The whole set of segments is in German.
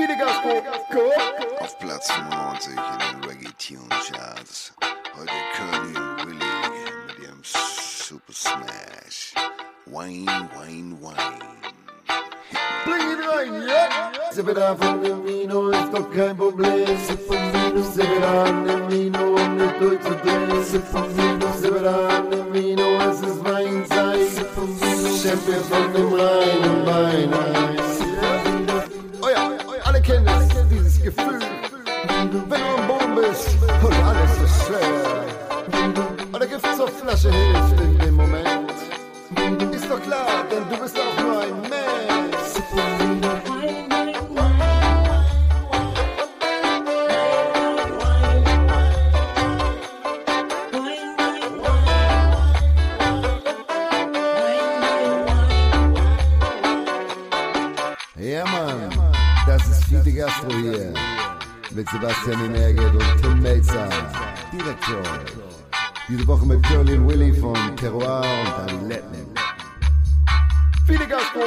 Go! Auf Platz 95 in den Reggae Tune Charts. Heute Curly und Willy mit ihrem Super Smash. Wine, Wine, Wine. Bring it rein, ja! Sippida von dem Vino ist doch kein Problem. Sipp vom Vino, Sippida an dem Vino, um nicht durchzudrehen. Sipp vom Vino, Sippida an dem Vino, es ist Weinzeit. Sipp vom Vino, Champion von dem reinen Wein. Oh Gefühl. Wenn du am Boden bist und alles ist schwer. Oder Gift zur Flasche hilft in dem Moment. Ist doch klar, denn du bist auch nur ein Mit Sebastian Imerget und Tim Melzer, Direktor. Diese Woche mit und Willy von Terroir und Aletten. Fiete Gastro,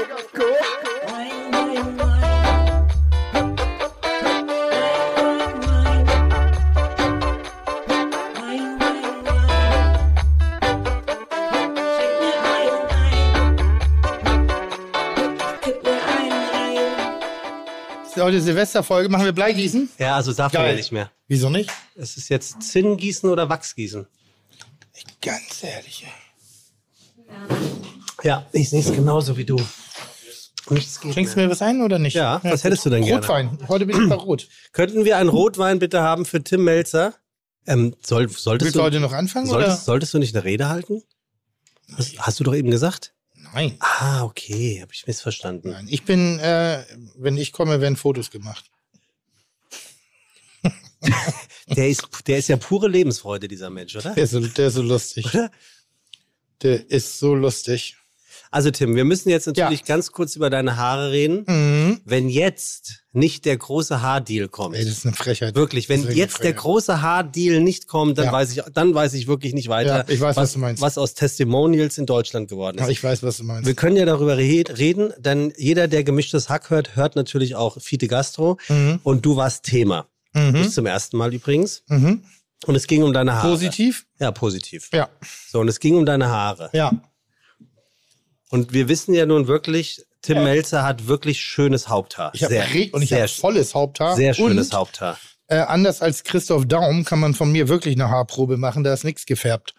heute Silvesterfolge. Machen wir Bleigießen? Ja, also dafür Geil. ja nicht mehr. Wieso nicht? Es ist jetzt Zinngießen oder Wachsgießen. Ganz ehrlich. ey. Ja, ich sehe es genauso wie du. Nichts geht Schenkst du mir was ein oder nicht? Ja, was hättest du denn gerne? Rotwein. Heute bin ich bei Rot. Könnten wir einen Rotwein bitte haben für Tim Melzer? Ähm, soll, solltest, Willst du heute noch anfangen solltest, solltest du nicht eine Rede halten? Hast, hast du doch eben gesagt? Nein. Ah, okay, habe ich missverstanden. Nein. Ich bin, äh, wenn ich komme, werden Fotos gemacht. Der ist, der ist ja pure Lebensfreude, dieser Mensch, oder? Der ist so, der ist so lustig. Oder? Der ist so lustig. Also Tim, wir müssen jetzt natürlich ganz kurz über deine Haare reden. Mhm. Wenn jetzt nicht der große Haardeal kommt, Ey, das ist eine Frechheit. Wirklich, wenn jetzt der große Haardeal nicht kommt, dann Ja. weiß ich, dann weiß ich wirklich nicht weiter, Ja, ich weiß, was du meinst. was aus Testimonials in Deutschland geworden Ja, ist. ich weiß, was du meinst. Wir können ja darüber re reden, denn jeder, der gemischtes Hack hört, hört natürlich auch Fiete Gastro. Mhm. Und du warst Thema. Mhm. Nicht zum ersten Mal übrigens. Mhm. Und es ging um deine Haare. Positiv? Ja, positiv. Ja. So, und es ging um deine Haare. Ja. Und wir wissen ja nun wirklich, Tim Melzer hat wirklich schönes Haupthaar. Ich habe und ich habe volles Haupthaar. sehr schönes und, Haupthaar. Äh, anders als Christoph Daum kann man von mir wirklich eine Haarprobe machen, da ist nichts gefärbt.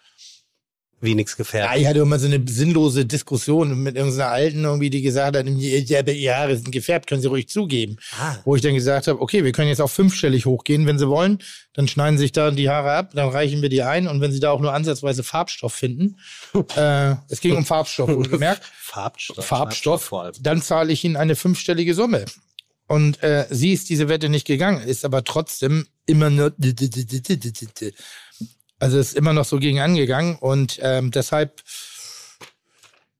Nix gefährdet. Ja, ich hatte immer so eine sinnlose Diskussion mit irgendeiner Alten, irgendwie, die gesagt hat, ihre Haare sind gefärbt, können Sie ruhig zugeben. Ah. Wo ich dann gesagt habe, okay, wir können jetzt auch fünfstellig hochgehen, wenn Sie wollen. Dann schneiden Sie sich da die Haare ab, dann reichen wir die ein. Und wenn Sie da auch nur ansatzweise Farbstoff finden, äh, es ging um Farbstoff, wohlgemerkt. Farbstoff. Farbstoff, vor allem. dann zahle ich Ihnen eine fünfstellige Summe. Und äh, sie ist diese Wette nicht gegangen, ist aber trotzdem immer nur. Also ist immer noch so gegen angegangen und ähm, deshalb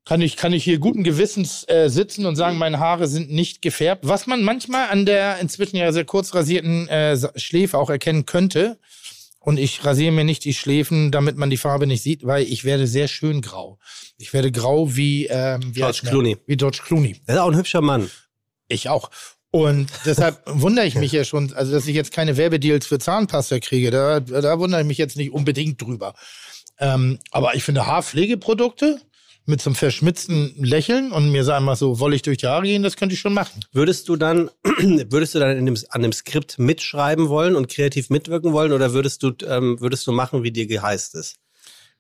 kann ich, kann ich hier guten Gewissens äh, sitzen und sagen, meine Haare sind nicht gefärbt. Was man manchmal an der inzwischen ja sehr kurz rasierten äh, Schläfe auch erkennen könnte. Und ich rasiere mir nicht die Schläfen, damit man die Farbe nicht sieht, weil ich werde sehr schön grau. Ich werde grau wie, ähm, wie George? Clooney. Wie George Clooney. Er ist auch ein hübscher Mann. Ich auch. Und deshalb wundere ich mich ja schon, also dass ich jetzt keine Werbedeals für Zahnpasta kriege, da, da wundere ich mich jetzt nicht unbedingt drüber. Ähm, aber ich finde Haarpflegeprodukte mit so einem verschmitzten Lächeln und mir sagen mal so wollig durch die Haare gehen, das könnte ich schon machen. Würdest du dann, würdest du dann dem, an dem Skript mitschreiben wollen und kreativ mitwirken wollen oder würdest du, ähm, würdest du machen, wie dir geheißt ist?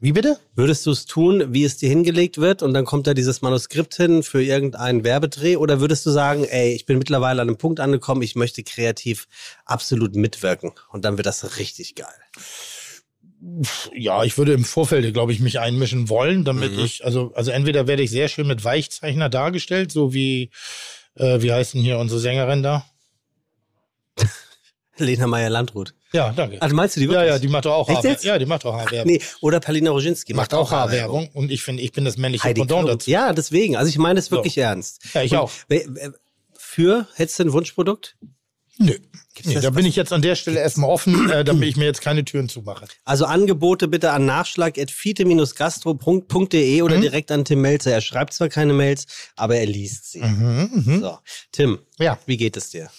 Wie bitte? Würdest du es tun, wie es dir hingelegt wird und dann kommt da dieses Manuskript hin für irgendeinen Werbedreh oder würdest du sagen, ey, ich bin mittlerweile an einem Punkt angekommen, ich möchte kreativ absolut mitwirken und dann wird das richtig geil. Ja, ich würde im Vorfeld, glaube ich, mich einmischen wollen, damit Mhm. ich, also, also entweder werde ich sehr schön mit Weichzeichner dargestellt, so wie, äh, wie heißt denn hier unsere Sängerin da? Lena Meyer-Landrut. Ja, danke. Also meinst du die ja, wirklich? ja, die macht doch auch Haarwerbung. Ja, die macht auch Haarwerbung. Nee, oder Palina Roginski macht auch Haarwerbung und ich finde, ich bin das männliche Heidi Pendant dazu. Ja, deswegen. Also ich meine es wirklich So. ernst. Ja, ich Und auch. Für, hättest du ein Wunschprodukt? Nö. Nee, da bin ich jetzt an der Stelle erstmal offen, äh, damit ich mir jetzt keine Türen zumache. Also Angebote bitte an nachschlag.fiete-gastro.de oder direkt an Tim Melzer. Er schreibt zwar keine Mails, aber er liest sie. Mhm, mhm. So, Tim, Ja. wie geht es dir?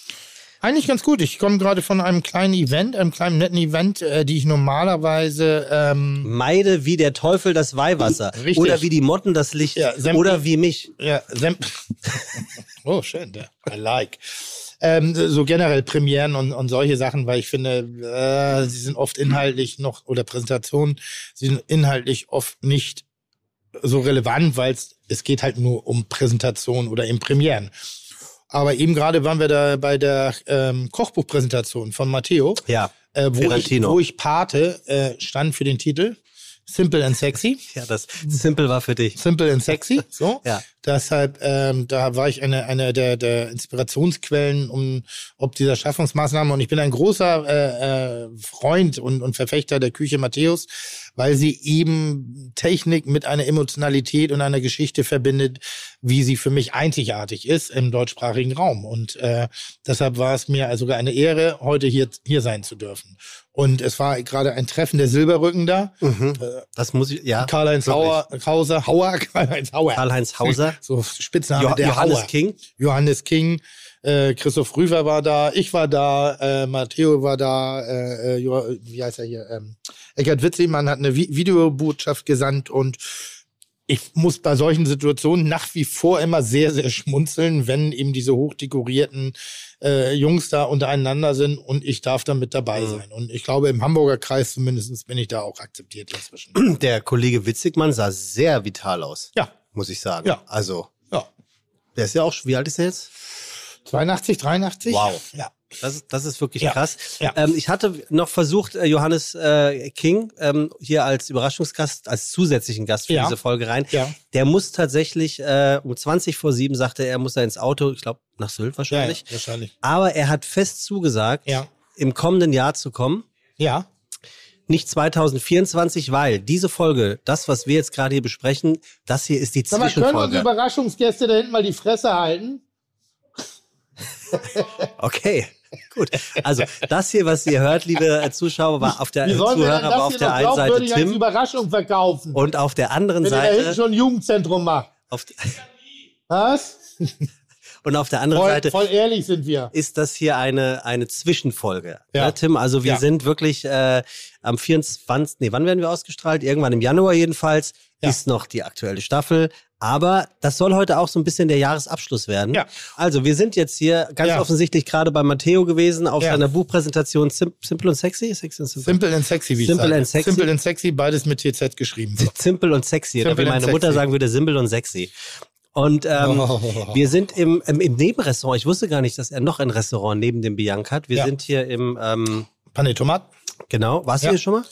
Eigentlich ganz gut. Ich komme gerade von einem kleinen Event, einem kleinen netten Event, äh, die ich normalerweise ähm, Meide wie der Teufel das Weihwasser. Richtig. Oder wie die Motten das Licht. Ja, Oder wie mich. Ja, oh, schön, der. I like. Ähm, so generell Premieren und, und solche Sachen, weil ich finde, äh, sie sind oft inhaltlich noch, oder Präsentationen, sie sind inhaltlich oft nicht so relevant, weil es geht halt nur um Präsentation oder eben Premieren. Aber eben gerade waren wir da bei der ähm, Kochbuchpräsentation von Matteo, Ja. äh, wo, ich, wo ich Pate äh, stand für den Titel Simple and Sexy. Ja, das Simple war für dich. Simple and sexy. So. Ja. Deshalb, ähm, da war ich eine, eine der, der Inspirationsquellen um ob dieser Schaffungsmaßnahmen. Und ich bin ein großer äh, äh, Freund und, und Verfechter der Küche Matthäus, weil sie eben Technik mit einer Emotionalität und einer Geschichte verbindet, wie sie für mich einzigartig ist im deutschsprachigen Raum. Und äh, deshalb war es mir sogar eine Ehre, heute hier, hier sein zu dürfen. Und es war gerade ein Treffen der Silberrücken da. Das muss ich, ja. Karl-Heinz. Hauer, Hauser, Hauer, Karl-Heinz Hauer. Karl-Heinz Hauser. So Spitzname Jo der Johannes Hauer. King. Johannes King. Äh, Christoph Rüver war da, ich war da, äh, Matteo war da, äh, äh, wie heißt er hier? Ähm, Eckert Witzigmann hat eine Vi Videobotschaft gesandt und ich muss bei solchen Situationen nach wie vor immer sehr, sehr schmunzeln, wenn eben diese hochdekorierten äh, Jungs da untereinander sind und ich darf da mit dabei Mhm. sein. Und ich glaube, im Hamburger Kreis zumindest bin ich da auch akzeptiert inzwischen. Der Kollege Witzigmann sah sehr vital aus. Ja. Muss ich sagen. Ja. Also, Ja. der ist ja auch, wie alt ist er jetzt? 82, 83? Wow. Ja. Das ist, das ist wirklich Ja. krass. Ja. Ähm, ich hatte noch versucht, äh, Johannes äh, King ähm, hier als Überraschungsgast, als zusätzlichen Gast für Ja. diese Folge rein. Ja. Der muss tatsächlich äh, um 20 vor 7 sagte er, muss er ins Auto, ich glaube nach Sylt wahrscheinlich. ja, wahrscheinlich. Aber er hat fest zugesagt, Ja. im kommenden Jahr zu kommen. Ja. Nicht 2024, weil diese Folge, das, was wir jetzt gerade hier besprechen, das hier ist die Sag mal, können unsere Zwischenfolge. Überraschungsgäste da hinten mal die Fresse halten? Okay, gut. Also das hier, was ihr hört, liebe Zuschauer, war auf der Zuhörer, war auf der einen Seite Tim Überraschung verkaufen? und auf der anderen wenn ihr da hinten Seite schon ein Jugendzentrum macht. auf, Was? und auf der anderen Voll, Seite voll ehrlich sind wir. ist das hier eine eine Zwischenfolge. Ja. Ne, Tim, also wir Ja. sind wirklich äh, am 24. Nee, wann werden wir ausgestrahlt? Irgendwann im Januar jedenfalls Ja. ist noch die aktuelle Staffel. Aber das soll heute auch so ein bisschen der Jahresabschluss werden. Ja. Also wir sind jetzt hier ganz Ja. offensichtlich gerade bei Matteo gewesen auf Ja. seiner Buchpräsentation Sim Simple und Sexy. Sexy und Simple. Simple and sexy, wie ich Simple sage. and sexy. Simple and sexy, beides mit TZ geschrieben. Simple und sexy. Simple wie and meine Mutter sexy. sagen würde, simpel und sexy. Und ähm, Oh. wir sind im, im, im Nebenrestaurant. Ich wusste gar nicht, dass er noch ein Restaurant neben dem Bianca hat. Wir Ja. sind hier im, ähm, Tomat? genau, warst Ja. du hier schon mal?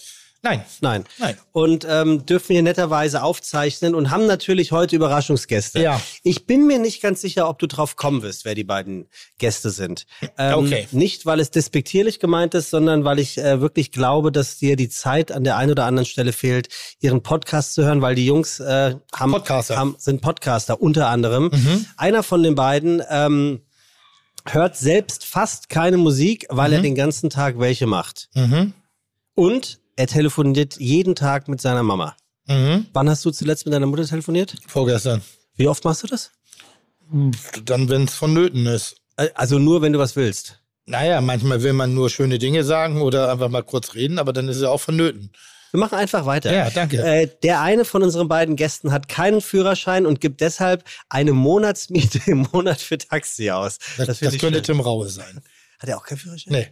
Nein. Nein. Nein. Und ähm, dürfen hier netterweise aufzeichnen und haben natürlich heute Überraschungsgäste. Ja. Ich bin mir nicht ganz sicher, ob du drauf kommen wirst, wer die beiden Gäste sind. Ähm, Okay. Nicht, weil es despektierlich gemeint ist, sondern weil ich äh, wirklich glaube, dass dir die Zeit an der einen oder anderen Stelle fehlt, ihren Podcast zu hören, weil die Jungs äh, haben, Podcaster. haben sind Podcaster unter anderem. Mhm. Einer von den beiden ähm, hört selbst fast keine Musik, weil er den ganzen Tag welche macht. Mhm. Und er telefoniert jeden Tag mit seiner Mama. Mhm. Wann hast du zuletzt mit deiner Mutter telefoniert? Vorgestern. Wie oft machst du das? Dann, wenn es vonnöten ist. Also nur, wenn du was willst. Naja, manchmal will man nur schöne Dinge sagen oder einfach mal kurz reden, aber dann ist es auch vonnöten. Wir machen einfach weiter. Ja, danke. Äh, der eine von unseren beiden Gästen hat keinen Führerschein und gibt deshalb eine Monatsmiete im Monat für Taxi aus. Das, das, ich könnte schön. Tim Raue sein. Hat er auch keinen Führerschein? Nee, ja.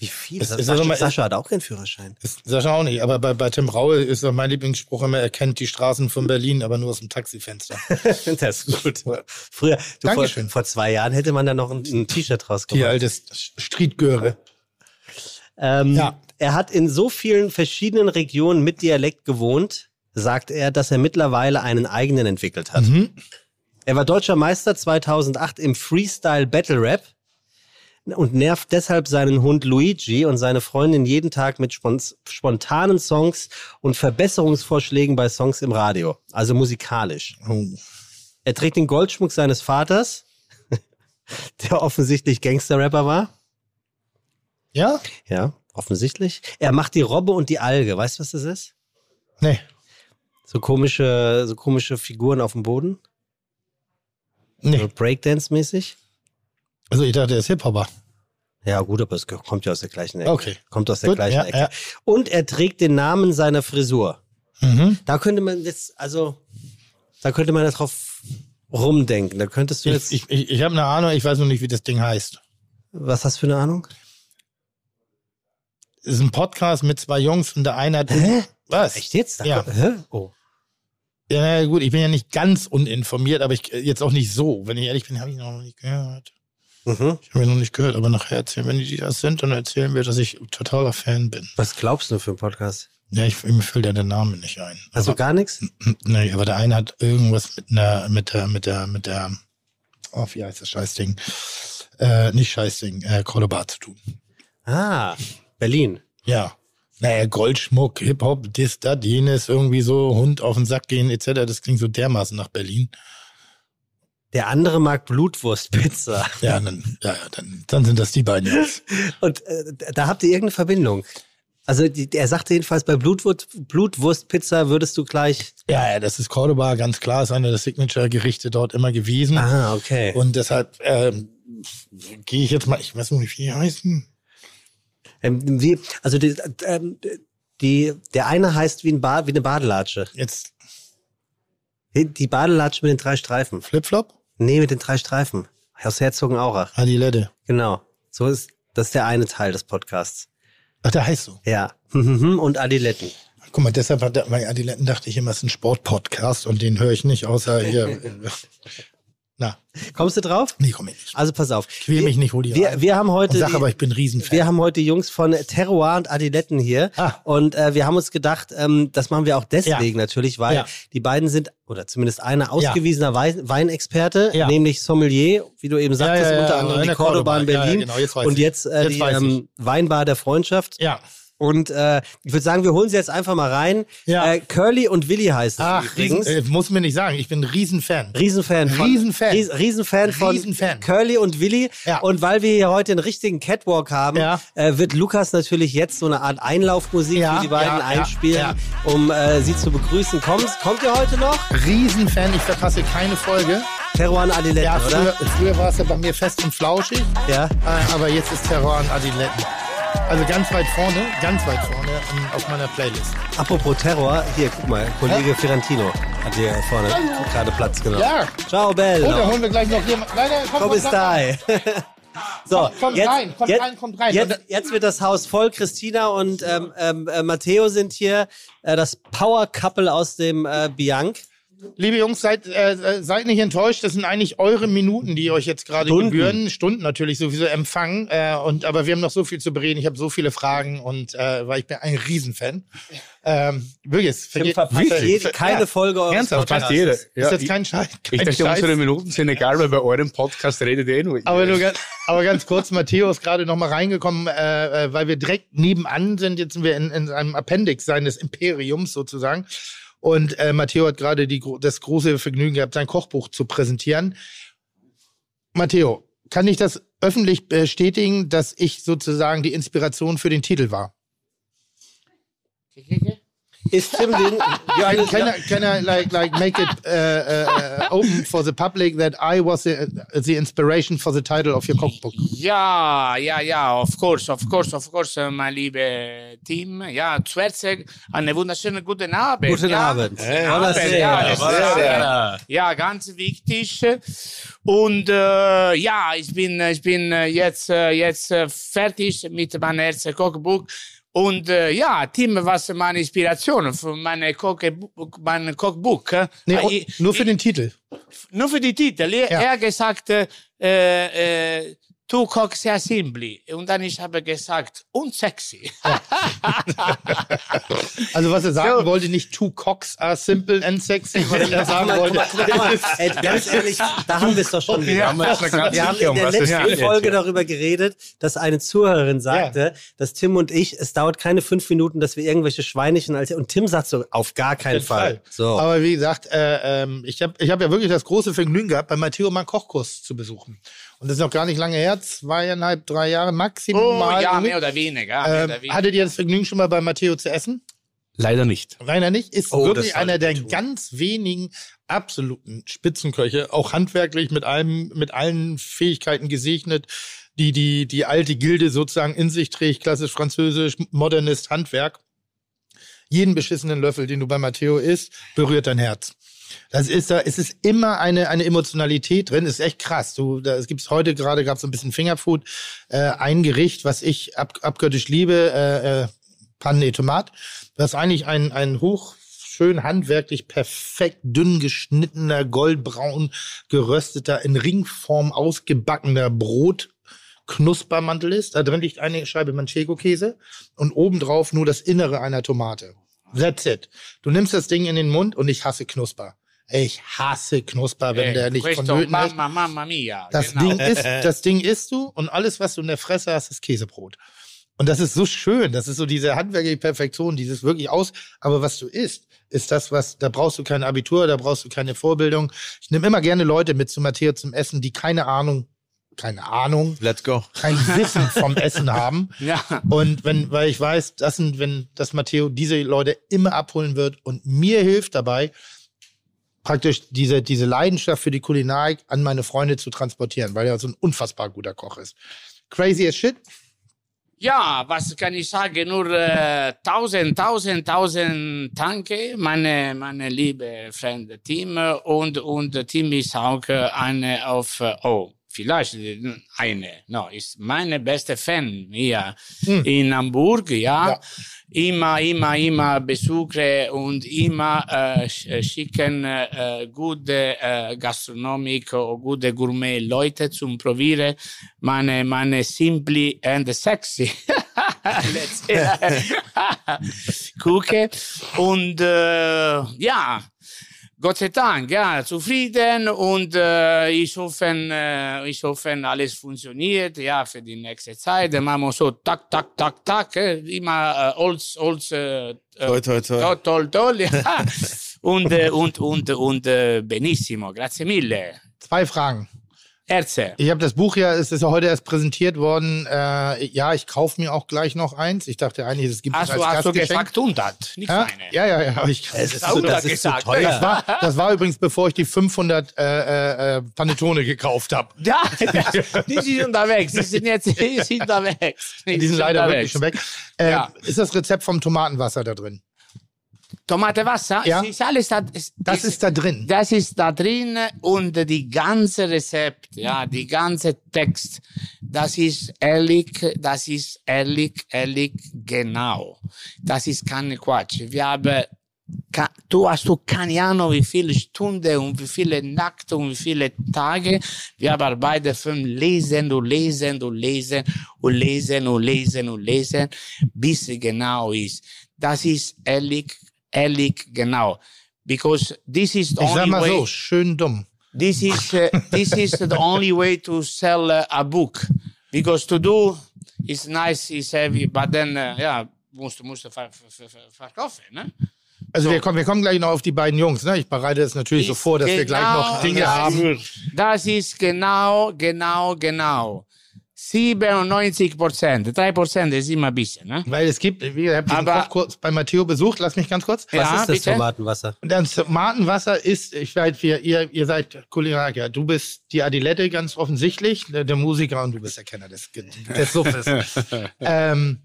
Wie viel? Es ist Sascha, mal- Sascha hat auch keinen Führerschein. ist Sascha auch nicht. Aber bei, bei Tim Raue ist doch mein Lieblingsspruch immer, er kennt die Straßen von Berlin, aber nur aus dem Taxifenster. das ist gut. Früher, du, vor, Dankeschön. vor zwei Jahren hätte man da noch ein, ein T-Shirt Die rausgemacht. alte Streetgöre. Ähm, Ja. Er hat in so vielen verschiedenen Regionen mit Dialekt gewohnt, sagt er, dass er mittlerweile einen eigenen entwickelt hat. Mhm. Er war deutscher Meister 2008 im Freestyle Battle Rap und nervt deshalb seinen Hund Luigi und seine Freundin jeden Tag mit spon- spontanen Songs und Verbesserungsvorschlägen bei Songs im Radio, also musikalisch. Oh. Er trägt den Goldschmuck seines Vaters, der offensichtlich Gangster-Rapper war. Ja? Ja, offensichtlich. Er macht die Robbe und die Alge. Weißt du, was das ist? Nee. So komische, so komische Figuren auf dem Boden. So Nee. Breakdance-mäßig. Also ich dachte, er ist Hip-Hopper. Ja, gut, aber es kommt ja aus der gleichen Ecke. Okay. Kommt aus der Gut, gleichen ja, Ecke. ja. Und er trägt den Namen seiner Frisur. Mhm. Da könnte man jetzt, also, da könnte man drauf rumdenken. Da könntest du jetzt, Ich, ich, ich, habe eine Ahnung, ich weiß noch nicht, wie das Ding heißt. was hast du für eine Ahnung? Es ist ein Podcast mit zwei Jungs und der eine hat. Hä? Was? Echt jetzt? Da Ja. kommt- Hä? Oh. Ja, gut, ich bin ja nicht ganz uninformiert, aber ich jetzt auch nicht so. Wenn ich ehrlich bin, habe ich noch nicht gehört. Mhm. Ich habe ihn noch nicht gehört, aber nachher erzählen, wenn die das sind, dann erzählen wir, dass ich totaler Fan bin. Was glaubst du für einen Podcast? Ja, ich, mir fällt ja der Name nicht ein. Also aber, gar nichts? nee, aber der eine hat irgendwas mit einer, mit der, mit der, mit der, oh, wie heißt das Scheißding? Äh, nicht Scheißding, äh, Cordoba zu tun. Ah, Berlin. Ja. Naja, Goldschmuck, Hip-Hop, dies, das, jenes, irgendwie so Hund auf den Sack gehen, etc. Das klingt so dermaßen nach Berlin. Der andere mag Blutwurstpizza. Ja, dann, ja, dann, dann sind das die beiden Jungs. Und äh, da habt ihr irgendeine Verbindung. Also die, er sagte jedenfalls, bei Blutwurst, Blutwurstpizza würdest du gleich. Ja, ja, das ist Cordoba, ganz klar, ist einer der Signature-Gerichte dort immer gewesen. Ah, okay. Und deshalb ähm, gehe ich jetzt mal, ich weiß nicht, wie die heißen. Ähm, wie, also die, ähm, die, der eine heißt wie, ein ba wie eine Badelatsche. Jetzt Die Badelatsche mit den drei Streifen. Flipflop? Nee, mit den drei Streifen. Aus Herzogenaurach. Adilette. Genau. So ist, das ist der eine Teil des Podcasts. Ach, der heißt so. Ja. Und Adiletten. Guck mal, deshalb hat bei Adiletten dachte ich immer, es ist ein Sportpodcast und den höre ich nicht, außer hier. Na, Kommst du drauf? nee, komm ich nicht. Also pass auf. Quäl mich nicht, hol die Wir, wir haben heute. Sag die- aber, ich bin Riesenfan. Wir haben heute Jungs von Terroir und Adiletten hier. Ah. Und äh, wir haben uns gedacht, ähm, das machen wir auch deswegen Ja. natürlich, weil Ja. die beiden sind, oder zumindest einer, ausgewiesener Wein Weinexperte, Ja. nämlich Sommelier, wie du eben sagtest, ja, ja, unter ja, anderem in die Cordoba in. Ja, ja, Berlin. genau, jetzt und ich. jetzt, äh, Jetzt die ich. ähm, Weinbar der Freundschaft. Ja. Und äh, ich würde sagen, wir holen sie jetzt einfach mal rein. Ja. Äh, Curly und Willi heißt es Ach, übrigens. Riesen, äh, muss mir nicht sagen, ich bin ein Riesenfan. Riesenfan von, Riesenfan. Ries, Riesenfan von Riesenfan. Curly und Willi. Ja. Und weil wir hier heute einen richtigen Catwalk haben, Ja. äh, wird Lukas natürlich jetzt so eine Art Einlaufmusik Ja, für die beiden ja, einspielen, um äh, sie zu begrüßen. Kommt, kommt ihr heute noch? Riesenfan, ich verpasse keine Folge. Terror an Adiletten, Ja, früher, oder? früher war es ja bei mir fest und flauschig, Ja. äh, aber jetzt ist Terror an Adiletten. Also ganz weit vorne, ganz weit vorne ähm, auf meiner Playlist. Apropos Terror, hier, guck mal, Kollege Ferrantino hat hier vorne gerade Platz genommen. Ja. Ciao, Bello. Und da holen wir gleich noch jemanden. Nein, nein, komm, Komm, komm, komm, so, Kommt jetzt, rein, kommt jetzt, rein, kommt rein. Jetzt, jetzt wird das Haus voll. Christina und ähm, ähm, äh, Matteo sind hier. Äh, das Power Couple aus dem äh, Bianc. Liebe Jungs, seid, äh, seid nicht enttäuscht. Das sind eigentlich eure Minuten, die euch jetzt gerade gebühren. Stunden natürlich sowieso empfangen. Äh, und, aber wir haben noch so viel zu bereden. Ich habe so viele Fragen und äh, weil ich bin ein Riesenfan. Ähm, wirklich, es vergeht, verpasst ver- jede, keine ja, Folge eures Ernsthaft, Podcasts. Fast jeder. Ist Ja, jetzt ich, kein Scheiß. ich Kein dachte, Scheiß. unsere Minuten sind egal, weil bei eurem Podcast redet eh nur. Aber, nur ganz, aber ganz kurz, Matteo ist gerade noch mal reingekommen, äh, äh, weil wir direkt nebenan sind. Jetzt sind wir in, in einem Appendix seines Imperiums sozusagen. Und äh, Matteo hat gerade das große Vergnügen gehabt, sein Kochbuch zu präsentieren. Matteo, kann ich das öffentlich bestätigen, dass ich sozusagen die Inspiration für den Titel war? Ist Tim den. Can, can, I, can I like like make it uh, uh, open for the public that I was the, the inspiration for the title of your cookbook? Ja, ja, ja, of course, of course, of course, äh, mein liebe Team. Ja, zuerst einen wunderschönen guten Abend. Guten ja. Abend. Buonasera. Abend, ja, äh, ja, ganz wichtig. Und äh, ja, ich bin, ich bin äh, jetzt, äh, jetzt äh, fertig mit meinem ersten Kochbuch. Und äh, ja, Tim, was meine Inspiration für meine Kochbuch, mein Kochbuch? äh, Nee, oh, ich- nur für ich- den Titel. nur für die Titel. Er, Ja. er hat gesagt, äh, äh, du kochst sehr simpel. Und dann ich habe gesagt, unsexy. Also was er sagen wollte, nicht two cocks are simple and sexy, was er sagen wollte. Ey, ganz ehrlich, da haben wir es doch schon wieder. haben wir haben in der letzten. Folge darüber geredet, dass eine Zuhörerin sagte, dass Tim und ich, es dauert keine fünf Minuten, dass wir irgendwelche Schweinchen als und Tim sagt so, auf gar keinen Fall. So. Aber wie gesagt, äh, ähm, ich habe ich hab ja wirklich das große Vergnügen gehabt, bei Matteo mal einen Kochkurs zu besuchen. Und das ist noch gar nicht lange her, zweieinhalb, drei Jahre maximal. Oh ja, mehr oder weniger. Mehr ähm, oder weniger. hattet ihr das Vergnügen schon mal bei Matteo zu essen? Leider nicht. Rainer nicht, ist Oh, wirklich einer der tun. ganz wenigen absoluten Spitzenköche, auch handwerklich mit allem, mit allen Fähigkeiten gesegnet, die die, die alte Gilde sozusagen in sich trägt, klassisch französisch, Modernist, Handwerk. Jeden beschissenen Löffel, den du bei Matteo isst, berührt dein Herz. Das ist da, es ist immer eine, eine Emotionalität drin, ist echt krass. Du, da, es gibt's heute gerade, gab es ein bisschen Fingerfood, äh, ein Gericht, was ich ab, abgöttisch liebe, äh, äh, Pannen et Tomat. Ist eigentlich ein, ein hoch schön handwerklich perfekt dünn geschnittener, goldbraun gerösteter, in Ringform ausgebackener Brot. Knuspermantel ist. Da drin liegt eine Scheibe Manchego-Käse und obendrauf nur das Innere einer Tomate. That's it. Du nimmst das Ding in den Mund und ich hasse Knusper. Ich hasse Knusper, wenn Eh, der nicht vonnöten ist. mamma, mamma mia. Das genau. Ding ist, das Ding isst du und alles, was du in der Fresse hast, ist Käsebrot. Und das ist so schön. Das ist so diese handwerkliche Perfektion, dieses wirklich aus. Aber was du isst, ist das, was, da brauchst du kein Abitur, da brauchst du keine Vorbildung. Ich nehme immer gerne Leute mit zu Matteo zum Essen, die keine Ahnung, keine Ahnung, Let's go. kein Wissen vom Essen haben. Ja. Und wenn, weil ich weiß, das sind, wenn das Matteo diese Leute immer abholen wird und mir hilft dabei, praktisch diese, diese Leidenschaft für die Kulinarik an meine Freunde zu transportieren, weil er so ein unfassbar guter Koch ist. Crazy as shit. Ja, was kann ich sagen? Nur äh, tausend, tausend, tausend Danke, meine, meine liebe Freunde Team. Und, und Team ist auch äh, eine auf, äh, oh, vielleicht äh, eine, no, ist meine beste Fan hier in Hamburg, ja. Ja. Immer, immer, immer besuche und immer äh, sch- schicken äh, gute äh, Gastronomik oder gute Gourmet-Leute zum Probieren. Meine, meine simply and sexy. Let's Kuche. Und äh, ja, Gott sei Dank, ja, zufrieden und äh, ich hoffe, äh, ich hoffe, alles funktioniert, ja, für die nächste Zeit. Dann machen wir so, tak, tak, tak, tak, äh, immer äh, Holz, Holz, äh, Toi, toi, toi. toll, toll, toll, ja. und, äh, und, und, und, äh, benissimo, grazie mille. Zwei Fragen. Erze. Ich habe das Buch ja, es ist ja heute erst präsentiert worden. Äh, ja, ich kaufe mir auch gleich noch eins. Ich dachte eigentlich, es gibt es Hast als du, hast du gesagt, Untat, nicht ja? meine. ja, ja, ja. Ich, Es ist, Auch so, das da ist so gesagt. teuer. das, war, das war übrigens, bevor ich die 500 äh, äh, Panettone gekauft habe. Ja, die sind unterwegs. Die sind jetzt die sind unterwegs. Die sind leider wirklich schon weg. Äh, Ja. Ist das Rezept vom Tomatenwasser da drin? Tomate Wasser, Ja. ist alles da, es, Das ist da drin. das ist da drin und die ganze Rezept, ja, die ganze Text, das ist ehrlich, das ist ehrlich, ehrlich genau. Das ist keine Quatsch. Wir haben, du hast du keine Ahnung, wie viele Stunden und wie viele Nacht und wie viele Tage wir haben arbeitet für Lesen und Lesen und Lesen und Lesen und Lesen und Lesen, bis es genau ist. Das ist ehrlich, ehrlich genau. Because this is the Ich sag only mal way. so, schön dumm. This is uh, this is the only way to sell uh, a book because to do is nice, is heavy, but then uh, ja musst du musst ver, ver, ver, verkaufen, ne? Also wir, kommen, wir kommen gleich noch auf die beiden Jungs. Ne? Ich bereite es natürlich so vor, dass wir gleich noch Dinge das haben. Ist, das ist genau, genau, genau. 97 Prozent, 3 Prozent ist immer ein bisschen, ne? Weil es gibt, wie ihr habt diesen Aber- Kochkurs bei Matteo besucht, lass mich ganz kurz. Was Ja, ist das bitte? Tomatenwasser? Und das Tomatenwasser ist, ich weiß, wir, ihr, ihr seid Kulinariker. Du bist die Adilette ganz offensichtlich, der, der Musiker und du bist der Kenner des, des Suffes. ähm,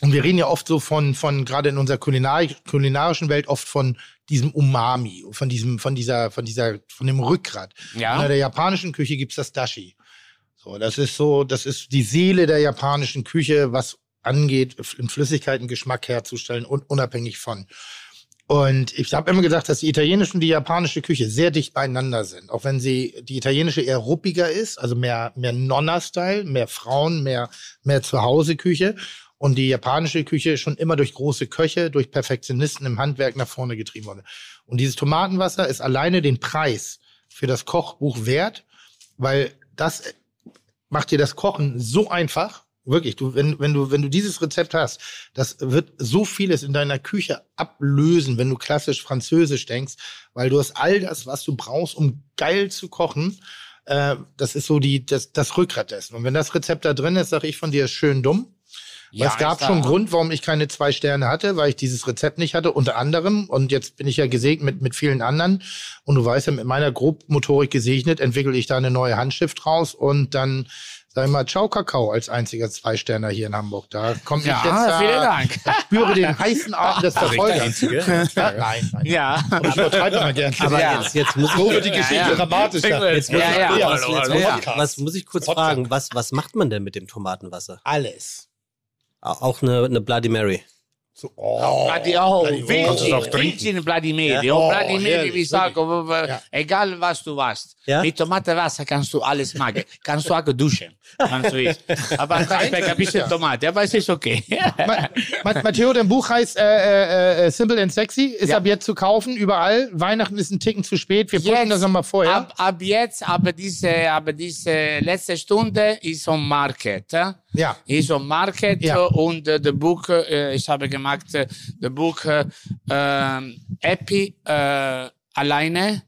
und wir reden ja oft so von, von gerade in unserer Kulinarik, kulinarischen Welt oft von diesem Umami, von diesem, von dieser, von dieser, von dem Rückgrat. Ja. In der japanischen Küche gibt's das Dashi. So, das ist so, das ist die Seele der japanischen Küche, was angeht, in Flüssigkeiten Geschmack herzustellen und unabhängig von. Und ich habe immer gesagt, dass die italienische und die japanische Küche sehr dicht beieinander sind. Auch wenn sie die italienische eher ruppiger ist, also mehr, mehr Nonna-Style, mehr Frauen, mehr, mehr Zuhause-Küche. Und die japanische Küche schon immer durch große Köche, durch Perfektionisten im Handwerk nach vorne getrieben wurde. Und dieses Tomatenwasser ist alleine den Preis für das Kochbuch wert, weil das macht dir das Kochen so einfach. Wirklich, du, wenn, wenn du, wenn du dieses Rezept hast, das wird so vieles in deiner Küche ablösen, wenn du klassisch französisch denkst, weil du hast all das, was du brauchst, um geil zu kochen. Äh, das ist so die, das, das Rückgrat dessen. Und wenn das Rezept da drin ist, sage ich von dir, schön dumm. Ja, es gab schon einen. Grund, warum ich keine zwei Sterne hatte, weil ich dieses Rezept nicht hatte, unter anderem. Und jetzt bin ich ja gesegnet mit, mit vielen anderen. Und du weißt ja, mit meiner Grobmotorik gesegnet, entwickle ich da eine neue Handschrift raus und dann sag ich mal, Ciao Kakao als einziger Zwei-Sterner hier in Hamburg. Da komme ich Ja, jetzt da, vielen Dank. Ich spüre den heißen Atem des Verfolgers. Ja, nein, nein. Ja. Aber ich übertreibe mal gerne. Aber Ja. jetzt, jetzt muss ich, so wird die Ja, Geschichte ja. dramatischer. jetzt muss Ja, ich, ja. jetzt ja. ich, was muss ich kurz Podcast. fragen? Was, was macht man denn mit dem Tomatenwasser? Alles. Auch eine, eine Bloody Mary. So, oh, Bloody, oh, Bloody- Virgin. Virgin Bloody Mary. Ja. Oh, Oh, Bloody Mary, wie sag, Ja. egal was du warst. Ja? Mit Tomatenwasser kannst du alles machen. Kannst du auch duschen. Kannst du. Aber du ein bisschen Tomate, aber es ist okay. Ma- Ma- Matteo, dein Buch heißt äh, äh, äh, Simple and Sexy, ist Ja. ab jetzt zu kaufen, überall. Weihnachten ist ein Ticken zu spät, wir pushen das nochmal vorher. Ab, ab jetzt, aber diese, aber diese letzte Stunde ist on Market. Ja. Ist on Market Ja. und äh, das Buch, äh, ich habe gemacht, äh, das Buch äh, Happy äh, alleine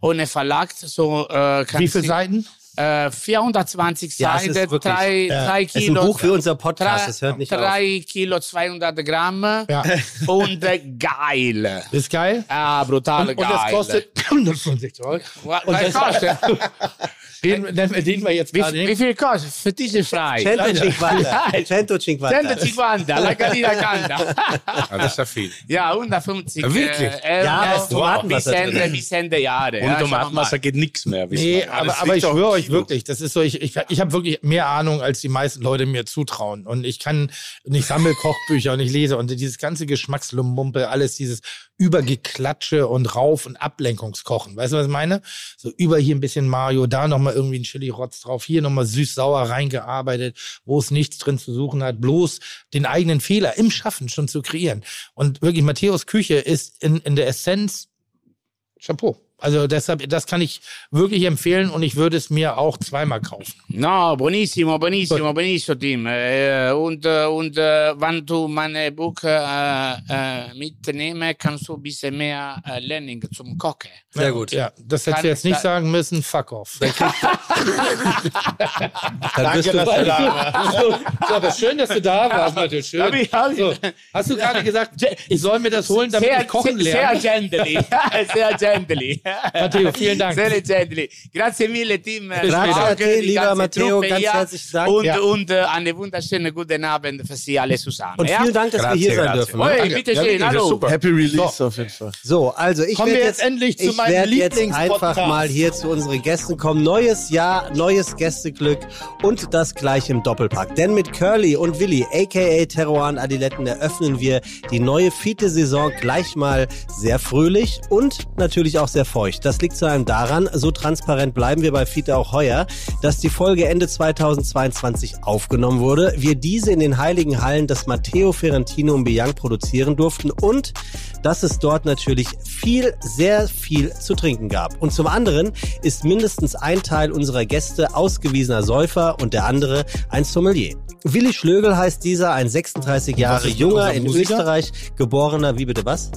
ohne Verlag. So, äh, Wie viele Seiten? Äh, 420 Ja, Seiten, wirklich- drei, Ja. drei Das ist ein Kilo. Buch für unser Podcast, das hört nicht auf. drei Kilo 200 Gramm Ja. und äh, geil. Ist geil. Ah, brutal Und, geil. und das kostet 165 Euro. Was, Und das- kostet? Den, den, wir jetzt Wie, gerade wie viel kostet? Für diese frei. 150. 150. 150, la Cadina Canta. Ah, das ist ja viel. Ja, 150 Ja, wirklich? äh, Ja, da ist Tomatenwasser bis, drin. Ende, bis Ende Jahre. Ohne ja, Tomatenwasser geht nichts mehr. Nee, aber, Das aber ich schwöre euch wirklich, das ist so, ich, ich, ich habe wirklich mehr Ahnung, als die meisten Leute mir zutrauen. Und ich kann, und ich sammle Kochbücher und ich lese und dieses ganze Geschmackslummumpe, alles dieses Übergeklatsche und Rauf- und Ablenkungskochen. Weißt du, was ich meine? So über hier ein bisschen Mario, da nochmal irgendwie ein Chili-Rotz drauf, hier nochmal süß-sauer reingearbeitet, wo es nichts drin zu suchen hat, bloß den eigenen Fehler im Schaffen schon zu kreieren. Und wirklich, Matthäus Küche ist in, in der Essenz Chapeau. Also deshalb, das kann ich wirklich empfehlen und ich würde es mir auch zweimal kaufen. No, buonissimo, buonissimo, buonissimo, Tim. Äh, und äh, und äh, wenn du meine Buch äh, mitnehmen, kannst du ein bisschen mehr lernen zum Kochen. Sehr gut. Ja, das hättest du jetzt nicht sagen müssen. Fuck off. Dann bist du dass du da warst. So, so, aber schön, dass du da warst, Matthias. Schön. So, hast du gerade gesagt, ich soll mir das holen, damit sehr, ich kochen sehr, lerne? sehr gently, sehr gently. Matteo, vielen Dank. Sehr gently. Grazie mille, Tim. Grazie Danke, a te, lieber Matteo, ganz hier. herzlichen Dank. Und, Ja. und äh, einen wunderschönen guten Abend für Sie alle zusammen. Und ja? vielen Dank, dass wir Grazie, hier sein grazie. dürfen. Oi, Danke. bitte Ja, schön, hallo. super. Happy Release auf jeden Fall. So, also ich werde wir jetzt, jetzt endlich zu meinem werd jetzt Lieblingspodcast. einfach mal hier zu unseren Gästen kommen. Neues Jahr, neues Gästeglück und das gleich im Doppelpack. Denn mit Curly und Willi, aka Teruan Adiletten, eröffnen wir die neue Fiete-Saison gleich mal sehr fröhlich und natürlich auch sehr feucht. Das liegt zu einem daran, so transparent bleiben wir bei Fiete auch heuer, dass die Folge Ende 2022 aufgenommen wurde, wir diese in den heiligen Hallen des Matteo Ferrantino und Bianc produzieren durften und dass es dort natürlich viel, sehr viel zu trinken gab. Und zum anderen ist mindestens ein Teil unserer Gäste ausgewiesener Säufer und der andere ein Sommelier. Willi Schlögel heißt dieser, ein 36 Jahre junger, in? Österreich geborener, wie bitte was?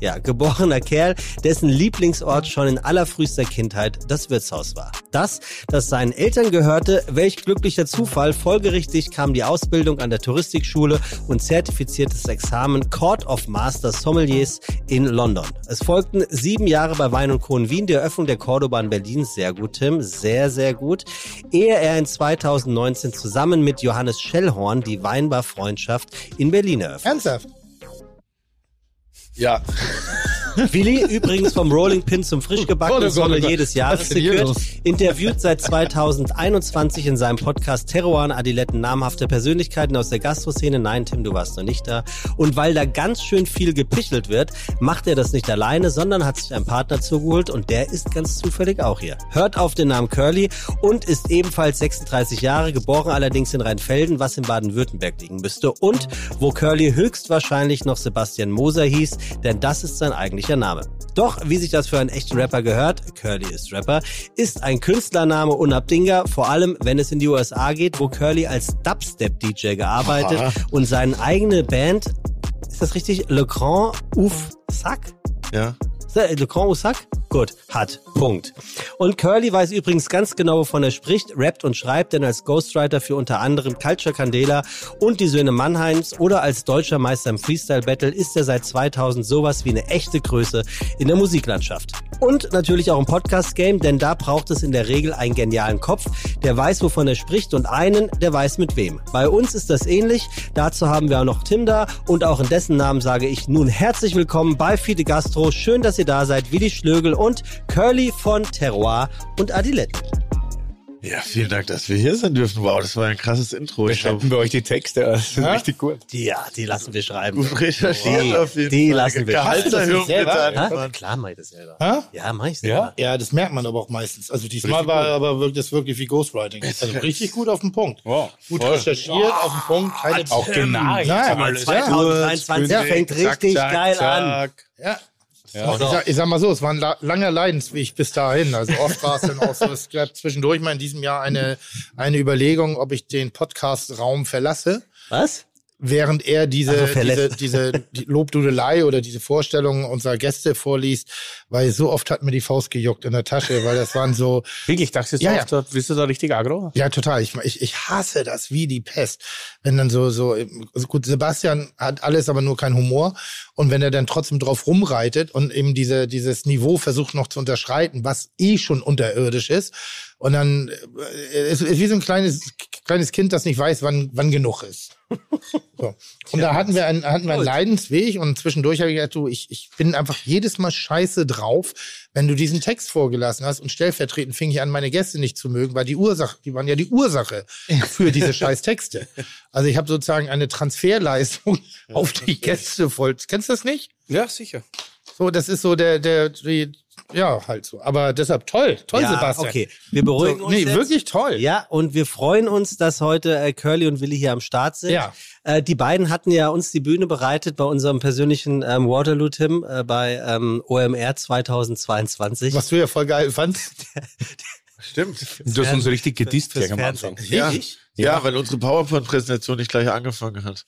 Ja, geborener Kerl, dessen Lieblingsort schon in allerfrühester Kindheit das Wirtshaus war. Das, das seinen Eltern gehörte, welch glücklicher Zufall, folgerichtig kam die Ausbildung an der Touristikschule und zertifiziertes Examen Court of Master Sommeliers in London. Es folgten sieben Jahre bei Wein und Co. in Wien, die Eröffnung der Cordoba in Berlin, sehr gut, Tim, sehr, sehr gut, ehe er in 2019 zusammen mit Johannes Schellhorn die Weinbar Freundschaft in Berlin eröffnet. Ernsthaft? Ja. Willi, übrigens vom Rolling Pin zum frisch gebackenen Oh oh Gott. Sommelier des Jahres gekürt, interviewt seit 2021 in seinem Podcast Terroir Adiletten namhafte Persönlichkeiten aus der Gastroszene. Nein, Tim, du warst noch nicht da. Und weil da ganz schön viel gepichelt wird, macht er das nicht alleine, sondern hat sich einen Partner zugeholt und der ist ganz zufällig auch hier. Hört auf den Namen Curly und ist ebenfalls 36 Jahre, geboren allerdings in Rheinfelden, was in Baden-Württemberg liegen müsste und wo Curly höchstwahrscheinlich noch Sebastian Moser hieß, denn das ist sein eigentlicher Name. Doch, wie sich das für einen echten Rapper gehört, Curly ist Rapper, ist ein Künstlername unabdingbar, vor allem wenn es in die USA geht, wo Curly als Dubstep-DJ gearbeitet und seine eigene Band, ist das richtig, Le Grand Ouf Sac? Ja. Das Le Grand Ouf Sac? Gut, hat. Punkt. Und Curly weiß übrigens ganz genau, wovon er spricht, rappt und schreibt, denn als Ghostwriter für unter anderem Culture Candela und die Söhne Mannheims oder als deutscher Meister im Freestyle Battle ist er seit 2000 sowas wie eine echte Größe in der Musiklandschaft. Und natürlich auch im Podcast-Game, denn da braucht es in der Regel einen genialen Kopf, der weiß, wovon er spricht und einen, der weiß mit wem. Bei uns ist das ähnlich. Dazu haben wir auch noch Tim da und auch in dessen Namen sage ich nun herzlich willkommen bei Fide Gastro. Schön, dass ihr da seid, Willi Schlögel und Curly von Terroir und Adilette. Ja, vielen Dank, dass wir hier sein dürfen. Wow, das war ein krasses Intro. Ich Schreiben wir euch die Texte, das ist richtig gut. Die, ja, die lassen wir schreiben. gut recherchiert Die- auf jeden die Fall. lassen wir. Gehaltserhöhung bitte Ha? Mann. Klar mach ich das selber. Hä? Ja, mach ich Ja? selber. Ja, das merkt man aber auch meistens. Also diesmal war aber wirklich, das wirklich wie Ghostwriting. Also richtig gut auf den Punkt. Wow, Gut voll. recherchiert, auf den Punkt, keine Auch genau. Ja, alles. 2023 Ja. fängt richtig Zack, zack, geil an. zack. Ja. Ich, sag, ich sag mal so, es war ein la langer Leidensweg bis dahin. Also oft war es dann auch so, es gab zwischendurch mal in diesem Jahr eine, eine Überlegung, ob ich den Podcast-Raum verlasse. Was? Während er diese, Also diese, diese die Lobdudelei oder diese Vorstellungen unserer Gäste vorliest, weil so oft hat mir die Faust gejuckt in der Tasche, weil das waren so, Wirklich, dachtest du, Ja, ja, ja. bist du da richtig aggro? ja total, ich, ich, ich hasse das wie die Pest. Wenn dann so, so, also gut, Sebastian hat alles, aber nur kein Humor und wenn er dann trotzdem drauf rumreitet und eben diese, dieses Niveau versucht noch zu unterschreiten, was eh schon unterirdisch ist, und dann äh, es ist wie so ein kleines kleines Kind, das nicht weiß, wann wann genug ist. So. Und da hatten wir einen, hatten wir einen Leidensweg und zwischendurch habe ich gesagt, du, ich, ich bin einfach jedes Mal scheiße drauf, wenn du diesen Text vorgelassen hast und stellvertretend fing ich an, meine Gäste nicht zu mögen, weil die Ursache, die waren ja die Ursache für diese scheiß Texte. Also ich habe sozusagen eine Transferleistung auf die Gäste voll. Kennst du das nicht? Ja, sicher. So, das ist so der, der, die, ja, halt so. Aber deshalb toll, toll, ja, Sebastian. okay. Wir beruhigen So, uns nee, jetzt. wirklich toll. Ja, und wir freuen uns, dass heute äh, Curly und Willi hier am Start sind. Ja. Äh, die beiden hatten ja uns die Bühne bereitet bei unserem persönlichen ähm, Waterloo-Tim äh, bei ähm, OMR 2022. Was du ja voll geil fandst. Stimmt. Du hast uns richtig gedisst am. Anfang. Ja. Ich? Ja, weil unsere PowerPoint-Präsentation nicht gleich angefangen hat.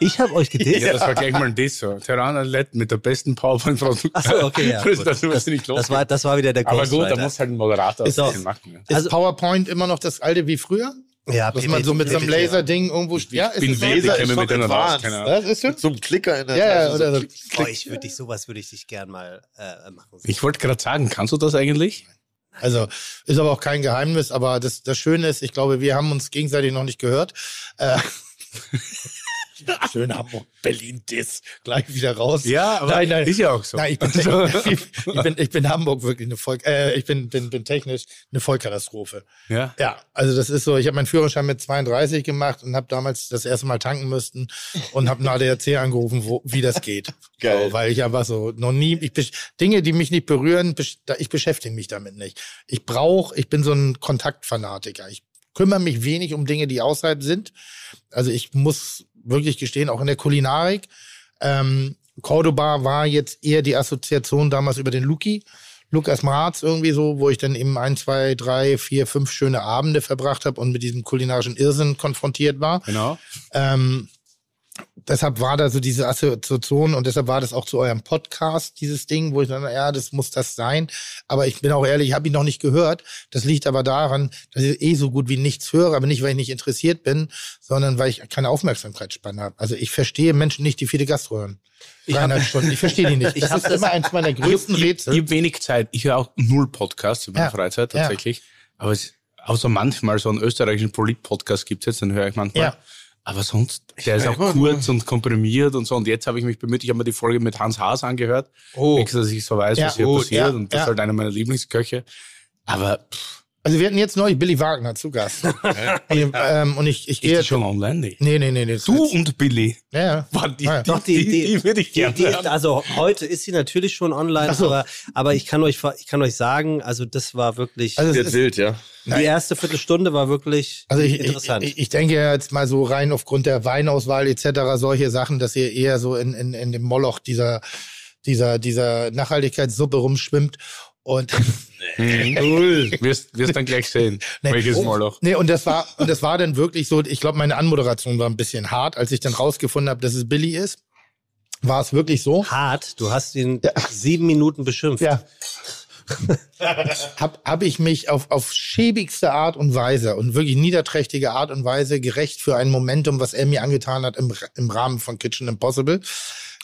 Ich habe euch gedisst. Ja, das war gleich mal ein Diss. So. Terran Alett mit der besten PowerPoint-Produktion. Ach so, okay, ja, gut. das, das, nicht los. Das war, das war wieder der Aber gut, da muss halt ein Moderator Ist ein auch- bisschen machen. Ja. Ist Also- PowerPoint immer noch das alte wie früher? ja, Dass man so mit so einem Laserding irgendwo. Ja, ist bin ich Laser mich mit schon denen aus. advanced. Keine Ahnung. Das ist schon? So einem Klicker in der Ja, ja, Tasche. oder so. klick. Boah, ich würde dich, sowas würde ich dich gern mal äh, machen. Ich wollte gerade sagen, kannst du das eigentlich? Also ist aber auch kein Geheimnis, aber das, das Schöne ist, ich glaube, wir haben uns gegenseitig noch nicht gehört. Äh, Schön Hamburg, Berlin, Diss, gleich wieder raus. Ja, aber nein, nein. ist ja auch so. Nein, ich bin, ich bin, ich bin Hamburg wirklich eine Voll, äh, ich bin, bin, bin technisch eine Vollkatastrophe. Ja. Ja, also das ist so, ich habe meinen Führerschein mit 32 gemacht und habe damals das erste Mal tanken müssen und habe einen ADAC angerufen, wo, wie das geht. Geil. So, weil ich einfach so noch nie, ich, Dinge, die mich nicht berühren, ich beschäftige mich damit nicht. Ich brauche, ich bin so ein Kontaktfanatiker. Ich kümmere mich wenig um Dinge, die außerhalb sind. Also ich muss wirklich gestehen, auch in der Kulinarik. Ähm, Cordoba war jetzt eher die Assoziation damals über den Luki. Lukas Marz irgendwie so, wo ich dann eben ein, zwei, drei, vier, fünf schöne Abende verbracht habe und mit diesem kulinarischen Irrsinn konfrontiert war. Genau. Ähm, deshalb war da so diese Assoziation und deshalb war das auch zu eurem Podcast, dieses Ding, wo ich dann, ja, das muss das sein. Aber ich bin auch ehrlich, ich habe ihn noch nicht gehört. Das liegt aber daran, dass ich eh so gut wie nichts höre, aber nicht, weil ich nicht interessiert bin, sondern weil ich keine Aufmerksamkeitsspanne habe. Also ich verstehe Menschen nicht, die viele Gastro hören. Dreieinhalb Stunden. Ich verstehe die nicht. Das ist immer eins meiner größten ich, ich, Rätsel. Ich habe wenig Zeit. Ich höre auch null Podcasts in meiner Ja. Freizeit Ja. tatsächlich. Aber es, außer manchmal so einen österreichischen Polit-Podcast gibt es jetzt, den höre ich manchmal. Ja. Aber sonst, der ist auch kurz und komprimiert und so. Und jetzt habe ich mich bemüht, ich habe mir die Folge mit Hans Haas angehört. Oh. Extra, dass ich so weiß, Ja, was hier gut, passiert. ja, und das ja. ist halt einer meiner Lieblingsköche. Aber pff, Also wir hatten jetzt neulich Billy Wagner zu Gast. und, ähm, und ich, ich ist gehe die schon online? Nee. Nee, nee, nee. Du und Billy. Ja, ja. Boah, die, Ja. die, Doch, die- die, die- die würde ich gerne die ist, also heute ist sie natürlich schon online, so. aber, aber ich kann euch ich kann euch sagen, also das war wirklich Also es Wird ist, wild, ja. die erste Viertelstunde war wirklich Also ich, interessant. Ich, ich, ich denke jetzt mal so rein aufgrund der Weinauswahl etc. solche Sachen, dass ihr eher so in, in, in dem Moloch dieser dieser dieser Nachhaltigkeitssuppe rumschwimmt und Null. Wirst, wirst dann gleich sehen, Nee. welches Oh, Moloch. Nee, und das war und das war dann wirklich so, ich glaube meine Anmoderation war ein bisschen hart, als ich dann rausgefunden habe, dass es Billy ist. war es wirklich so. Hart, du hast ihn sieben Minuten beschimpft. Ja. hab, hab ich mich auf, auf schäbigste Art und Weise und wirklich niederträchtige Art und Weise gerecht für ein Momentum, was er mir angetan hat im, im Rahmen von Kitchen Impossible.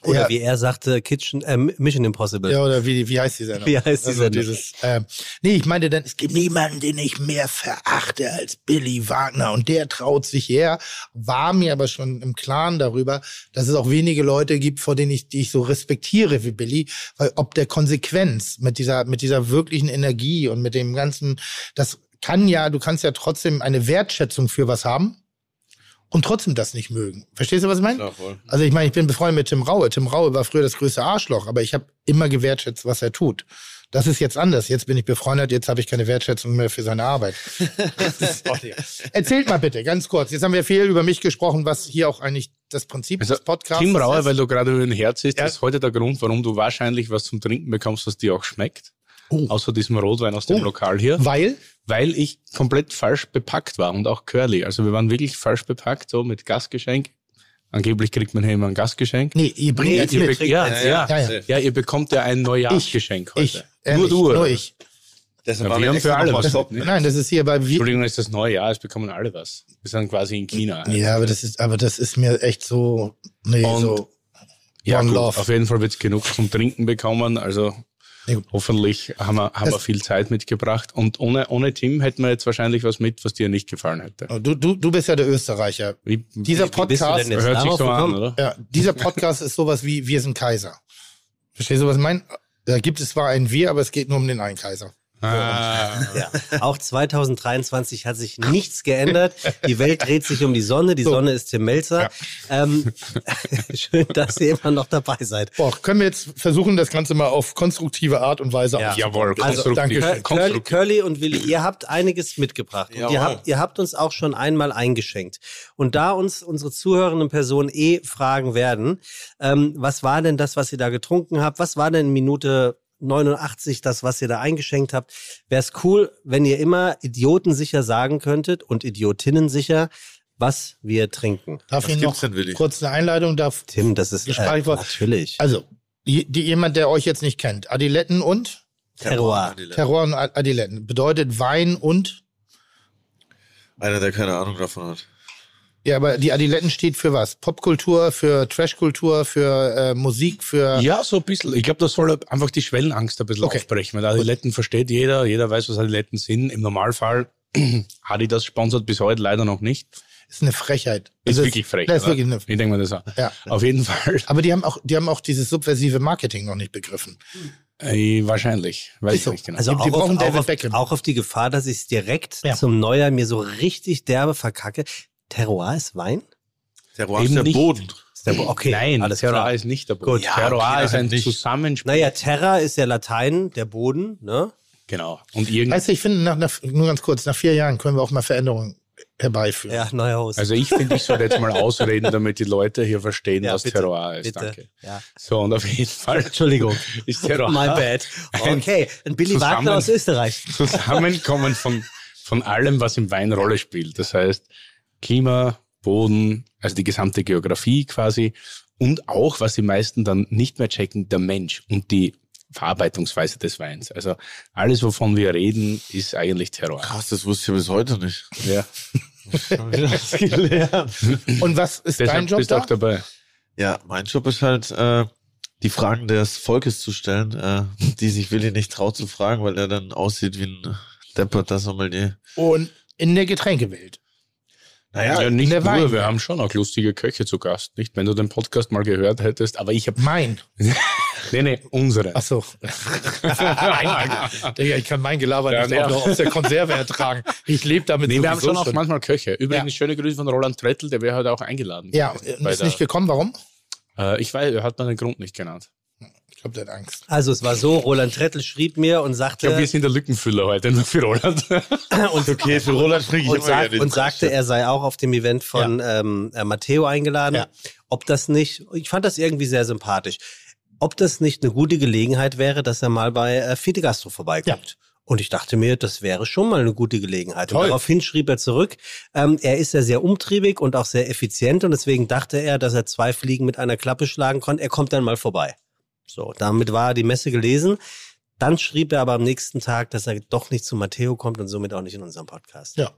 Oder Ja. wie er sagte, Kitchen, äh, Mission Impossible. Ja, oder wie, wie heißt die Sendung? Wie heißt die also Sendung? Dieses, ähm, nee, ich meinte dann, es gibt niemanden, den ich mehr verachte als Billy Wagner und der traut sich her. War mir aber schon im Klaren darüber, dass es auch wenige Leute gibt, vor denen ich, die ich so respektiere wie Billy, weil ob der Konsequenz mit dieser, mit dieser wirklichen Energie und mit dem ganzen, das kann ja, du kannst ja trotzdem eine Wertschätzung für was haben und trotzdem das nicht mögen. Verstehst du, was ich meine? Klar, voll. Also ich meine, ich bin befreundet mit Tim Raue. Tim Raue war früher das größte Arschloch, aber ich habe immer gewertschätzt, was er tut. Das ist jetzt anders. Jetzt bin ich befreundet, jetzt habe ich keine Wertschätzung mehr für seine Arbeit. Erzählt mal bitte, ganz kurz. Jetzt haben wir viel über mich gesprochen, was hier auch eigentlich das Prinzip Also, des Podcasts Tim Rauer, ist. weil du gerade über den Herz ist, Ja. das ist heute der Grund, warum du wahrscheinlich was zum Trinken bekommst, was dir auch schmeckt. Oh. Außer diesem Rotwein aus dem Oh. Lokal hier. Weil? Weil ich komplett falsch bepackt war und auch Curly. Also wir waren wirklich falsch bepackt, so mit Gastgeschenk. Angeblich kriegt man hier immer ein Gastgeschenk. Nee, ihr bringt Nee, jetzt ihr mit. ja, ja, ja, Ja, ja. ihr bekommt ja ein Neujahrsgeschenk heute. Ich, Nur du, nur ich. Deshalb Ja, wir haben für alle was. shoppen. Nein, das ist hier bei wir. Entschuldigung, ist das neue Jahr, es bekommen alle was. Wir sind quasi in China. Ja, aber das ist, aber das ist mir echt so, nee, Und- so. Ja, gut, Love. auf jeden Fall wird's genug zum Trinken bekommen. Also Ja, hoffentlich haben wir, haben Das- wir viel Zeit mitgebracht. Und ohne, ohne Tim hätten wir jetzt wahrscheinlich was mit, was dir nicht gefallen hätte. Du, du, du bist ja der Österreicher. Wie, Dieser Podcast, hört sich so an, oder? ja, dieser Podcast ist sowas wie Wir sind Kaiser. Verstehst du, was ich meine? Da gibt es zwar ein Wir, aber es geht nur um den einen Kaiser. Ah, Ja. Auch 2023 hat sich nichts geändert. Die Welt dreht sich um die Sonne. Die Sonne ist Tim Melzer. Ähm, schön, dass ihr immer noch dabei seid. Boah, können wir jetzt versuchen, das Ganze mal auf konstruktive Art und Weise Ja. jawohl, Also, danke schön. Curly. Curly und Willi, ihr habt einiges mitgebracht. Und ihr habt, ihr habt uns auch schon einmal eingeschenkt. Und da uns unsere zuhörenden Personen eh fragen werden, ähm, was war denn das, was ihr da getrunken habt? Was war denn in Minute 89 das, was ihr da eingeschenkt habt? Wäre es cool, wenn ihr immer idiotensicher sagen könntet und Idiotinnen sicher, was wir trinken. Darf Was ich noch denn, kurz eine Einleitung? Darf, Tim, das ist äh, natürlich. also, die, die, jemand, der euch jetzt nicht kennt. Adiletten und? Terroir. Terror und Adiletten. Bedeutet Wein und? Einer, der keine Ahnung davon hat. Ja, aber die Adiletten steht für was? Popkultur, für Trashkultur, für äh, Musik, für... Ja, so ein bisschen. Ich glaube, das soll einfach die Schwellenangst ein bisschen Okay. aufbrechen. Weil Adiletten versteht jeder, jeder weiß, was Adiletten sind. Im Normalfall Adidas sponsert bis heute leider noch nicht. Ist eine Frechheit. Ist Also wirklich frech. Das ist oder? wirklich eine, Ich denke mal das auch. ja. Auf jeden Fall. Aber die haben auch, die haben auch dieses subversive Marketing noch nicht begriffen. Äh, wahrscheinlich. Weiß ich so. nicht genau. Also Die- auch, die brauchen auf, David auch, auf, auch auf die Gefahr, dass ich es direkt Ja. zum Neujahr mir so richtig derbe verkacke. Terroir ist Wein? Terroir Eben ist der nicht. Boden. Ist der Bo- okay, Nein, alles Terroir klar. ist nicht der Gut. Boden. Ja, Terroir okay, ist ein nicht. Zusammenspiel. Naja, Terra ist ja Latein, der Boden, ne? Genau. Und Weißt du, ich finde, nach, nach, nur ganz kurz, nach vier Jahren können wir auch mal Veränderungen herbeiführen. Ja, neuer Host. also ich finde, ich sollte jetzt mal ausreden, damit die Leute hier verstehen, Ja, was bitte, Terroir ist. bitte. Danke. Ja. So, und auf jeden Fall Entschuldigung. ist Terroir My bad. Okay, ein Billy Wagner aus Österreich. Zusammenkommen von, von allem, was im Wein Rolle spielt. Das heißt, Klima, Boden, also die gesamte Geografie quasi und auch, was die meisten dann nicht mehr checken, der Mensch und die Verarbeitungsweise des Weins. Also alles, wovon wir reden, ist eigentlich Terror. Krass, das wusste ich bis heute nicht. Ja. Gelernt. Und was ist dein Deshalb Job bist du da? auch dabei. Ja, mein Job ist halt, äh, die Fragen des Volkes zu stellen, äh, die sich Willi nicht traut zu fragen, weil er dann aussieht wie ein depperter Sommelier. Und in der Getränkewelt. Ja, nicht der nur, Wein. wir haben schon auch lustige Köche zu Gast, nicht? Wenn du den Podcast mal gehört hättest, aber ich habe, Mein. nee, nee, unsere. Ach so. Ich kann mein Gelaber Ja, nicht ja. aus der Konserve ertragen. Ich lebe damit Nee, wir haben sowieso schon auch manchmal Köche. Übrigens, Ja. schöne Grüße von Roland Trettel, der wäre heute auch eingeladen. Ja, ist nicht gekommen. Warum? äh, Ich weiß, er hat mir den Grund nicht genannt. Ich glaube, der hat Angst. Also es war so, Roland Trettel schrieb mir und Ich glaube, sagte wir sind der Lückenfüller heute, nur für Roland. und, Okay, für Roland kriege ich und, sag, und sagte, er sei auch auf dem Event von ähm, äh, Matteo eingeladen. Ja. Ob das nicht, ich fand das irgendwie sehr sympathisch, ob das nicht eine gute Gelegenheit wäre, dass er mal bei äh, Fide Gastro vorbeikommt. Und ich dachte mir, das wäre schon mal eine gute Gelegenheit. Toll. Und daraufhin schrieb er zurück, ähm, er ist ja sehr umtriebig und auch sehr effizient und deswegen dachte er, dass er zwei Fliegen mit einer Klappe schlagen konnte. Er kommt dann mal vorbei. So, damit war die Messe gelesen. Dann schrieb er aber am nächsten Tag, dass er doch nicht zu Matteo kommt und somit auch nicht in unserem Podcast. Ja.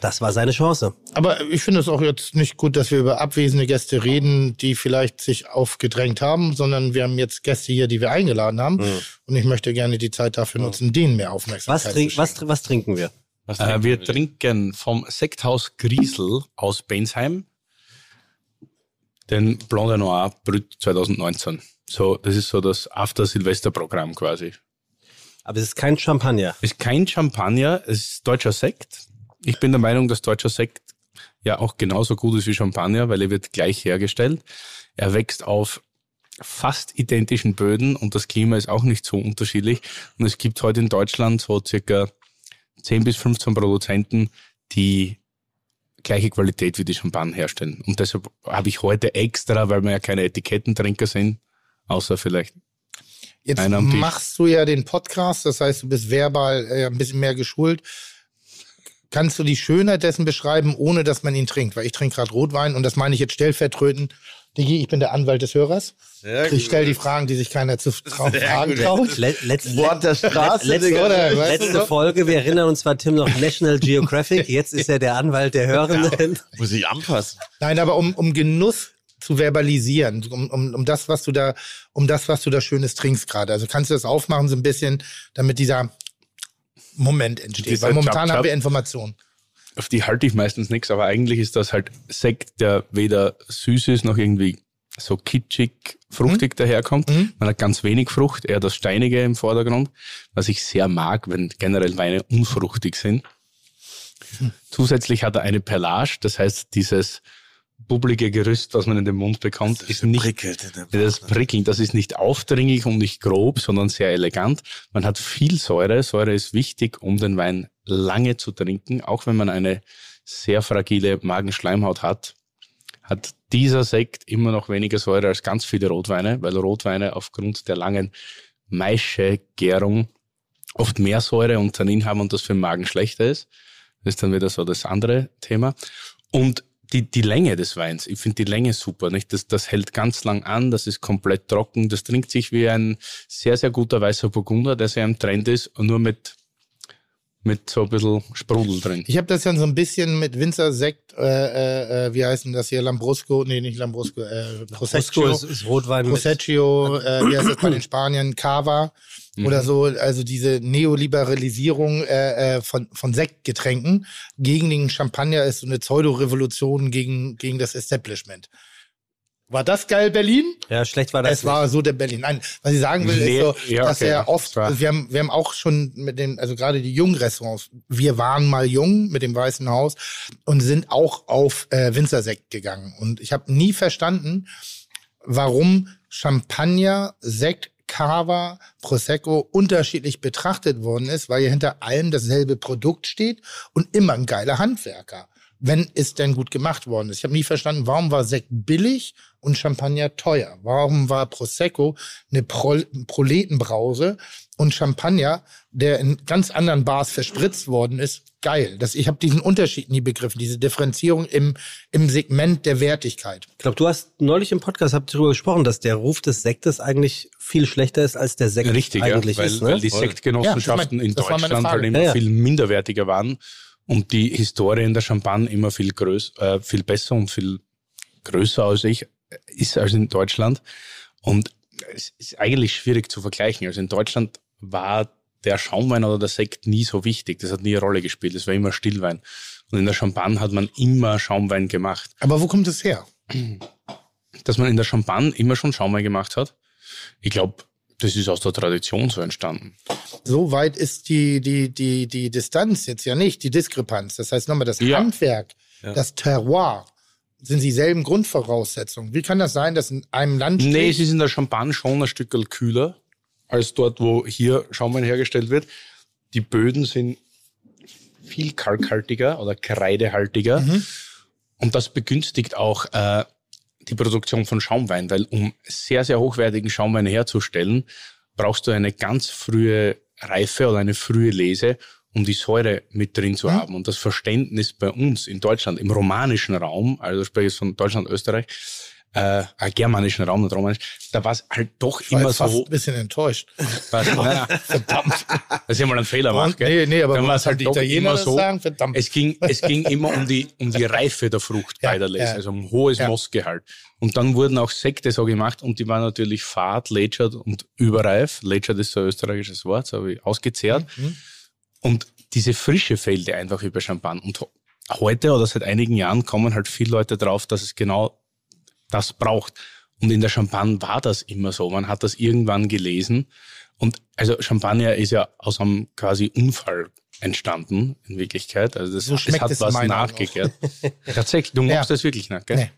Das war seine Chance. Aber ich finde es auch jetzt nicht gut, dass wir über abwesende Gäste reden, die vielleicht sich aufgedrängt haben, sondern wir haben jetzt Gäste hier, die wir eingeladen haben. Und ich möchte gerne die Zeit dafür nutzen, denen mehr Aufmerksamkeit Was, zu trink, schenken. was, was trinken wir? Was Äh, trinken wir denn? trinken vom Sekthaus Griesel aus Bensheim den Blanc de Noir Brut 2019. So, das ist so das After-Silvester-Programm quasi. Aber es ist kein Champagner. Ist kein Champagner, es ist deutscher Sekt. Ich bin der Meinung, dass deutscher Sekt ja auch genauso gut ist wie Champagner, weil er wird gleich hergestellt. Er wächst auf fast identischen Böden und das Klima ist auch nicht so unterschiedlich. Und es gibt heute in Deutschland so circa 10 bis 15 Produzenten, die gleiche Qualität wie die Champagner herstellen. Und deshalb habe ich heute extra, weil wir ja keine Etikettentrinker sind, außer vielleicht Jetzt machst du ja den Podcast, das heißt, du bist verbal äh, ein bisschen mehr geschult. Kannst du die Schönheit dessen beschreiben, ohne dass man ihn trinkt? Weil ich trinke gerade Rotwein und das meine ich jetzt stellvertretend. Digi, ich bin der Anwalt des Hörers. Sehr Ich stelle die. Fragen, die sich keiner zu tra Sehr fragen traut. Le letz Wort der Straße, letzte, Digga. oder? Weißt letzte? Folge, wir erinnern uns war Tim noch National Geographic, jetzt ist er der Anwalt der Hörenden. Muss ich anpassen. Nein, aber um, um Genuss zu verbalisieren, um, um, um das, was du da, um das, was du da Schönes trinkst gerade. Also kannst du das aufmachen so ein bisschen, damit dieser Moment entsteht. Weil momentan haben wir Informationen. auf die halte ich meistens nichts, aber eigentlich ist das halt Sekt, der weder süß ist noch irgendwie so kitschig, fruchtig daherkommt. Mhm. Man hat ganz wenig Frucht, eher das Steinige im Vordergrund, was ich sehr mag, wenn generell Weine unfruchtig sind. Zusätzlich hat er eine Perlage, das heißt, dieses bubbelige Gerüst, was man in den Mund bekommt, ist nicht Prickelt in dem das Prickeln, das ist nicht aufdringlich und nicht grob, sondern sehr elegant. Man hat viel Säure. Säure ist wichtig, um den Wein lange zu trinken. Auch wenn man eine sehr fragile Magenschleimhaut hat, hat dieser Sekt immer noch weniger Säure als ganz viele Rotweine, weil Rotweine aufgrund der langen Maische-Gärung oft mehr Säure und Tannin haben und das für den Magen schlechter ist. Das ist dann wieder so das andere Thema. Und die, die Länge des Weins, ich finde die Länge super. Nicht? Das, das hält ganz lang an, das ist komplett trocken, das trinkt sich wie ein sehr, sehr guter weißer Burgunder, der sehr im Trend ist und nur mit, mit so ein bisschen Sprudel drin. Ich habe das ja so ein bisschen mit Winzersekt, äh, äh, wie heißt denn das hier? Lambrusco, nee, nicht Lambrusco, äh, Prosecco. Ist, ist Rotwein Prosecco, äh, wie heißt das bei den Spaniern? Cava oder Mhm. so, also diese Neoliberalisierung äh, äh, von, von Sektgetränken gegen den Champagner ist so eine Pseudo-Revolution gegen, gegen das Establishment. War das geil, Berlin? Ja, schlecht war das. Es war so der Berlin. Nein, was ich sagen will, Nee, ist so, ja, dass okay, er ja, oft, war- wir haben, wir haben auch schon mit den, also gerade die jungen Restaurants, wir waren mal jung mit dem Weißen Haus und sind auch auf äh, Winzersekt gegangen. Und ich habe nie verstanden, warum Champagner, Sekt, Cava, Prosecco unterschiedlich betrachtet worden ist, weil hier hinter allem dasselbe Produkt steht und immer ein geiler Handwerker, wenn es denn gut gemacht worden ist. Ich habe nie verstanden, warum war Sekt billig und Champagner teuer? Warum war Prosecco eine Pro Proletenbrause und Champagner, der in ganz anderen Bars verspritzt worden ist, geil? Das, ich habe diesen Unterschied nie begriffen, diese Differenzierung im, im Segment der Wertigkeit. Ich glaube, du hast neulich im Podcast habt ihr darüber gesprochen, dass der Ruf des Sektes eigentlich viel schlechter ist, als der Sekt Richtig, ja, eigentlich weil, ist. Ne? weil die. Sektgenossenschaften Ja, das mein- in Deutschland halt immer Ja, ja. viel minderwertiger waren und die Historie in der Champagne immer viel größer, äh, viel besser und viel größer als ich ist als in Deutschland. Und es ist eigentlich schwierig zu vergleichen. Also in Deutschland war der Schaumwein oder der Sekt nie so wichtig. Das hat nie eine Rolle gespielt. Das war immer Stillwein. Und in der Champagne hat man immer Schaumwein gemacht. Aber wo kommt es her? Dass man in der Champagne immer schon Schaumwein gemacht hat, ich glaube, das ist aus der Tradition so entstanden. So weit ist die, die, die, die Distanz jetzt ja nicht, die Diskrepanz. Das heißt nochmal, das Ja. Handwerk, Ja. das Terroir sind dieselben Grundvoraussetzungen. Wie kann das sein, dass in einem Land steht, Nee, es ist in der Champagne schon ein Stück kühler als dort, wo hier Schaumwein hergestellt wird. Die Böden sind viel kalkhaltiger oder kreidehaltiger. Und das begünstigt auch äh, die Produktion von Schaumwein, weil um sehr, sehr hochwertigen Schaumwein herzustellen, brauchst du eine ganz frühe reife oder eine frühe Lese, um die Säure mit drin zu Mhm. haben. Und das Verständnis bei uns in Deutschland, im romanischen Raum, also ich spreche jetzt von Deutschland, Österreich, äh, äh, germanischen Raum, nicht romanisch, da war es halt doch Ich war immer jetzt fast so. ein bisschen enttäuscht. Was, nein, verdammt. Dass ich mal einen Fehler mache. nee, nee, aber Dann war es halt die Italiener so. sagen, verdammt. Es ging, es ging immer um die, um die Reife der Frucht Ja, bei der Lese, ja. also um hohes Ja. Mostgehalt. Und dann wurden auch Sekte so gemacht und die waren natürlich fad, lätschert und überreif. Lätschert ist so ein österreichisches Wort, so habe ich ausgezehrt. Mhm. Und diese Frische fehlte einfach über Champagner. Und heute oder seit einigen Jahren kommen halt viele Leute drauf, dass es genau das braucht. Und in der Champagne war das immer so. Man hat das irgendwann gelesen. Und also Champagner ist ja aus einem quasi Unfall entstanden, in Wirklichkeit. Also das, So es hat was nachgekehrt. Tatsächlich, du Ja. machst das wirklich nach, gell? Nee.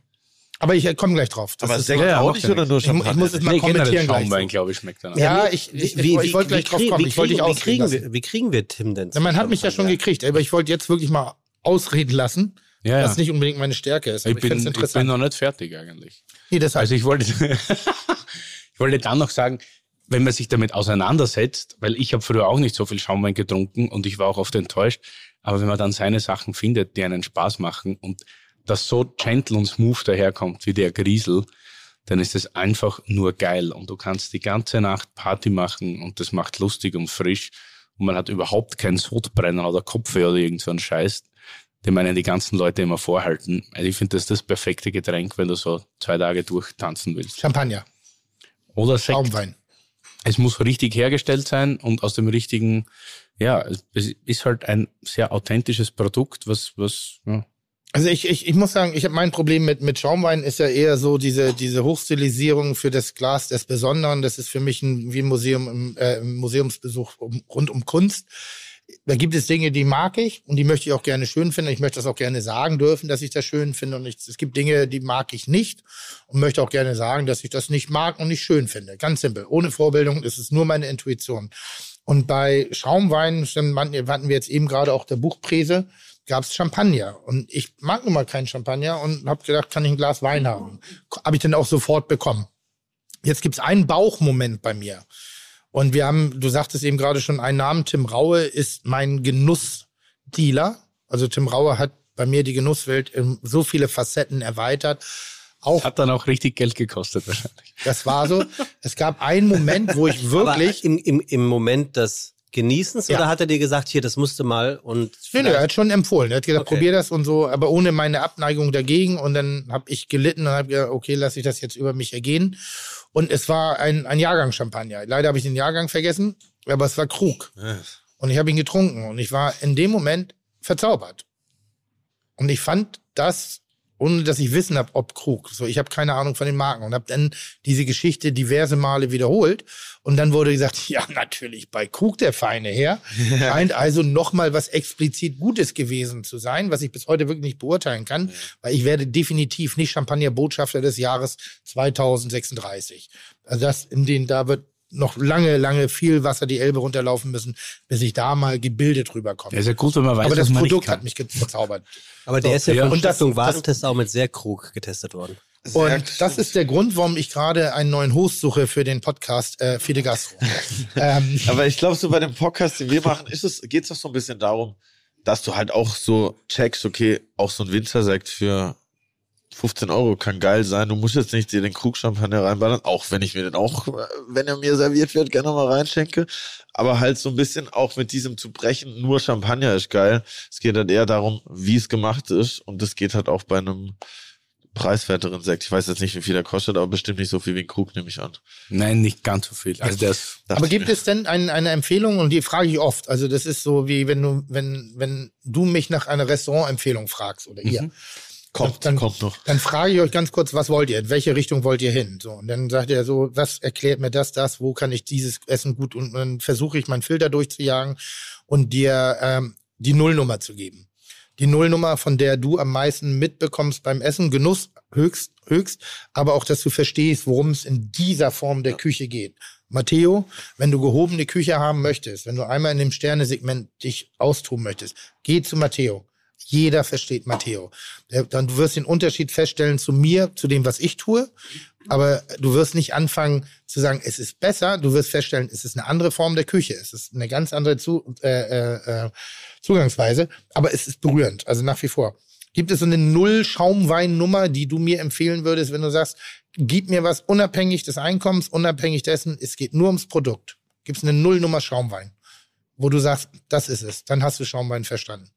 Aber ich komme gleich drauf. Das Aber ist Sekt ja, nicht oder nur Ich mu- ich Champagner? muss es mal Nee, kommentieren gleich. Schaumwein, glaube ich, schmeckt danach. Ja, ich, ich, ich, ich wollte gleich drauf kriegen- kommen. wie Ich wollte dich kriegen- wie kriegen, lassen. wir, wie kriegen wir Tim denn? Ja, man hat mich ja schon Champagner? gekriegt, aber ich wollte jetzt wirklich mal ausreden lassen, Ja, ja. was nicht unbedingt meine Stärke ist. Aber ich, ich, bin, ich bin noch nicht fertig eigentlich. nee, deshalb. Also ich wollte, ich wollte dann noch sagen, wenn man sich damit auseinandersetzt, weil ich habe früher auch nicht so viel Schaumwein getrunken und ich war auch oft enttäuscht, aber wenn man dann seine Sachen findet, die einen Spaß machen und das so gentle und smooth daherkommt wie der Griesel, dann ist es einfach nur geil und du kannst die ganze Nacht Party machen und das macht lustig und frisch und man hat überhaupt keinen Sodbrenner oder Kopfweh oder irgend so einen Scheiß, den meinen die ganzen Leute immer vorhalten. Also ich finde das das perfekte Getränk, wenn du so zwei Tage durchtanzen willst. Champagner, Oder Sekt. Schaumwein. Es muss richtig hergestellt sein und aus dem richtigen, ja, es- es ist halt ein sehr authentisches Produkt, was, was, ja. Also ich, ich, ich muss sagen, ich habe mein Problem mit, mit Schaumwein ist ja eher so diese, diese Hochstilisierung für das Glas des Besonderen. Das ist für mich ein, wie ein Museum im, äh, im Museumsbesuch um, rund um Kunst. Da gibt es Dinge, die mag ich und die möchte ich auch gerne schön finden. Ich möchte das auch gerne sagen dürfen, dass ich das schön finde. Und ich, es gibt Dinge, die mag ich nicht und möchte auch gerne sagen, dass ich das nicht mag und nicht schön finde. Ganz simpel. Ohne Vorbildung ist es nur meine Intuition. Und bei Schaumwein, hatten wir jetzt eben gerade auch der Buchpräse, gab es Champagner. Und ich mag nun mal keinen Champagner und habe gedacht, kann ich ein Glas Wein haben. Habe ich dann auch sofort bekommen. Jetzt gibt's einen Bauchmoment bei mir. Und wir haben, du sagtest eben gerade schon einen Namen, Tim Raue ist mein Genussdealer. Also Tim Raue hat bei mir die Genusswelt in so viele Facetten erweitert. Auch Hat dann auch richtig Geld gekostet wahrscheinlich. das war so. Es gab einen Moment, wo ich Aber wirklich. im, im, im Moment des Genießens Ja. oder hat er dir gesagt, hier, das musste mal und Nö, nö, er hat schon empfohlen. Er hat gesagt, Okay. probier das und so, aber ohne meine Abneigung dagegen. Und dann habe ich gelitten und habe gesagt, okay, lasse ich das jetzt über mich ergehen. Und es war ein, ein Jahrgang Champagner. Leider habe ich den Jahrgang vergessen, aber es war Krug. Und ich habe ihn getrunken und ich war in dem Moment verzaubert. Und ich fand das, ohne dass ich wissen habe, ob Krug. So, ich habe keine Ahnung von den Marken und habe dann diese Geschichte diverse Male wiederholt. Und dann wurde gesagt, ja, natürlich bei Krug der feine Herr. Scheint also nochmal was explizit Gutes gewesen zu sein, was ich bis heute wirklich nicht beurteilen kann, weil ich werde definitiv nicht Champagner-Botschafter des Jahres 2036. Also das, in den, da wird noch lange, lange viel Wasser die Elbe runterlaufen müssen, bis ich da mal gebildet rüberkomme. Ja, ist ja gut, wenn man weiß, Aber das Produkt hat mich ge- verzaubert. Aber der ist ja, ja. von Und das- Stiftung Warentest auch mit sehr Krug getestet worden. Und das ist der Grund, warum ich gerade einen neuen Host suche für den Podcast äh, Fide Gastro. ähm, Aber ich glaube, so bei dem Podcast, den wir machen, ist es, geht es doch so ein bisschen darum, dass du halt auch so checkst, okay, auch so ein Winzersekt für 15 Euro kann geil sein. Du musst jetzt nicht dir den Krug Champagner reinballern, auch wenn ich mir den auch, wenn er mir serviert wird, gerne mal reinschenke. Aber halt so ein bisschen auch mit diesem zu brechen, nur Champagner ist geil. Es geht halt eher darum, wie es gemacht ist. Und das geht halt auch bei einem preiswerteren Sekt. Ich weiß jetzt nicht, wie viel der kostet, aber bestimmt nicht so viel wie ein Krug, nehme ich an. Nein, nicht ganz so viel. Also Dachte aber gibt mir. es denn ein, eine Empfehlung und die frage ich oft. Also das ist so wie wenn du wenn wenn du mich nach einer Restaurantempfehlung fragst oder ihr. Kommt, dann, kommt noch. Dann frage ich euch ganz kurz, was wollt ihr? In welche Richtung wollt ihr hin? So und dann sagt er so, was erklärt mir das, das? Wo kann ich dieses Essen gut? Und dann versuche ich meinen Filter durchzujagen und dir ähm, die Nullnummer zu geben. Die Nullnummer, von der du am meisten mitbekommst beim Essen, Genuss höchst, höchst, aber auch, dass du verstehst, worum es in dieser Form der Küche geht. Matteo, wenn du gehobene Küche haben möchtest, wenn du einmal in dem Sternesegment dich austoben möchtest, geh zu Matteo. Jeder versteht Matteo. Der- Dann du wirst den Unterschied feststellen zu mir, zu dem, was ich tue. Aber du wirst nicht anfangen zu sagen, es ist besser. Du wirst feststellen, es ist eine andere Form der Küche. Es ist eine ganz andere zu, äh, äh, äh, Zugangsweise. Aber es ist berührend. Also nach wie vor. Gibt es so eine Null-Schaumwein-Nummer, die du mir empfehlen würdest, wenn du sagst, gib mir was unabhängig des Einkommens, unabhängig dessen, es geht nur ums Produkt. Gibt es eine Null-Nummer Schaumwein, wo du sagst, das ist es. Dann hast du Schaumwein verstanden.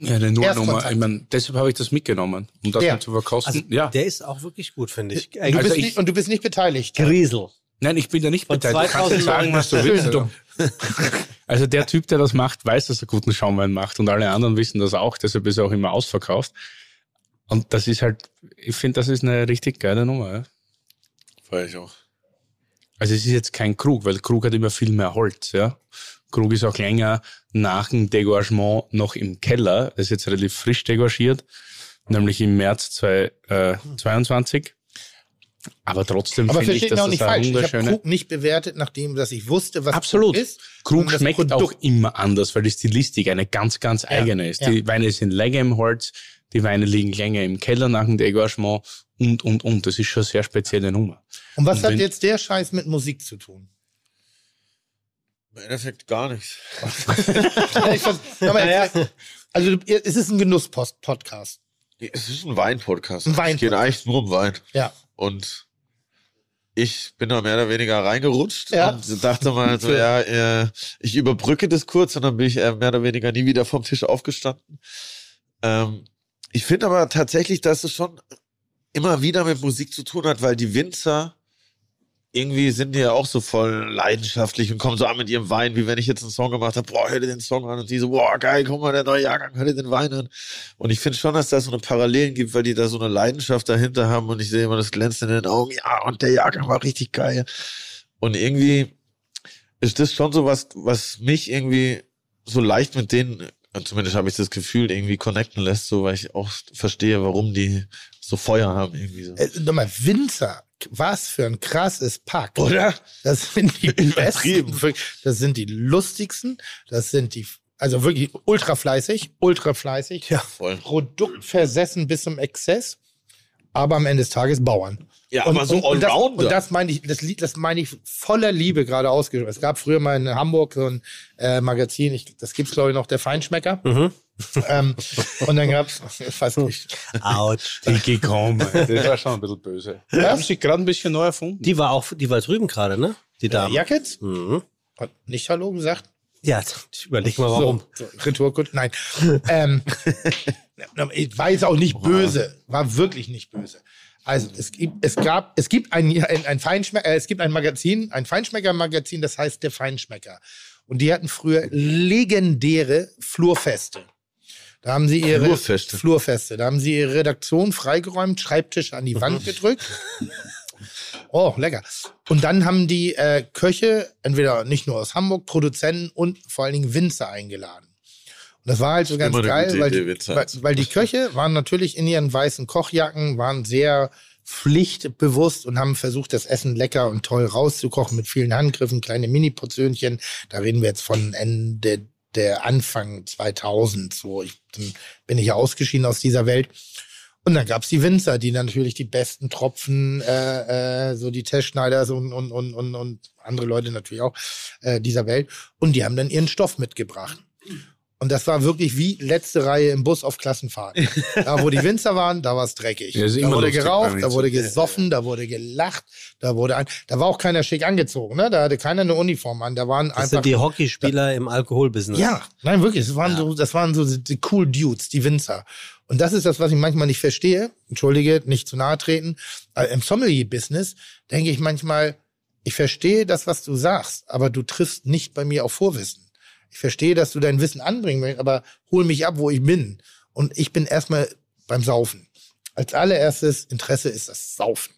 Ja, eine Nullnummer. Ich meine, deshalb habe ich das mitgenommen, um das Ja. mal zu verkosten. Also, ja. Der ist auch wirklich gut, finde ich. Du Also bist ich- nicht, und du bist nicht beteiligt. Griesel. Nein, ich bin da nicht Von beteiligt. Du kannst 2009 sagen, was du willst. Dumm. Also der Typ, der das macht, weiß, dass er guten Schaumwein macht und alle anderen wissen das auch, deshalb ist er auch immer ausverkauft. Und das ist halt, ich finde, das ist eine richtig geile Nummer. Ja? Feier ich auch. Also es ist jetzt kein Krug, weil Krug hat immer viel mehr Holz, ja. Krug ist auch länger nach dem Degorgement noch im Keller. Das ist jetzt relativ frisch degorgiert, nämlich im März 2022. Aber trotzdem Aber finde ich, dass auch das nicht falsch. Ich habe wunderschöne... Krug nicht bewertet, nachdem dass ich wusste, was Absolut. Krug ist. Krug schmeckt auch Produkt. immer anders, weil die Stilistik eine ganz, ganz eigene ist. ja. Die Weine sind länger im Holz, die Weine liegen länger im Keller nach dem Degorgement und, und, und. Das ist schon eine sehr spezielle Nummer. Und was Und hat jetzt der Scheiß mit Musik zu tun? Im Endeffekt gar nichts. Ich mal, jetzt- Also es ist ein Genuss-Podcast. Es ist ein Wein-Podcast. Ein Es geht eigentlich nur um Wein. Ja. Und ich bin da mehr oder weniger reingerutscht Ja. und dachte mal so, ja, äh, ich überbrücke das kurz und dann bin ich äh, mehr oder weniger nie wieder vom Tisch aufgestanden. Ähm, ich finde aber tatsächlich, dass es schon immer wieder mit Musik zu tun hat, weil die Winzer irgendwie sind die ja auch so voll leidenschaftlich und kommen so an mit ihrem Wein, wie wenn ich jetzt einen Song gemacht habe, boah, hör dir den Song an und die so, boah, geil, guck mal, der neue Jahrgang, hör dir den Wein an. Und ich finde schon, dass da so eine Parallelen gibt, weil die da so eine Leidenschaft dahinter haben und ich sehe immer das Glänzen in den Augen, ja, und der Jahrgang war richtig geil. Und irgendwie ist das schon so was, was mich irgendwie so leicht mit denen, zumindest habe ich das Gefühl, irgendwie connecten lässt, so, weil ich auch verstehe, warum die so Feuer haben, irgendwie so. Äh, nochmal, Winzer, was für ein krasses Pack. Oder? Das sind die besten, das sind die lustigsten, das sind die, also wirklich ultra fleißig, ultra fleißig, Ja. Voll. produktversessen bis zum Exzess, aber am Ende des Tages Bauern. Ja, aber so und, das, Allrounder. und das meine ich, das, das meine ich voller Liebe gerade ausgesprochen. Es gab früher mal in Hamburg so ein äh, Magazin, ich, das gibt's glaube ich noch, der Feinschmecker. Mhm. Ähm, und dann gab's, ich weiß nicht, Autsch. Die gekommen. Das war schon ein bisschen böse. Die haben sich gerade ein bisschen neu erfunden. Die war auch, die war drüben gerade, ne? Die der Dame. Jackets? Mhm. Hat nicht Hallo gesagt? Ja, ich überleg mal warum. So, so Retourkunden, nein. ähm, ich war jetzt auch nicht böse, war wirklich nicht böse. Also es gibt, es gab, es gibt ein, ein, ein Feinschmecker, äh, es gibt ein Magazin, ein Feinschmecker-Magazin, das heißt der Feinschmecker. Und die hatten früher legendäre Flurfeste. Da haben sie ihre Flurfeste. Flurfeste. Da haben sie ihre Redaktion freigeräumt, Schreibtische an die Wand gedrückt. Oh, lecker. Und dann haben die äh, Köche, entweder nicht nur aus Hamburg, Produzenten und vor allen Dingen Winzer eingeladen. Und das war halt so ganz geil, weil, Idee, die, weil, weil die Köche waren natürlich in ihren weißen Kochjacken, waren sehr pflichtbewusst und haben versucht, das Essen lecker und toll rauszukochen mit vielen Handgriffen, kleine Mini-Portionchen. Da reden wir jetzt von Ende der Anfang 2000. So, ich, dann bin ich ja ausgeschieden aus dieser Welt. Und dann gab's die Winzer, die natürlich die besten Tropfen, äh, äh, so die Testschneiders und, und, und, und, und andere Leute natürlich auch äh, dieser Welt. Und die haben dann ihren Stoff mitgebracht. Und das war wirklich wie letzte Reihe im Bus auf Klassenfahrt. Da, wo die Winzer waren, da war's dreckig. Ja, da wurde geraucht, da wurde gesoffen, da wurde gelacht, da wurde ein, da war auch keiner schick angezogen, ne? Da hatte keiner eine Uniform an. Da waren Das einfach sind die Hockeyspieler im Alkoholbusiness. ja, nein, wirklich. Das waren so, das waren so die cool Dudes, die Winzer. Und das ist das, was ich manchmal nicht verstehe. Entschuldige, nicht zu nahe treten. Aber Im Sommelier-Business denke ich manchmal, ich verstehe das, was du sagst, aber du triffst nicht bei mir auf Vorwissen. Ich verstehe, dass du dein Wissen anbringen willst, aber hol mich ab, wo ich bin. Und ich bin erstmal beim Saufen. Als allererstes Interesse ist das Saufen.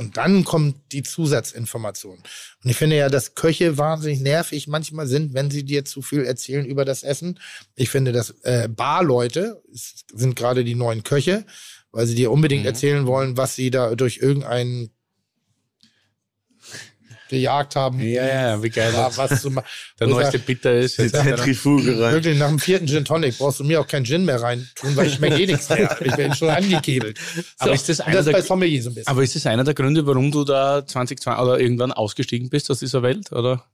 Und dann kommt die Zusatzinformation. Und ich finde ja, dass Köche wahnsinnig nervig manchmal sind, wenn sie dir zu viel erzählen über das Essen. Ich finde, dass äh, Barleute es sind gerade die neuen Köche, weil sie dir unbedingt erzählen wollen, was sie da durch irgendeinen gejagt haben. Ja, ja, wie geil. Ja, was zu. Der neueste Bitter ist. Die Zentrifuge rein. Wirklich, nach dem vierten Gin Tonic brauchst du mir auch keinen Gin mehr rein tun, weil ich schmecke eh nichts mehr. Ich bin schon angekebelt. Aber ist das einer das der- bei Sommelier so ein bisschen. Aber ist das einer der Gründe, warum du da 2020 oder irgendwann ausgestiegen bist aus dieser Welt? Oder?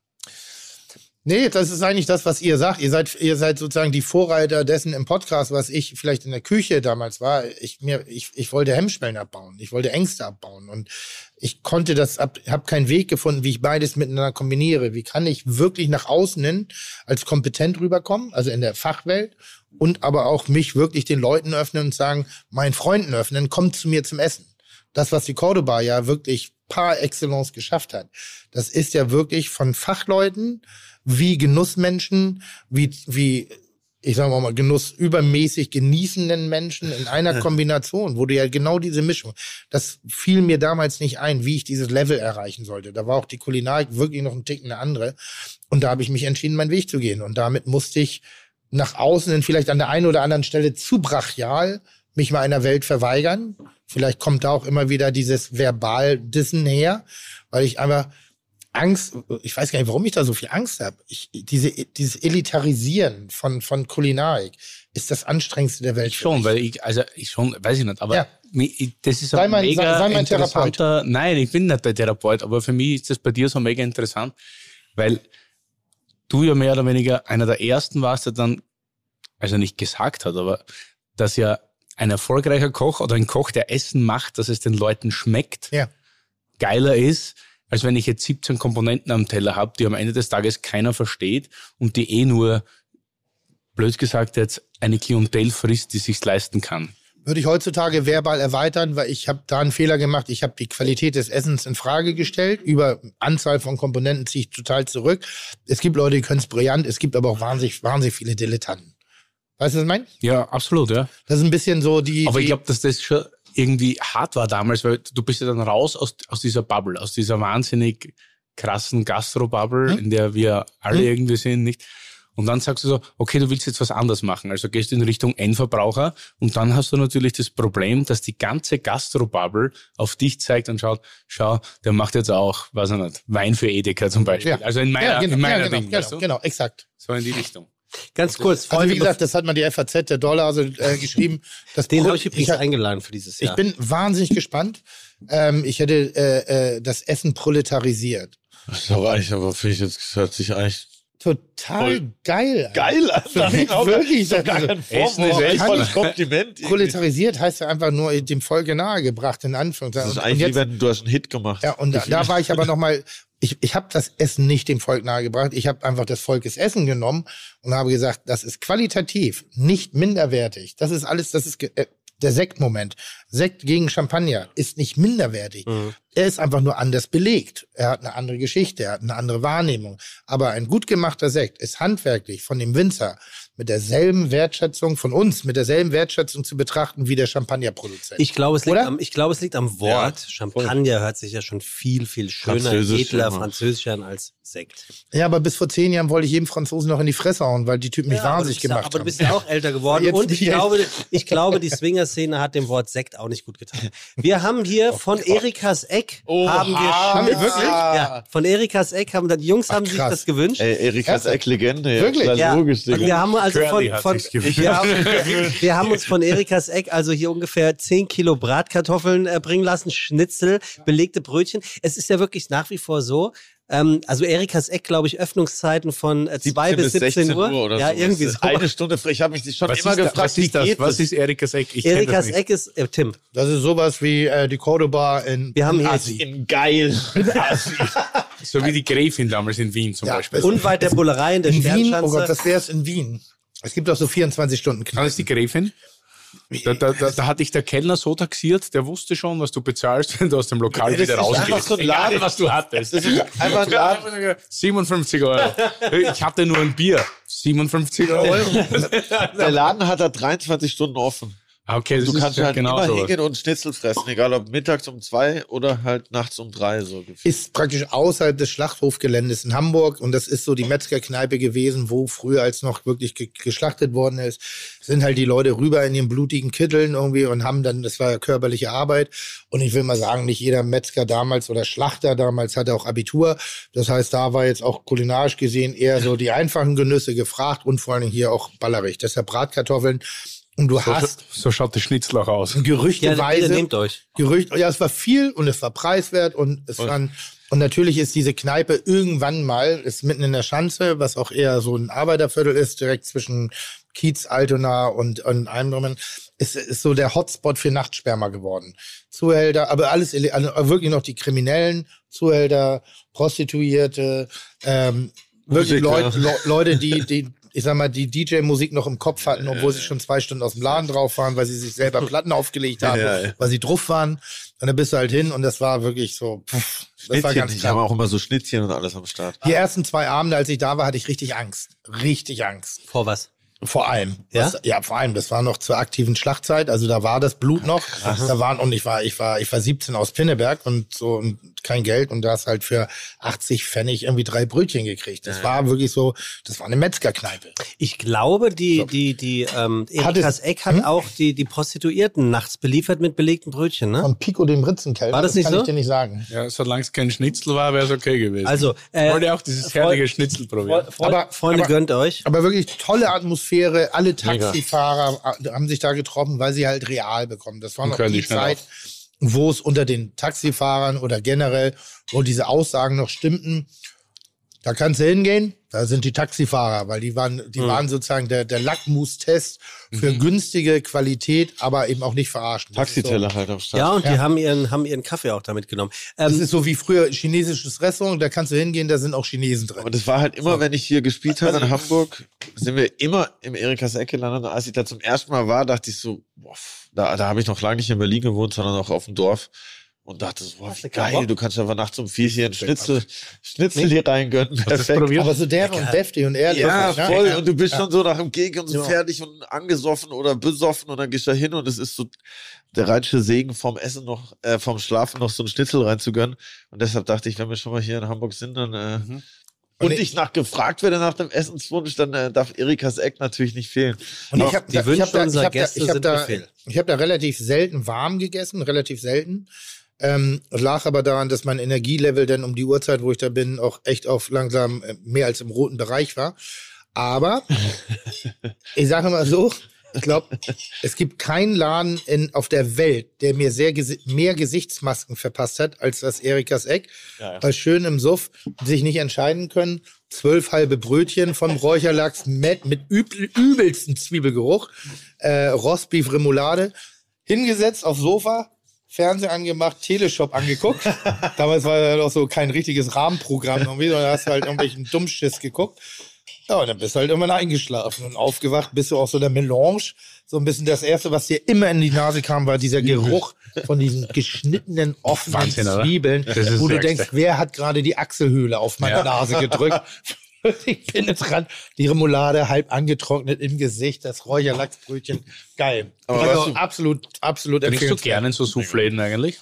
Nee, das ist eigentlich das, was ihr sagt. Ihr seid, ihr seid sozusagen die Vorreiter dessen im Podcast, was ich vielleicht in der Küche damals war. Ich, mir, ich, ich wollte Hemmschwellen abbauen. Ich wollte Ängste abbauen. Und ich konnte das ab, habe keinen Weg gefunden, wie ich beides miteinander kombiniere. Wie kann ich wirklich nach außen hin als kompetent rüberkommen, also in der Fachwelt, und aber auch mich wirklich den Leuten öffnen und sagen, meinen Freunden öffnen, kommt zu mir zum Essen. Das, was die Cordoba ja wirklich par excellence geschafft hat, das ist ja wirklich von Fachleuten wie Genussmenschen, wie, wie ich sage mal, Genuss übermäßig genießenden Menschen in einer Kombination, wo du ja genau diese Mischung, das fiel mir damals nicht ein, wie ich dieses Level erreichen sollte. Da war auch die Kulinarik wirklich noch ein Tick eine andere. Und da habe ich mich entschieden, meinen Weg zu gehen. Und damit musste ich nach außen hin vielleicht an der einen oder anderen Stelle zu brachial mich mal einer Welt verweigern. Vielleicht kommt da auch immer wieder dieses Verbal-Dissen her, weil ich einfach Angst, ich weiß gar nicht, warum ich da so viel Angst habe. Ich, diese, dieses Elitarisieren von, von Kulinarik ist das anstrengendste der Welt. Schon, weil ich, also ich schon, weiß ich nicht, aber Ja. ich- das ist Sei ein mein- mega sei- sei mein interessanter, nein, ich bin nicht der Therapeut, aber für mich ist das bei dir so mega interessant, weil du ja mehr oder weniger einer der ersten warst, der dann, also nicht gesagt hat, aber dass ja ein erfolgreicher Koch oder ein Koch, der Essen macht, dass es den Leuten schmeckt, Ja. geiler ist, als wenn ich jetzt 17 Komponenten am Teller habe, die am Ende des Tages keiner versteht und die eh nur, blöd gesagt jetzt, eine Klientel frisst, die sich's leisten kann. würde ich heutzutage verbal erweitern, weil ich habe da einen Fehler gemacht. Ich habe die Qualität des Essens in Frage gestellt. Über Anzahl von Komponenten ziehe ich total zurück. Es gibt Leute, die können es brillant. Es gibt aber auch wahnsinnig, wahnsinnig viele Dilettanten. Weißt du, was ich meine? Ja, absolut, ja. Das ist ein bisschen so die. Aber ich glaube, dass das schon irgendwie hart war damals, weil du bist ja dann raus aus, aus dieser Bubble, aus dieser wahnsinnig krassen Gastro-Bubble, Hm? in der wir alle Hm? irgendwie sind, nicht? Und dann sagst du so, okay, du willst jetzt was anderes machen. Also gehst du in Richtung Endverbraucher und dann hast du natürlich das Problem, dass die ganze Gastro-Bubble auf dich zeigt und schaut, schau, der macht jetzt auch, weiß ich nicht, Wein für Edeka zum Beispiel. Ja. Also in meiner, ja, genau, in meiner ja, genau, Ding, genau, weißt du? genau, exakt. So in die Richtung. Ganz kurz, Also wie gesagt, das hat mal die FAZ, der Dollar, also äh, geschrieben. Das den habe ich übrigens hab- eingeladen für dieses Ich Jahr. bin wahnsinnig gespannt. Ähm, ich hätte äh, äh, das Essen proletarisiert. Das ist doch eigentlich, aber finde ich jetzt, das hört sich eigentlich Total Voll. geil. Alter. geil an. Für mich wirklich. Doch gar Also, kein ist Vorwurf, echt voll voll- Kompliment. Proletarisiert heißt ja einfach nur dem Volke nahegebracht, in Anführungszeichen. Das ist eigentlich, wie jetzt- wenn du hast einen Hit gemacht. Ja, und da, da war ich aber noch mal, ich, ich habe das Essen nicht dem Volk nahegebracht. Ich habe einfach des Volkes Essen genommen und habe gesagt, das ist qualitativ nicht minderwertig. Das ist alles, das ist äh, der Sektmoment. Sekt gegen Champagner ist nicht minderwertig. Er ist einfach nur anders belegt. Er hat eine andere Geschichte, er hat eine andere Wahrnehmung. Aber ein gut gemachter Sekt ist handwerklich von dem Winzer mit derselben Wertschätzung von uns, mit derselben Wertschätzung zu betrachten wie der Champagnerproduzent. Ich glaube, es liegt am, ich glaube, es liegt am Wort. Champagner hört sich ja schon viel, viel schöner, Französisch edler, französischer an als Sekt. Ja, aber bis vor zehn Jahren wollte ich jedem Franzosen noch in die Fresse hauen, weil die Typen mich Ja, wahnsinnig ja- gemacht Aber du haben. bist ja auch älter geworden. Und ich glaube, ich glaube, die Swinger-Szene hat dem Wort Sekt auch nicht gut getan. Wir haben hier von Erikas Eck haben wir Haben wir wirklich? Ja, von Erikas Eck haben die Jungs haben sich das gewünscht. Ey, Erikas Ernsthaft? Eck-Legende. Ja, Wirklich? klar, Ja, logisch, wir haben also Curly von, von gewünscht. wir, haben, wir haben uns von Erikas Eck also hier ungefähr 10 Kilo Bratkartoffeln äh, bringen lassen, Schnitzel, belegte Brötchen. Es ist ja wirklich nach wie vor so, ähm, also Erikas Eck, glaube ich, Öffnungszeiten von äh, 2 bis 17 Uhr. oder ja, so. irgendwie so. ist Eine Stunde. Ich habe mich schon Was immer ist, da, gefragt, was ist das? geht Was ist Erikas Eck? Ich Erikas nicht. Eck ist, äh, Tim, Das ist sowas wie äh, die Cordoba in wir haben hier Asi. in geil. So wie die Gräfin damals in Wien zum Ja, Beispiel. unweit der Bullerei in der in Wien. Oh Sternschanze. Gott, das wäre es in Wien. Es gibt auch so 24 Stunden Das Knall. ist die Gräfin. Da, da, da, da hat dich der Kellner so taxiert, der wusste schon, was du bezahlst, wenn du aus dem Lokal Das wieder ist einfach rausgehst. so ein Egal, Laden. was du hattest. Das ist einfach ein Laden. 57 Euro. Ich hatte nur ein Bier. 57 Euro. Der Laden hat da 23 Stunden offen. Ah, Okay, Du ist kannst ja halt genau immer sowas. hingehen und Schnitzel fressen, egal ob mittags um zwei oder halt nachts um drei so gefühlt. ist praktisch außerhalb des Schlachthofgeländes in Hamburg und das ist so die Metzgerkneipe gewesen, wo früher als noch wirklich ge geschlachtet worden ist, sind halt die Leute rüber in ihren blutigen Kitteln irgendwie und haben dann, das war ja körperliche Arbeit und ich will mal sagen, nicht jeder Metzger damals oder Schlachter damals hatte auch Abitur, das heißt, da war jetzt auch kulinarisch gesehen eher so die einfachen Genüsse gefragt und vor allen Dingen hier auch ballerig, deshalb Bratkartoffeln und du So, hast so schaut die Schnitzel auch aus. Ja, gerüchteweise nehmt euch. Gerücht, ja, es war viel und es war preiswert und es waren, und natürlich ist diese Kneipe irgendwann mal, ist mitten in der Schanze, was auch eher so ein Arbeiterviertel ist, direkt zwischen Kiez, Altona und, und drum, ist, ist so der Hotspot für Nachtsperma geworden. Zuhälter, aber alles, also wirklich noch die Kriminellen, Zuhälter, Prostituierte, ähm, wirklich. Leute, Le Leute, die, die, ich sag mal, die DJ-Musik noch im Kopf hatten, obwohl sie schon zwei Stunden aus dem Laden drauf waren, weil sie sich selber Platten aufgelegt haben, Ja, ja. weil sie drauf waren. Und dann bist du halt hin und das war wirklich so, pff, das war ganz die haben klar. auch immer so Schnittchen und alles am Start. Die ersten zwei Abende, als ich da war, hatte ich richtig Angst. Richtig Angst. Vor was? Vor allem. Ja? Was, ja, vor allem. Das war noch zur aktiven Schlachtzeit. Also da war das Blut noch. Da waren, und ich war, ich war, ich war 17 aus Pinneberg und so und kein Geld und da hast halt für 80 Pfennig irgendwie drei Brötchen gekriegt. Das war wirklich so, das war eine Metzgerkneipe. Ich glaube, die, die, die, ähm, Hat Erikas es- Eck hat auch die, die Prostituierten nachts beliefert mit belegten Brötchen, ne? Von Pico dem Ritzenkeller. War das nicht kann so? ich dir nicht sagen. Ja, solange es kein Schnitzel war, wäre es okay gewesen. Also, äh, ich wollte auch dieses fertige Schnitzel probieren. Freunde, Aber- Freunde aber- gönnt euch. Aber wirklich tolle Atmosphäre. Alle Taxifahrer äh, haben sich da getroffen, weil sie halt real bekommen. Das war noch die Zeit, wo es unter den Taxifahrern oder generell, wo diese Aussagen noch stimmten. Da kannst du hingehen, da sind die Taxifahrer, weil die waren, die Mhm. waren sozusagen der, der Lackmustest für günstige Qualität, aber eben auch nicht verarschen. Das ist so- Taxiteller halt am Start. Ja, und die Ja. haben ihren, haben ihren Kaffee auch damit genommen. Das Ähm, ist so wie früher chinesisches Restaurant, da kannst du hingehen, da sind auch Chinesen drin. Und das war halt immer, wenn ich hier gespielt habe in Hamburg, sind wir immer im Erikas Eck gelandet. Und als ich da zum ersten Mal war, dachte ich so, boah, da, da habe ich noch lange nicht in Berlin gewohnt, sondern auch auf dem Dorf. Und dachte so, boah, wie geil, du kannst einfach nachts um vier hier einen Schnitzel, Schnitzel hier reingönnen. Perfekt. aber so der und deftig und ehrlich. Ja, wirklich, ne? voll. Ja. Und du bist schon so nach dem Gig und so Ja. fertig und angesoffen oder besoffen und dann gehst du da hin und es ist so der rheinische Segen vom Essen noch, äh, vom Schlafen noch so einen Schnitzel reinzugönnen. Und deshalb dachte ich, wenn wir schon mal hier in Hamburg sind, dann äh, und, Und ich nach gefragt werde nach dem Essenswunsch, dann äh, darf Erikas Eck natürlich nicht fehlen. Und ich habe da, ich hab da, ich hab da, ich hab da, ich hab da relativ selten warm gegessen, relativ selten. Ähm, lag aber daran, dass mein Energielevel dann um die Uhrzeit, wo ich da bin, auch echt auf langsam äh, mehr als im roten Bereich war. Aber ich sage mal so, ich glaube, es gibt keinen Laden in, auf der Welt, der mir sehr mehr Gesichtsmasken verpasst hat als das Erikas Eck. Weil schön im Suff sich nicht entscheiden können. Zwölf halbe Brötchen vom Räucherlachs mit, mit übel, übelsten Zwiebelgeruch. Äh, Rostbeef Remoulade. Hingesetzt aufs Sofa, Fernseher angemacht, Teleshop angeguckt. Damals war ja noch so kein richtiges Rahmenprogramm irgendwie, sondern hast halt irgendwelchen Dummschiss geguckt. Ja, und dann bist du halt irgendwann eingeschlafen und aufgewacht bist du auch so der Melange. So ein bisschen das Erste, was dir immer in die Nase kam, war dieser Geruch von diesen geschnittenen, offenen Wahnsinn? Zwiebeln, wo du denkst, wer hat gerade die Achselhöhle auf meine Ja. Nase gedrückt? Ich bin jetzt dran. Die Remoulade halb angetrocknet im Gesicht, das Räucherlachsbrötchen. Geil. Aber also du- absolut, absolut Trinkst du gerne in so Souffläden eigentlich?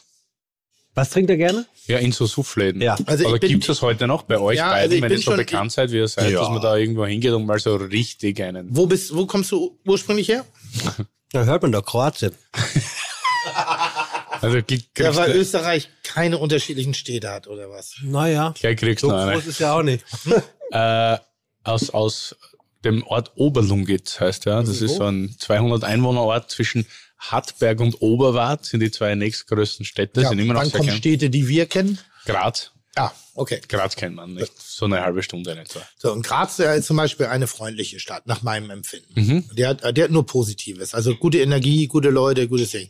was trinkt er gerne? Ja, in so Souffläden. Ja. Also Aber gibt es das heute noch bei euch Ja, also beiden, ich wenn ihr so bekannt seid, wie ihr seid, Ja. dass man da irgendwo hingeht und mal so richtig einen. Wo bist, wo kommst du ursprünglich her? Da hört man doch Kroatien. Also Ja, weil Österreich keine unterschiedlichen Städte hat, oder was? Naja, du so groß ist ja auch nicht. Äh, aus, aus dem Ort Oberlungitz heißt ja. Das ist so ein 200 Einwohnerort zwischen Hartberg und Oberwart, sind die zwei nächstgrößten Städte, ja, sind immer noch dann kommen. Städte, die wir kennen. Graz. Ah, okay. Graz kennt man nicht. So eine halbe Stunde in etwa. So, und Graz ist zum Beispiel eine freundliche Stadt, nach meinem Empfinden. Mhm. Der, hat, der hat nur Positives. Also gute Energie, gute Leute, gutes Ding.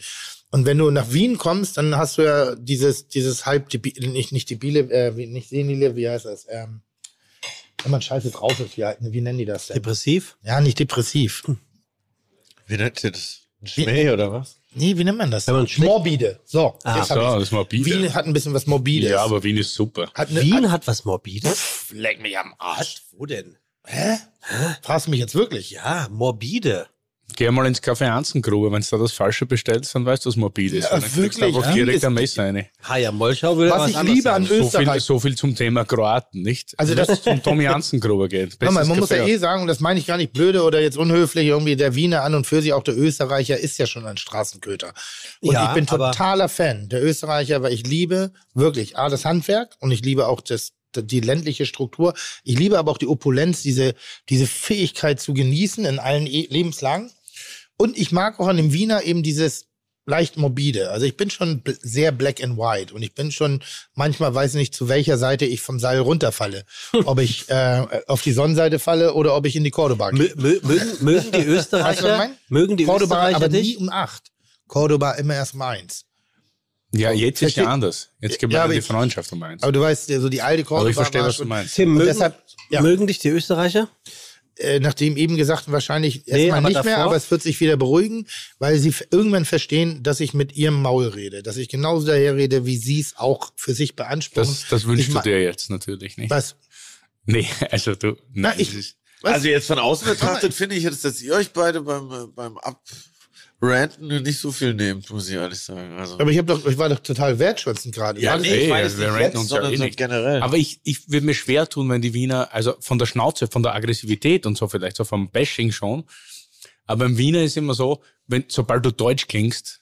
Und wenn du nach Wien kommst, dann hast du ja dieses, dieses halb, debi- nicht, nicht debile, äh, wie- nicht senile, wie heißt das? Ähm, wenn man scheiße drauf ist, wie, wie nennen die das denn? Depressiv? Ja, nicht depressiv. Wie nennt ihr das? Schmäh oder was? Nee, wie nennt man das? Wenn man Morbide. So, Ah, jetzt So, das ist morbide. Wien hat ein bisschen was Morbides. ja, aber Wien ist super. hat eine, Wien Hat, was Morbides? Pff, leck mich am Arsch. Wo denn? Hä? Fragst du mich jetzt wirklich? Ja, morbide. Geh mal ins Café Hansengrube, wenn du da das Falsche bestellst, dann weißt du, dass mobil ist. Ja, dann kriegst wirklich, du einfach ja. direkt Ist- ein Messer rein. Haja Molschau will Was ich liebe an So viel, Österreich. so viel zum Thema Kroaten, nicht? Also das- Wenn es zum Tommy Hansengruber geht. Mal, man muss ja Café. eh sagen, und das meine ich gar nicht blöde oder jetzt unhöflich, irgendwie der Wiener an und für sich, auch der Österreicher ist ja schon ein Straßenköter. Und Ja, ich bin totaler Fan der Österreicher, weil ich liebe wirklich A, das Handwerk und ich liebe auch das, die ländliche Struktur. Ich liebe aber auch die Opulenz, diese, diese Fähigkeit zu genießen in allen e Lebenslagen. Und ich mag auch an dem Wiener eben dieses leicht morbide. Also ich bin schon sehr black and white und ich bin schon manchmal weiß nicht zu welcher Seite ich vom Seil runterfalle, ob ich äh, auf die Sonnenseite falle oder ob ich in die Cordoba gehe. Mö- mö- Mögen, mögen die Weißt du, Österreicher, mögen die Cordoba Österreicher aber nie dich? um acht. Cordoba immer erst um eins. Ja, jetzt ist Versteh- ja anders. Jetzt gibt Ja, ja, aber die ich- Freundschaft um eins. Aber du weißt, so die alte Cordoba Aber ich verstehe, was du meinst. Tim, mögen, deshalb, ja, mögen dich die Österreicher? äh, nachdem eben gesagt, wahrscheinlich Nee, erstmal nicht mehr, davor? aber es wird sich wieder beruhigen, weil sie irgendwann verstehen, dass ich mit ihrem Maul rede, dass ich genauso daher rede, wie sie es auch für sich beanspruchen. Das, das wünschst Ich du dir jetzt natürlich nicht. Was? Nee, also du. Na, ich-? Also jetzt von außen betrachtet finde ich jetzt, dass ihr euch beide beim, äh, beim Abranten nicht so viel nehmt, muss ich ehrlich sagen. Also, Aber ich habe doch, ich war doch total wertschätzend gerade. Ja, nee, ich es wir nicht ranten jetzt, uns ja eh nicht. generell. Aber ich, ich würde mir schwer tun, wenn die Wiener, also von der Schnauze, von der Aggressivität und so vielleicht, so vom Bashing schon. Aber im Wiener ist immer so, wenn, sobald du Deutsch klingst,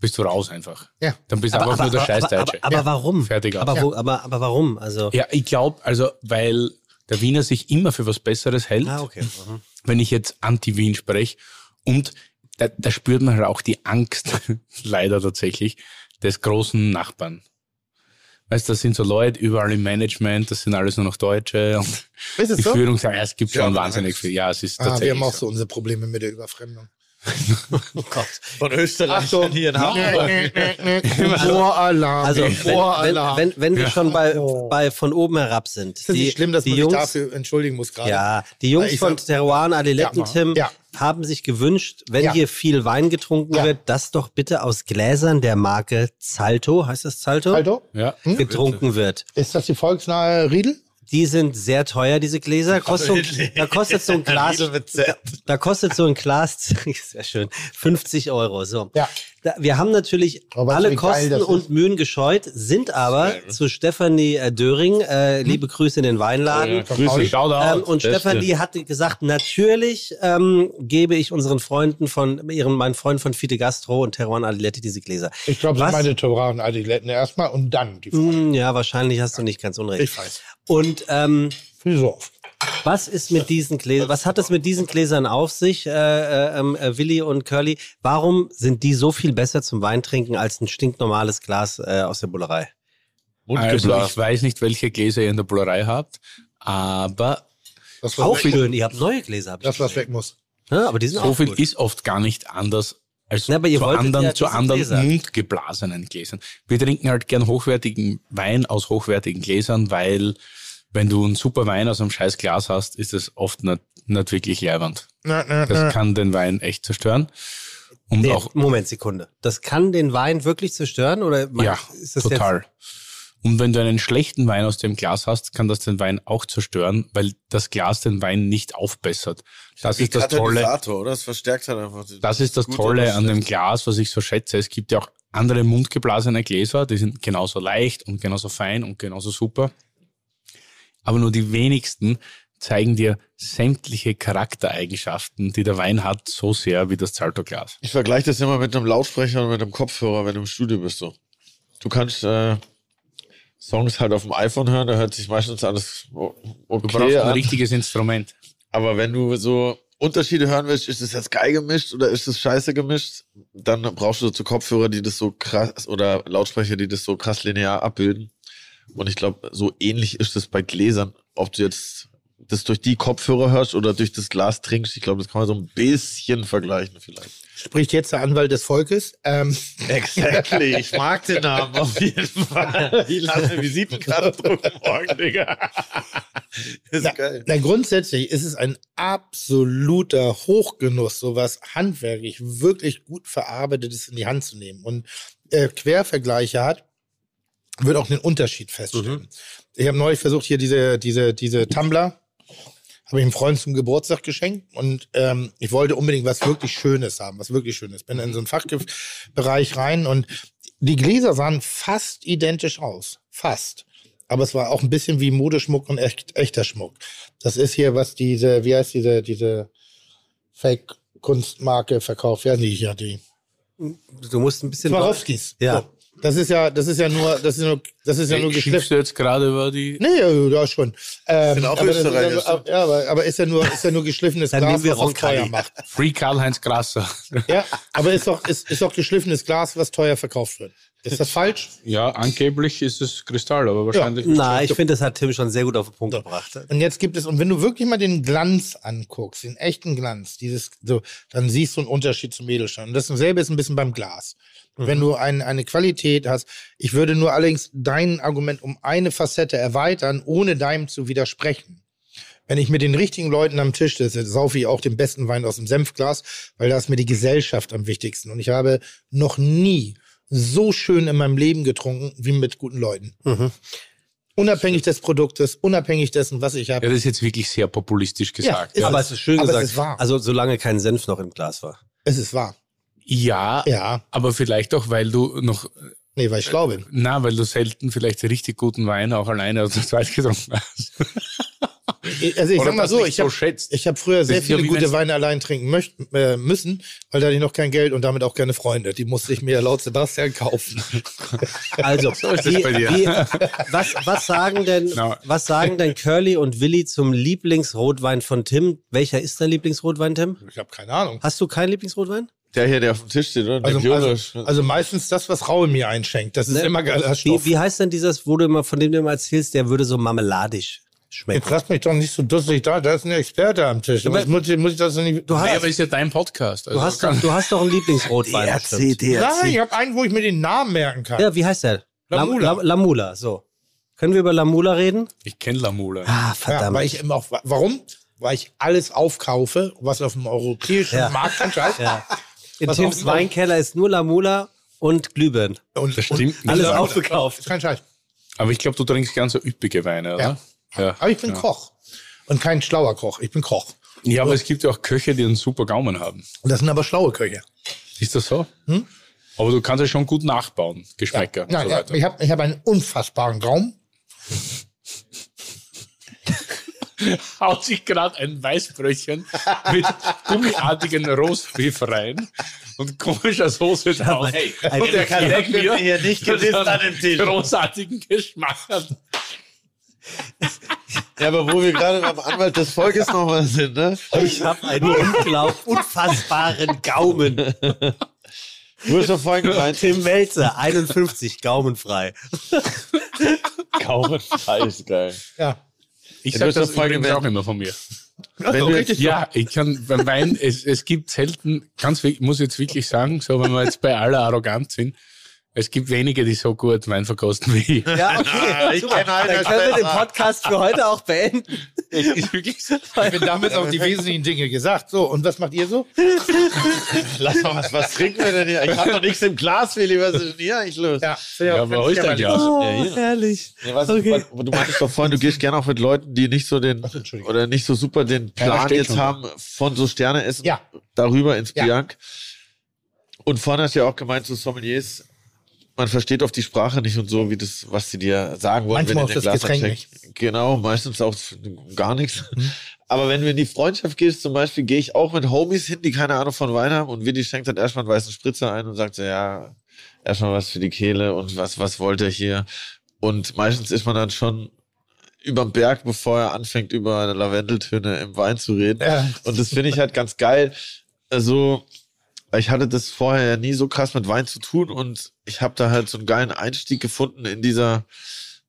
bist du raus einfach. Ja. Dann bist du einfach nur der aber, aber, Scheißdeutsche. aber warum? Fertig aber, wo, aber, aber warum? Also, Ja, ich glaube, also, weil der Wiener sich immer für was Besseres hält. ah, okay. Mhm. wenn ich jetzt anti-Wien spreche. Und da, da spürt man halt auch die Angst, leider tatsächlich, des großen Nachbarn. Weißt du, das sind so Leute überall im Management, das sind alles nur noch Deutsche und Ist es die so? Führung ja, es gibt schon wahnsinnig viel. Ja, es ist Ah, wir tatsächlich haben auch so unsere Probleme mit der Überfremdung. Oh Gott. von Österreich Achtung. hier in Hamburg. Voralarm. Also, wenn, wenn, Voralarm. wenn, wenn wir schon bei, Oh. bei von oben herab sind. ist das nicht schlimm, dass die man Jungs, mich dafür entschuldigen muss gerade? Ja, die Jungs von Teruan Adiletten, Ja, Tim, ja. haben sich gewünscht, wenn Ja. hier viel Wein getrunken Ja. wird, dass doch bitte aus Gläsern der Marke Zalto, heißt das Zalto? Alto, Ja. getrunken wird. ist das die volksnahe Riedel? Die sind sehr teuer, diese Gläser. Kostet so, ein- da kostet so ein Glas, da kostet so ein Glas, sehr schön, 50 Euro. So. Ja. Da, wir haben natürlich Aber alle geil Kosten ist? und Mühen gescheut, sind aber zu Stefanie äh, Döring, äh, liebe Grüße in den Weinladen. Grüße, Shoutout. Ähm, und Beste. Stefanie hat gesagt, natürlich ähm, gebe ich unseren Freunden von, ihren, meinen Freunden von Fide Gastro und Teruan Adiletti diese Gläser. Ich glaube, das meine Toran Adiletten erstmal und dann die. Hm, ja, wahrscheinlich hast du nicht ganz unrecht. Ich weiß. Und ähm, Wieso? Was ist mit diesen Gläsern, was hat es mit diesen Gläsern auf sich, äh, äh, ähm, äh, Willi und Curly? Warum sind die so viel besser zum Weintrinken als ein stinknormales Glas äh, aus der Bullerei? Also ich weiß nicht, welche Gläser ihr in der Bullerei habt, aber Das, Auch schön, ihr habt neue Gläser. Hab ich das was weg muss. Ja, aber die sind so viel gut. ist oft gar nicht anders als Na, aber ihr zu anderen, ja zu anderen Gläser. mundgeblasenen Gläsern. Wir trinken halt gern hochwertigen Wein aus hochwertigen Gläsern, weil wenn du einen super Wein aus einem scheiß Glas hast, ist es oft nicht, nicht wirklich leibend. Na, na, Das na. kann den Wein echt zerstören. Und Nee, auch, Moment, Sekunde. Das kann den Wein wirklich zerstören? Oder mein- ja, ist das total. Und wenn du einen schlechten Wein aus dem Glas hast, kann das den Wein auch zerstören, weil das Glas den Wein nicht aufbessert. Das ist das Tolle. Katalysator, oder? Das verstärkt halt einfach. Das ist das Gute Tolle an dem. Glas, was ich so schätze. Es gibt ja auch andere mundgeblasene Gläser, die sind genauso leicht und genauso fein und genauso super. Aber nur die wenigsten zeigen dir sämtliche Charaktereigenschaften, die der Wein hat, so sehr wie das Zalto-Glas. Ich vergleiche das immer mit einem Lautsprecher und mit einem Kopfhörer, wenn du im Studio bist. So. Du kannst äh, Songs halt auf dem iPhone hören, da hört sich meistens alles o- Du brauchst okay ein an. richtiges Instrument. Aber wenn du so Unterschiede hören willst, ist es jetzt geil gemischt oder ist es scheiße gemischt, dann brauchst du dazu Kopfhörer, die das so krass oder Lautsprecher, die das so krass linear abbilden. Und ich glaube, so ähnlich ist es bei Gläsern. Ob du jetzt das durch die Kopfhörer hörst oder durch das Glas trinkst, ich glaube, das kann man so ein bisschen vergleichen vielleicht. Spricht jetzt der Anwalt des Volkes. Ähm, Exactly. Ich mag den Namen auf jeden Fall. Ich lasse eine Visitenkarte drucken morgen, Digga. Das ist geil. na, grundsätzlich ist es ein absoluter Hochgenuss, sowas handwerklich wirklich gut verarbeitetes in die Hand zu nehmen und äh, Quervergleiche hat, wird auch den Unterschied feststellen. Ich habe neulich versucht, hier diese, diese, diese Tumbler, habe ich einem Freund zum Geburtstag geschenkt und ähm, ich wollte unbedingt was wirklich Schönes haben, was wirklich Schönes. Bin in so einen Fachbereich rein und die Gläser sahen fast identisch aus. Fast. Aber es war auch ein bisschen wie Modeschmuck und echt, echter Schmuck. Das ist hier, was diese, wie heißt diese, diese Fake-Kunstmarke verkauft. Heißen die hier, die? Du musst ein bisschen. Swarovskis. Ja. So. Das ist ja, das ist ja nur, das ist nur, das ist ja nur geschliffen. du jetzt gerade über die. Nee, ja, ja schon. Ähm, Sind auch aber das ist Österreicher, ja, stimmt. ja, aber, aber ist ja nur, ist ja nur geschliffenes Dann Glas, was Roncalli. teuer macht. Free Karl-Heinz Grasser. Ja, aber ist doch, ist, ist doch geschliffenes Glas, was teuer verkauft wird. Ist das falsch? Ja, angeblich ist es Kristall, aber wahrscheinlich. Na, ich finde, das hat Tim schon sehr gut auf den Punkt gebracht. Und jetzt gibt es, und wenn du wirklich mal den Glanz anguckst, den echten Glanz, dieses, so, dann siehst du einen Unterschied zum Edelstein. Und dasselbe ist ein bisschen beim Glas. Wenn du ein, eine Qualität hast, ich würde nur allerdings dein Argument um eine Facette erweitern, ohne deinem zu widersprechen. Wenn ich mit den richtigen Leuten am Tisch sitze, saufe ich auch den besten Wein aus dem Senfglas, weil da ist mir die Gesellschaft am wichtigsten. Und ich habe noch nie so schön in meinem Leben getrunken wie mit guten Leuten. Unabhängig des Produktes, unabhängig dessen, was ich habe. Ja, das ist jetzt wirklich sehr populistisch gesagt. ist- Ja, Aber es ist schön Aber es gesagt. ist wahr. Also, solange kein Senf noch im Glas war. Es ist wahr. Ja, Ja. aber vielleicht auch, weil du noch, Nee, weil ich schlau bin. na, weil du selten vielleicht richtig guten Wein auch alleine aus der Zweit getrunken hast. Also ich Oder sag mal so, ich so habe ich hab früher sehr viele gute Weine allein trinken möchten, äh, müssen, weil da hatte ich noch kein Geld und damit auch keine Freunde. Die musste ich mir laut Sebastian kaufen. Also, ist das wie, bei dir. Wie, was, was sagen denn, No. was sagen denn Curly und Willi zum Lieblingsrotwein von Tim? Welcher ist dein Lieblingsrotwein, Tim? Ich habe keine Ahnung. Hast du keinen Lieblingsrotwein? Der hier, der auf dem Tisch steht, oder? Also, Der also, also meistens das, was Raue mir einschenkt. Das ist Ne? immer geiler Wie, Stoff. wie heißt denn dieses, wo du immer, von dem du immer erzählst, der würde so marmeladisch Jetzt schmecken? lass mich doch nicht so dusselig da. Da ist ein Experte am Tisch. Muss, ich- muss ich das nicht? Du Nee, hast, aber ist ja dein Podcast. Also du hast, doch, du hast doch einen Lieblingsrotwein. bestimmt. Nein, ich habe einen, wo ich mir den Namen merken kann. Ja, wie heißt der? Lamula. Lam- Lamula, so. Können wir über Lamula reden? ich kenne Lamula. Ah, Ja, verdammt. weil ich immer auch, warum? Weil ich alles aufkaufe, was auf dem europäischen Ja. Markt anscheinend. ja. In Tims Weinkeller ist nur Lamula und Glühbirnen. Und, Das stimmt und, nicht. Alles aufgekauft. Ist kein Scheiß. Aber ich glaube, du trinkst ganz so üppige Weine, oder? Ja. Aber ich bin Koch. Und kein schlauer Koch. Ich bin Koch. Ja, aber es gibt ja auch Köche, die einen super Gaumen haben. Und das sind aber schlaue Köche. Ist das so? Aber du kannst ja schon gut nachbauen, Geschmäcker und Nein, so ja, weiter. ich habe ich hab einen unfassbaren Gaumen. Haut sich gerade ein Weißbrötchen mit gummiartigen Rostbeef rein und komischer Soße drauf. Hey, und der kann wird mir hier nicht gewiss an dem Tisch. großartigen Geschmack hat. Ja, aber wo wir gerade beim Anwalt des Volkes nochmal sind, ne? Ich habe einen unglaublich unfassbaren Gaumen. Du hast doch vorhin gemeint, Tim Melzer, 51, gaumenfrei. Gaumen frei ist geil. Ja. Ich Ja, sag du hast das übrigens erwähnt- auch immer von mir. Wenn du jetzt, Ja, ich kann beim Wein, es, es gibt selten, ganz, muss jetzt wirklich sagen, so wenn wir jetzt bei aller arrogant sind, es gibt wenige, die so gut Wein verkosten wie ich. Ja, okay. ich Super. Dann können wir den. Podcast für heute auch beenden. Wirklich so. Ich bin damit auch die wesentlichen Dinge gesagt. So, und was macht ihr so? lass mal was, was trinken wir denn hier? Ich habe noch nichts im Glas, Willi, was ist denn hier eigentlich los? Ja, Ja, aber wo ist dein Glas? Oh, Ja, hier. herrlich. Nee, was, Okay. was, du meintest doch vorhin, du gehst gerne auch mit Leuten, die nicht so den Entschuldigung. oder nicht so super den Ja, Plan jetzt schon. haben von so Sterne essen Ja. darüber ins Ja. Bianc. Und vorhin hast du ja auch gemeint, so Sommeliers, man versteht oft die Sprache nicht und so, wie das, was sie dir sagen wollen, Manchmal wenn auch das Glas Getränk checkst. Genau, meistens auch gar nichts. Mhm. Aber wenn du in die Freundschaft gehst, zum Beispiel, gehe ich auch mit Homies hin, die keine Ahnung von Wein haben und Willi schenkt dann erstmal einen weißen Spritzer ein und sagt so, ja, erstmal was für die Kehle und was, was wollt ihr hier? Und meistens ist man dann schon überm Berg, bevor er anfängt, über Lavendeltöne im Wein zu reden. Ja. Und das finde ich halt ganz geil. Also, ich hatte das vorher ja nie so krass mit Wein zu tun und ich habe da halt so einen geilen Einstieg gefunden in dieser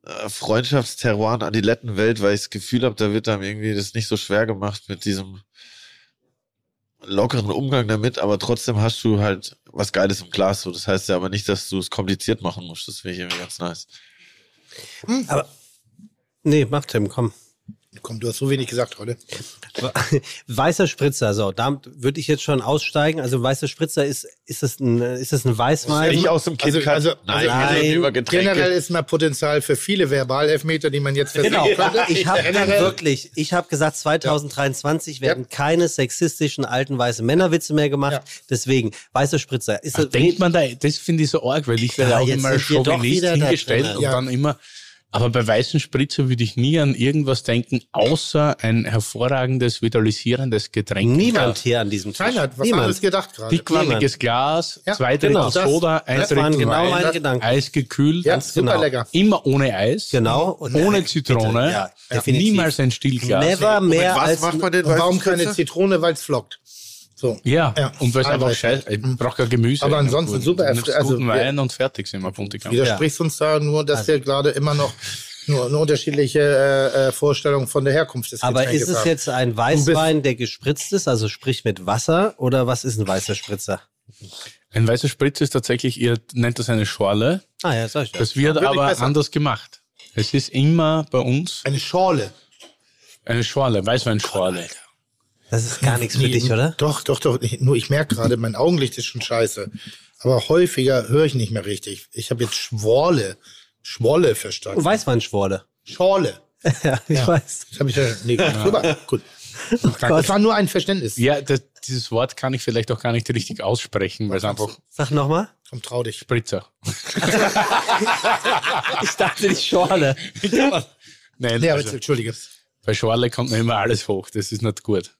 äh, Freundschaftsterroir Adilettenwelt, weil ich das Gefühl habe, da wird einem irgendwie das nicht so schwer gemacht mit diesem lockeren Umgang damit, aber trotzdem hast du halt was Geiles im Glas. So. Das heißt ja aber nicht, dass du es kompliziert machen musst. Das finde ich irgendwie ganz nice. Aber, nee, mach Tim, komm. Komm, du hast so wenig gesagt heute. Weißer Spritzer, so, da würde ich jetzt schon aussteigen. Also weißer Spritzer ist, ist das ein, ist das ein Weißwein? Nicht aus dem Also, KitKat. also, nein, also, reden über Getränke. Generell ist mal Potenzial für viele Verbalelfmeter, die man jetzt Genau, versuchen könnte. ich habe wirklich, ich habe gesagt, 2023 werden keine sexistischen alten weißen Männerwitze mehr gemacht. Ja. Deswegen, weißer Spritzer. Ist Ach, das, denkt man da, das finde ich so arg, weil ich werde Ja, auch immer Chauvinist hingestellt und Ja. dann immer, aber bei weißen Spritzer würde ich nie an irgendwas denken, außer ein hervorragendes, vitalisierendes Getränk. niemand hier an diesem Tisch. Keiner hat was niemand. anderes gedacht gerade. Dickwandiges Glas, Ja, zwei Drittel genau. Soda, ein Das Das waren Drittel genau Wein, meine Gedanken. eisgekühlt, Ja, super genau. lecker. immer ohne Eis, Genau. Und ohne Zitrone, Bitte, ja, definitiv. niemals ein Stillglas. Never mehr was als macht man den Und warum keine? Zitrone, weil es flockt. So. Ja, Ja, und weil es einfach scheiße, ich brauche kein Gemüse. Aber ansonsten Gut, super nimmst also guten wir- Wein und fertig sind wir, Puntikam. Widersprichst uns da nur, dass wir gerade immer noch nur eine unterschiedliche äh, äh, Vorstellung von der Herkunft des Aber Getränkes ist es haben. jetzt ein Weißwein, der gespritzt ist, also sprich mit Wasser, oder was ist ein weißer Spritzer? Ein weißer Spritz ist tatsächlich, ihr nennt das eine Schorle. Ah ja, sag ich ja. Das wird Wirklich aber besser. anders gemacht. Es ist immer bei uns eine Schorle? eine Schorle, Weißweinschorle. Das ist gar nichts für Nee, dich, oder? Doch, doch, doch. Ich- Nur ich merke gerade, mein Augenlicht ist schon scheiße. Aber häufiger höre ich nicht mehr richtig. Ich habe jetzt Schworle, Schwolle verstanden. Weißweinschworle. Schorle. ja, ich Ja. weiß. Das habe ich ja. Nee, super. Gut. Das war nur ein Verständnis. Ja, das, dieses Wort kann ich vielleicht auch gar nicht richtig aussprechen, weil es einfach Sag nochmal. Komm, trau dich. Spritzer. Ich dachte die Schorle. Nein, Nee, also, Entschuldige. bei Schorle kommt mir immer alles hoch. Das ist nicht gut.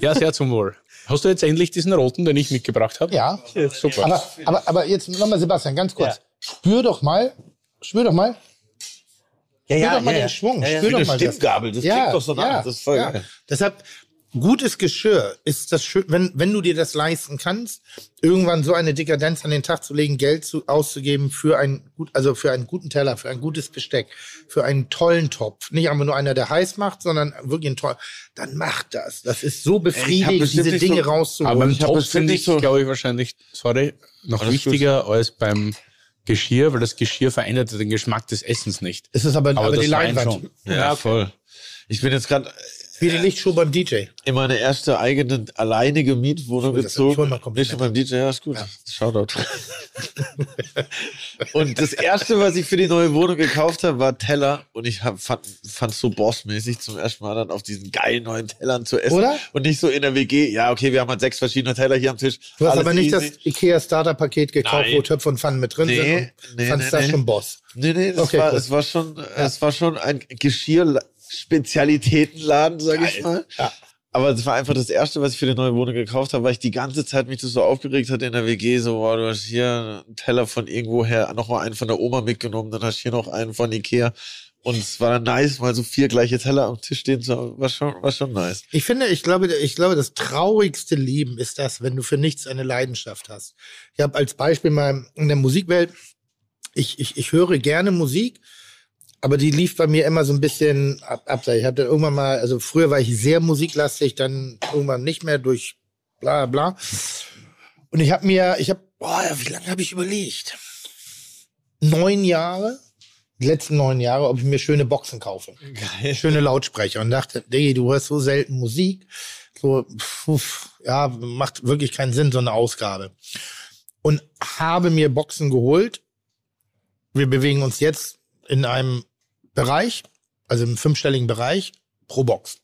Ja, sehr zum Wohl. Hast du jetzt endlich diesen roten, den ich mitgebracht habe? Ja. Super. Aber, aber, aber jetzt nochmal, Sebastian, ganz kurz. Spür doch mal, spür doch mal, Ja, spür doch mal den Schwung. Spür doch mal das. Stimmgabel, das klingt doch so nach. Das ist voll geil. Deshalb, gutes Geschirr ist das schön, wenn, wenn du dir das leisten kannst, irgendwann so eine Dekadenz an den Tag zu legen, Geld zu, auszugeben für ein gut, also für einen guten Teller, für ein gutes Besteck, für einen tollen Topf. Nicht einfach nur einer, der heiß macht, sondern wirklich ein toll. Dann macht das. Das ist so befriedigend, diese Dinge so- rauszuholen. Aber beim ich hab Topf bestimmt finde ich, so- glaube ich, wahrscheinlich, sorry, noch wichtiger als beim Geschirr, weil das Geschirr verändert den Geschmack des Essens nicht. es ist aber, aber, Aber die Leinwand. schon. Ja, voll. Ich bin jetzt gerade Wie die Lichtshow beim DJ. in meine erste eigene alleinige Mietwohnung Ich das- ich hol mal gezogen. Nicht beim DJ, ja, ist gut. Shoutout. und das erste, was ich für die neue Wohnung gekauft habe, war Teller. Und ich hab, fand es so bossmäßig, zum ersten Mal dann auf diesen geilen neuen Tellern zu essen. Oder? Und nicht so in der WG. Ja, okay, wir haben halt sechs verschiedene Teller hier am Tisch. Du hast Alles aber nicht easy. das IKEA Starter Paket gekauft, Nein. wo Töpfe und Pfannen mit drin Nee, sind. Und nee, fandst nee, das nee. schon Boss. Nee, nee, das Okay, war, gut. es war schon, es war schon ein Geschirr-Spezialitätenladen, sag ich mal. Ja. Aber es war einfach das erste, was ich für die neue Wohnung gekauft habe, weil ich die ganze Zeit mich das so aufgeregt hatte in der WG, so, wow, du hast hier einen Teller von irgendwoher, nochmal einen von der Oma mitgenommen, dann hast du hier noch einen von Ikea. Und es war dann nice, mal so vier gleiche Teller am Tisch stehen zu haben. War schon, war schon nice. Ich finde, ich glaube, ich glaube, das traurigste Leben ist das, wenn du für nichts eine Leidenschaft hast. Ich habe als Beispiel mal in der Musikwelt, ich, ich, ich höre gerne Musik, aber die lief bei mir immer so ein bisschen ab, abseits. Ich hatte irgendwann mal, also früher war ich sehr musiklastig, dann irgendwann nicht mehr durch bla bla. Und ich habe mir, ich habe, boah, wie lange habe ich überlegt? Neun Jahre, die letzten neun Jahre, ob ich mir schöne Boxen kaufe schöne Lautsprecher und dachte, Diggi, du hörst so selten Musik. So, pf, ja, macht wirklich keinen Sinn, so eine Ausgabe. Und habe mir Boxen geholt. Wir bewegen uns jetzt in einem Bereich, also im fünfstelligen Bereich, pro Box.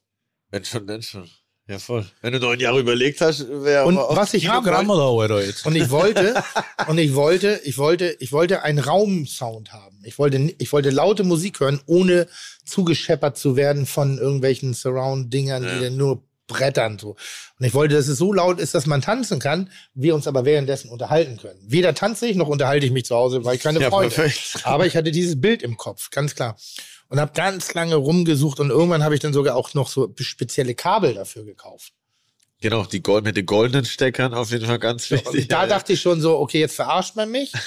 Wenn schon, denn schon. Ja, voll. Wenn du neun Jahre überlegt hast, wäre Und was ich wollte, oder jetzt? und ich wollte, und ich wollte, ich wollte, ich wollte einen Raumsound haben. Ich wollte, ich wollte laute Musik hören, ohne zugescheppert zu werden von irgendwelchen Surround-Dingern, die dann nur brettern so. Und ich wollte, dass es so laut ist, dass man tanzen kann, wir uns aber währenddessen unterhalten können. Weder tanze ich noch unterhalte ich mich zu Hause, weil ich keine Ja, Freunde. perfekt. Aber ich hatte dieses Bild im Kopf, ganz klar. Und habe ganz lange rumgesucht und irgendwann habe ich dann sogar auch noch so spezielle Kabel dafür gekauft. Genau, die Gold mit den goldenen Steckern auf jeden Fall ganz wichtig. Und da dachte ich schon so, okay, jetzt verarscht man mich.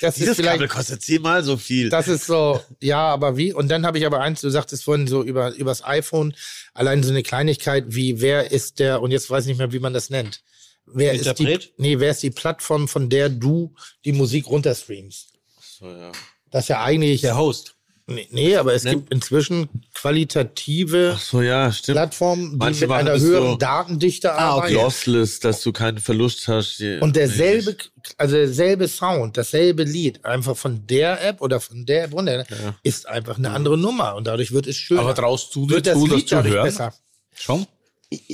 Das ist Dieses vielleicht, Kabel kostet zehnmal so viel. das ist so, ja, aber wie? Und dann habe ich aber eins, du sagtest vorhin so über übers iPhone, allein so eine Kleinigkeit wie, wer ist der, und jetzt weiß ich nicht mehr, wie man das nennt. Wer ist die, nee, wer ist die Plattform, von der du die Musik runterstreamst? so, ja. Das ist ja eigentlich, Der Host. Nee, nee aber es Ne? gibt inzwischen qualitative so, ja. Plattformen, die Manche mit einer das höheren so- Datendichte Ah, okay. arbeiten. Lossless, dass du keinen Verlust hast. Und derselbe, also derselbe Sound, dasselbe Lied, einfach von der App oder von der App runter, ist einfach eine andere Nummer und dadurch wird es schöner. Aber traust du dir wird das zu, das Lied zu dadurch hören? besser. Schon?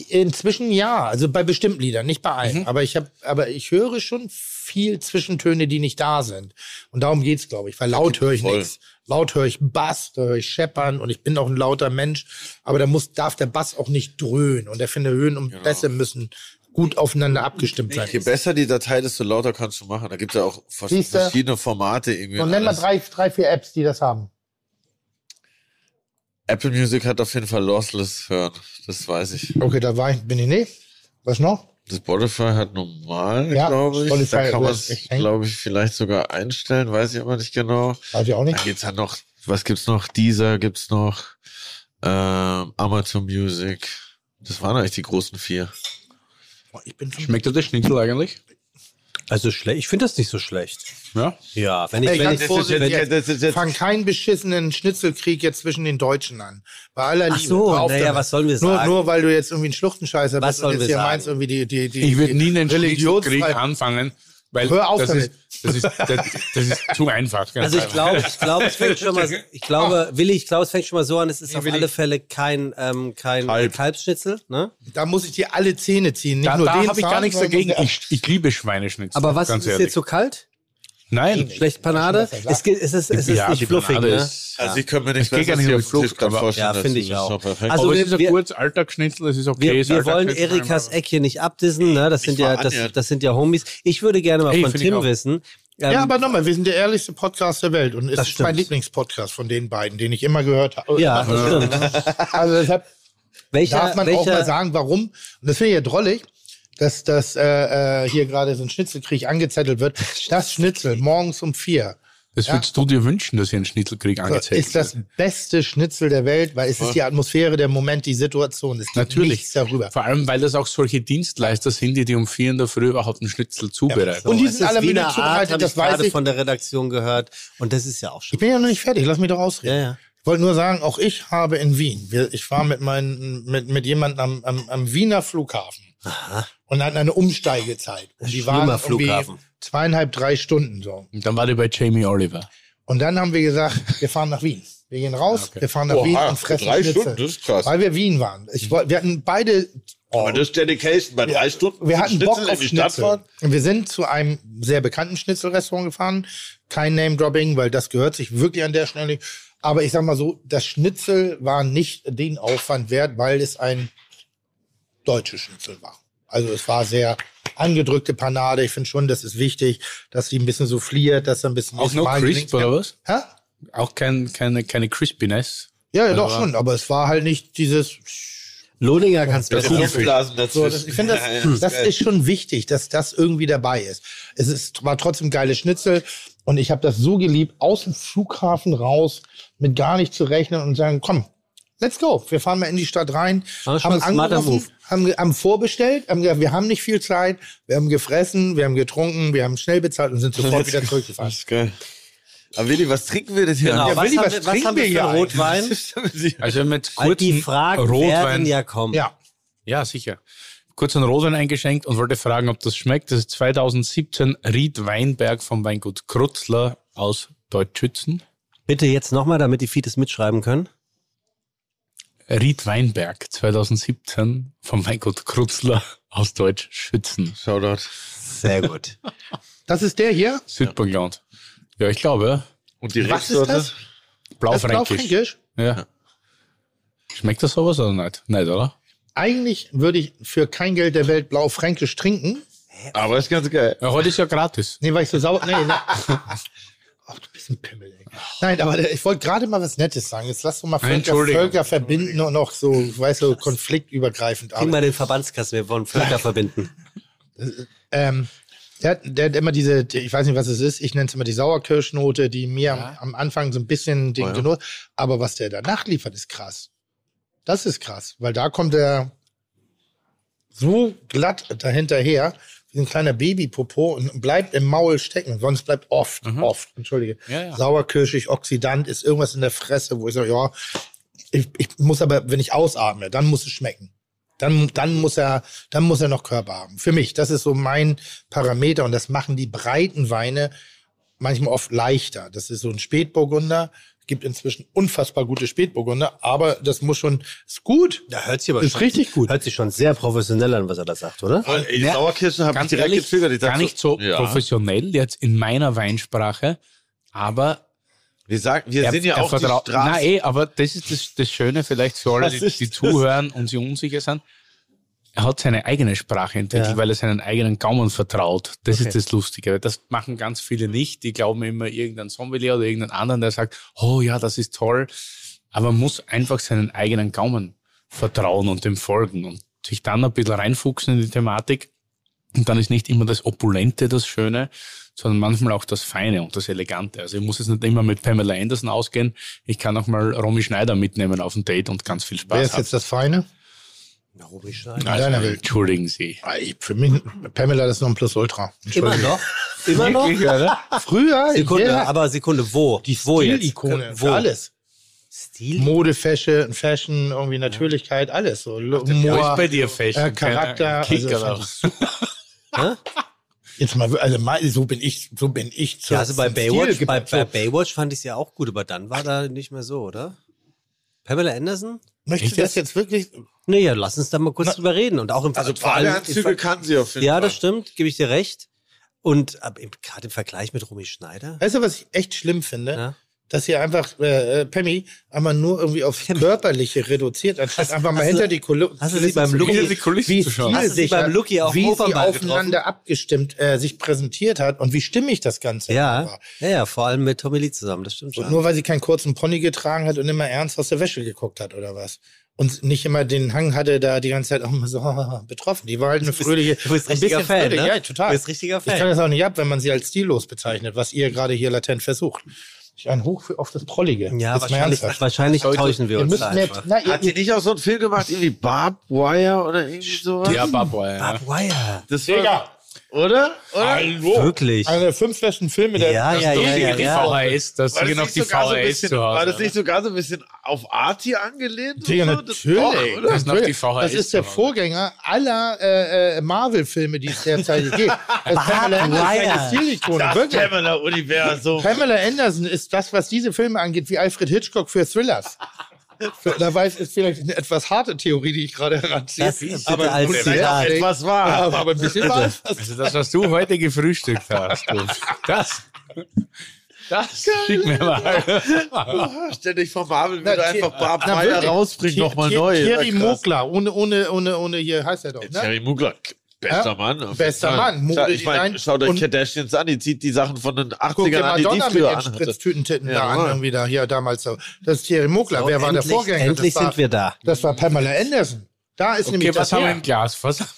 Inzwischen ja, also bei bestimmten Liedern, nicht bei Mhm. allen. Aber ich habe, aber ich höre schon viel Zwischentöne, die nicht da sind. Und darum geht's, glaube ich. Weil laut höre ich nichts. Laut höre ich Bass, da höre ich Scheppern und ich bin auch ein lauter Mensch. Aber da muss, darf der Bass auch nicht dröhnen. Und ich finde, Höhen und Bässe müssen gut aufeinander abgestimmt sein. Je besser die Datei, desto lauter kannst du machen. Da gibt es ja auch vers Siehste? verschiedene Formate irgendwie. Und nenn mal drei, drei, vier Apps, die das haben. Apple Music hat auf jeden Fall Lossless hören. Das weiß ich. Okay, da war ich, bin ich nicht. Was noch? Das Spotify hat normal, Ja, glaube ich. Spotify da kann man es, glaube ich, vielleicht sogar einstellen. Weiß ich aber nicht genau. Weiß ich auch Dann nicht. geht's ja noch, was gibt's noch? Deezer gibt's noch, ähm, Amazon Music. Das waren eigentlich die großen vier. Ich bin Schmeckt dir der Schnitzel eigentlich? Also schlecht. Ich finde das nicht so schlecht. Ja. Ja, wenn ich, Ey, wenn ich, vorsichtig, wenn, jetzt, ist jetzt- fang keinen beschissenen Schnitzelkrieg jetzt zwischen den Deutschen an. Bei aller Ach Liebe. so, Hör auf naja, was sollen wir nur, sagen? Nur weil du jetzt irgendwie ein Schluchtenscheißer Was bist und jetzt wir hier sagen? meinst, irgendwie die, die, die Ich würde die nie einen Schnitzelkrieg anfangen, weil Hör auf das, damit. ist, das, ist, das, das ist zu einfach. ganz also ich glaube, ich glaube, es fängt schon mal, ich glaube, Willi, ich glaube, es fängt schon mal so an, es ist auf Willi. alle Fälle kein, ähm, kein Kalb. Kalbsschnitzel, ne? Da muss ich dir alle Zähne ziehen. Nicht Da, nur da den habe ich gar nichts dagegen. Ich, ich liebe Schweineschnitzel. Aber was ganz ist ehrlich. jetzt so kalt? Nein. Schlecht Panade? Es, geht- es ist, es ist Ja, nicht fluffig, Panade ne? ist- Also ich könnte mir nicht Tisch Flucht, grad aber- vorstellen. Ja, finde ich auch. perfekt. Also aber wir- es ist ein kurz Alltagsschnitzel, es ist okay. Wir, wir wollen Erikas Eck hier nicht abdissen, ne? Das sind ja, das, das sind ja Homies. Ich würde gerne mal Ey, von Tim wissen. Ähm, Ja, aber nochmal, wir sind der ehrlichste Podcast der Welt und es Das ist mein stimmt. Lieblingspodcast von den beiden, den ich immer gehört habe. ja, das stimmt. Also deshalb Welcher, darf man auch mal sagen, warum. Und das finde ich ja drollig, dass das äh, äh, hier gerade so ein Schnitzelkrieg angezettelt wird. Das Schnitzel morgens um vier Das würdest du dir wünschen, dass hier ein Schnitzelkrieg so, angezeigt ist das beste Schnitzel der Welt, weil es ist die Atmosphäre, der Moment, die Situation. Es gibt Natürlich. nichts darüber. Vor allem, weil das auch solche Dienstleister sind, die, die um vier in der Früh überhaupt einen Schnitzel zubereiten. Und die sind alle Wiener Art, zubereitet, habe das ich weiß gerade ich. von der Redaktion gehört. Und das ist ja auch Ich schon. bin ja noch nicht fertig, lass mich doch ausreden. Ja, ja. Ich wollte nur sagen, auch ich habe in Wien, ich war mit, meinen, mit, mit jemandem am, am, am Wiener Flughafen und hatten eine Umsteigezeit. Und die waren Flughafen. zweieinhalb, drei Stunden so. Und dann war die bei Jamie Oliver. Und dann haben wir gesagt, wir fahren nach Wien. Wir gehen raus, wir fahren nach Oha, Wien und fressen drei Schnitzel. Stunden, das ist krass. Weil wir Wien waren. Ich, wir hatten beide, Aber das ist Dedication bei drei Stunden. wir hatten Bock Schnitzel auf die Stadt Schnitzel. wir sind zu einem sehr bekannten Schnitzelrestaurant gefahren. Kein Name-Dropping, weil das gehört sich wirklich an der Stelle nicht. Aber ich sag mal so, das Schnitzel war nicht den Aufwand wert, weil es ein deutsches Schnitzel war. Also es war sehr angedrückte Panade. Ich finde schon, das ist wichtig, dass die ein bisschen souffliert, dass da ein bisschen Auch noch crisp, oder was? Hä? Auch kein, keine, keine Crispiness. Ja, ja, doch Aber- schon, aber es war halt nicht dieses. Lohninger kannst du besser. Luftblasen So, das, ich finde, das, Ja, ja, das ist schon wichtig, dass das irgendwie dabei ist. Es ist, war trotzdem geiles Schnitzel und ich habe das so geliebt, aus dem Flughafen raus, mit gar nicht zu rechnen und sagen, komm, let's go. Wir fahren mal in die Stadt rein, schon haben angerufen, haben, haben vorbestellt, haben gesagt, wir haben nicht viel Zeit, wir haben gefressen, wir haben getrunken, wir haben schnell bezahlt und sind sofort wieder zurückgefahren. Das ist geil. Aber Willi, was trinken wir denn hier? Genau. Ja, was, Willi, haben was wir, was trinken haben wir hier? Rotwein? Also mit kurzen die Fragen werden Rotwein. ja kommen. Ja, Ja, sicher. Kurzen Rotwein eingeschenkt und wollte fragen, ob das schmeckt. Das ist 2017 Ried Weinberg vom Weingut Krutzler aus Deutschschützen. Bitte jetzt nochmal, damit die Fides mitschreiben können. Ried Weinberg 2017 vom Weingut Krutzler aus Deutschschützen. Shoutout. Sehr gut. das ist der hier. Südburgenland. Ja, ich glaube. Und die Was ist das? Das ist Blaufränkisch. Blaufränkisch. Ja. Schmeckt das sowas oder nicht? Nicht, oder? Eigentlich würde ich für kein Geld der Welt Blaufränkisch trinken. Aber ist ganz geil. Ja, heute ist ja gratis. Nee, weil ich so sauer. Nee, nee. Ach, du bist ein Pimmel, ey. Nein, aber ich wollte gerade mal was Nettes sagen. Jetzt lass doch mal Völker. Völker verbinden und auch so, weißt du, konfliktübergreifend. Aber, wir den Verbandskasten, wir wollen Völker verbinden. ähm, der, hat- der hat immer diese, die- ich weiß nicht, was es ist, ich nenne es immer die Sauerkirschnote, die mir am, am Anfang so ein bisschen den Oh ja. Genuss, aber was der danach liefert, ist krass. Das ist krass, weil da kommt er so glatt dahinterher. Wie ein kleiner Babypopo und bleibt im Maul stecken. Sonst bleibt oft, oft, entschuldige, Ja, ja. sauerkirschig, Oxidant, ist irgendwas in der Fresse, wo ich sage, ja, ich, ich muss aber, wenn ich ausatme, dann muss es schmecken. Dann, dann muss er, dann muss er noch Körper haben. Für mich, das ist so mein Parameter und das machen die breiten Weine manchmal oft leichter. Das ist so ein Spätburgunder. Gibt inzwischen unfassbar gute Spätburgunder, aber das muss schon, ist gut. Da hört sich aber Ist schon, richtig gut. Hört sich schon sehr professionell an, was er da sagt, oder? Die Ja, Sauerkirsche habe ich direkt ehrlich. Ich gar nicht so ja. professionell jetzt in meiner Weinsprache, aber Wir sagen, wir er, sind ja auch die vertraut. Straßen. Nein, eh, aber das ist das, das Schöne vielleicht für alle, die, die zuhören und sich unsicher sind. Er hat seine eigene Sprache entwickelt, Ja. weil er seinen eigenen Gaumen vertraut. Das Okay. ist das Lustige. Das machen ganz viele nicht. Die glauben immer irgendein Sommelier oder irgendeinen anderen, der sagt, oh ja, das ist toll. Aber man muss einfach seinen eigenen Gaumen vertrauen und dem folgen und sich dann ein bisschen reinfuchsen in die Thematik. Und dann ist nicht immer das Opulente das Schöne, sondern manchmal auch das Feine und das Elegante. Also ich muss jetzt nicht immer mit Pamela Anderson ausgehen. Ich kann auch mal Romy Schneider mitnehmen auf ein Date und ganz viel Wer Spaß ist jetzt das Feine? Na, Romy Schneider. In deiner Welt. entschuldigen Sie. Ah, Für mich, Pamela, das ist noch ein Plus-Ultra. Immer Entschuldige. noch? Immer noch? Früher, Sekunde, ja, aber Sekunde, wo? die wo jetzt? Stilikone, Wo? für alles. Stil? Mode, Fashion, Fashion, irgendwie Natürlichkeit, alles. So Humor, bei dir Fashion? äh, Charakter. Also, jetzt mal, also mal, so bin ich, so bin ich zu, Ja, also bei Baywatch, bei, bei Baywatch fand ich es ja auch gut, aber dann war da nicht mehr so, oder? Pamela Anderson? Möchtest du das jetzt wirklich? Nee, ja, lass uns da mal kurz drüber reden. Und auch im Also vor allem- Badeanzüge kann sie auf jeden Ja, Fall. das stimmt, gebe ich dir recht. Und im- gerade im Vergleich mit Romy Schneider. Weißt du, was ich echt schlimm finde? Ja. Dass ihr einfach, äh, äh, Pammy, einmal nur irgendwie aufs Körperliche reduziert, anstatt einfach mal hast hinter du- die Kulissen hast du sie beim Lucky- Hinter die Kulissen wie zu schauen. Hast du sie beim Lucky auf dem wie sie aufeinander abgestimmt äh, sich präsentiert hat und wie stimmig das Ganze Ja, war. ja, ja, vor allem mit Tommy Lee zusammen, das stimmt Und schon. nur weil sie keinen kurzen Pony getragen hat und immer ernst aus der Wäsche geguckt hat oder was. Und nicht immer den Hang hatte, da die ganze Zeit auch immer so betroffen. Die war halt eine fröhliche. du bist ein richtiger bisschen Fan, fröhlich. ne? Ja, total. Du bist richtiger Ich kann Fan. das auch nicht ab, wenn man sie als stillos bezeichnet, was ihr gerade hier latent versucht. Ich ein Hoch für auf das Prollige. Ja, Jetzt wahrscheinlich, wahrscheinlich täuschen wir Ihr uns mehr, einfach. na, ihr, Hat sie nicht auch so einen Film gemacht, irgendwie Barb Wire oder irgendwie sowas? Ja, Barbara, ja. Barbed Wire. Das Digga, war, oder? oder? hallo. Wirklich. Einer der fünf besten Filme der Ja, ja, ja, ja, die ja. VHS, das War das, noch nicht die sogar so ein VHS bisschen, zu Hause. war das nicht sogar so ein bisschen auf Arti angelehnt? Und so? Das- natürlich. Doch? Das ist noch die VHS Das ist der. Vorgänger aller äh, äh, Marvel-Filme, die es derzeit gibt. Das ist Pamela Anderson Das. Pamela-Universum. Pamela Anderson ist das, was diese Filme angeht, wie Alfred Hitchcock für Thrillers. Da weiß ist vielleicht eine etwas harte Theorie, die ich gerade heranziehe. Das bitte aber als Zitat. vielleicht- Etwas war. aber, aber ein bisschen was. Also das, was du heute gefrühstückt hast, das, das schick mir mal. Stell dich vor, Marvel Thi- einfach Barb wirklich. rausbringen, nochmal neu. Thierry Ja. Mugler, ohne, ohne, ohne, ohne, hier heißt er doch. Ne? Thierry Mugler, bester Ja, Mann. bester. Mann. Klar, ich meine, schaut euch Kardashians an, die zieht die Sachen von den Guck 80ern dir an, die die Madonna mit früher ihren anhatte. Spritztütentitten Ja, da an, da, hier damals so. Das ist Thierry Mugler. So, Wer war der endlich- Vorgänger? endlich das war, sind wir da. Das war Pamela Anderson. Da ist nämlich Okay, was das haben wir im Glas? Was?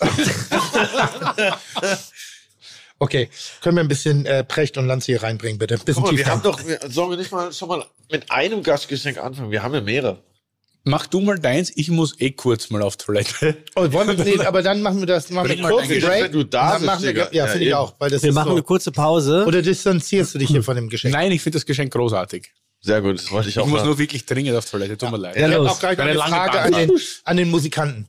Okay, können wir ein bisschen äh, Precht und Lanz hier reinbringen, bitte? Ein bisschen Guck mal, wir haben doch, wir, sollen wir nicht mal schon mal mit einem Gastgeschenk anfangen? Wir haben ja mehrere. Mach du mal deins, ich muss eh kurz mal auf Toilette. Oh, wollen wir, nee, aber dann machen wir das, machen wir kurz einen Break. du da sitzt, machen wir. Ja, Ja, finde ich auch. Weil das Wir machen so. eine kurze Pause. Oder distanzierst du dich hier von dem Geschenk? Nein, ich finde das Geschenk großartig. Sehr gut, das wollte ich Ich auch muss machen. nur wirklich dringend auf Toilette, tut mir leid. Ich habe auch gleich Eine eine lange Frage an den, an den Musikanten.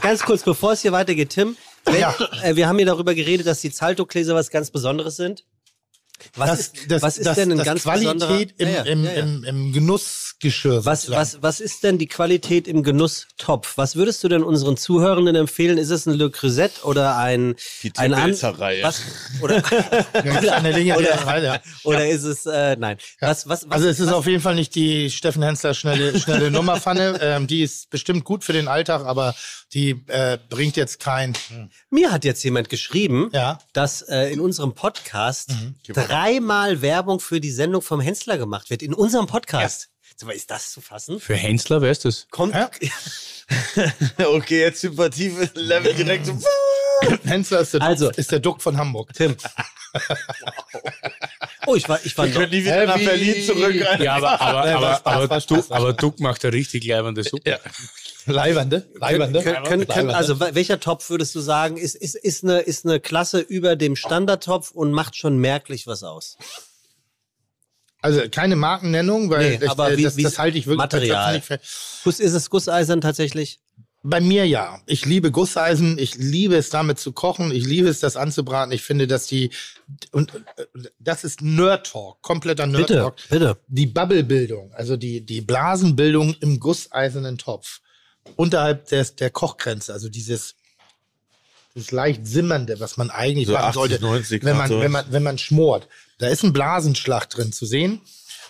Ganz kurz, bevor es hier weitergeht, Tim, wenn, Ja. äh, wir haben hier darüber geredet, dass die Zalto-Gläser was ganz Besonderes sind. Was ist, was ist das, denn ein das ganz Qualität im, Ja, ja, im, ja, ja. Im, im Genussgeschirr. Was, sozusagen. was, was ist denn die Qualität im Genusstopf? Was würdest du denn unseren Zuhörenden empfehlen? Ist es ein Le Creuset oder ein... Die ein An- was, oder, Reihe, ja. oder ist es... Äh, nein. Was, was, was, Also es ist was, auf jeden Fall nicht die Steffen Hensler schnelle, schnelle Nummerpfanne. ähm, die ist bestimmt gut für den Alltag, aber die äh, bringt jetzt kein... Mir hat jetzt jemand geschrieben, Ja. dass äh, in unserem Podcast Mhm. dreimal Werbung für die Sendung vom Hensler gemacht wird. In unserem Podcast. Mal, Ist das zu fassen? Für Hensler, wer ist das? Kommt, Ja. okay, jetzt Sympathie-Level direkt so. Hensler ist der, Also- Duck, ist der Duck von Hamburg. Tim. Oh, ich war, ich war Wir können nie wieder nach. Berlin zurück. Ja, aber, aber, Ja, aber, aber. Duck macht eine richtig leibende Suppe. Leibernde, leibernde. Können, können, können, also wel- welcher Topf würdest du sagen, ist, ist, ist, eine, ist eine Klasse über dem Standardtopf und macht schon merklich was aus? Also keine Markennennung, weil Nee, ich, aber äh, wie- das, das halte ich wirklich Material. nicht Guss, ist es Gusseisern tatsächlich? Bei mir ja. Ich liebe Gusseisen, ich liebe es damit zu kochen, ich liebe es das anzubraten. Ich finde, dass die und äh, das ist Nerd Talk, kompletter Nerd Bitte, Talk. bitte. Die Bubblebildung, also die die Blasenbildung im gusseisernen Topf unterhalb des der Kochgrenze, also dieses das leicht simmernde, was man eigentlich So machen 80, sollte, 90 wenn man wenn man wenn man schmort. Da ist ein Blasenschlag drin zu sehen.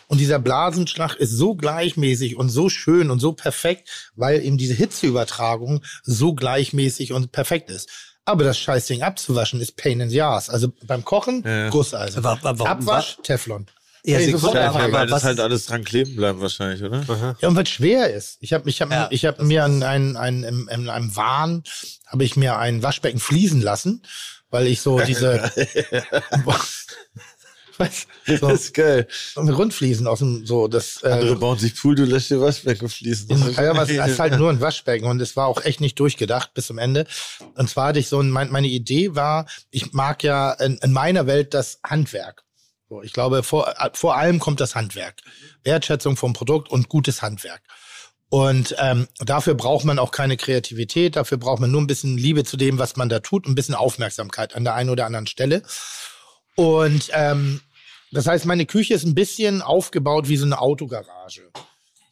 Und dieser Blasenschlag ist so gleichmäßig und so schön und so perfekt, weil eben diese Hitzeübertragung so gleichmäßig und perfekt ist. Aber das Scheißding abzuwaschen ist Pain in the Ass. Also beim Kochen, Ja. Gusseisen. Wa- wa- warum- Abwasch, Teflon. Ja, Ey, Sekunde, sofort Ja, aber- weil das was- halt alles dran kleben bleiben wahrscheinlich, oder? Ja, und was schwer ist. Ich habe ich hab, Ja, ich hab mir an ein, ein, in, in einem Wahn, habe ich mir ein Waschbecken fließen lassen, weil ich so diese was, so, Das ist geil. mit Rundfliesen aus dem so das Andere äh, bauen sich Pool, du lässt dir Waschbecken fließen. ja, aber es ist halt nur ein Waschbecken und es war auch echt nicht durchgedacht bis zum Ende. Und zwar hatte ich so ein, mein, meine Idee war, ich mag ja in, in meiner Welt das Handwerk. So, ich glaube, vor, vor allem kommt das Handwerk. Wertschätzung vom Produkt und gutes Handwerk. Und ähm, dafür braucht man auch keine Kreativität, dafür braucht man nur ein bisschen Liebe zu dem, was man da tut, ein bisschen Aufmerksamkeit an der einen oder anderen Stelle. Und ähm, das heißt, meine Küche ist ein bisschen aufgebaut wie so eine Autogarage.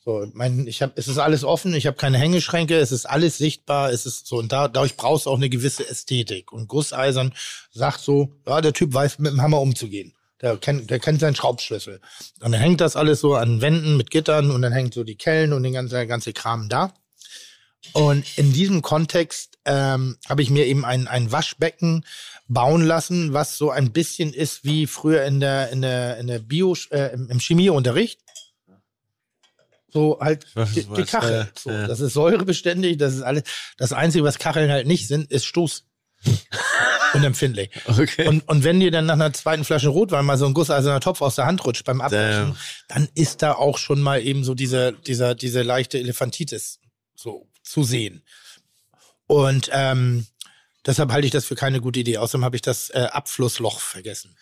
So, mein, ich hab, es ist alles offen, ich habe keine Hängeschränke, es ist alles sichtbar, es ist so und da, dadurch brauchst du auch eine gewisse Ästhetik. Und Gusseisern sagt so, ja, der Typ weiß mit dem Hammer umzugehen. Der kennt, der kennt seinen Schraubschlüssel. Und dann hängt das alles so an Wänden mit Gittern und dann hängt so die Kellen und den ganzen, der ganze Kram da. Und in diesem Kontext ähm, habe ich mir eben ein, ein Waschbecken bauen lassen, was so ein bisschen ist wie früher in der, in der, in der Bio, äh, im, Chemieunterricht. So halt weiß, die, die was, Kachel. ja, so, ja. Das ist säurebeständig, das ist alles. Das Einzige, was Kacheln halt nicht sind, ist Stoß. Unempfindlich. Okay. Und, und wenn dir dann nach einer zweiten Flasche Rotwein mal so ein gusseiserner Topf aus der Hand rutscht beim Abwaschen, dann ist da auch schon mal eben so diese, dieser, diese leichte Elefantitis so zu sehen. Und ähm, deshalb halte ich das für keine gute Idee. Außerdem habe ich das äh, Abflussloch vergessen.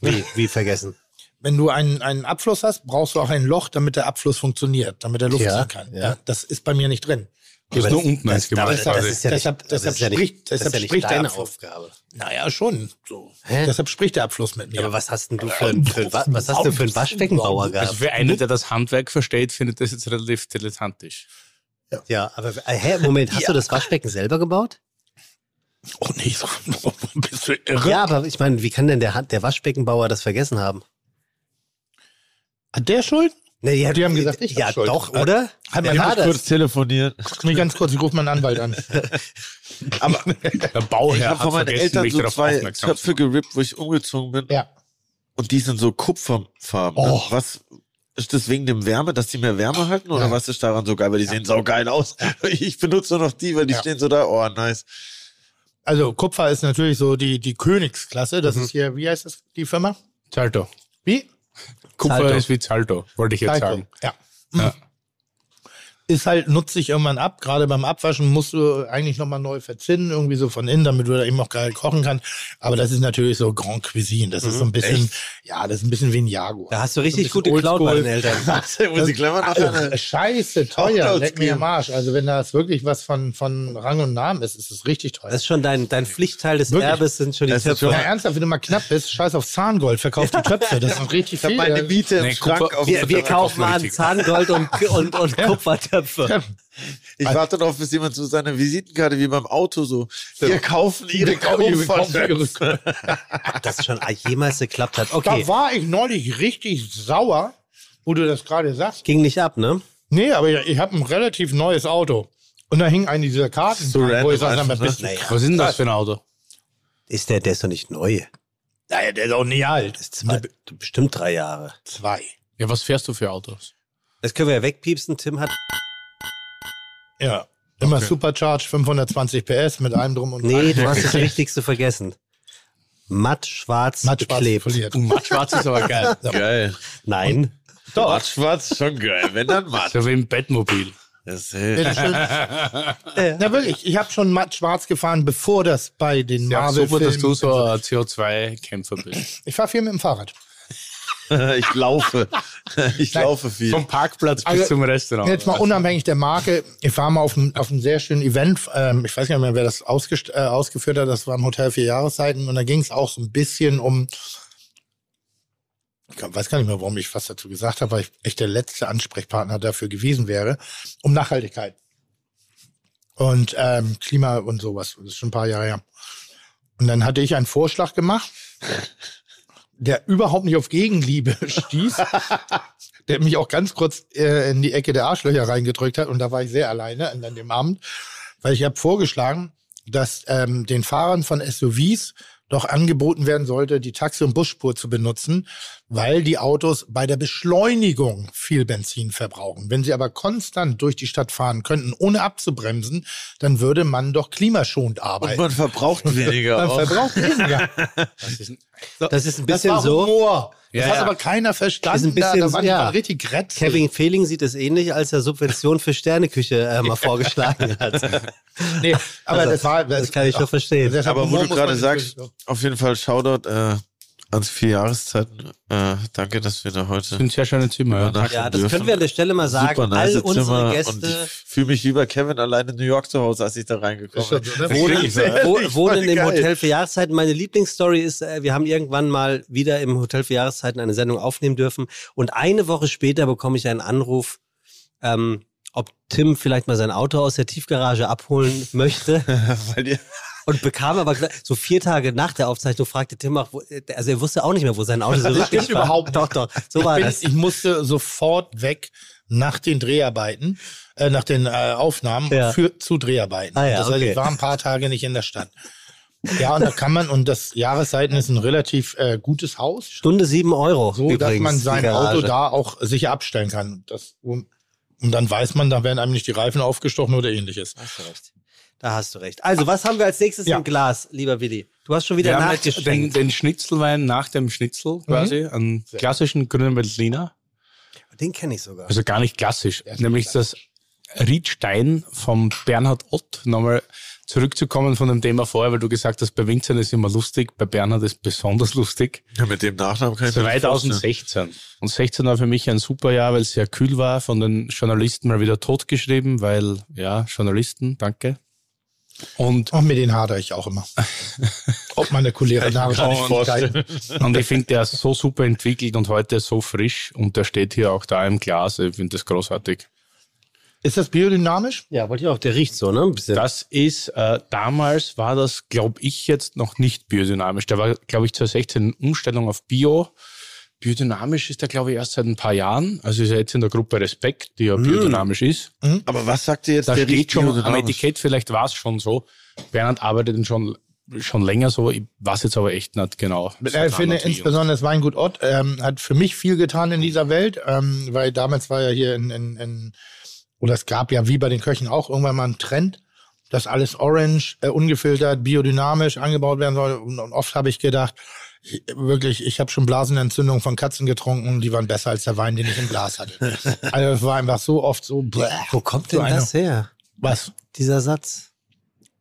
Wie, wie vergessen? Wenn du einen, einen Abfluss hast, brauchst du auch ein Loch, damit der Abfluss funktioniert, damit er Luft Ja, ziehen kann. Ja. das ist bei mir nicht drin. Du hast nur unten eins gemacht. das, das quasi. ist ja nicht, Deshalb- das ja nicht, spricht- deshalb ja spricht deine. Aufgabe. Naja, schon. So. Hä? Deshalb spricht der Abfluss mit mir. Ja, aber was hast denn du für, ein- für, ein Wa- was hast du für einen Waschbeckenbauer gehabt? Also für einen, der das Handwerk versteht, findet das jetzt relativ dilettantisch. Ja, aber äh, hä, Moment, hast du das Waschbecken selber gebaut? Oh nee, so, bist du irre? Ja, aber ich meine, wie kann denn der, der Waschbeckenbauer das vergessen haben? Hat der Schuld? Nee, ja, Die haben gesagt, ich hab Ja, Schuld. doch, oder? Hat Arzt das? kurz telefonieren. Nee, ganz kurz, ich rufe meinen Anwalt an. Aber Der ich Bauherr habe hat von meinen vergessen, Eltern mich so darauf zwei Töpfe gerippt, wo ich umgezogen bin. Ja. Und die sind so Kupferfarben. Oh. Ne? Was ist das wegen dem Wärme, dass die mehr Wärme halten? Oder Ja. was ist daran so geil? Weil die sehen saugeil aus. Ich benutze nur noch die, weil die Ja. stehen so da. Oh, nice. Also Kupfer ist natürlich so die, die Königsklasse. Mhm. Das ist hier, wie heißt das, die Firma? Zalto. Wie? Kupfer Zalto. ist wie Zalto, wollte ich jetzt Taiko. sagen. Ja. Ja. Ist halt, nutzt sich irgendwann ab. Gerade beim Abwaschen musst du eigentlich nochmal neu verzinnen, irgendwie so von innen, damit du da eben auch geil kochen kannst. Aber das ist natürlich so Grand Cuisine. Das ist so ein bisschen, ja, das ist ein bisschen wie ein Jaguar. Mhm. Da hast du richtig So ein gut bisschen geklaut bei den Eltern. Muss ich Also, scheiße teuer, leck mir am. Arsch. Also wenn das wirklich was von, von Rang und Namen ist, ist es richtig teuer. Das ist schon dein, dein Pflichtteil des Wirklich? Erbes, sind schon die Das ist Töpfe. ja, ernsthaft, wenn du mal knapp bist, scheiß auf Zahngold, verkauf die Töpfe. Das ist richtig Ich habe viel. meine Miete Nee, Kupfer- auf Wir, wir kaufen an. Zahngold und, und, und Kupfertöpfe. Ja. Ich warte darauf, bis jemand so seine Visitenkarte wie beim Auto so. Wir kaufen ihre Kupfertöpfe. Ob das schon jemals geklappt hat. Okay, Da war ich neulich richtig sauer, wo du das gerade sagst. ging nicht ab, ne? Nee, aber ich, ich habe ein relativ neues Auto. Und da hing eine dieser Karten, So dran, wo ich random sag, sag mal, einfach, bist du ne? krass. Was ist denn das für ein Auto? Ist der, der ist doch nicht neu. Naja, der ist auch nie alt. Zwei, bestimmt drei Jahre. Zwei. Ja, was fährst du für Autos? Das können wir ja wegpiepsen. Tim hat. Ja. Immer Okay. Supercharge, 520 PS mit allem drum und Nee, du hast das Wichtigste vergessen. Matt schwarz Matt schwarz beklebt. poliert. Mattschwarz ist aber geil. Geil. Nein. Matt schwarz, schon geil. Wenn dann matt. So wie im Bettmobil. Das ist, Bitteschön. Na wirklich, ich habe schon matt schwarz gefahren, bevor das bei den Ja, Marvel super, dass du so ein CO2-Kämpfer bist. Ich fahre viel mit dem Fahrrad. ich laufe. Ich laufe viel. Vom Parkplatz bis Also, zum Restaurant. Jetzt mal unabhängig der Marke. Ich war mal auf einem, auf einem sehr schönen Event. Ähm, ich weiß gar nicht mehr, wer das ausgest- äh, ausgeführt hat. Das war im Hotel vier Jahreszeiten. Und da ging es auch so ein bisschen um. Ich weiß gar nicht mehr, warum ich was dazu gesagt habe, weil ich echt der letzte Ansprechpartner dafür gewesen wäre. Um Nachhaltigkeit. Und ähm, Klima und sowas. Das ist schon ein paar Jahre her. Und dann hatte ich einen Vorschlag gemacht, der überhaupt nicht auf Gegenliebe stieß der mich auch ganz kurz äh, in die Ecke der Arschlöcher reingedrückt hat. Und da war ich sehr alleine an dem Abend, weil ich habe vorgeschlagen, dass ähm, den Fahrern von SUVs doch angeboten werden sollte, die Taxi- und Busspur zu benutzen, weil die Autos bei der Beschleunigung viel Benzin verbrauchen. Wenn sie aber konstant durch die Stadt fahren könnten, ohne abzubremsen, dann würde man doch klimaschonend Und arbeiten. man verbraucht weniger Man auch. verbraucht weniger. Das ist ein Das bisschen war so. Humor. Das Ja, hat ja. aber keiner verstanden. Ist ein bisschen- da, da waren ja. richtig grätzig. Kevin Fehling sieht es ähnlich, als er Subvention für Sterneküche äh, mal vorgeschlagen hat. Nee, aber Also, das war. Das kann ich schon verstehen. Aber wo du gerade sagst, auf jeden Fall Shoutout äh, ans vier Jahreszeiten. Äh, danke, dass wir da heute sind sehr schöne Zimmer. Ja. das dürfen. können wir an der Stelle mal sagen. Super nice All unsere Zimmer und Gäste ich fühle mich wie bei Kevin allein in New York zu Hause, als ich da reingekommen bin. Ne? Wohnen, wo, wohnen im. Hotel für Jahreszeiten. Meine Lieblingsstory ist, äh, wir haben irgendwann mal wieder im Hotel für Jahreszeiten eine Sendung aufnehmen dürfen. Und eine Woche später bekomme ich einen Anruf, ähm, ob Tim vielleicht mal sein Auto aus der Tiefgarage abholen möchte. Weil die, Und bekam aber so vier Tage nach der Aufzeichnung fragte Tim auch, also er wusste auch nicht mehr, wo sein Auto so stimmt war. überhaupt Doch, doch, so ich, war bin, das. ich musste sofort weg nach den Dreharbeiten, äh, nach den äh, Aufnahmen Ja. für zu Dreharbeiten. Ah ja, das heißt, okay. ich war ein paar Tage nicht in der Stadt. Ja, und da kann man, und das Jahreszeiten ist ein relativ äh, gutes Haus, Stunde sieben Euro. so übrigens, dass man sein. Auto da auch sicher abstellen kann. Das, und, und dann weiß man, da werden einem nicht die Reifen aufgestochen oder ähnliches. Hast du recht. Da hast du recht. Also, was haben wir als nächstes Ja. im Glas, lieber Willi? Du hast schon wieder Wir haben jetzt den, nachgeschenkt. den Schnitzelwein nach dem Schnitzel quasi, einen klassischen grünen Veltliner. Den kenne ich sogar. Also gar nicht klassisch. Nämlich das Riedstein vom Bernhard Ott. Nochmal zurückzukommen von dem Thema vorher, weil du gesagt hast, bei Winzern ist immer lustig, bei Bernhard ist besonders lustig. ja, mit dem Nachnamen kann ich mir nicht vorstellen. 2016. Und 16 war für mich ein super Jahr, weil es sehr kühl war, von den Journalisten mal wieder totgeschrieben, weil, ja, Journalisten, danke. Und, Auch mit den hadere ich auch immer. Ob meine gar nicht Fähigkeiten. und ich finde, der ist so super entwickelt und heute so frisch und der steht hier auch da im Glas. Ich finde das großartig. Ist das biodynamisch? Ja, wollte ich auch. Der riecht so, ne? Das ist, äh, damals war das, glaube ich, jetzt noch nicht biodynamisch. Da war, glaube ich, 2016 eine Umstellung auf Bio. Biodynamisch ist der, glaube ich, erst seit ein paar Jahren. Also ist er jetzt in der Gruppe Respekt, die ja biodynamisch ist. Aber was sagt ihr jetzt? Da der steht schon am? Etikett, vielleicht war es schon so. Bernhard arbeitet schon, schon länger so. Ich weiß jetzt aber echt nicht genau. Ich finde insbesondere das Weingut Ott ähm, hat für mich viel getan in dieser Welt, ähm, weil damals war ja hier in, in, in, oder es gab ja wie bei den Köchen auch irgendwann mal einen Trend, dass alles orange, äh, ungefiltert, biodynamisch angebaut werden soll. Und, und oft habe ich gedacht, wirklich, ich habe schon Blasenentzündung von Katzen getrunken, die waren besser als der Wein, den ich im Glas hatte. also es war einfach so oft so, bläh. Wo kommt So denn eine- das her? Was? Dieser Satz.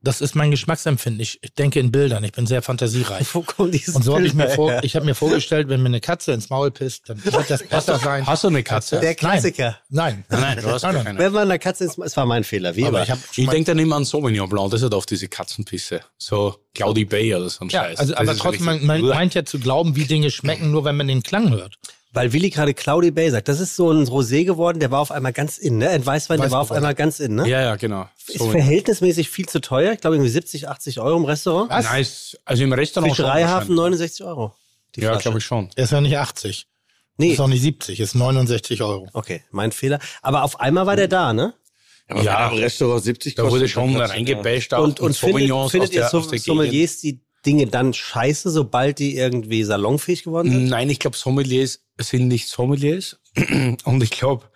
Das ist mein Geschmacksempfinden. Ich, ich denke in Bildern. Ich bin sehr fantasiereich. Wo kommt dieses Und so habe ich mir vor, ich habe mir vorgestellt, wenn mir eine Katze ins Maul pisst, dann wird das besser sein. Hast du eine Katze? Der Klassiker. Nein. Nein, du hast Nein, gar nein. keine. Wenn man einer Katze ins Es war mein Fehler, wie Aber immer. ich Ich denke dann immer an Sauvignon Blanc, das hat oft diese Katzenpisse. So Cloudy Bay oder so ein ja, Scheiß. also, Das aber trotzdem, man, man meint ja zu glauben, wie Dinge schmecken, nur wenn man den Klang hört. Weil Willi gerade Cloudy Bay sagt, das ist so ein Rosé geworden, der war auf einmal ganz in, ne? Ein Weißwein, der war auf einmal ganz in, ne? Ja, ja, genau. Ist So- verhältnismäßig viel zu teuer. Ich glaube irgendwie 70, 80 Euro im Restaurant. Was? Nice. Also im Restaurant Fischereihafen wahrscheinlich. 69 Euro. Die Ja, glaube ich schon. Ist ja nicht 80. Nee, Ist auch nicht 70, ist 69 Euro. okay, mein Fehler. Aber auf einmal war der da, ne? Ja. wenn am Restaurant 70 Da wurde schon du- reingebasht auch. Und, und findet, Sauvignons findet aus ihr der, so. Sommeliers die Dinge dann scheiße, sobald die irgendwie salonfähig geworden sind? Nein, ich glaube, Sommeliers sind nicht Sommeliers. Und ich glaube,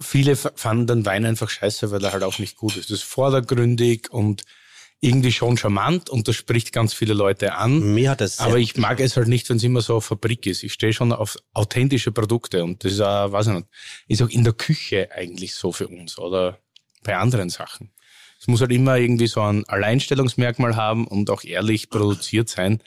viele fanden den Wein einfach scheiße, weil er halt auch nicht gut ist. Das ist vordergründig und irgendwie schon charmant und das spricht ganz viele Leute an. Mir hat das Aber ich mag es halt nicht, wenn es immer so auf Fabrik ist. Ich stehe schon auf authentische Produkte und das ist, auch, weiß ich nicht, ist auch in der Küche eigentlich so für uns oder bei anderen Sachen. Es muss halt immer irgendwie so ein Alleinstellungsmerkmal haben und auch ehrlich produziert sein.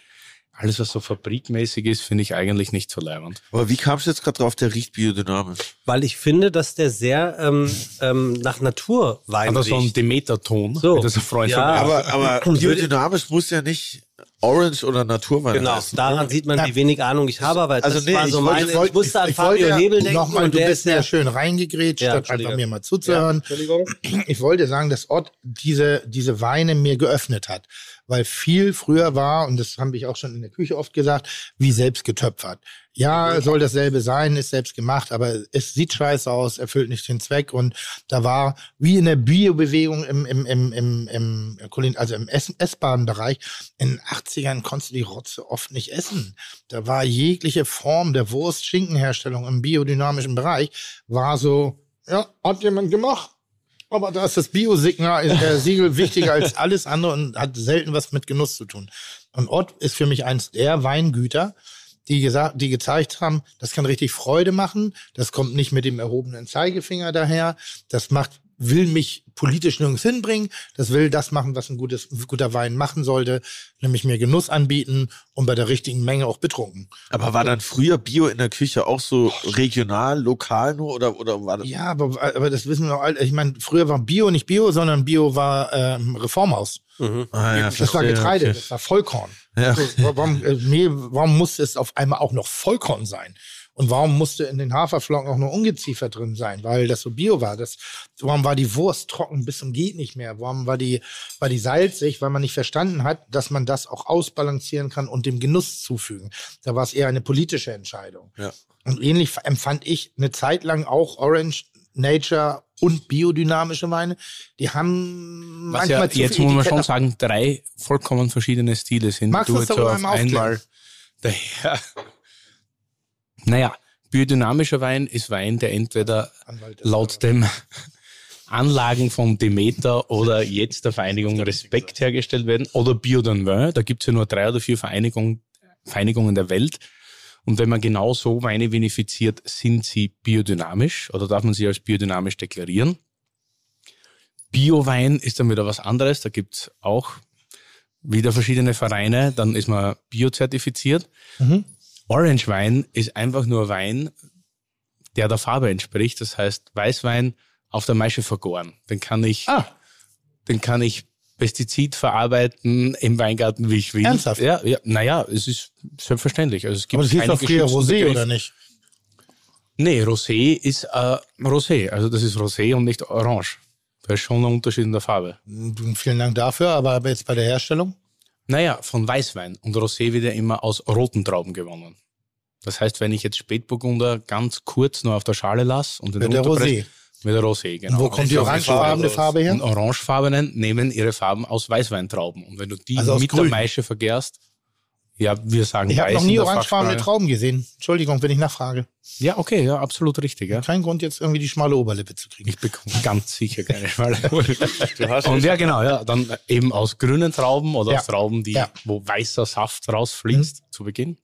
Alles, was so fabrikmäßig ist, finde ich eigentlich nicht so leibend. Aber wie kamst du jetzt gerade drauf, der riecht biodynamisch? Weil ich finde, dass der sehr ähm, ähm, nach Naturwein Hat er so riecht. Demeter-Ton, So. das ein Freund Ja. Aber, aber biodynamisch muss ja nicht Orange oder Naturwein Genau, heißen. daran sieht man, wie wenig Ahnung ich habe, aber Also das nee, war ich so wollte- meine, ich wollte- ich musste an ich Fabio ja Hebel denken nochmal, und du der bist ist ja ja schön reingegrätscht, Ja, statt einfach mir mal zuzuhören. Entschuldigung. Ich wollte sagen, dass Ott diese, diese Weine mir geöffnet hat. Weil viel früher war, und das habe ich auch schon in der Küche oft gesagt, wie selbst getöpfert. Ja, soll dasselbe sein, ist selbst gemacht, aber es sieht scheiße aus, erfüllt nicht den Zweck. Und da war, wie in der Bio-Bewegung im, im, im, im, im, also im Ess- essbaren Bereich, in den 80ern konntest du die Rotze oft nicht essen. Da war jegliche Form der Wurst-Schinkenherstellung im biodynamischen Bereich, war so, ja, hat jemand gemacht. Aber da ist das äh, Siegel wichtiger als alles andere und hat selten was mit Genuss zu tun. Und Ott ist für mich eins der Weingüter, die gesagt, die gezeigt haben, das kann richtig Freude machen. Das kommt nicht mit dem erhobenen Zeigefinger daher. Das macht, will mich politisch nirgends hinbringen. Das will das machen, was ein gutes, ein guter Wein machen sollte, nämlich mir Genuss anbieten und bei der richtigen Menge auch betrunken. Aber war dann früher Bio in der Küche auch so regional, lokal nur oder, oder war das? Ja, aber, aber das wissen wir auch alle. Ich meine, früher war Bio nicht Bio, sondern Bio war ähm, Reformhaus. Ah, ja, das war verstehe, Getreide, okay. das war Vollkorn. Ja. So, warum, äh, warum musste es auf einmal auch noch Vollkorn sein? Und warum musste in den Haferflocken auch nur Ungeziefer drin sein? Weil das so Bio war. Das, warum war die Wurst trocken bis zum geht nicht mehr? Warum war die, war die salzig? Weil man nicht verstanden hat, dass man das auch ausbalancieren kann und dem Genuss zufügen. Da war es eher eine politische Entscheidung. Ja. Und ähnlich empfand ich eine Zeit lang auch Orange, Nature und biodynamische Weine. Die haben Was manchmal ja zu jetzt muss man schon sagen, drei vollkommen verschiedene Stile sind. Magst Du aufklären? einmal daher. Naja, biodynamischer Wein ist Wein, der entweder laut dem Anlagen von Demeter oder jetzt der Vereinigung Respekt hergestellt werden oder Biodynvin. Da gibt es ja nur drei oder vier Vereinigungen, Vereinigungen der Welt. Und wenn man genau so Weine vinifiziert, sind sie biodynamisch oder darf man sie als biodynamisch deklarieren. Biowein ist dann wieder was anderes. Da gibt's auch wieder verschiedene Vereine. Dann ist man biozertifiziert. Orange Wein ist einfach nur Wein, der der Farbe entspricht. Das heißt, Weißwein auf der Maische vergoren. Den kann ich, Ah. den kann ich Pestizid verarbeiten im Weingarten, wie ich will. Ernsthaft? Ja, ja, naja, es ist selbstverständlich. Also es gibt Aber das hieß doch früher Rosé, Begriff- oder nicht? Nee, Rosé ist äh, Rosé. Also das ist Rosé und nicht Orange. Da ist schon ein Unterschied in der Farbe. Vielen Dank dafür, aber jetzt bei der Herstellung? Naja, von Weißwein. Und Rosé wird ja immer aus roten Trauben gewonnen. Das heißt, wenn ich jetzt Spätburgunder ganz kurz nur auf der Schale lasse und den Mit der Rosé. Mit der Rosé, genau. Und wo kommt die orangefarbene Farbe her? Und orangefarbenen nehmen ihre Farben aus Weißweintrauben. Und wenn du die Also mit Grün. der Maische vergärst, ja, wir sagen Ich habe noch nie orangefarbene. Trauben gesehen. Entschuldigung, wenn ich nachfrage. Ja, okay, ja, absolut richtig. Ja. Kein Grund, jetzt irgendwie die schmale Oberlippe zu kriegen. Ich bekomme ganz sicher keine Schmale. Hast Und ja, genau, ja, dann eben aus grünen Trauben oder Ja. aus Trauben, die, Ja. wo weißer Saft rausfließt zu Beginn.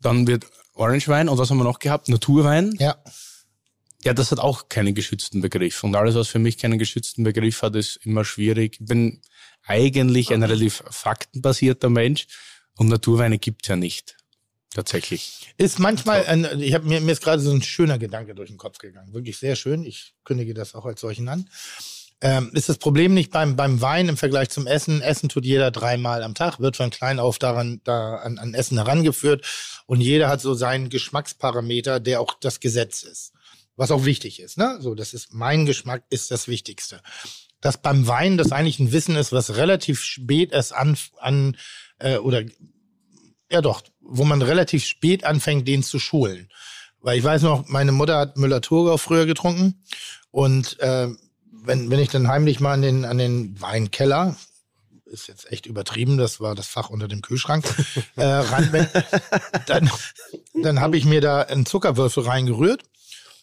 Dann wird Orangewein und was haben wir noch gehabt? Naturwein. Ja. Ja, das hat auch keinen geschützten Begriff. Und alles, was für mich keinen geschützten Begriff hat, ist immer schwierig. Ich bin eigentlich ein relativ faktenbasierter Mensch und Naturweine gibt's ja nicht. Tatsächlich. Ist manchmal, ein, ich habe mir, mir ist gerade so ein schöner Gedanke durch den Kopf gegangen. Wirklich sehr schön. Ich kündige das auch als solchen an. Ähm, ist das Problem nicht beim, beim Wein im Vergleich zum Essen? Essen tut jeder dreimal am Tag, wird von klein auf daran, da an, an Essen herangeführt und jeder hat so seinen Geschmacksparameter, der auch das Gesetz ist. Was auch wichtig ist, ne? So, das ist mein Geschmack ist das Wichtigste. Dass beim Wein das eigentlich ein Wissen ist, was relativ spät erst an, an äh, oder ja doch, wo man relativ spät anfängt, den zu schulen. Weil ich weiß noch, meine Mutter hat Müller-Thurgau früher getrunken und äh, wenn, wenn ich dann heimlich mal an den, an den Weinkeller, ist jetzt echt übertrieben, das war das Fach unter dem Kühlschrank, äh, ran, wenn, dann, dann habe ich mir da einen Zuckerwürfel reingerührt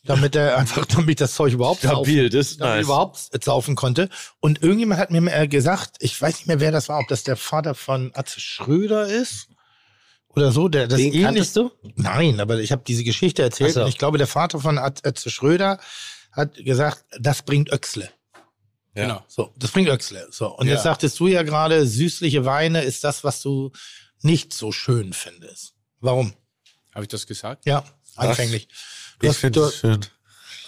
damit er einfach, damit das Zeug überhaupt Stabil, das ist nice. überhaupt saufen konnte. Und irgendjemand hat mir gesagt, ich weiß nicht mehr, wer das war, ob das der Vater von Atze Schröder ist oder so. Der, das Den ähnlich- kanntest du? Nein, aber ich habe diese Geschichte erzählt so. und ich glaube, der Vater von At- Atze Schröder hat gesagt, das bringt Öxle. Ja. Genau. So, das bringt Öxle. So, und Ja. jetzt sagtest du ja gerade, süßliche Weine ist das, was du nicht so schön findest. Warum? Habe ich das gesagt? Ja, anfänglich. Du Ich finde es schön.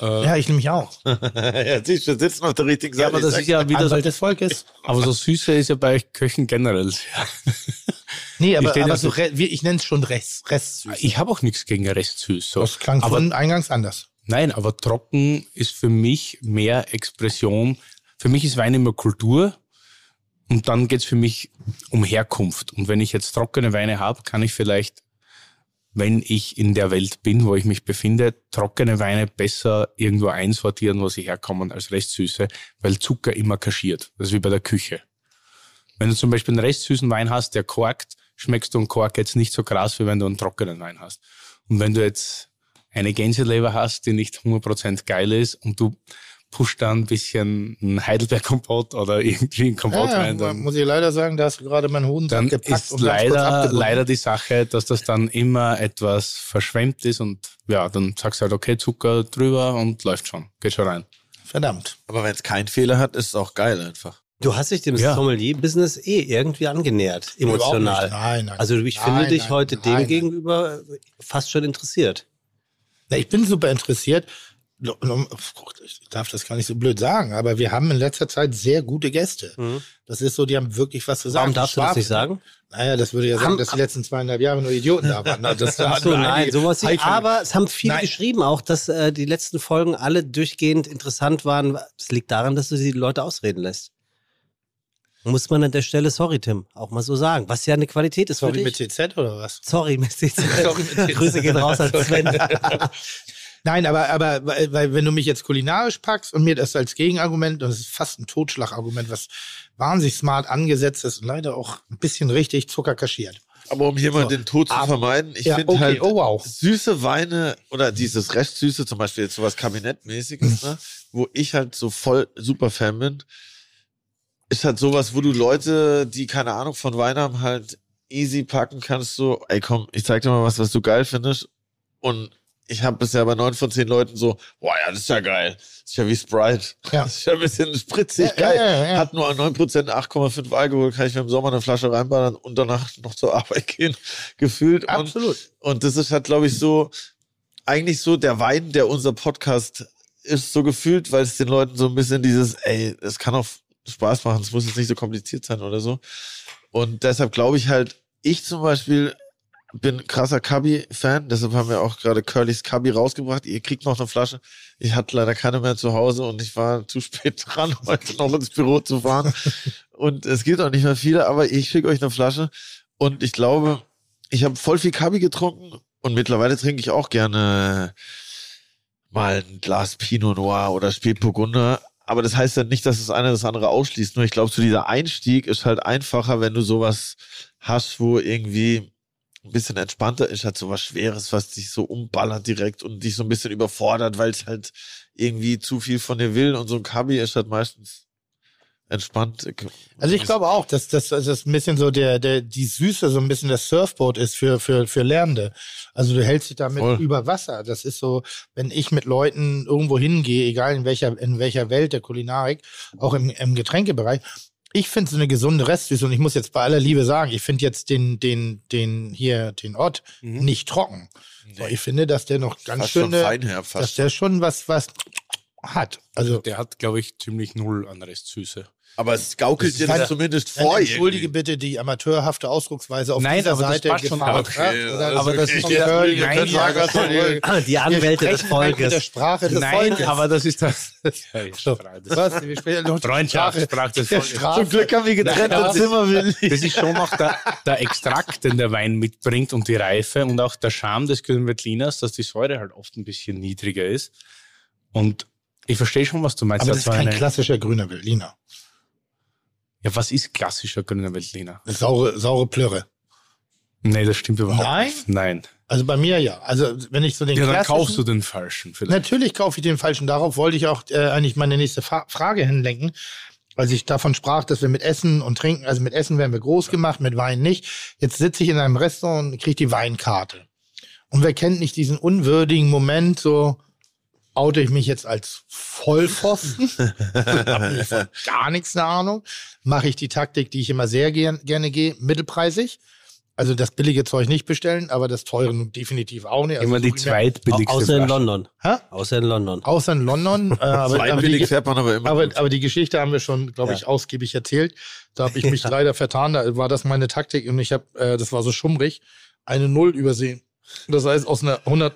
Ja, ich nämlich auch. ja, siehst du, sitzen auf der richtigen Ja, Seite. aber das ist ja wieder so, Anwalt des Volkes. aber so Süße ist ja bei Köchen generell. Nee, aber, Ich aber so, ich nenne es schon Rest, Restsüß. Ich habe auch nichts gegen Restsüß. So. Das klang aber von eingangs anders. Nein, aber trocken ist für mich mehr Expression. Für mich ist Wein immer Kultur und dann geht's für mich um Herkunft. Und wenn ich jetzt trockene Weine habe, kann ich vielleicht, wenn ich in der Welt bin, wo ich mich befinde, trockene Weine besser irgendwo einsortieren, wo sie herkommen, als Restsüße, weil Zucker immer kaschiert. Das ist wie bei der Küche. Wenn du zum Beispiel einen restsüßen Wein hast, der korkt, schmeckst du einen Kork jetzt nicht so krass, wie wenn du einen trockenen Wein hast. Und wenn du jetzt eine Gänseleber hast, die nicht 100% geil ist und du pusht da ein bisschen ein Heidelbeer-Kompott oder irgendwie ein Kompott Ja, rein, dann, muss ich leider sagen, da hast du gerade meinen Hoden dann gepackt ist leider, leider die Sache, dass das dann immer etwas verschwemmt ist und ja, dann sagst du halt, okay, Zucker drüber und läuft schon, geht schon rein. Verdammt. aber wenn es keinen Fehler hat, ist es auch geil einfach. Du hast dich dem Ja. Sommelier-Business eh irgendwie angenähert, emotional. Überhaupt nicht. Nein, nein. Also ich finde Nein, dich nein, heute nein, dem nein. gegenüber fast schon interessiert. Na, ich bin super interessiert. Ich darf das gar nicht so blöd sagen, aber wir haben in letzter Zeit sehr gute Gäste. Das ist so, die haben wirklich was zu sagen. Warum darfst du das nicht sagen? Naja, das würde ja sagen, Haben- dass die letzten zweieinhalb Jahre nur Idioten da waren. Na, Das Ach so, nein, sowas nicht. Aber es haben viele Nein. geschrieben auch, dass äh, die letzten Folgen alle durchgehend interessant waren. Es liegt daran, dass du die Leute ausreden lässt. Muss man an der Stelle, sorry Tim, auch mal so sagen. Was ja eine Qualität ist Sorry für mit dich. TZ oder was? Sorry, mit TZ. Sorry mit TZ. Grüße gehen raus an Sven. Nein, aber, aber weil, wenn du mich jetzt kulinarisch packst und mir das als Gegenargument, das ist fast ein Totschlagargument, was wahnsinnig smart angesetzt ist und leider auch ein bisschen richtig Zucker kaschiert. Aber um hier mal So. den Tod zu Aber- vermeiden, ich Ja, finde okay, halt oh wow. süße Weine oder dieses Restsüße, zum Beispiel jetzt sowas Kabinettmäßiges, ne, wo ich halt so voll super Fan bin, ist halt sowas, wo du Leute, die keine Ahnung von Wein haben, halt easy packen kannst, so, ey komm, ich zeig dir mal was, was du geil findest. Und ich habe bisher bei neun von zehn Leuten so, boah, ja, das ist ja geil. Das ist ja wie Sprite. Ja. Das ist ja ein bisschen spritzig, Ja, geil. ja. Hat nur 9%, 8,5 Alkohol, kann ich mir im Sommer eine Flasche reinballern und danach noch zur Arbeit gehen, gefühlt. Und Absolut. und das ist halt, glaube ich, so, eigentlich so der Wein, der unser Podcast ist, so gefühlt, weil es den Leuten so ein bisschen dieses, ey, es kann auch Spaß machen, es muss jetzt nicht so kompliziert sein oder so. Und deshalb glaube ich halt, ich zum Beispiel bin krasser Cubby-Fan, deshalb haben wir auch gerade Curly's Cubby rausgebracht. Ihr kriegt noch eine Flasche. Ich hatte leider keine mehr zu Hause und ich war zu spät dran, heute noch ins Büro zu fahren. und es gibt auch nicht mehr viele, aber ich schicke euch eine Flasche. Und ich glaube, ich habe voll viel Cubby getrunken und mittlerweile trinke ich auch gerne mal ein Glas Pinot Noir oder Spätburgunder. Aber das heißt ja nicht, dass das eine das andere ausschließt. Nur ich glaube, so dieser Einstieg ist halt einfacher, wenn du sowas hast, wo irgendwie ein bisschen entspannter ist, halt sowas Schweres, was dich so umballert direkt und dich so ein bisschen überfordert, weil es halt irgendwie zu viel von dir will. Und so ein Kabi ist halt meistens entspannt. Also ich glaube auch, dass das, dass das ein bisschen so der, der, die Süße so ein bisschen das Surfboard ist für, für, für Lernende. Also du hältst dich damit Voll. über Wasser. Das ist so, wenn ich mit Leuten irgendwo hingehe, egal in welcher, in welcher Welt der Kulinarik, auch im, im Getränkebereich, ich finde so eine gesunde Restsüße und ich muss jetzt bei aller Liebe sagen, ich finde jetzt den, den, den hier, den Ott nicht trocken. So, ich finde, dass der noch ganz Mhm. Schön, dass der schon was, was hat. Also Der hat, glaube ich, ziemlich null an Restsüße. Aber es gaukelt Das dir das halt- zumindest Dann vor. entschuldige irgendwie. bitte die amateurhafte Ausdrucksweise auf Nein, dieser aber das Seite. gefahren, Okay, ja? das aber das okay. ist Ja, können können sagen, wollen. Ah, Die Anwälte des Mit der Volkes. Sprache des Nein, Volkes. aber das ist das. So, das. was? Wir spielen noch die Freundschaftssprache des Volkes. Zum Glück haben wir getrennte Ja. Zimmer, Willi. Das ist schon auch der, der Extrakt, den der Wein mitbringt und die Reife und auch der Charme des Grünen Veltliners, dass die Säure halt oft ein bisschen niedriger ist. Und ich verstehe schon, was du meinst. Aber Er das ist kein eine- klassischer grüner Berliner. Ja, was ist klassischer Grüner Veltliner? Saure, saure Plörre. Nee, das stimmt überhaupt Nein? nicht. Nein. Also bei mir ja. Also wenn ich so den Ja, dann kaufst du den falschen vielleicht. Natürlich kaufe ich den falschen. Darauf wollte ich auch äh, eigentlich meine nächste Fa Frage hinlenken. Als ich davon sprach, dass wir mit Essen und Trinken, also mit Essen werden wir groß gemacht, mit Wein nicht. Jetzt sitze ich in einem Restaurant und kriege die Weinkarte. Und wer kennt nicht diesen unwürdigen Moment, so oute ich mich jetzt als Vollpfosten, habe ich von gar nichts eine Ahnung, mache ich die Taktik, die ich immer sehr gern, gerne gehe, mittelpreisig. Also das billige Zeug nicht bestellen, aber das teure nun definitiv auch nicht. Also Immer die zweitbilligste Außer in. London. Hä? Außer in London. Außer in London. Äh, aber, aber, die, fährt man aber immer. aber, aber die Geschichte haben wir schon, glaube ich, ausgiebig erzählt. Da habe ich mich leider vertan. Da war das meine Taktik und ich habe, äh, das war so schummrig, eine Null übersehen. Das heißt, aus einer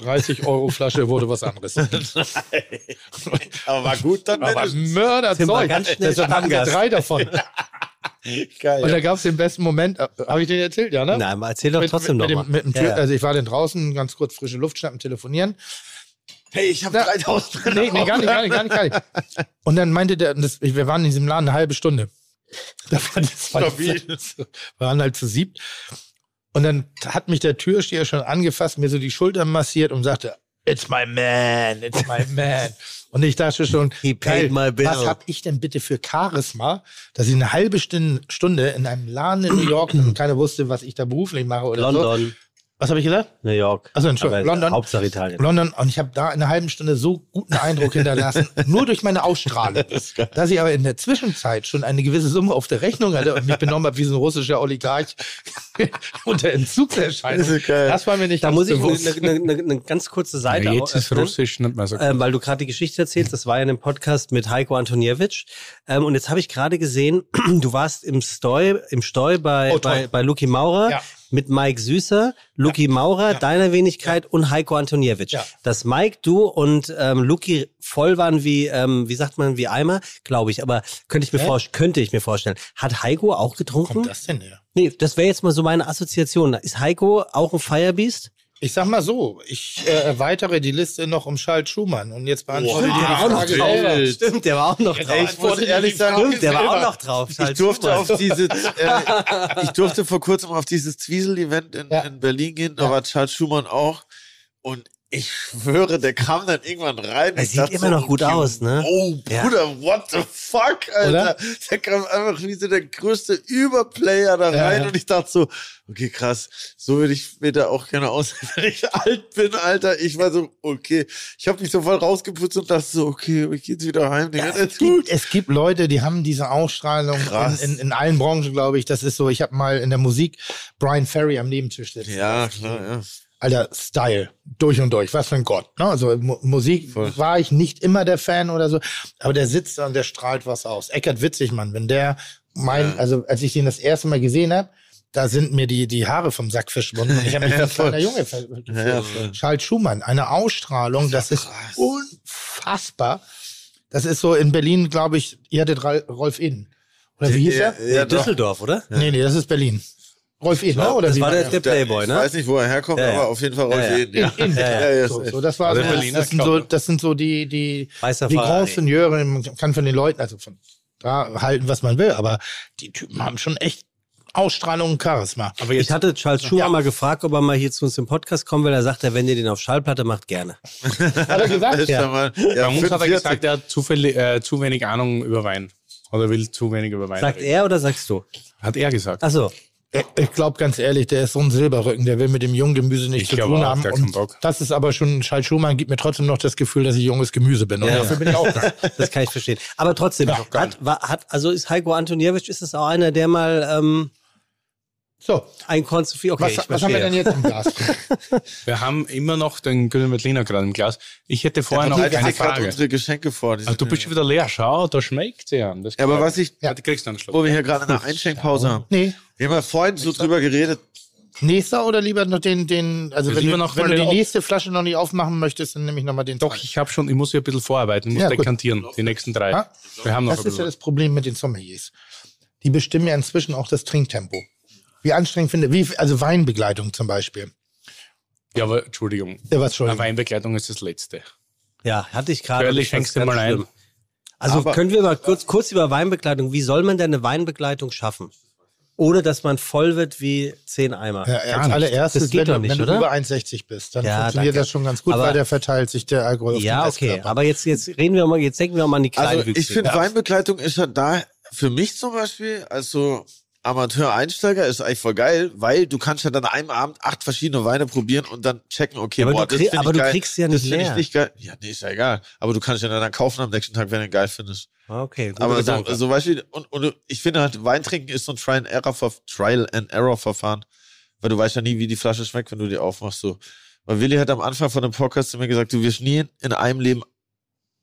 130 Euro Flasche wurde was anderes. aber war gut dann. Aber Mörderzeug. Deshalb hatten wir drei davon. Geil. Und da gab es den besten Moment. äh, Habe ich den erzählt, ja, ne? Nein, aber erzähl doch Mit- trotzdem mit, noch mit, mal. dem, mit dem Tür, Ja, ja. Also ich war dann draußen, ganz kurz frische Luft schnappen, telefonieren. hey, ich habe 3000 Nee, nee, gar nicht, gar nicht, gar nicht, gar nicht. Und dann meinte der, das, wir waren in diesem Laden eine halbe Stunde. Da war das war Stabil. wir waren halt zu siebt. Und dann hat mich der Türsteher schon angefasst, mir so die Schultern massiert und sagte, It's my man, it's my man. Und ich dachte schon, He paid geil, my bill. was hab ich denn bitte für Charisma, dass ich eine halbe Stunde, Stunde in einem Laden in New York und keiner wusste, was ich da beruflich mache oder so. Was habe ich gesagt? New York. Ach so, Entschuldigung, London. Hauptsache Italien. London und ich habe da in einer halben Stunde so guten Eindruck hinterlassen, nur durch meine Ausstrahlung. dass ich aber in der Zwischenzeit schon eine gewisse Summe auf der Rechnung hatte und mich benommen habe wie so ein russischer Oligarch unter Entzugserscheinung. Das. Das war mir nicht Da ganz muss ich eine, eine, eine, ganz kurze Seite Ja, jetzt ist. Russisch nicht mehr so ähm, weil du gerade die Geschichte erzählst, das war ja in einem Podcast mit Heiko Antoniewicz. Ähm, und jetzt habe ich gerade gesehen, du warst im Stoi, im Stoi bei, Oh, bei, bei Luki Maurer Ja. Mit Mike Süßer, Luki Maurer, deiner Wenigkeit und Heiko Antoniewicz. Ja. Dass Mike, du und ähm, Luki voll waren wie, ähm, wie sagt man, wie Eimer, glaube ich. Aber könnte ich mir Hä? vorstellen, könnte ich mir vorstellen. Hat Heiko auch getrunken? kommt das denn her? Nee, das wäre jetzt mal so meine Assoziation. Ist Heiko auch ein Firebeast? Ich sag mal so, ich äh, erweitere die Liste noch um Charles Schumann und jetzt beantworte Wow. ich Der die war auch noch Frage drauf. Stimmt, der war auch noch drauf. Ich muss ehrlich sagen, Stimmt, der war auch noch drauf. Ich Charles durfte Schumann. auf dieses, äh, ich durfte vor kurzem auf dieses Zwiesel-Event in, Ja. in Berlin gehen. Da Ja. war Charles Schumann auch. Und ich schwöre, der kam dann irgendwann rein. Er sieht immer noch gut aus, ne? Oh, Ja. Bruder, what the fuck, Alter. Oder? Der kam einfach wie so der größte Überplayer da Ja, rein. ja. Und ich dachte so, okay, krass, so würde ich später auch gerne aussehen, wenn ich alt bin, Alter. Ich war so, okay. Ich habe mich so voll rausgeputzt und dachte so, okay, ich gehe jetzt wieder heim. Ja, Es gibt, es gibt Leute, die haben diese Ausstrahlung in, in, in allen Branchen, glaube ich. Das ist so, ich habe mal in der Musik Brian Ferry am Nebentisch sitzen. ja klar, ja. Alter, Style, durch und durch, was für ein Gott. Ne? Also Mu Musik Voll. war ich nicht immer der Fan oder so, aber der sitzt da und der strahlt was aus. Eckert Witzigmann, wenn der mein, Ja. also als ich den das erste Mal gesehen habe, da sind mir die, die Haare vom Sack verschwunden. Und ich habe mich voll. kleiner Junge ver- gefühlt. Ja. Charles Schumann, eine Ausstrahlung, das ist krass. unfassbar. Das ist so in Berlin, glaube ich, ihr hattet Rolf Inn. Oder wie hieß er? ja, doch. Düsseldorf, oder? Nee, nee, das ist Berlin. Rolf Inn, ne? Oder das wie war der, er? der Playboy, ich ne? weiß nicht, wo er herkommt, Ja, ja. aber auf jeden Fall Rolf Ja, ja. Eden, ja. In, in, Ja, ja, ja, so, das war so, Also das, sind so, das sind so die, die, Weißer die. Grand Seigneur, man kann von den Leuten, also von da halten, was man will, aber die Typen haben schon echt Ausstrahlung und Charisma. Aber jetzt Ich hatte Charles Schumacher Ja. mal gefragt, ob er mal hier zu uns im Podcast kommen will. Er sagt, er, wenn ihr den auf Schallplatte macht, gerne. Hat er gesagt? Ja mal, bei ja, uns hat er 45. gesagt, er hat zufällig, äh, zu wenig Ahnung über Wein. Oder will zu wenig über Wein Sagt reden. er oder sagst du? Hat er gesagt. Ach so. Ich- glaube ganz ehrlich, der ist so ein Silberrücken, der will mit dem jungen Gemüse nichts Ich zu tun auch, haben. Und Bock. das ist aber schon, Charles Schumann gibt mir trotzdem noch das Gefühl, dass ich junges Gemüse bin. Und Ja, dafür ja. bin ich auch da. Das kann ich verstehen. Aber trotzdem, Ja, hat, war, hat, also ist Heiko Antoniewicz, ist das auch einer, der mal ähm, So, ein Korn zu viel. Okay, was, ich was haben wir denn jetzt im Glas? Wir haben immer noch den Grünen Veltliner gerade im Glas. Ich hätte vorher noch Bereite eine gerade Frage. unsere Geschenke vor. Die Ah, du bist schon wieder leer. Schau, da schmeckt sie an. Aber was ich. Ja, du kriegst einen Schluck. wo wir hier gerade der Einschenkpause haben. nee. Wir haben ja vorhin so drüber geredet. Nächster oder lieber noch den, den, also wenn du, noch wenn du die nächste Flasche noch nicht aufmachen möchtest, dann nehme ich nochmal den. Doch, ich habe schon, ich muss ja ein bisschen vorarbeiten, ich muss Ja, gut. dekantieren, die nächsten drei. Ja. Wir haben noch Das ist ja das Problem mit den Sommeliers. Die bestimmen ja inzwischen auch das Trinktempo. Wie anstrengend finde, wie, also Weinbegleitung zum Beispiel. Ja, aber Entschuldigung. Ja, was schon. Eine Weinbegleitung ist das Letzte. Ja, hatte ich gerade. Ich fand's schenkst du mal ein? Also Aber- können wir mal kurz, kurz über Weinbegleitung. Wie soll man denn eine Weinbegleitung schaffen? Ohne dass man voll wird wie zehn Eimer. Ja, als allererstes, das geht wenn, du, nicht, wenn du oder? über 1,60 bist, dann Ja, funktioniert danke. das schon ganz gut, Aber- weil der verteilt sich der Alkohol auf ja, den okay. Aber jetzt, jetzt reden wir mal, jetzt denken wir mal an die Also Kleinwüchsigen. ich finde, Weinbegleitung ist halt da, für mich zum Beispiel, als so Amateur-Einsteiger ist eigentlich voll geil, weil du kannst halt an einem Abend acht verschiedene Weine probieren und dann checken, okay, Ja, aber boah, du das krieg- find aber du geil, kriegst ja das nicht find leer. ich nicht geil. Ja, nee, ist ja egal. Aber du kannst ja dann kaufen am nächsten Tag, wenn du ihn geil findest. Okay, guter Aber so, Gedanke. so weißt du, und, und ich finde halt, Weintrinken ist so ein Trial and Error, Trial and Error Verfahren, weil du weißt ja nie, wie die Flasche schmeckt, wenn du die aufmachst, so. Weil Willi hat am Anfang von dem Podcast zu mir gesagt, du wirst nie in einem Leben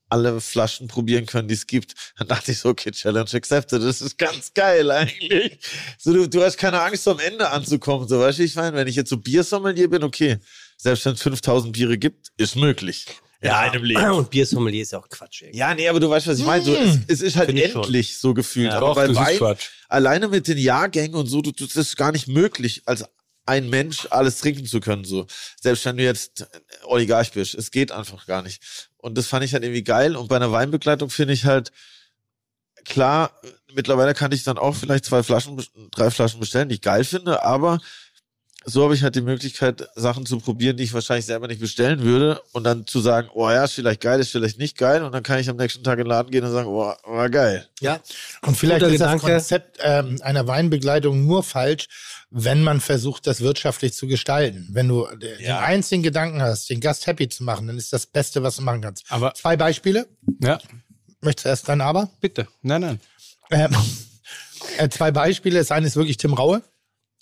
alle Flaschen probieren können, die es gibt. Dann dachte ich so, okay, Challenge accepted, das ist ganz geil eigentlich. So, du, du hast keine Angst, am Ende anzukommen, so, weißt du, ich meine, wenn ich jetzt so Biersommelier bin, okay, selbst wenn es 5000 Biere gibt, ist möglich. In einem Leben. Und Biersommelier ist ja auch Quatsch. irgendwie. Ja, nee, aber du weißt, was ich meine. So, es, es ist halt Find ich schon. endlich so gefühlt. Ja, aber Doch, bei das ist Wein, Quatsch. alleine mit den Jahrgängen und so, du, du, das ist gar nicht möglich, als ein Mensch alles trinken zu können. So. Selbst wenn du jetzt Oligarch bist. Es geht einfach gar nicht. Und das fand ich halt irgendwie geil. Und bei einer Weinbegleitung finde ich halt, klar, mittlerweile kann ich dann auch vielleicht zwei Flaschen, drei Flaschen bestellen, die ich geil finde, aber so habe ich halt die Möglichkeit, Sachen zu probieren, die ich wahrscheinlich selber nicht bestellen würde und dann zu sagen, oh ja, ist vielleicht geil, ist vielleicht nicht geil und dann kann ich am nächsten Tag in den Laden gehen und sagen, oh, war geil. Ja, und vielleicht ist Gedanke. das Konzept ähm, einer Weinbegleitung nur falsch, wenn man versucht, das wirtschaftlich zu gestalten. Wenn du den Ja. einzigen Gedanken hast, den Gast happy zu machen, dann ist das Beste, was du machen kannst. Aber- Zwei Beispiele. Ja, Möchtest du erst dein Aber? bitte. Nein, nein. Ähm, äh, zwei Beispiele. Das eine ist wirklich Tim Raue,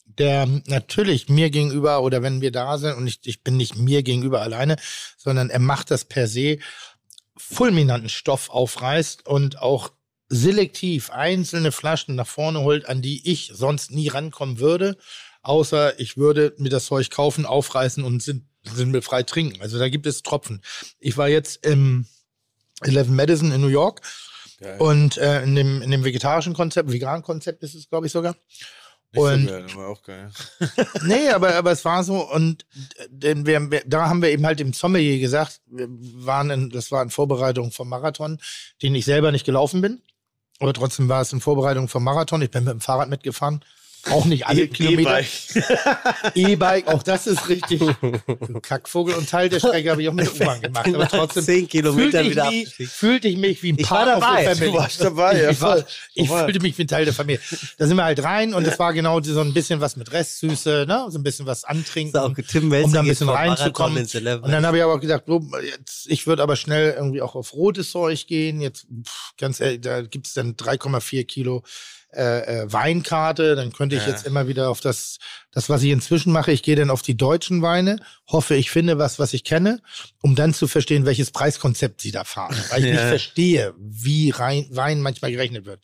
der natürlich mir gegenüber oder wenn wir da sind und ich, ich bin nicht mir gegenüber alleine, sondern er macht das per se fulminanten Stoff aufreißt und auch selektiv einzelne Flaschen nach vorne holt, an die ich sonst nie rankommen würde, außer ich würde mir das Zeug kaufen, aufreißen und sind, sind frei trinken. Also da gibt es Tropfen. Ich war jetzt im Eleven Madison in New York und äh, in, dem, in dem vegetarischen Konzept, veganen Konzept ist es, glaube ich, sogar. Und das war auch geil. nee, aber, aber es war so und äh, denn wir, wir, da haben wir eben halt dem Sommelier gesagt, wir waren in, das war in Vorbereitung vom Marathon, den ich selber nicht gelaufen bin. Aber trotzdem war es in Vorbereitung vom Marathon. Ich bin mit dem Fahrrad mitgefahren. Auch nicht alle Kilometer. E-Bike, auch das ist richtig. Kackvogel und Teil der Strecke habe ich auch mit der U-Bahn gemacht. Aber trotzdem Zehn Kilometer fühlte ich, wieder mich, abgestiegen. fühlte ich mich wie ein Ich Part the Family. Du warst dabei, ja, ich, war, ich Voll. fühlte mich wie ein Teil der Familie. Da sind wir halt rein und es war genau so ein bisschen was mit Restsüße, ne? so ein bisschen was antrinken, um da ein bisschen reinzukommen. Und dann habe ich aber auch gedacht, so, jetzt, ich würde aber schnell irgendwie auch auf rotes Zeug gehen. Jetzt pff, ganz ehrlich, da gibt's dann 3,4 Kilo äh, äh, Weinkarte. Dann könnte ich Ja. jetzt immer wieder auf das, das, was ich inzwischen mache. Ich gehe dann auf die deutschen Weine, hoffe, ich finde was, was ich kenne, um dann zu verstehen, welches Preiskonzept sie da fahren. Weil ich nicht Ja. verstehe, wie rein, Wein manchmal gerechnet wird.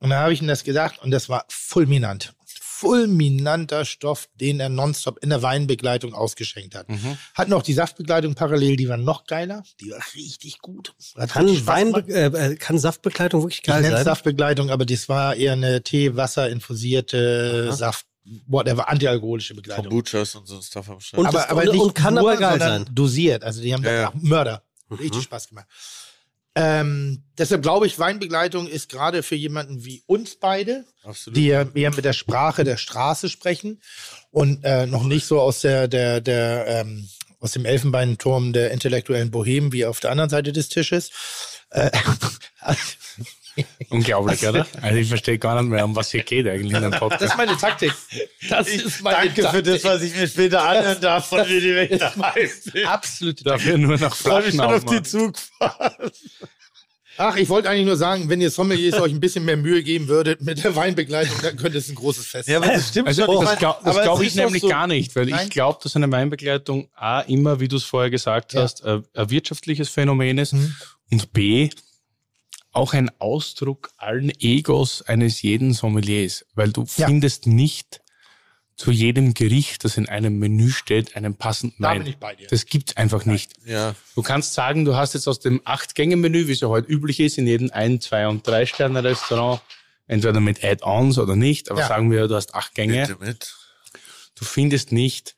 Und dann habe ich ihm das gesagt und das war fulminant. Fulminanter Stoff, den er nonstop in der Weinbegleitung ausgeschenkt hat. Hat noch die Saftbegleitung parallel, die war noch geiler. Die war richtig gut. Hat Kann, Wein, äh, äh, kann Saftbegleitung wirklich Ich geil nenne es sein? Saftbegleitung, aber das war eher eine Tee-Wasser-infusierte Saft, whatever, antialkoholische Begleitung. Kombuchas und so ein Stuff am Start. Und aber, aber und- nicht und kann nur, aber geil sein. dosiert. Also die haben Ja, da ja. auch Mörder. Richtig Spaß gemacht. Ähm, deshalb glaube ich, Weinbegleitung ist gerade für jemanden wie uns beide, Absolut. die ja eher mit der Sprache der Straße sprechen und äh, noch nicht so aus der, der, der ähm, aus dem Elfenbeinturm der intellektuellen Bohemen wie auf der anderen Seite des Tisches. Äh, Unglaublich, oder? Also ich verstehe gar nicht mehr, um was hier geht eigentlich in dem das Podcast. ist meine Taktik. Das ist meine Danke für das, was ich mir später anhören darf von mir, die weg daheim sind. absolute Dafür nur noch Ich Flaschen schon auf die. Zugfahrt. Ach, ich wollte eigentlich nur sagen, wenn ihr Sommeliers euch ein bisschen mehr Mühe geben würdet mit der Weinbegleitung, dann könnte es ein großes Fest Ja, sein. aber das stimmt Also schon. Ich das glaube glaub ich ist doch nämlich so- gar nicht, weil Nein? ich glaube, dass eine Weinbegleitung A immer, wie du es vorher gesagt Ja. hast, ein, ein wirtschaftliches Phänomen ist Mhm. und B auch ein Ausdruck allen Egos eines jeden Sommeliers, weil du Ja. findest nicht zu jedem Gericht, das in einem Menü steht, einen passenden Da Wein. bin ich bei dir. Das gibt's einfach nicht. Ja. Du kannst sagen, du hast jetzt aus dem Acht-Gänge-Menü, wie es ja heute üblich ist, in jedem Ein-, Zwei- und Drei-Sterne-Restaurant, entweder mit Add-ons oder nicht, aber Ja. sagen wir, du hast acht Gänge, Bitte mit. du findest nicht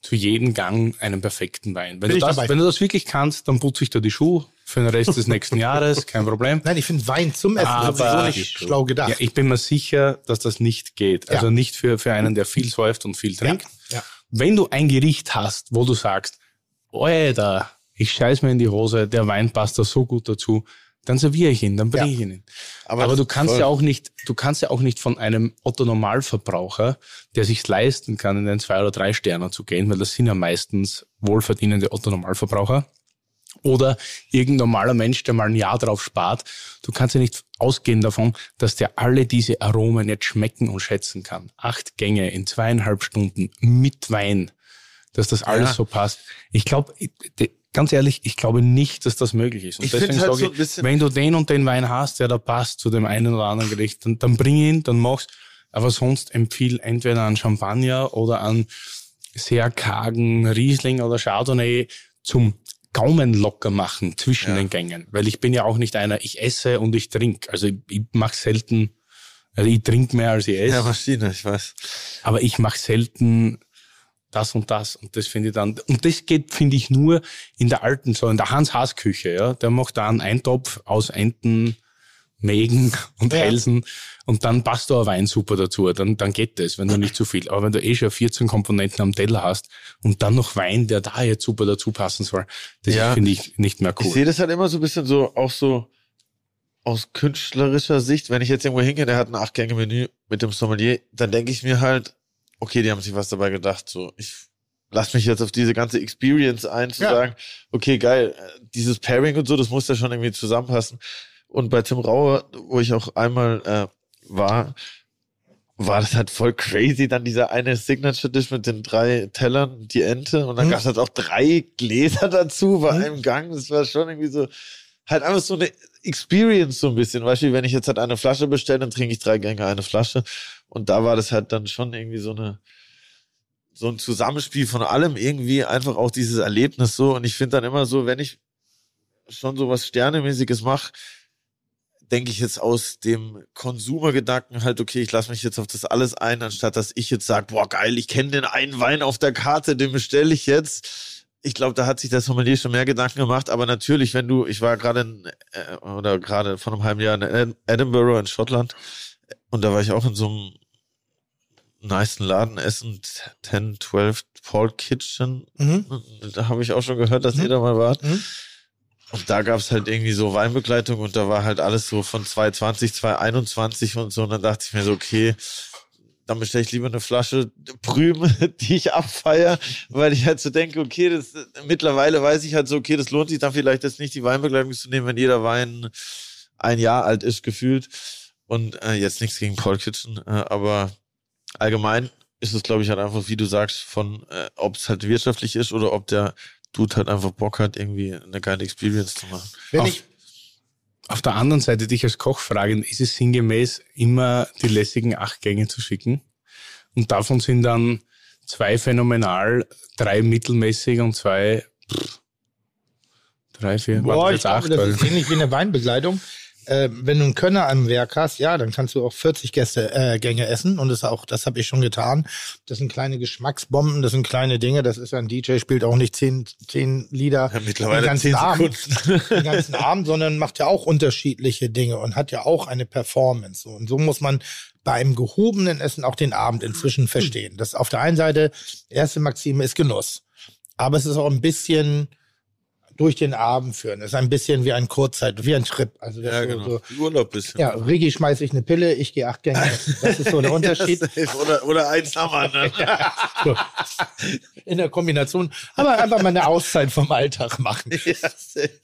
zu jedem Gang einen perfekten Wein. Wenn, du das, wenn du das wirklich kannst, dann putze ich dir die Schuhe, für den Rest des nächsten Jahres, kein Problem. Nein, ich finde Wein zum Essen Aber- sowieso nicht schlau gedacht. Ja, ich bin mir sicher, dass das nicht geht. Also Ja. nicht für, für einen, der viel säuft und viel trinkt. ja. Wenn du ein Gericht hast, wo du sagst, Alter, ich scheiß mir in die Hose, der Wein passt da so gut dazu, dann serviere ich ihn, dann bringe Ja. ich ihn. hin. Aber Aber, du kannst voll. ja auch nicht, du kannst ja auch nicht von einem Otto Normalverbraucher, der sich leisten kann, in den zwei oder drei Sterner zu gehen, weil das sind ja meistens wohlverdienende Otto Normalverbraucher. Oder irgendein normaler Mensch, der mal ein Jahr drauf spart. Du kannst ja nicht ausgehen davon, dass der alle diese Aromen jetzt schmecken und schätzen kann. Acht Gänge in zweieinhalb Stunden mit Wein, dass das alles Ja. so passt. Ich glaube, ganz ehrlich, ich glaube nicht, dass das möglich ist. Und Ich deswegen halt sage so ich, wenn du den und den Wein hast, der da passt zu dem einen oder anderen Gericht, dann, dann bring ihn, dann mach's. Aber sonst empfiehl entweder an Champagner oder an sehr kargen Riesling oder Chardonnay zum Gaumen locker machen zwischen Ja. den Gängen. Weil ich bin ja auch nicht einer, ich esse und ich trinke. Also ich, ich mache selten, also ich trinke mehr als ich esse. Ja, Maschine, ich weiß. Aber ich mache selten das und das. Und das finde ich dann, und das geht, finde ich, nur in der alten, so in der Hans-Haas-Küche, ja. Der macht da einen Eintopf aus Enten, Mägen und Ja. Hälsen und dann passt da ein Wein super dazu. Dann, dann geht das, wenn du nicht zu viel. Aber wenn du eh schon 14 Komponenten am Teller hast und dann noch Wein, der da jetzt super dazu passen soll, das Ja. finde ich nicht mehr Ich cool. sehe das halt immer so ein bisschen so, auch so aus künstlerischer Sicht, wenn ich jetzt irgendwo hingehe, der hat ein Acht-Gänge-Menü mit dem Sommelier, dann denke ich mir halt, okay, die haben sich was dabei gedacht. So, ich lass mich jetzt auf diese ganze Experience ein, zu Ja. sagen, okay, geil, dieses Pairing und so, das muss ja schon irgendwie zusammenpassen. Und bei Tim Rauer, wo ich auch einmal äh, war, war das halt voll crazy, dann dieser eine Signature Dish mit den drei Tellern, die Ente, und dann Mhm. gab es halt auch drei Gläser dazu bei einem Gang. Das war schon irgendwie so, halt einfach so eine Experience so ein bisschen. Weißt du, wenn ich jetzt halt eine Flasche bestelle, dann trinke ich drei Gänge eine Flasche. Und da war das halt dann schon irgendwie so eine, so ein Zusammenspiel von allem irgendwie, einfach auch dieses Erlebnis so. Und ich finde dann immer so, wenn ich schon so was Sternemäßiges mache, denke ich jetzt aus dem Konsumergedanken halt, okay, ich lasse mich jetzt auf das alles ein, anstatt dass ich jetzt sage, boah, geil, ich kenne den einen Wein auf der Karte, den bestelle ich jetzt. Ich glaube, da hat sich der Sommelier schon mehr Gedanken gemacht, aber natürlich, wenn du, ich war gerade in, äh, oder gerade vor einem halben Jahr in Ed- Edinburgh in Schottland und da war ich auch in so einem nicen Laden essen, 10, 12 Paul Kitchen. Mhm. Da habe ich auch schon gehört, dass Mhm. ihr da mal wart. Mhm. Und da gab's halt irgendwie so Weinbegleitung und da war halt alles so von 220, 221 und so. Und dann dachte ich mir so, okay, dann bestelle ich lieber eine Flasche Prüm, die ich abfeier, weil ich halt so denke, okay, das mittlerweile weiß ich halt so, okay, das lohnt sich dann vielleicht jetzt nicht die Weinbegleitung zu nehmen, wenn jeder Wein ein Jahr alt ist, gefühlt. Und äh, jetzt nichts gegen Paul Kitchen, äh, aber allgemein ist es, glaube ich, halt einfach, wie du sagst, von äh, ob es halt wirtschaftlich ist oder ob der Dude halt einfach Bock hat, irgendwie eine geile Experience zu machen. Wenn Auf- ich, Auf der anderen Seite dich als Koch fragen, ist es sinngemäß, immer die lässigen acht Gänge zu schicken? Und davon sind dann zwei phänomenal, drei mittelmäßig und zwei pff, drei, vier, boah, warte, ich jetzt glaube, acht. das ist ähnlich wie eine Weinbegleitung. Äh, wenn du einen Könner am Werk hast, ja, dann kannst du auch 40 Gäste, äh, Gänge essen und das auch, das habe ich schon getan. Das sind kleine Geschmacksbomben, das sind kleine Dinge. Das ist ja ein DJ spielt auch nicht zehn, zehn Lieder Ja, mittlerweile den ganzen zehn Abend, den ganzen Abend, sondern macht ja auch unterschiedliche Dinge und hat ja auch eine Performance. Und so muss man bei einem gehobenen Essen auch den Abend inzwischen verstehen. Das auf der einen Seite erste Maxime ist Genuss, aber es ist auch ein bisschen durch den Abend führen. Es ist ein bisschen wie ein Kurzzeit, wie ein Trip. Also das Ja, genau. so, Urlaub bisschen. ja, Rigi schmeiße ich eine Pille, ich gehe acht Gänge. Das ist so der Unterschied. Ja, oder, oder eins am anderen. So. In der Kombination. Aber einfach mal eine Auszeit vom Alltag machen.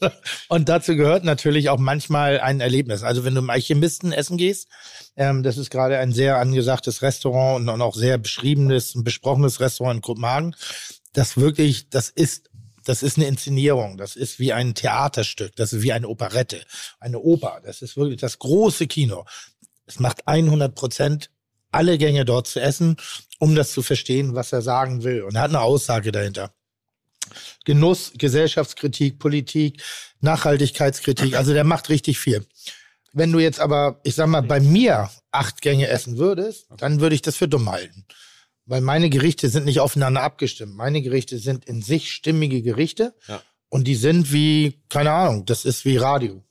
Ja. Und dazu gehört natürlich auch manchmal ein Erlebnis. Also wenn du im Alchemisten essen gehst, ähm, das ist gerade ein sehr angesagtes Restaurant und auch sehr beschriebenes und besprochenes Restaurant in Kopenhagen. Das wirklich, das ist, das ist eine Inszenierung. Das ist wie ein Theaterstück. Das ist wie eine Operette, eine Oper. Das ist wirklich das große Kino. Es macht 100 Prozent alle Gänge dort zu essen, um das zu verstehen, was er sagen will. Und er hat eine Aussage dahinter. Genuss, Gesellschaftskritik, Politik, Nachhaltigkeitskritik. Also der macht richtig viel. Wenn du jetzt aber, ich sag mal, bei mir acht Gänge essen würdest, dann würde ich das für dumm halten. Weil meine Gerichte sind nicht aufeinander abgestimmt. Meine Gerichte sind in sich stimmige Gerichte. Ja. Und die sind wie, keine Ahnung, das ist wie Radio.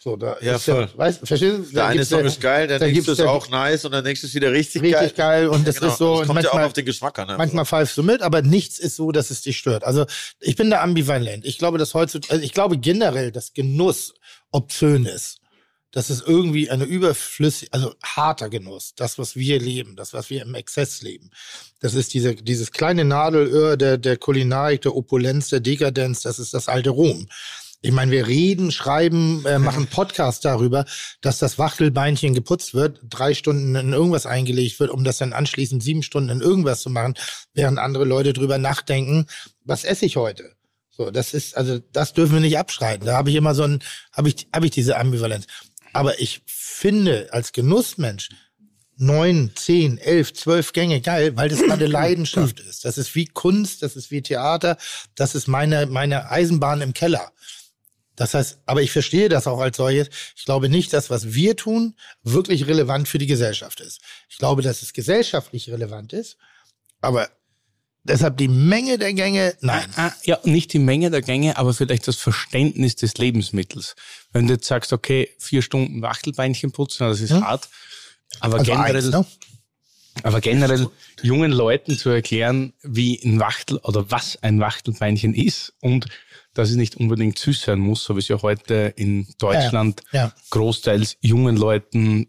So, da Ja, ist ja, voll. weißt, verstehst du? Der Da eine Song ja- ist geil, der nächste ist ja auch nice und der nächste ist wieder richtig, geil. richtig geil. Und das Genau, ist so, das kommt ja auch manchmal, auf den Geschmack an. ne? manchmal pfeifst du mit, aber nichts ist so, dass es dich stört. Also ich bin da ambivalent. Ich glaube, dass heutzutage, also ich glaube generell, dass Genuss obszön ist. Das ist irgendwie eine überflüssig, also harter Genuss. Das, was wir leben, das, was wir im Exzess leben. Das ist diese, dieses kleine Nadelöhr der, der Kulinarik, der Opulenz, der Dekadenz. Das ist das alte Rom. Ich meine, wir reden, schreiben, äh, machen Podcast darüber, dass das Wachtelbeinchen geputzt wird, drei Stunden in irgendwas eingelegt wird, um das dann anschließend sieben Stunden in irgendwas zu machen, während andere Leute drüber nachdenken, was esse ich heute? So, das ist, also das dürfen wir nicht abschreiten. Da habe ich immer so ein, habe ich, habe ich diese Ambivalenz. Aber ich finde als Genussmensch neun, zehn, elf, zwölf Gänge geil, weil das meine Leidenschaft ist. Das ist wie Kunst, das ist wie Theater, das ist meine, meine Eisenbahn im Keller. Das heißt, aber ich verstehe das auch als solches. Ich glaube nicht, dass was wir tun wirklich relevant für die Gesellschaft ist. Ich glaube, dass es gesellschaftlich relevant ist, aber deshalb die Menge der Gänge, nein. Ah, ja, nicht die Menge der Gänge, aber vielleicht das Verständnis des Lebensmittels. Wenn du jetzt sagst, okay, vier Stunden Wachtelbeinchen putzen, das ist Ja. hart. Aber Also generell, eins, ne? aber generell jungen Leuten zu erklären, wie ein Wachtel oder was ein Wachtelbeinchen ist und dass es nicht unbedingt süß sein muss, so wie es ja heute in Deutschland Ja. großteils jungen Leuten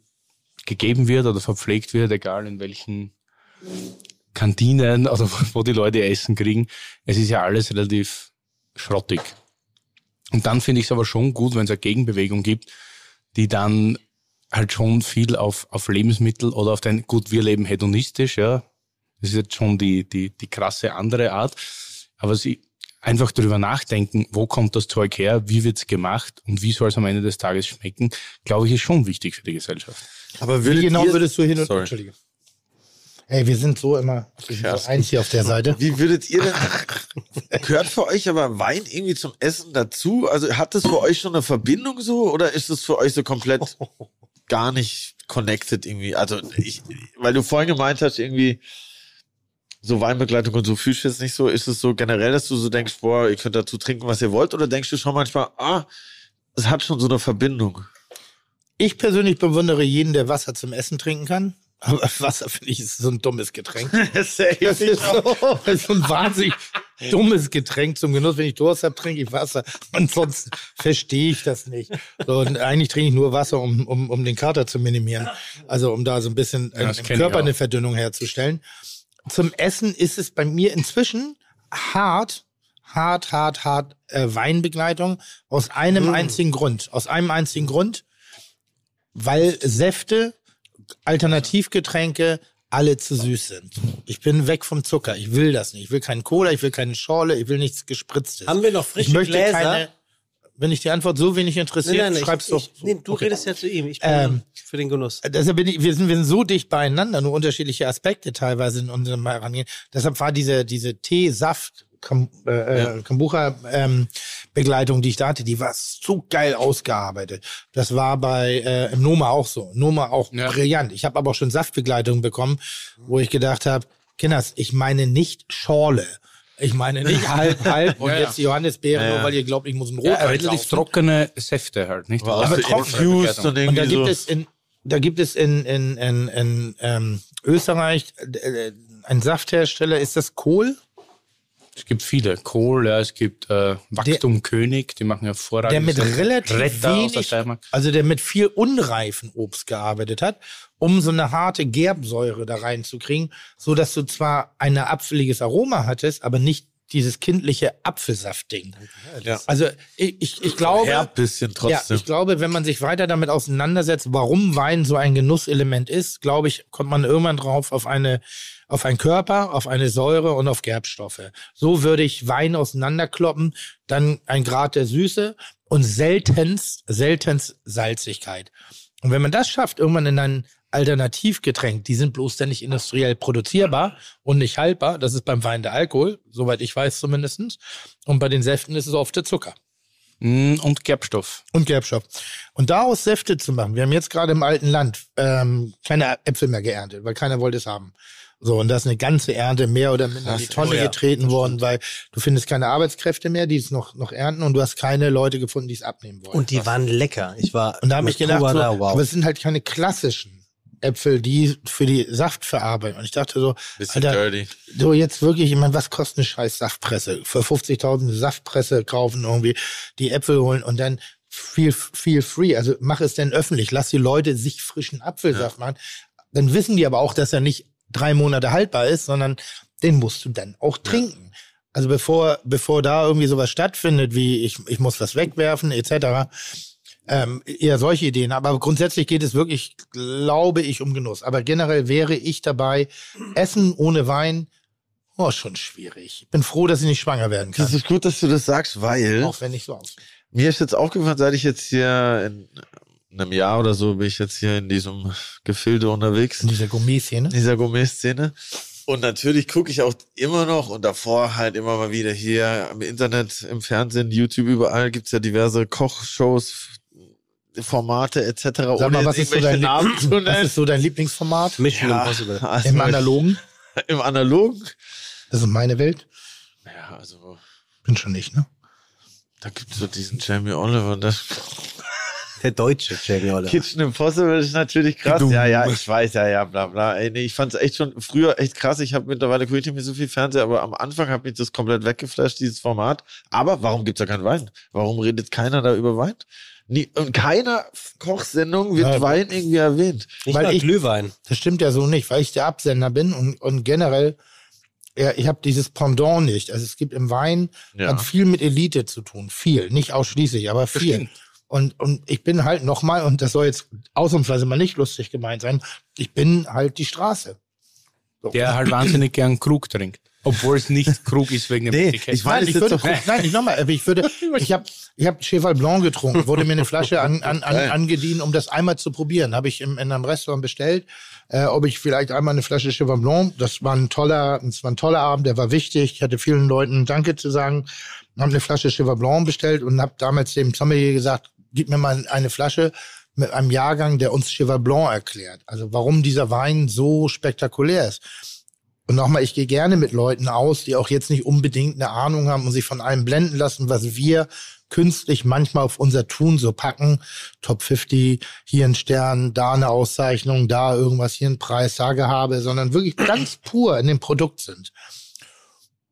gegeben wird oder verpflegt wird, egal in welchen Kantinen oder wo die Leute Essen kriegen. Es ist ja alles relativ schrottig. Und dann finde ich es aber schon gut, wenn es eine Gegenbewegung gibt, die dann halt schon viel auf, auf Lebensmittel oder auf den, gut, wir leben hedonistisch, ja. Das ist jetzt schon die, die, die krasse andere Art. Aber sie einfach darüber nachdenken, wo kommt das Zeug her, wie wird's gemacht und wie soll es am Ende des Tages schmecken, glaube ich, ist schon wichtig für die Gesellschaft. Aber Wie genau würdest du hin und Sorry. Entschuldige. Hey, wir sind so immer wir sind so eins hier auf der Seite. Wie würdet ihr denn, gehört für euch aber Wein irgendwie zum Essen dazu? Also hat das für euch schon eine Verbindung so oder ist es für euch so komplett gar nicht connected irgendwie? Also ich, weil du vorhin gemeint hast, irgendwie so Weinbegleitung und so fühlst du jetzt nicht so, ist es so generell, dass du so denkst, boah, ihr könnt dazu trinken, was ihr wollt oder denkst du schon manchmal, ah, es hat schon so eine Verbindung? Ich persönlich bewundere jeden, der Wasser zum Essen trinken kann. Aber Wasser finde ich ist so ein dummes Getränk. Das ist so, so ein wahnsinnig dummes Getränk zum Genuss. Wenn ich Durst habe, trinke ich Wasser. Ansonsten verstehe ich das nicht. So, und eigentlich trinke ich nur Wasser, um, um, um den Kater zu minimieren. Also um da so ein bisschen Ja, im Körper eine Verdünnung herzustellen. Zum Essen ist es bei mir inzwischen hart, hart, hart, hart äh, Weinbegleitung aus einem einzigen Grund. Aus einem einzigen Grund, weil Säfte, Alternativgetränke alle zu süß sind. Ich bin weg vom Zucker. Ich will das nicht. Ich will keinen Cola, ich will keine Schorle, ich will nichts Gespritztes. Haben wir noch frische ich möchte Gläser? keine. Wenn dich die Antwort so wenig interessiert, schreib's ich, doch. Ich, nee, du Okay. redest ja zu ihm. Ich bin Ähm, für den Genuss. Deshalb bin ich, wir sind, wir sind so dicht beieinander, nur unterschiedliche Aspekte teilweise in unserem Herangehen. Deshalb war diese, diese Tee-Saft, Kam, äh, äh, Kombucha ähm, Begleitung, die ich da hatte, die war so geil ausgearbeitet. Das war bei äh, im Noma auch so. Noma auch Ja. brillant. Ich habe aber auch schon Saftbegleitung bekommen, wo ich gedacht habe, Kinders, ich meine nicht Schorle. Ich meine nicht halb, halb und Ja, ja. jetzt die Johannisbeeren, Ja, ja. nur weil ihr glaubt, ich muss einen Ja, Rotwein relativ kaufen. trockene Säfte halt, nicht? Aber, Aber trocken. und Und da gibt so. es in, da gibt es in, in, in, in ähm, Österreich äh, einen Safthersteller, ist das Kohl? Es gibt viele. Kohl, ja, es gibt äh, Wachstum König, die machen hervorragend. Der mit relativ Retter der wenig, also der mit viel unreifen Obst gearbeitet hat, um so eine harte Gerbsäure da reinzukriegen, so dass du zwar ein apfeliges Aroma hattest, aber nicht dieses kindliche Apfelsaftding. Ja. Also ich, ich, ich glaube, Herb bisschen Ja, trotzdem. ich glaube, wenn man sich weiter damit auseinandersetzt, warum Wein so ein Genusselement ist, glaube ich, kommt man irgendwann drauf auf eine, auf einen Körper, auf eine Säure und auf Gerbstoffe. So würde ich Wein auseinanderkloppen, dann ein Grad der Süße und seltenst, seltenst Salzigkeit. Und wenn man das schafft, irgendwann in ein Alternativgetränk, die sind bloß dann nicht industriell produzierbar und nicht haltbar. Das ist beim Wein der Alkohol, soweit ich weiß zumindestens. Und bei den Säften ist es oft der Zucker. Mm, Und Gerbstoff. und Gerbstoff. Und daraus Säfte zu machen. Wir haben jetzt gerade im alten Land ähm, keine Äpfel mehr geerntet, weil keiner wollte es haben. So, und da ist eine ganze Ernte mehr oder minder in die Tonne oh ja, getreten worden, weil du findest keine Arbeitskräfte mehr, die es noch, noch ernten und du hast keine Leute gefunden, die es abnehmen wollen. Und die waren lecker. Ich war Und da habe ich gedacht, so, da, wow. aber es sind halt keine klassischen Äpfel, die für die Saftverarbeitung. Und ich dachte so, Bisschen Alter, dirty. so jetzt wirklich, ich meine, was kostet eine scheiß Saftpresse? Für 50.000 eine Saftpresse kaufen, irgendwie die Äpfel holen und dann viel, viel free. Also mach es denn öffentlich. Lass die Leute sich frischen Apfelsaft machen. Dann wissen die aber auch, dass er nicht drei Monate haltbar ist, sondern den musst du dann auch trinken. Also bevor, bevor da irgendwie sowas stattfindet, wie ich, ich muss was wegwerfen, etc., ähm, eher solche Ideen. Aber grundsätzlich geht es wirklich, glaube ich, um Genuss. Aber generell wäre ich dabei, Essen ohne Wein, oh, schon schwierig. Ich bin froh, dass ich nicht schwanger werden kann. Das ist gut, dass du das sagst, weil Auch wenn ich so aus. mir ist jetzt aufgefallen, seit ich jetzt hier in einem Jahr oder so bin ich jetzt hier in diesem Gefilde unterwegs. In dieser Gourmet-Szene. in dieser Gourmet-Szene. Und natürlich gucke ich auch immer noch und davor halt immer mal wieder hier im Internet, im Fernsehen, YouTube, überall gibt's ja diverse Kochshows, Formate etc. Sag mal, ohne was ist, so dein, Namen zu was nennen. ist so dein Lieblingsformat? Mission Ja, Impossible. also Im Analogen? Im Analogen? Das ist meine Welt. Ja, also Bin schon nicht, ne? da gibt's so diesen Jamie Oliver. Das Der deutsche Jamie Oliver. Kitchen Impossible ist natürlich krass. Ja, ja, ich weiß, ja, ja, bla bla. Ey, nee, ich fand's echt schon früher echt krass. Ich habe mittlerweile gucke ich nicht mehr so viel Fernseher, aber am Anfang hat mich das komplett weggeflasht, dieses Format. Aber warum gibt's da keinen Wein? Warum redet keiner da über Wein? Nie, und keiner Kochsendung wird Ja. Wein irgendwie erwähnt. Nicht Weil mal ich- Glühwein. Das stimmt ja so nicht, weil ich der Absender bin und, und generell, ja, ich habe dieses Pendant nicht. Also es gibt im Wein, Ja. hat viel mit Elite zu tun. Viel, nicht ausschließlich, aber viel. Bestimmt. Und, und ich bin halt nochmal, und das soll jetzt ausnahmsweise mal nicht lustig gemeint sein, ich bin halt die Straße. So. Der halt wahnsinnig gern Krug trinkt. Obwohl es nicht Krug ist wegen dem Nee, ich weiß- Nein, ich würde, doch- nein, ich nochmal, ich würde, ich habe, ich habe Cheval Blanc getrunken, wurde mir eine Flasche an, an, an, angedient, um das einmal zu probieren. Habe ich im, in einem Restaurant bestellt, äh, ob ich vielleicht einmal eine Flasche Cheval Blanc. Das war ein toller, das war ein toller Abend, der war wichtig. Ich hatte vielen Leuten Danke zu sagen, habe eine Flasche Cheval Blanc bestellt und habe damals dem Sommelier gesagt, gib mir mal eine Flasche mit einem Jahrgang, der uns Cheval Blanc erklärt. Also warum dieser Wein so spektakulär ist. Und nochmal, ich gehe gerne mit Leuten aus, die auch jetzt nicht unbedingt eine Ahnung haben und sich von allem blenden lassen, was wir künstlich manchmal auf unser Tun so packen. Top 50, hier ein Stern, da eine Auszeichnung, da irgendwas, hier ein Preis, da Gehabe, sondern wirklich ganz pur in dem Produkt sind.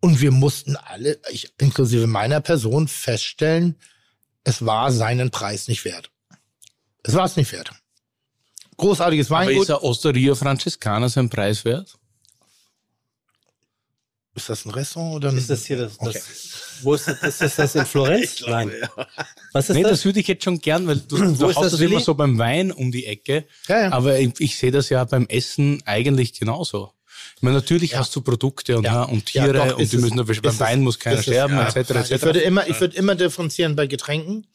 Und wir mussten alle, ich inklusive meiner Person, feststellen, es war seinen Preis nicht wert. Es war es nicht wert. Großartiges Aber Weingut. ist der Osteria Franciscana sein Preis wert? Ist das ein Restaurant oder ein Ist das hier das? das Okay. Wo ist das? Ist das, das in Florenz? Nein. Was ist Nee, das? das würde ich jetzt schon gern, weil du, du ist hast das, das immer so beim Wein um die Ecke. Ja, ja. Aber ich, ich sehe das ja beim Essen eigentlich genauso. Meine, natürlich hast du Produkte und, ja. und Ja, Tiere doch, und die es. müssen, beim. Wein muss keiner sterben, Ja. etc. etc. Ich würde immer, ich würde immer differenzieren bei Getränken,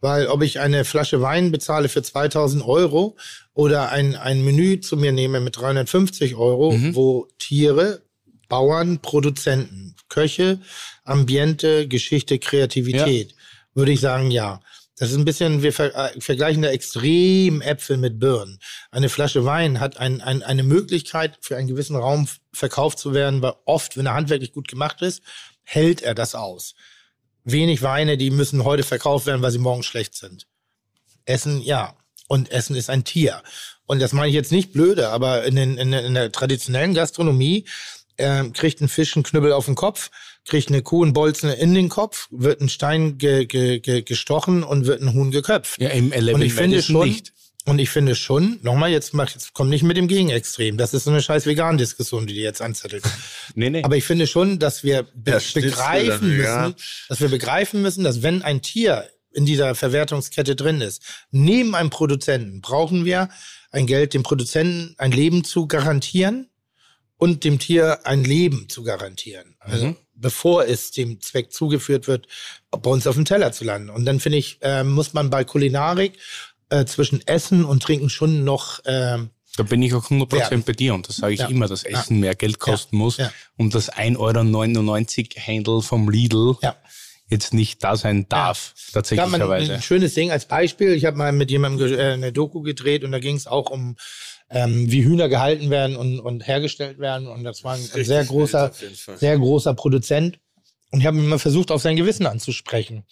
weil ob ich eine Flasche Wein bezahle für 2000 Euro oder ein, ein Menü zu mir nehme mit 350 Euro, Mhm. wo Tiere, Bauern, Produzenten, Köche, Ambiente, Geschichte, Kreativität, würde ich sagen, ja. Das ist ein bisschen, wir ver äh, vergleichen da extrem Äpfel mit Birnen. Eine Flasche Wein hat ein, ein, eine Möglichkeit, für einen gewissen Raum verkauft zu werden, weil oft, wenn er handwerklich gut gemacht ist, hält er das aus. Wenig Weine, die müssen heute verkauft werden, weil sie morgen schlecht sind. Essen, ja. Und Essen ist ein Tier. Und das meine ich jetzt nicht blöde, aber in, den, in, der- in der traditionellen Gastronomie ähm, kriegt ein Fisch einen Knüppel auf den Kopf, kriegt eine Kuh einen Bolzen in den Kopf, wird ein Stein ge, ge, ge, gestochen und wird ein Huhn geköpft. Ja, im Eleven Und ich finde schon, nicht. und ich finde schon, nochmal, jetzt mach, jetzt komm nicht mit dem Gegenextrem. Das ist so eine scheiß Vegan-Diskussion, die die jetzt anzettelt. Nee, nee. Aber ich finde schon, dass wir be Schnitzel begreifen dann, müssen, ja. dass wir begreifen müssen, dass wenn ein Tier in dieser Verwertungskette drin ist, neben einem Produzenten brauchen wir ein Geld, dem Produzenten ein Leben zu garantieren und dem Tier ein Leben zu garantieren. Also Mhm. Bevor es dem Zweck zugeführt wird, bei uns auf dem Teller zu landen. Und dann finde ich, äh, muss man bei Kulinarik äh, zwischen Essen und Trinken schon noch ähm, Da bin ich auch 100% Ja. bei dir und das sage ich Ja. immer, dass Essen mehr Geld kosten muss Ja. und das 1,99 Euro Handle vom Lidl ja. jetzt nicht da sein darf, tatsächlicherweise. ein schönes Ding als Beispiel. Ich habe mal mit jemandem äh, eine Doku gedreht und da ging es auch um, ähm, wie Hühner gehalten werden und, und hergestellt werden. Und das war ein, ein sehr großer, sehr großer Produzent. Und ich habe mal versucht, auf sein Gewissen anzusprechen.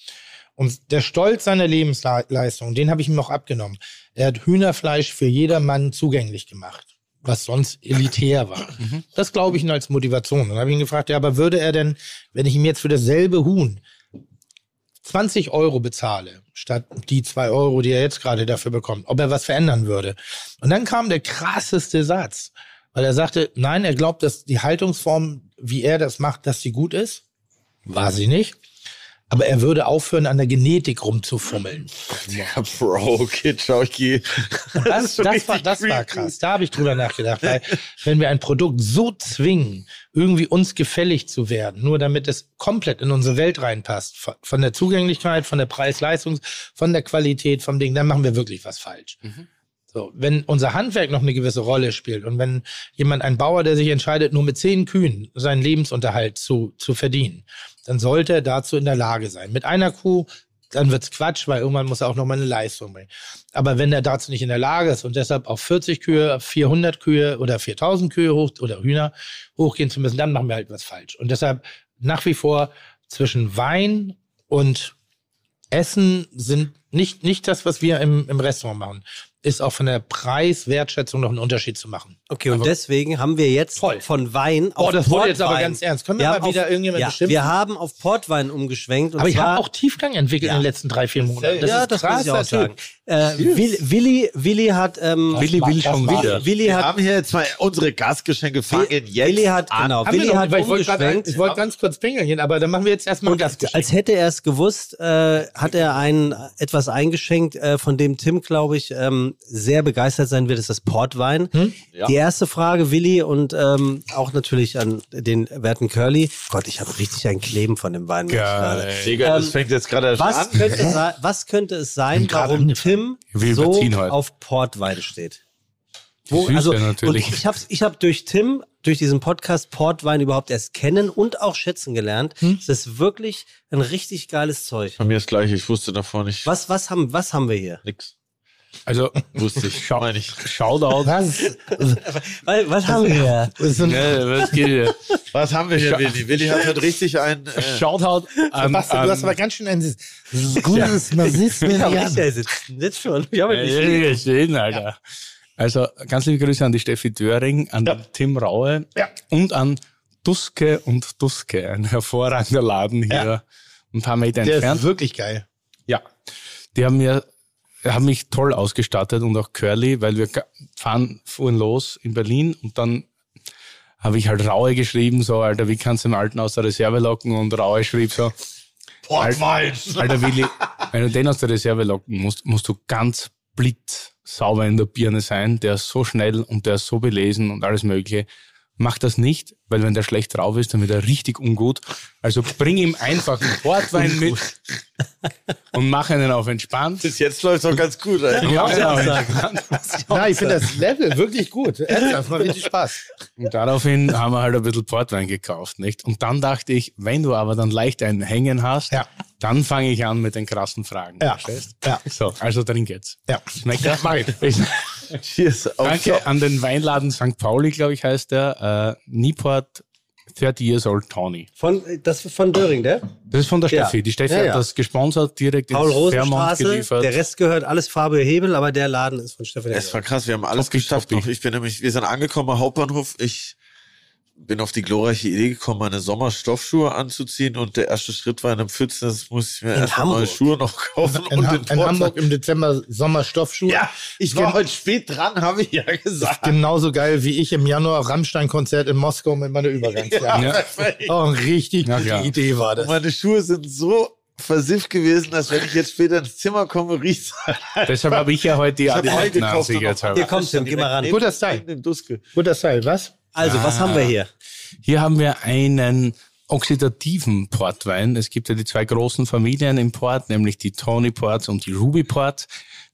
Und der Stolz seiner Lebensleistung, den habe ich ihm noch abgenommen. Er hat Hühnerfleisch für jedermann zugänglich gemacht, was sonst elitär war. Das glaube ich ihm als Motivation. Und dann habe ich ihn gefragt, ja, aber würde er denn, wenn ich ihm jetzt für dasselbe Huhn 20 Euro bezahle, statt die 2 Euro, die er jetzt gerade dafür bekommt, ob er was verändern würde. Und dann kam der krasseste Satz, weil er sagte, nein, er glaubt, dass die Haltungsform, wie er das macht, dass sie gut ist. War sie nicht. Aber er würde aufhören, an der Genetik rumzufummeln. Ja, Bro, ich gehe. Das, das, war, das war krass. Da habe ich drüber nachgedacht. Weil, wenn wir ein Produkt so zwingen, irgendwie uns gefällig zu werden, nur damit es komplett in unsere Welt reinpasst, von- der Zugänglichkeit, von der Preis-Leistungs-, von der Qualität, vom Ding, dann machen wir wirklich was falsch. So, wenn unser Handwerk noch eine gewisse Rolle spielt und wenn jemand, ein Bauer, der sich entscheidet, nur mit zehn Kühen seinen Lebensunterhalt zu, zu verdienen, dann sollte er dazu in der Lage sein. Mit einer Kuh, dann wird's Quatsch, weil irgendwann muss er auch noch mal eine Leistung bringen. Aber wenn er dazu nicht in der Lage ist und deshalb auf 40 Kühe, 400 Kühe oder 4000 Kühe hoch oder Hühner hochgehen zu müssen, dann machen wir halt was falsch. Und deshalb nach wie vor zwischen Wein und Essen sind nicht, nicht das, was wir im, im Restaurant machen. Ist auch von der Preis-Wertschätzung noch ein Unterschied zu machen. Okay, und deswegen haben wir jetzt Toll. von Wein auf Oh, das wurde jetzt aber Portwein- ganz ernst. Können wir mal wieder auf, irgendjemand ja, bestimmen? Wir haben auf Portwein umgeschwenkt. Und Aber ich habe auch Tiefgang entwickelt Ja. in den letzten drei, vier Monaten. ja, ist das muss ich auch sagen. Äh, Willi, Willi, Willi hat, ähm, Willi will schon das wieder. Willi Wir hat, haben hier jetzt mal unsere Gastgeschenke fangen jetzt Willi hat, an. genau, Haben wir Willi noch hat grad- umgeschwenkt. ich wollte ganz kurz pingeln gehen, aber dann machen wir jetzt erstmal Und das als hätte er es gewusst, äh, hat er ein etwas eingeschenkt, äh, von dem Tim, glaube ich, ähm, sehr begeistert sein wird, ist das Portwein. Ja. Die erste Frage, Willi, und ähm, auch natürlich an den werten Curly. Gott, ich habe richtig ein Kleben von dem Wein. Geil. Digga, das Ähm, fängt jetzt gerade Was an. könnte, was könnte es sein, warum Tim so auf Portwein steht? Wo, Süße also, natürlich. Und ich habe ich hab durch Tim, durch diesen Podcast Portwein überhaupt erst kennen und auch schätzen gelernt. Es ist wirklich ein richtig geiles Zeug. Bei mir ist gleich, ich wusste davor nicht. Was, was, haben, was haben wir hier? Nix. Also, Wusste ich. Schau- Meine ich. Shoutout. Was? Was, was haben wir hier? Ein Ja, was geht hier? Was haben wir hier, Willi? Willi hat halt richtig ein. Äh, Shoutout an, Sebastian, du hast aber an ganz schön ein gutes Massismus. Ja, ich ja sitzen jetzt schon. Ich habe Ja, nicht ja, ja, schön, Alter. Also ganz liebe Grüße an die Steffi Döring, an den Tim Raue Ja. und an Duske und Duske, ein hervorragender Laden hier Ja. ein paar Meter Der entfernt. ist wirklich geil. Ja, die haben mir haben mich toll ausgestattet und auch Curly, weil wir fahren, fuhren los in Berlin und dann habe ich halt Raue geschrieben, so, Alter, wie kannst du im Alten aus der Reserve locken? Und Raue schrieb so, Portwein. Alter Willi, wenn du den aus der Reserve locken musst, musst du ganz blitzsauber in der Birne sein. Der ist so schnell und der ist so belesen und alles Mögliche. Mach das nicht, weil wenn der schlecht drauf ist, dann wird er richtig ungut. Also bring ihm einfach einen Portwein mit und mach einen auf entspannt. Bis jetzt läuft es auch ganz gut. Ja, genau. Nein, ich finde das Level wirklich gut. Ernsthaft, macht richtig Spaß. Und daraufhin haben wir halt ein bisschen Portwein gekauft, nicht? Und dann dachte ich, wenn du aber dann leicht einen Hängen hast, Ja. dann fange ich an mit den krassen Fragen. Ja. Verstehst? Ja. So, also trink jetzt. Ja. Schmeckt das? Cheers. Auf Danke an den Weinladen St. Pauli, glaube ich, heißt der. Äh, Nieport 30 Years Old Tawny. Von, das ist von Döring, der? Das ist von der Ja. Steffi. Die Steffi Ja, ja. hat das gesponsert, direkt Paul ins Fairmont geliefert. Der Rest gehört alles Farbe Hebel, aber der Laden ist von Stefan. Es war krass, wir haben alles Toppi, geschafft. Ich bin nämlich, wir sind angekommen am Hauptbahnhof. Ich bin auf die glorreiche Idee gekommen, meine Sommerstoffschuhe anzuziehen und der erste Schritt war in einem Pfützen, das muss ich mir In erstmal neue. Schuhe noch kaufen In, und Ha- in. Hamburg im Dezember Sommerstoffschuhe. Ja, ich war heute spät dran, habe ich ja gesagt. Genauso geil wie ich im Januar Rammstein-Konzert in Moskau mit meiner Übergangsjacke. Ja. perfekt. Oh, eine richtig Ja, gute klar. Idee war Und das. meine Schuhe sind so versifft gewesen, dass wenn ich jetzt später ins Zimmer komme, riecht's halt. Deshalb habe ich ja heute die und jetzt. Hier kommt Tim, geh mal ran. Guter Style. In. Guter Style, was? Also, was haben wir hier? Hier haben wir einen oxidativen Portwein. Es gibt ja die zwei großen Familien im Port, nämlich die Tony Ports und die Ruby Ports.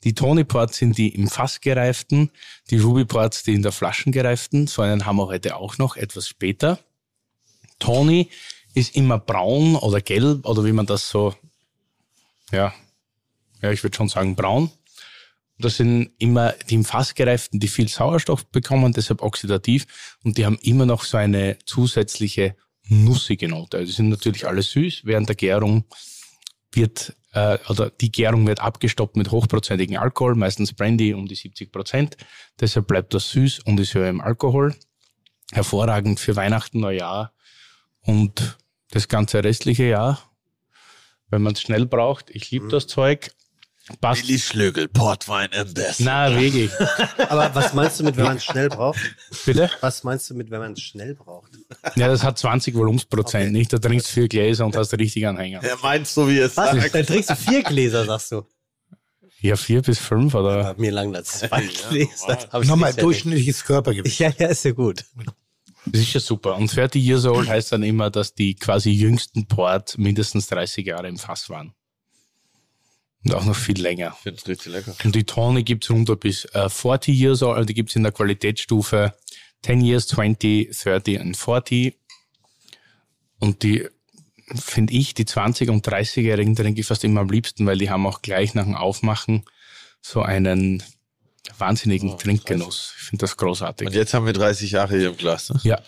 Die Tony Ports sind die im Fass gereiften, die Ruby Ports die in der Flaschen gereiften. So einen haben wir heute auch noch, etwas später. Tony ist immer braun oder gelb oder wie man das so, ja, ja, ich würde schon sagen braun. Das sind immer die im Fass gereiften, die viel Sauerstoff bekommen, deshalb oxidativ und die haben immer noch so eine zusätzliche nussige Note. Also die sind natürlich alle süß. Während der Gärung wird äh, oder die Gärung wird abgestoppt mit hochprozentigen Alkohol, meistens Brandy um die 70 Prozent. Deshalb bleibt das süß und ist höher im Alkohol. Hervorragend für Weihnachten, Neujahr und das ganze restliche Jahr, wenn man es schnell braucht. Ich liebe das Zeug. Passt. Willi Schlögel, Portwein im Besten. Na, wirklich. Aber was meinst du mit, wenn man es schnell braucht? Bitte? Was meinst du mit, wenn man es schnell braucht? Ja, das hat 20 Volumensprozent, nicht? Da trinkst du vier Gläser und hast richtig Anhänger. Er meint so, wie es Was? sagt. Dann trinkst du vier Gläser, sagst du. Ja, vier bis fünf oder? Mir lang das zwei Gläser. Ich Nochmal durchschnittliches Körpergewicht. Ja, ja, ist ja gut. Das ist ja super. Und 30 Years Old heißt dann immer, dass die quasi jüngsten Port mindestens 30 Jahre im Fass waren. Und auch noch viel länger. Ich finde es richtig lecker. Und die Tonic gibt's runter bis äh, 40 Years Old, also die gibt's in der Qualitätsstufe 10 Years, 20, 30 und 40. Und die, finde ich, die 20- und 30-Jährigen trinke ich fast immer am liebsten, weil die haben auch gleich nach dem Aufmachen so einen wahnsinnigen Trinkgenuss. Ich finde das großartig. Und jetzt haben wir 30 Jahre hier im Glas. Ne? Ja.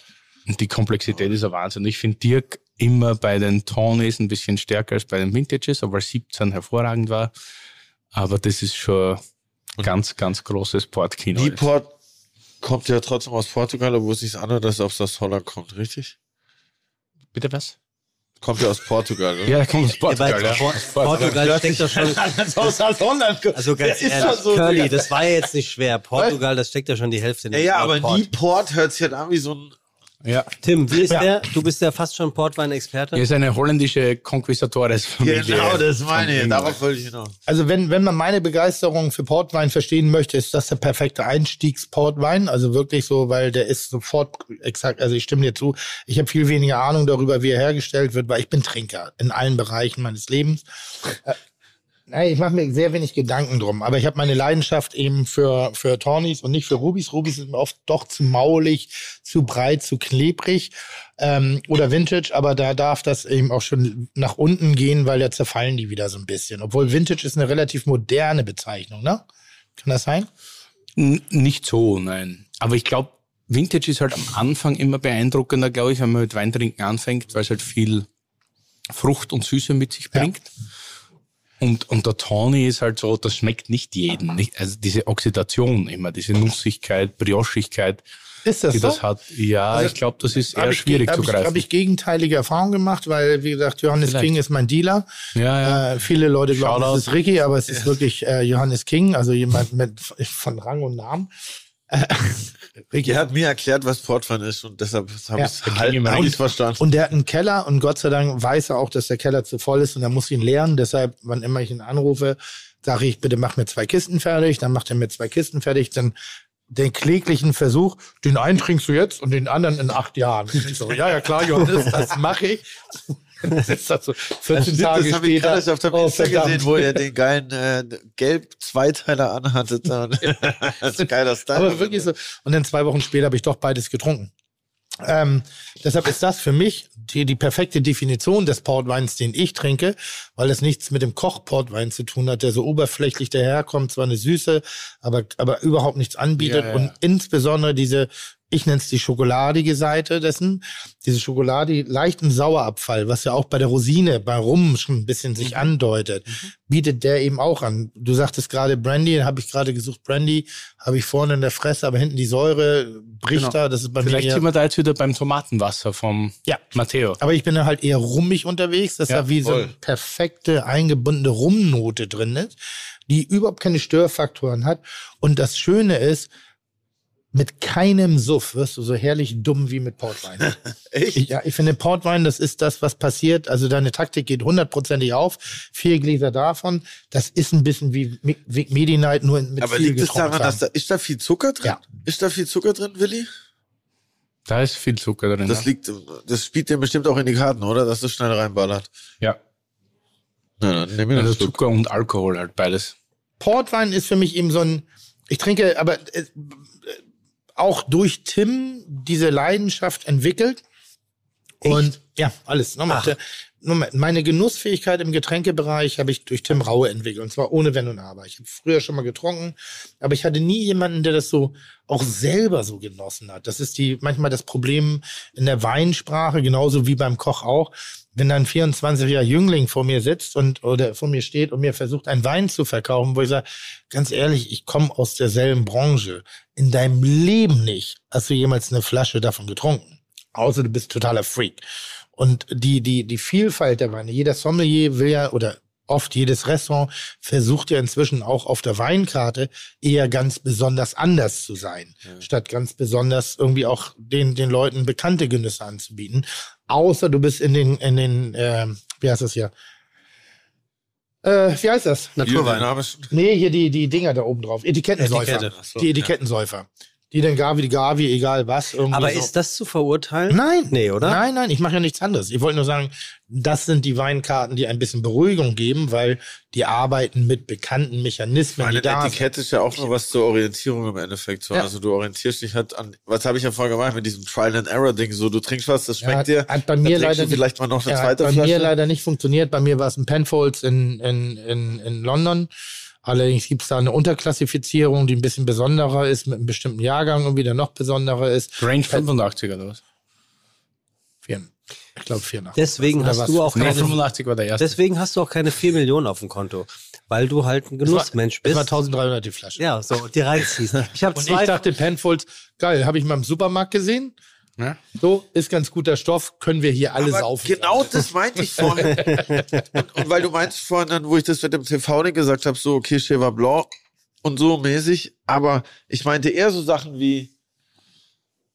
Und die Komplexität ist ein Wahnsinn. Ich finde Dirk immer bei den Tonys ein bisschen stärker als bei den Vintages, obwohl 17 hervorragend war. Aber das ist schon ganz, ganz großes Portkino. Die. Port kommt ja trotzdem aus Portugal, obwohl es sich anhört, dass es aus das Holland kommt, richtig? Bitte was? Kommt ja aus Portugal, oder? Ja, kommt aus Ja, Portugal. Ja, Por- Portugal steckt doch schon. aus Holland. Also ganz ist ehrlich, so, Curly, das war ja jetzt nicht schwer. Portugal, das steckt ja schon die Hälfte in Ja, ja, aber Port. Nieport hört sich halt an wie so ein. Ja. Tim, wie ist Ja. der? Du bist ja fast schon Portwein-Experte. Er ist eine holländische Conquistadores-Familie. Genau, das meine ich. Darauf wollte ich hinaus. Also wenn, wenn man meine Begeisterung für Portwein verstehen möchte, ist das der perfekte Einstiegsportwein. Also wirklich so, weil der ist sofort exakt, also ich stimme dir zu, ich habe viel weniger Ahnung darüber, wie er hergestellt wird, weil ich bin Trinker in allen Bereichen meines Lebens. Ich mache mir sehr wenig Gedanken drum, aber ich habe meine Leidenschaft eben für, für Tornis und nicht für Rubis. Rubis sind mir oft doch zu maulig, zu breit, zu klebrig ähm, oder Vintage, aber da darf das eben auch schon nach unten gehen, weil da zerfallen die wieder so ein bisschen. Obwohl Vintage ist eine relativ moderne Bezeichnung, ne? Kann das sein? N nicht so, nein. Aber ich glaube, Vintage ist halt am Anfang immer beeindruckender, glaube ich, wenn man mit Weintrinken anfängt, weil es halt viel Frucht und Süße mit sich bringt. Und, und der Tawny ist halt so, das schmeckt nicht jedem. Nicht, also diese Oxidation immer, diese Nussigkeit, Briochigkeit, Ist das die so? das hat. Ja, Also, ich glaube, das ist eher ich, schwierig zu ich, greifen. Habe ich gegenteilige Erfahrungen gemacht, weil, wie gesagt, Johannes Vielleicht. King ist mein Dealer. ja, ja. Äh, viele Leute glauben, es ist Ricky, aber es ist wirklich äh, Johannes King, also jemand mit von Rang und Namen. Ricky Er hat mir erklärt, was Portwein ist und deshalb habe Ja. ich es halt eigentlich nicht. verstanden. Und der hat einen Keller und Gott sei Dank weiß er auch, dass der Keller zu voll ist und er muss ihn leeren. Deshalb, wann immer ich ihn anrufe, sage ich, bitte mach mir zwei Kisten fertig. Dann macht er mir zwei Kisten fertig. Dann den kläglichen Versuch, den einen trinkst du jetzt und den anderen in acht Jahren. Ich so, ja, ja, klar, Johannes, das mache ich. Das das so 14 Stimmt, Tage das habe ich später. gerade auf der Oh, Insta gesehen, wo er den geilen äh, gelb Zweiteiler anhatte. das ist ein geiler Style. Aber wirklich so. Und dann zwei Wochen später habe ich doch beides getrunken. Ähm, deshalb ist das für mich die, die perfekte Definition des Portweins, den ich trinke, weil es nichts mit dem Kochportwein zu tun hat, der so oberflächlich daherkommt, zwar eine Süße, aber, aber überhaupt nichts anbietet Ja, ja. und insbesondere diese, ich nenne es die schokoladige Seite dessen, diese Schokolade leicht im Sauerabfall, was ja auch bei der Rosine, bei Rum schon ein bisschen sich andeutet, bietet der eben auch an. Du sagtest gerade Brandy, habe ich gerade gesucht, Brandy habe ich vorne in der Fresse, aber hinten die Säure bricht Genau. da, das ist bei Vielleicht mir sind eher, wir da jetzt wieder beim Tomatenwasser vom Ja. Matteo. aber ich bin dann halt eher rummig unterwegs, dass Ja, da wie so eine voll. perfekte eingebundene Rumnote drin ist, die überhaupt keine Störfaktoren hat. Und das Schöne ist, mit keinem Suff wirst du so herrlich dumm wie mit Portwein. Echt? Ich, ja, ich finde Portwein, das ist das, was passiert. Also deine Taktik geht hundertprozentig auf. Vier Gläser davon. Das ist ein bisschen wie, wie Medi Night, nur mit Aber viel liegt es daran, dass da, ist da viel Zucker drin? Ja. Ist da viel Zucker drin, Willi? Da ist viel Zucker drin. Das ja. liegt, das spielt dir bestimmt auch in die Karten, oder? Dass das schnell reinballert. ja. Na, dann nimm mir Also. Zucker und Alkohol halt beides. Portwein ist für mich eben so ein, ich trinke, aber äh, auch durch Tim diese Leidenschaft entwickelt Und ja, alles. Nochmal, der- Moment, meine Genussfähigkeit im Getränkebereich habe ich durch Tim Raue entwickelt. Und zwar ohne Wenn und Aber. Ich habe früher schon mal getrunken, aber ich hatte nie jemanden, der das so auch selber so genossen hat. Das ist die manchmal das Problem in der Weinsprache, genauso wie beim Koch auch. Wenn dann ein 24-jähriger Jüngling vor mir sitzt und oder vor mir steht und mir versucht, einen Wein zu verkaufen, wo ich sage, ganz ehrlich, ich komme aus derselben Branche. In deinem Leben nicht hast du jemals eine Flasche davon getrunken. Außer du bist totaler Freak. Und die, die, die Vielfalt der Weine, jeder Sommelier will ja, oder oft jedes Restaurant versucht ja inzwischen auch auf der Weinkarte eher ganz besonders anders zu sein, statt ganz besonders irgendwie auch den, den Leuten bekannte Genüsse anzubieten. Außer du bist in den, in den, äh, wie heißt das hier? Äh, wie heißt das? Naturwein. Nee, hier die, die Dinger da oben drauf. Etikettensäufer. Etikette. So, die ja. Die dann Gavi, die Gavi, egal was. Irgendwie Aber so. ist das zu verurteilen? Nein. Nee, oder? Nein, nein, ich mache ja nichts anderes. Ich wollte nur sagen, das sind die Weinkarten, die ein bisschen Beruhigung geben, weil die arbeiten mit bekannten Mechanismen, Meine die da sind. Etikette ist ja auch noch was zur Orientierung im Endeffekt. So. Ja. Also du orientierst dich halt an, was habe ich ja vorher gemacht mit diesem Trial and Error Ding. So, du trinkst was, das schmeckt Ja, dir. hat- bei dann mir leider vielleicht mal noch eine Ja, zweite hat bei Flasche. mir leider nicht funktioniert. Bei mir war es ein Penfolds in, in, in, in London. Allerdings gibt es da eine Unterklassifizierung, die ein bisschen besonderer ist, mit einem bestimmten Jahrgang und wieder noch besonderer ist. Range 85 oder was? Vier, ich glaube 84. Deswegen hast was? du auch Nee, keine, 85 war der erste. deswegen hast du auch keine 4 Millionen auf dem Konto. Weil du halt ein Genussmensch bist. war 1300 die Flasche. ja, so, die reinziehst. Ich habe Und zwei ich dachte, Penfolds, geil, habe ich mal im Supermarkt gesehen. Ja? So, ist ganz guter Stoff, können wir hier alle Aber saufen. Genau das meinte ich vorhin. und, und weil du meinst vorhin dann, wo ich das mit dem TV nicht gesagt habe, so, okay, Cheval Blanc und so mäßig, aber ich meinte eher so Sachen wie,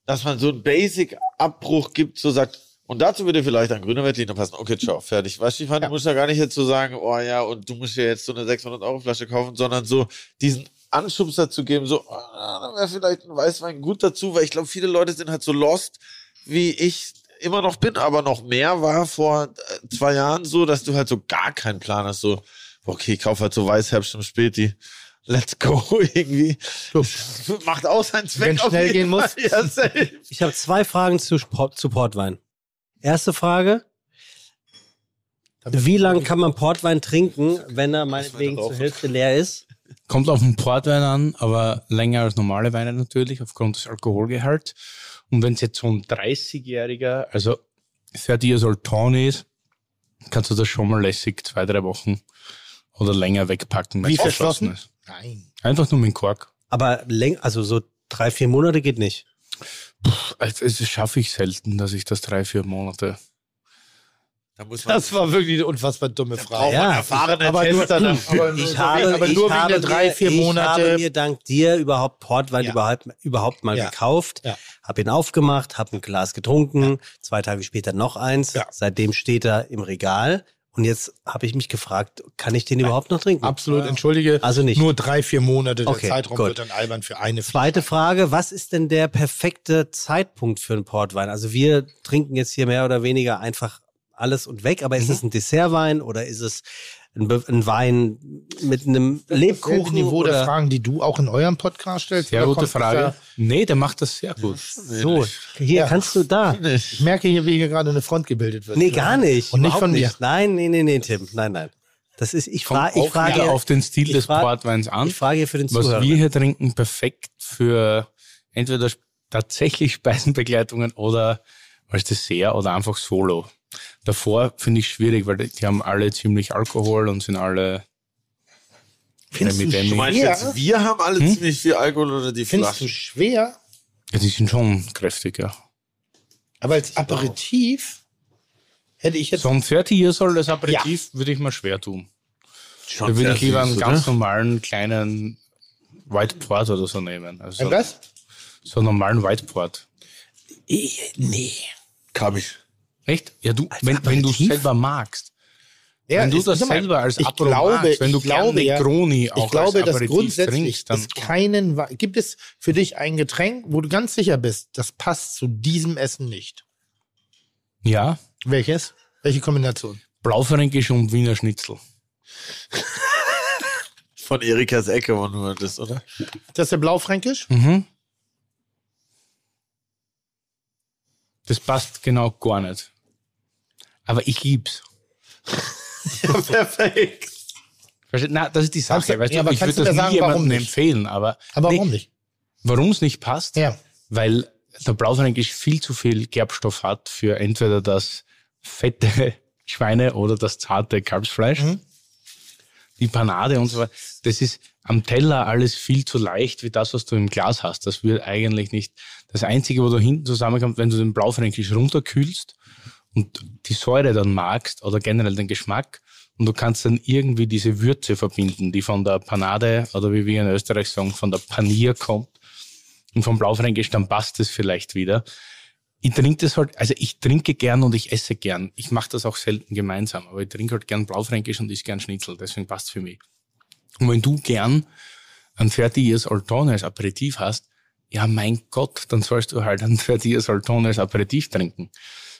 dass man so einen Basic-Abbruch gibt, so sagt, und dazu würde vielleicht ein grüner Veltliner passen. Okay, ciao, fertig. Weißt du, ich fand, du musst ja gar nicht jetzt so sagen, oh ja, und du musst ja jetzt so eine 600-Euro-Flasche kaufen, sondern so diesen Anschubser zu geben, so, ah, da wäre vielleicht ein Weißwein gut dazu, weil ich glaube, viele Leute sind halt so lost, wie ich immer noch bin, aber noch mehr war vor äh, zwei Jahren so, dass du halt so gar keinen Plan hast, so, okay, ich kauf halt so Weißherbst im Späti. Let's go, irgendwie. Macht auch seinen Zweck. Wenn's auf schnell jeden gehen muss. Fall. Ja. Ich habe zwei Fragen zu, zu Portwein. Erste Frage: Wie lange kann man Portwein trinken, wenn er meinetwegen zur Hälfte leer ist? Kommt auf den Portwein an, aber länger als normale Weine natürlich, aufgrund des Alkoholgehalts. Und wenn es jetzt so ein 30-jähriger, also 30 Years Old Tawny ist, kannst du das schon mal lässig zwei, drei Wochen oder länger wegpacken, wenn Wie es verschlossen ist. Nein. Einfach nur mit dem Kork. Aber läng also so drei, vier Monate geht nicht. Also, das schaffe ich selten, dass ich das drei, vier Monate. Da muss man Das war wirklich eine unfassbar dumme Frage. Ja. erfahrene Aber nur, Tester dann. aber, Ich habe, aber ich nur wegen habe der drei, mir, vier Ich habe Monate. mir dank dir überhaupt Portwein Ja. überhaupt, überhaupt mal Ja. gekauft, Ja. habe ihn aufgemacht, habe ein Glas getrunken, zwei Tage später noch eins. Ja. Seitdem steht er im Regal. Und jetzt habe ich mich gefragt, kann ich den überhaupt noch trinken? Absolut, entschuldige. Also nicht. Nur drei, vier Monate. Der Okay, Zeitraum gut. wird dann albern für eine Zweite Frage, was ist denn der perfekte Zeitpunkt für einen Portwein? Also wir trinken jetzt hier mehr oder weniger einfach alles und weg, aber ist Mhm. es ein Dessertwein oder ist es ein, Be- ein Wein mit einem Lebkuchen? Niveau der oder? Fragen, die du auch in eurem Podcast stellst. Sehr gute Frage. da- Nee, der macht das sehr gut. So, hier Ja. kannst du da. Ich merke hier, wie hier gerade eine Front gebildet wird. Nee, gar nicht. Und nicht von dir. nicht. Nein, nee, nee, nee, Tim. Nein, nein. Das ist, ich, Kommt fra ich frage wieder auf den Stil des Portweins an. Ich frage für den was Zuhörer. wir hier trinken, perfekt für entweder tatsächlich Speisenbegleitungen oder als Dessert oder einfach solo. Davor finde ich schwierig, weil die die haben alle ziemlich Alkohol und sind alle Findest mit du Du meinst schwer? jetzt, wir haben alle Hm? ziemlich viel Alkohol oder die Findest du Flaschen? schwer? ja, die sind schon kräftig, ja. Aber als Aperitif hätte ich jetzt. So ein 30 Years Old als Aperitif würde ich mal schwer tun. Schon Da würde ich lieber einen ganz oder? normalen kleinen White Port oder so nehmen. Also Ein was? so einen normalen White Port. Eh, Nee. Kam ich. Echt? Ja, du, wenn, wenn du es selber magst. Ja, wenn du ist- das selber als ich glaube, magst, wenn du ich glaube, Negroni auch ich glaube, als dass grundsätzlich trinkst, dann es keinen, gibt es für dich ein Getränk, wo du ganz sicher bist, das passt zu diesem Essen nicht. ja, Welches? Welche Kombination? Blaufränkisch und Wiener Schnitzel. Von Erikas Ecke war nur das, oder? Das ist der Blaufränkisch? Mhm. Das passt genau gar nicht. Aber ich lieb's. Perfekt. Versteht? Na, das ist die Sache. Weißt du, ja, ich würde das nie sagen, warum jemandem nicht? empfehlen, aber Aber Nee, warum nicht? warum es nicht passt? Ja. Weil der Blaufränkisch viel zu viel Gerbstoff hat für entweder das fette Schweine oder das zarte Kalbsfleisch. Mhm. Die Panade und so weiter. Das ist am Teller alles viel zu leicht wie das, was du im Glas hast. Das wird eigentlich nicht. Das Einzige, wo du hinten zusammenkommst, wenn du den Blaufränkisch runterkühlst und die Säure dann magst oder generell den Geschmack und du kannst dann irgendwie diese Würze verbinden, die von der Panade oder wie wir in Österreich sagen, von der Panier kommt und vom Blaufränkisch, dann passt es vielleicht wieder. Ich trinke das halt, also ich trinke gern und ich esse gern. Ich mache das auch selten gemeinsam, aber ich trinke halt gern Blaufränkisch und ich gern Schnitzel, deswegen passt für mich. Und wenn du gern ein fertiges Alton als Aperitif hast, ja mein Gott, dann sollst du halt ein fertiges Alton als Aperitif trinken.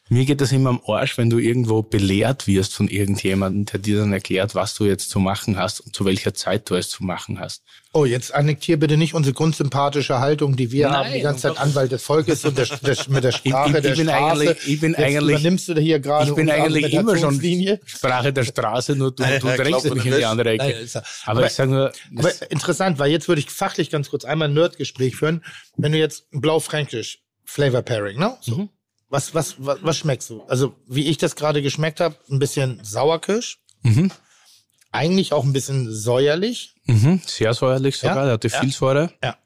Mir geht das immer am Arsch, wenn du irgendwo belehrt wirst von irgendjemandem, der dir dann erklärt, was du jetzt zu machen hast und zu welcher Zeit du es zu machen hast. Oh, jetzt annektier bitte nicht unsere grundsympathische Haltung, die wir Nein, haben, die ganze Zeit Anwalt des Volkes und der, der, mit der Sprache Ich- ich- der ich bin Straße. eigentlich- ich bin Jetzt eigentlich- übernimmst du da hier gerade Ich bin eigentlich immer schon. Sprache der Straße, nur du, du drängst mich in die andere Ecke. Nein, ist ja- aber, aber- ich sage nur, Aber interessant, weil jetzt würde ich fachlich ganz kurz einmal ein Nerdgespräch führen. Wenn du jetzt ein Blau-Fränkisch Flavor Pairing, ne? So. Mhm. Was, was, was, was schmeckst du? Also, wie ich das gerade geschmeckt habe, ein bisschen Sauerkirsch. Mhm. Eigentlich auch ein bisschen säuerlich. mhm, sehr säuerlich sogar, Ja, der hatte ja. viel Säure. Ja.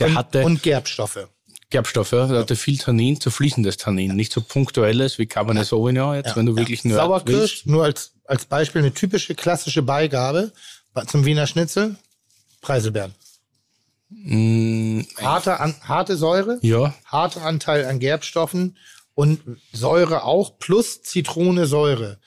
Der und, hatte und Gerbstoffe. Gerbstoffe, ja, der hatte viel Tannin, so fließendes Tannin, nicht so punktuelles wie Cabernet Sauvignon jetzt, Ja, wenn du wirklich nur Sauerkirsch, nur als, als Beispiel eine typische klassische Beigabe zum Wiener Schnitzel. Preiselbeeren. Mm, Harte, an, harte Säure, ja, harter Anteil an Gerbstoffen und Säure auch plus Zitrone Säure.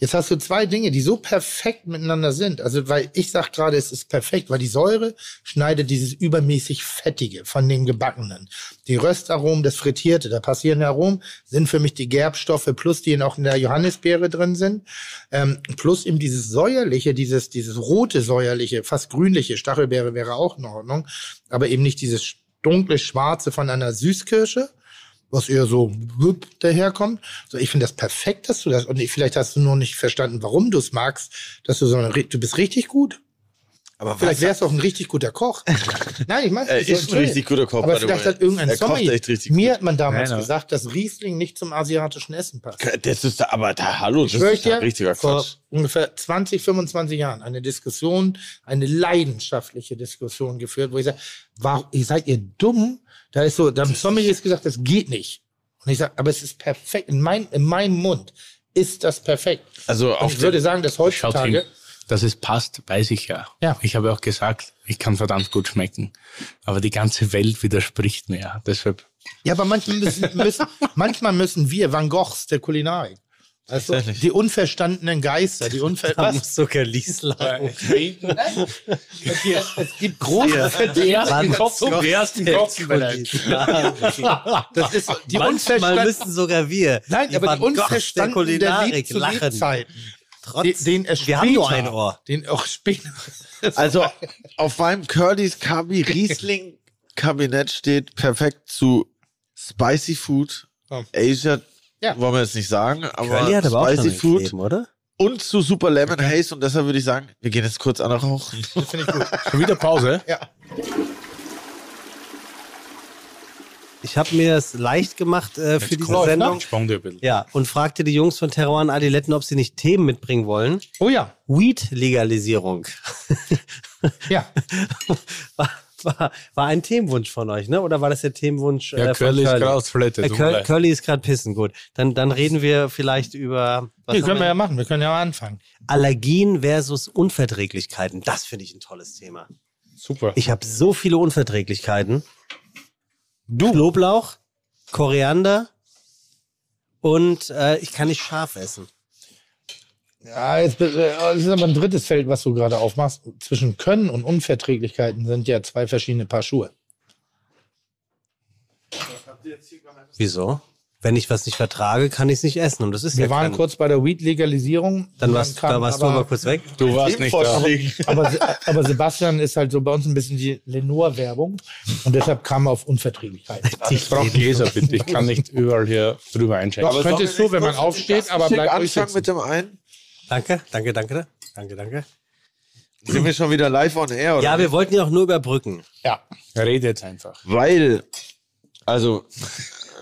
Jetzt hast du zwei Dinge, die so perfekt miteinander sind. Also, weil ich sag gerade, es ist perfekt, weil die Säure schneidet dieses übermäßig Fettige von dem Gebackenen. Die Röstaromen, das Frittierte, da passieren Aromen, sind für mich die Gerbstoffe plus die auch in der Johannisbeere drin sind. Ähm, plus eben dieses säuerliche, dieses, dieses rote säuerliche, fast grünliche, Stachelbeere wäre auch in Ordnung, aber eben nicht dieses dunkle Schwarze von einer Süßkirsche, was eher so daherkommt. So, ich finde das perfekt, dass du das, und ich, vielleicht hast du nur nicht verstanden, warum du es magst, dass du so eine, du bist richtig gut. Aber Vielleicht wärst du auch ein richtig guter Koch. Nein, ich meine, Er ist ein richtig guter Koch, Aber vielleicht hat irgendein Er Sommelier. echt richtig Mir hat man damals Nein, gesagt, dass Riesling nicht zum asiatischen Essen passt. Das ist da, aber da, hallo, das ist ich ja dir, richtiger vor Quatsch. ungefähr 20, 25 Jahren eine Diskussion, eine leidenschaftliche Diskussion geführt, wo ich sage, warum, seid ihr dumm? Da ist so, da haben Sommeliers gesagt, das geht nicht. Und ich sage, aber es ist perfekt. In, mein, in meinem Mund ist das perfekt. Also Und ich würde sagen, dass heutzutage, dass es passt, weiß ich ja. Ja. Ich habe auch gesagt, ich kann verdammt gut schmecken. Aber die ganze Welt widerspricht mir. Deshalb, ja, aber manchmal müssen, müssen, manchmal müssen wir Van Goghs der Kulinarik. Also die unverstandenen Geister, die unver Da was? muss sogar Lies lachen. Es gibt große Das ist die Manchmal müssen sogar wir. Nein, die aber die der unverstandenen Kulinarik zu lachen. Lebzeiten. Trotz, Den, den er wir haben nur ein Ohr. Den auch später. Also auf meinem Curly's Kabi Riesling Kabinett steht perfekt zu Spicy Food. Asia Ja. wollen wir jetzt nicht sagen, aber, Curly hat aber auch schon Spicy ein Food Kleben, oder? und zu Super Lemon Haze und deshalb würde ich sagen, wir gehen jetzt kurz an rauchen. Das finde ich gut. schon wieder Pause. Ja. Ich habe mir es leicht gemacht äh, für diese läuft, ne? Sendung. Bisschen. Ja, und fragte die Jungs von Terror und Adiletten, ob sie nicht Themen mitbringen wollen. Oh ja. Weed-Legalisierung. Ja. war, war, ein Themenwunsch von euch, ne? Oder war das der Themenwunsch? Ja, äh, von Curly ist gerade auf Toilette. Äh, Curly. Curly ist gerade pissen, gut. Dann, dann reden wir vielleicht über was Nee, können wir wir? ja machen. Wir können ja mal anfangen. Allergien versus Unverträglichkeiten. Das finde ich ein tolles Thema. Super. Ich habe so viele Unverträglichkeiten. Du. Knoblauch, Koriander und äh, ich kann nicht scharf essen. Ja, jetzt, äh, das ist aber ein drittes Feld, was du gerade aufmachst. Zwischen Können und Unverträglichkeiten sind ja zwei verschiedene Paar Schuhe. Wieso? wenn ich was nicht vertrage, kann ich es nicht essen. Und das ist Wir ja waren kein, kurz bei der Weed-Legalisierung. Dann warst, kam da warst du aber- aber kurz weg. Du warst nicht da. Aber, aber Sebastian ist halt so bei uns ein bisschen die Lenore-Werbung und deshalb kam er auf Unverträglichkeit. Ich brauche Gläser, bitte. Ich kann nicht überall hier drüber einchecken. Aber könntest du, wenn man aufsteht, aber bleib ruhig anfangen sitzen. mit dem einen? Danke, danke, danke. Danke, danke. Sind wir schon wieder live on air, oder? Ja, wir wollten ja auch nur überbrücken. Ja. Rede jetzt einfach. Weil, also,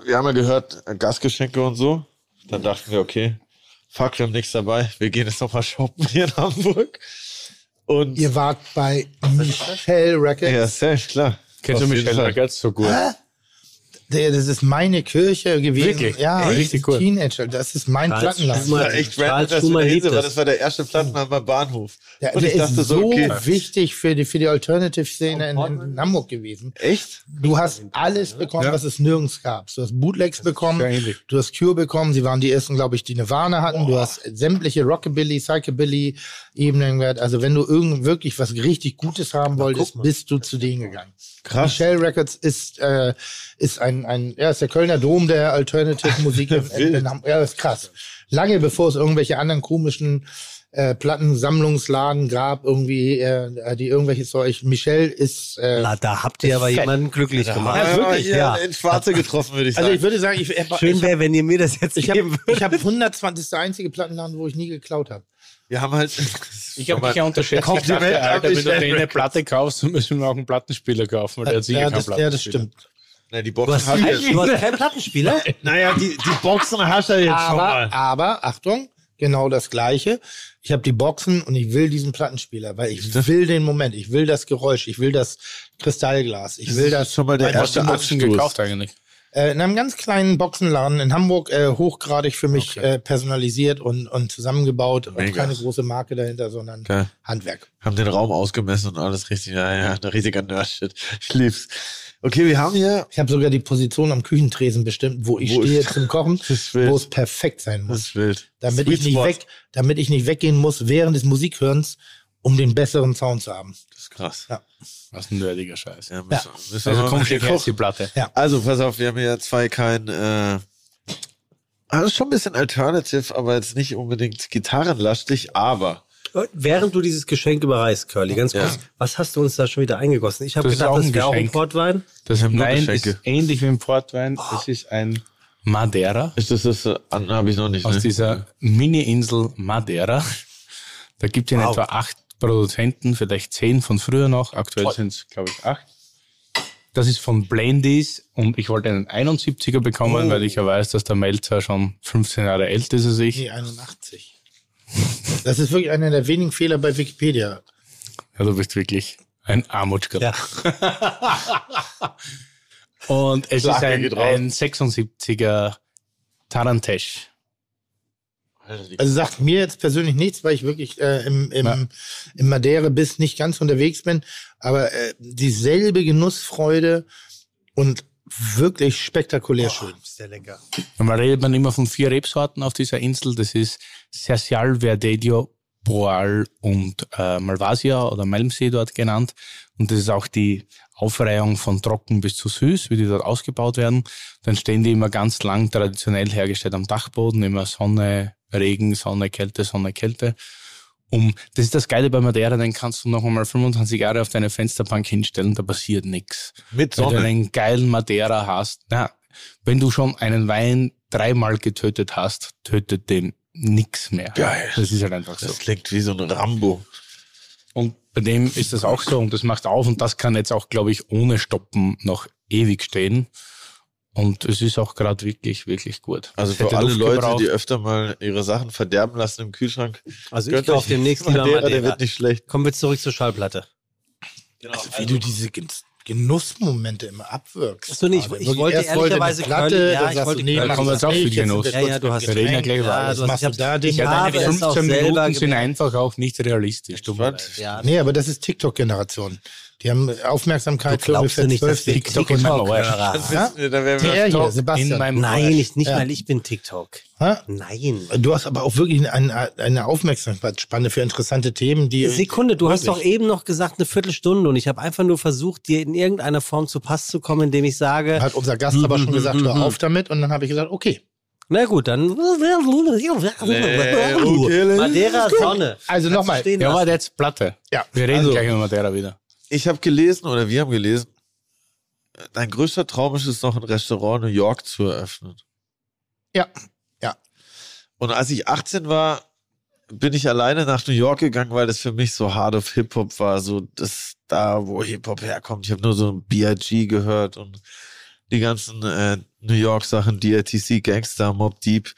wir haben ja gehört, Gastgeschenke und so. Dann dachten wir, okay, fuck, wir haben nichts dabei. Wir gehen jetzt nochmal shoppen hier in Hamburg. Und Ihr wart bei Michelle Records. ja, safe, klar. Kennst du Michelle. Records so gut? Der- Das ist meine Kirche gewesen. Wirklich? Ja, Echt? richtig cool. Teenager. Das ist mein Charles Plattenladen. Das war echt random, dass sind, weil es. das war der erste Plattenladen beim Bahnhof. Der, und der ich dachte ist so, okay. wichtig für die, für die Alternative-Szene in, in Hamburg gewesen. Echt? Du hast alles bekommen, was es nirgends gab. Du hast Bootlegs bekommen, du hast Cure bekommen, sie waren die ersten, glaube ich, die Nirvana hatten. Du hast sämtliche Rockabilly, Psychobilly-Ebenen gehört. Also wenn du irgend wirklich was richtig Gutes haben wolltest, bist du zu denen gegangen. Krass. Michelle Records ist, äh, ist ein, ein, ja, ist der Kölner Dom der Alternative Musik. in, in, in, Ham- ja, ist krass. Lange bevor es irgendwelche anderen komischen äh, Plattensammlungsladen gab, irgendwie, äh, die irgendwelches Zeug. Michelle ist, äh, Na, da habt ihr aber Fett. jemanden glücklich gemacht. Ja, wirklich, ja. in Schwarze getroffen, würde ich sagen. also ich würde sagen, ich, Schön wäre, wenn ihr mir das jetzt ich habe geben würdet. ich hab 120. Das ist der einzige Plattenladen, wo ich nie geklaut habe. wir haben halt. Ich habe mich ja unterschätzt. Ich Kompliment dachte, Alter, wenn du dir eine. Platte kaufst, dann müssen wir auch einen Plattenspieler kaufen, weil der hat sicher ja, keinen das, ja, das stimmt. Na, die Du Boxen hast, er jetzt. du hast keinen Plattenspieler? Naja, die, die Boxen hast er jetzt schon mal. Aber, aber, Achtung, genau das Gleiche. Ich habe die Boxen und ich will diesen Plattenspieler, weil ich will den Moment, ich will das Geräusch, ich will das Kristallglas, ich will das. schon mal der erste Boxen gekauft eigentlich. Äh, in einem ganz kleinen Boxenladen in Hamburg, äh, hochgradig für mich äh, personalisiert und, und zusammengebaut. Und keine große Marke dahinter, sondern Geil. Handwerk. Haben den Raum ausgemessen und alles richtig. Ja, ja, ein riesiger Nerd-Shit. Ich lieb's. Okay, wir haben hier. Ich habe sogar die Position am Küchentresen bestimmt, wo ich Wo stehe ist- zum Kochen, Das wo es perfekt sein Das muss. ist wild. Damit Sweet ich, nicht Spot. weg, damit ich nicht weggehen muss während des Musikhörens, um den besseren Sound zu haben. Das ist krass. Ja. Was ein nerdiger Scheiß. Ja, müssen, müssen wir Also komm, her gucken. die Platte. Also, pass auf, wir haben hier zwei kein. Äh, also schon ein bisschen Alternative, aber jetzt nicht unbedingt gitarrenlastig, aber. Während du dieses Geschenk überreichst, Curly, ganz kurz, Ja. was hast du uns da schon wieder eingegossen? Ich habe Das ist gedacht, auch das ein wäre auch ein. Portwein. Das haben nur Nein, Geschenke. ist ähnlich wie im Portwein. Es ist ein Madeira Ist das das? Äh, habe ich noch nicht. aus Ne? dieser Mini-Insel Madeira. Da gibt es in Wow. etwa acht Produzenten, vielleicht zehn von früher noch. Aktuell sind es, glaube ich, acht. Das ist von Blendies und ich wollte einen 71er bekommen, weil ich ja weiß, dass der Melzer schon 15 Jahre älter ist als ich. Nee, 81. Das ist wirklich einer der wenigen Fehler bei Wikipedia. Ja, du bist wirklich ein Armutschgott. Ja. Und es Flagge ist ein, ein 76er Tarantesh. Also sagt mir jetzt persönlich nichts, weil ich wirklich äh, im, im, Ja. im Madeira bis nicht ganz unterwegs bin. Aber äh, dieselbe Genussfreude und wirklich spektakulär schön. Ist der lecker. Man redet man immer von vier Rebsorten auf dieser Insel. Das ist Sercial, Verdedio, Boal und äh, Malvasia oder Malmsee dort genannt. Und das ist auch die Aufreihung von trocken bis zu süß, wie die dort ausgebaut werden. Dann stehen die immer ganz lang traditionell hergestellt am Dachboden, immer Sonne, Regen, Sonne, Kälte, Sonne, Kälte. Um, das ist das Geile bei Madeira, dann kannst du noch einmal 25 Jahre auf deine Fensterbank hinstellen, da passiert nichts. Mit Wenn du Sonne. einen geilen Madeira hast, na, wenn du schon einen Wein dreimal getötet hast, tötet den nix mehr. Geil. Das ist halt einfach so. Das klingt wie so ein Rambo. Und bei dem ist das auch so und das macht auf und das kann jetzt auch, glaube ich, ohne Stoppen noch ewig stehen. Und es ist auch gerade wirklich, wirklich gut. Also für alle Luft Leute, gebraucht. die öfter mal ihre Sachen verderben lassen im Kühlschrank. Also ich kaufe demnächst lieber Madeira, der wird nicht schlecht. Kommen wir zurück zur Schallplatte. Also, wie du diese Gen- Genussmomente immer abwirkst. Ach so, nee, ich- ich wollte ehrlicherweise eine Platte, Curly- ja, ich wollte du, nee, mach kommen wir jetzt auch für Genuss. Ja, ja, du hast reden ja gleich Ja, du hast- ich du hab- da den Ja, habe deine es auch 15 selber Minuten sind einfach auch nicht realistisch. Leid. Ja, Nee, aber das ist TikTok-Generation. Die haben Aufmerksamkeit für Glaubst du ungefähr nicht, 12 dass wir TikTok. Ja? Da wären wir Der hier, In Sebastian. meinem Nein, nicht, nicht Ja. weil ich bin TikTok. Hä? Nein. Du hast aber auch wirklich eine, eine Aufmerksamkeitsspanne für interessante Themen, die. Sekunde, du hast doch eben noch gesagt eine Viertelstunde und ich habe einfach nur versucht, dir in irgendeiner Form zu Pass zu kommen, indem ich sage, Hat unser Gast aber schon gesagt, hör auf damit. Und dann habe ich gesagt, okay. na gut, dann Madeira Sonne. Also nochmal. Ja, aber jetzt Platte. Ja, Wir reden also- gleich über Madeira wieder. Ich habe gelesen oder wir haben gelesen, dein größter Traum ist es noch ein Restaurant in New York zu eröffnen. Ja, ja. Und als ich 18 war, bin ich alleine nach New York gegangen, weil das für mich so hard of Hip-Hop war, so das da, wo Hip-Hop herkommt. Ich habe nur so ein B.I.G. gehört und die ganzen äh, New York-Sachen, DRTC, Gangster, Mob Deep.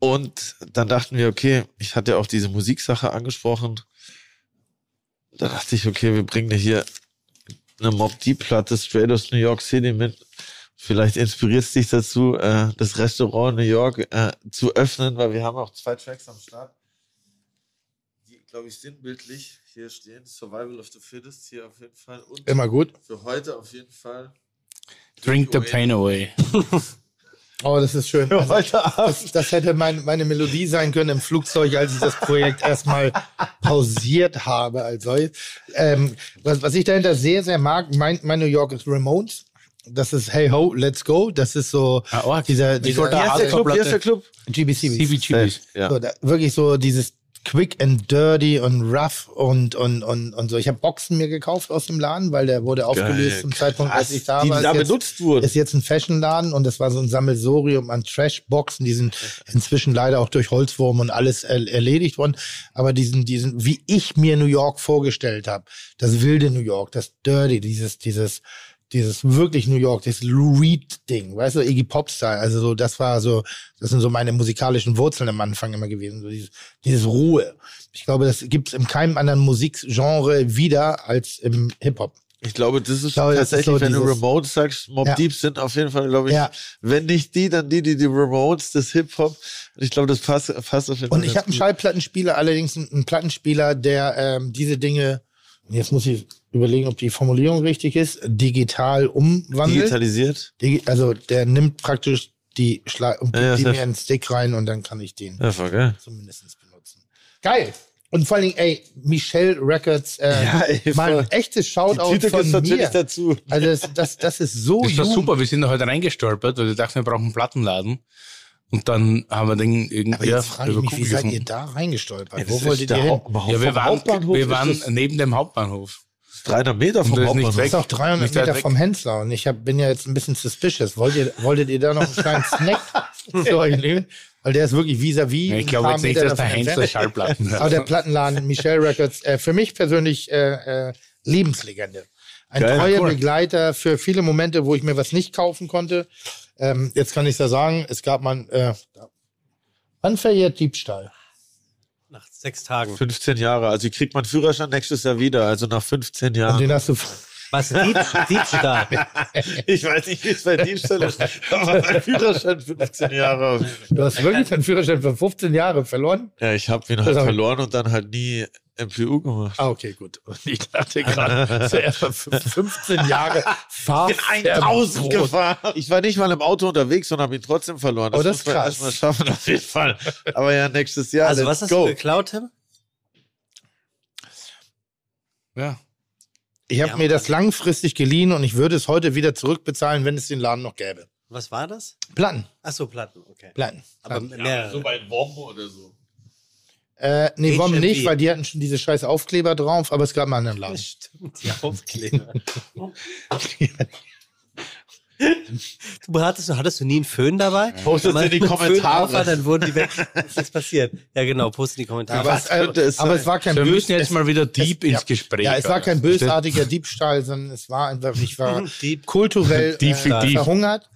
Und dann dachten wir, okay, ich hatte auch diese Musiksache angesprochen. Da dachte ich, okay, wir bringen dir hier eine Mob Deep Platte straight aus New York City mit. Vielleicht inspiriert es dich dazu, äh, das Restaurant New York äh, zu öffnen, weil wir haben auch zwei Tracks am Start, die, glaube ich, sinnbildlich hier stehen. Survival of the Fittest hier auf jeden Fall. Und Immer gut. für heute auf jeden Fall. Drink the pain away. Oh, das ist schön. Also, das, das hätte mein, meine Melodie sein können im Flugzeug, als ich das Projekt erstmal pausiert habe als solches. Ähm, was, was ich dahinter sehr, sehr mag, mein, mein New York ist Ramones. Das ist Hey Ho, Let's Go. Das ist so Ah, oh, dieser, dieser heißt der Club? Der Club? GBC. CBGBs. Ja. So, da, wirklich so dieses quick and dirty und rough und, und, und, und so. Ich habe Boxen mir gekauft aus dem Laden, weil der wurde aufgelöst zum Zeitpunkt, als ich da die, war. die da Ist jetzt- benutzt wurden. ist jetzt ein Fashionladen und das war so ein Sammelsorium an Trash-Boxen. Die sind inzwischen leider auch durch Holzwurm und alles er erledigt worden. Aber diesen, diesen, wie ich mir New York vorgestellt habe, das wilde New York, das Dirty, dieses, dieses, dieses wirklich New York, dieses Lou Reed-Ding, weißt du, Iggy Pop-Style. Also so, das war so, das sind so meine musikalischen Wurzeln am Anfang immer gewesen. So dieses, dieses Ruhe. Ich glaube, das gibt es in keinem anderen Musikgenre wieder als im Hip-Hop. Ich glaube, das ist glaube, das ist tatsächlich, so wenn du dieses- Remotes sagst, Mob Ja. Deep sind auf jeden Fall, glaube ich, Ja. wenn nicht die, dann die, die die Remotes des Hip-Hop. Ich glaube, das passt, passt auf jeden Fall. Und ich habe einen Schallplattenspieler, allerdings einen, einen Plattenspieler, der ähm, diese Dinge, jetzt muss ich überlegen, ob die Formulierung richtig ist, digital umwandelt. digitalisiert. Digi also der nimmt praktisch die Schla und Ja, ja, gibt die mir in einen Stick rein und dann kann ich den Ja, geil. zumindest benutzen. Geil. Und vor allen Dingen, ey, Michelle Records, äh, Ja, ey, mal ein echtes Die Shoutout Tüte von natürlich mir. dazu. Also das, das, das ist so Das war jung. super, wir sind da heute reingestolpert, weil wir dachten, wir brauchen einen Plattenladen. Und dann haben wir den irgendwie Aber jetzt frage ich mich, wie seid ihr da reingestolpert? Das Wo wolltet ihr hin? Ja, wir waren, wir waren neben dem Hauptbahnhof. 300 Meter vom Und das ist nicht Hauptbahnhof. Das ist auch 300 Nicht weit Meter weg. vom Hensler und ich hab, bin ja jetzt ein bisschen suspicious. Wollt ihr, wolltet ihr da noch einen kleinen Snack für euch nehmen? Weil der ist wirklich vis-à-vis. Ich ein glaube jetzt nicht, dass der Hensler. Schallplatten hat. Aber der Plattenladen Michelle Records, äh, für mich persönlich äh, äh, Lebenslegende. Ein Geil, treuer cool. Begleiter für viele Momente, wo ich mir was nicht kaufen konnte. Ähm, jetzt kann ich ja sagen, es gab mal, äh, wann verjährt Diebstahl? Nach sechs Tagen. 15 Jahre. Also ich krieg meinen Führerschein nächstes Jahr wieder. Also nach 15 Und Jahren. den hast du, Was? Dieb, Diebstahl. Ich weiß nicht, wie es bei Diebstahl ist. Aber mein Führerschein 15 Jahre. du hast wirklich deinen Führerschein für 15 Jahre verloren? Ja, ich habe ihn Das halt hab ich- verloren und dann halt nie MPU gemacht. Ah, okay, gut. Und ich dachte gerade, zuerst mal fün- 15 Jahre Fahr Ich bin 1000 gefahren. Ich war nicht mal im Auto unterwegs und habe ihn trotzdem verloren. Oh, das muss ist man krass. erstmal schaffen, auf jeden Fall. Aber ja, nächstes Jahr. Also, let's was hast go. du geklaut, Tim? Ja. Ich habe Ja, mir das langfristig geliehen und ich würde es heute wieder zurückbezahlen, wenn es den Laden noch gäbe. Was war das? Platten, Ach so, Platten, okay. Platten. Aber Platten. mehr. bei WOM oder so. Äh, nee, warum HMV. nicht? Weil die hatten schon diese scheiß Aufkleber drauf, aber es gab einen anderen Laden. Stimmt, die Aufkleber. du hattest, hattest du nie einen Föhn dabei? Postet in die Kommentare. auf dann wurden die weg. Was ist passiert? Ja, genau, posten in die Kommentare. Aber, es, könnte es aber es war kein Wir bös- müssen jetzt mal wieder deep es, ins ja, Gespräch. Ja, es war kein bösartiger Diebstahl, sondern es war einfach, ich war Dieb. kulturell Dieb äh, Dieb. verhungert.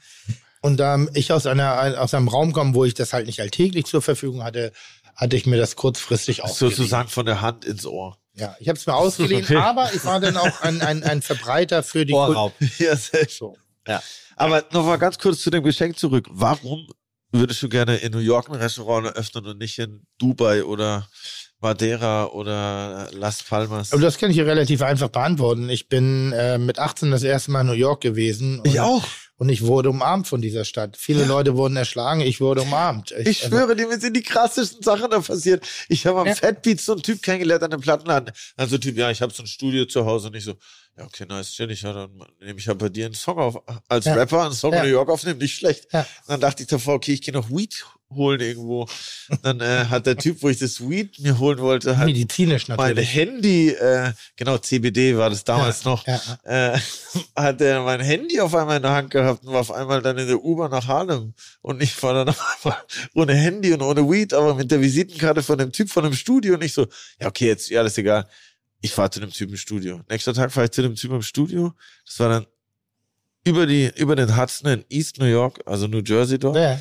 Und da ich aus, einer, aus einem Raum komme, wo ich das halt nicht alltäglich zur Verfügung hatte, hatte ich mir das kurzfristig ausgeliehen. Sozusagen von der Hand ins Ohr. Ja, ich habe es mir ausgeliehen, Okay. aber ich war dann auch ein, ein, ein Verbreiter für die Ohrraub. Ja, sehr So. Ja. Aber noch mal ganz kurz zu dem Geschenk zurück. Warum würdest du gerne in New York ein Restaurant eröffnen und nicht in Dubai oder Madeira oder Las Palmas? Aber das kann ich hier relativ einfach beantworten. Ich bin äh, mit 18 das erste Mal in New York gewesen. Und, Ich auch. Und ich wurde umarmt von dieser Stadt. Viele Leute wurden erschlagen, ich wurde umarmt. Ich also- schwöre dir, mir sind die krassesten Sachen da passiert. Ich habe am Ja. Fat Beats so einen Typ kennengelernt an einem Plattenladen. Also Typ, ja, ich habe so ein Studio zu Hause und ich so, ja, okay, nice, chillig, ja, dann nehme ich ja bei dir einen Song auf, als Ja. Rapper einen Song Ja. in New York aufnehmen, nicht schlecht. Ja. Und dann dachte ich davor, okay, ich gehe noch Weed holen irgendwo. Dann äh, hat der Typ, wo ich das Weed mir holen wollte, hat medizinisch mein natürlich. Handy, äh, genau, CBD war das damals noch, ja. Äh, hat er mein Handy auf einmal in der Hand gehabt und war auf einmal dann in der U-Bahn nach Harlem. Und ich war dann auf einmal ohne Handy und ohne Weed, aber mit der Visitenkarte von dem Typ von dem Studio und ich so, ja, okay, jetzt, ja, alles egal. Ich fahre zu dem Typen im Studio. Nächster Tag fahre ich zu dem Typen im Studio. Das war dann über die, über den Hudson in East New York, also New Jersey dort. Ja.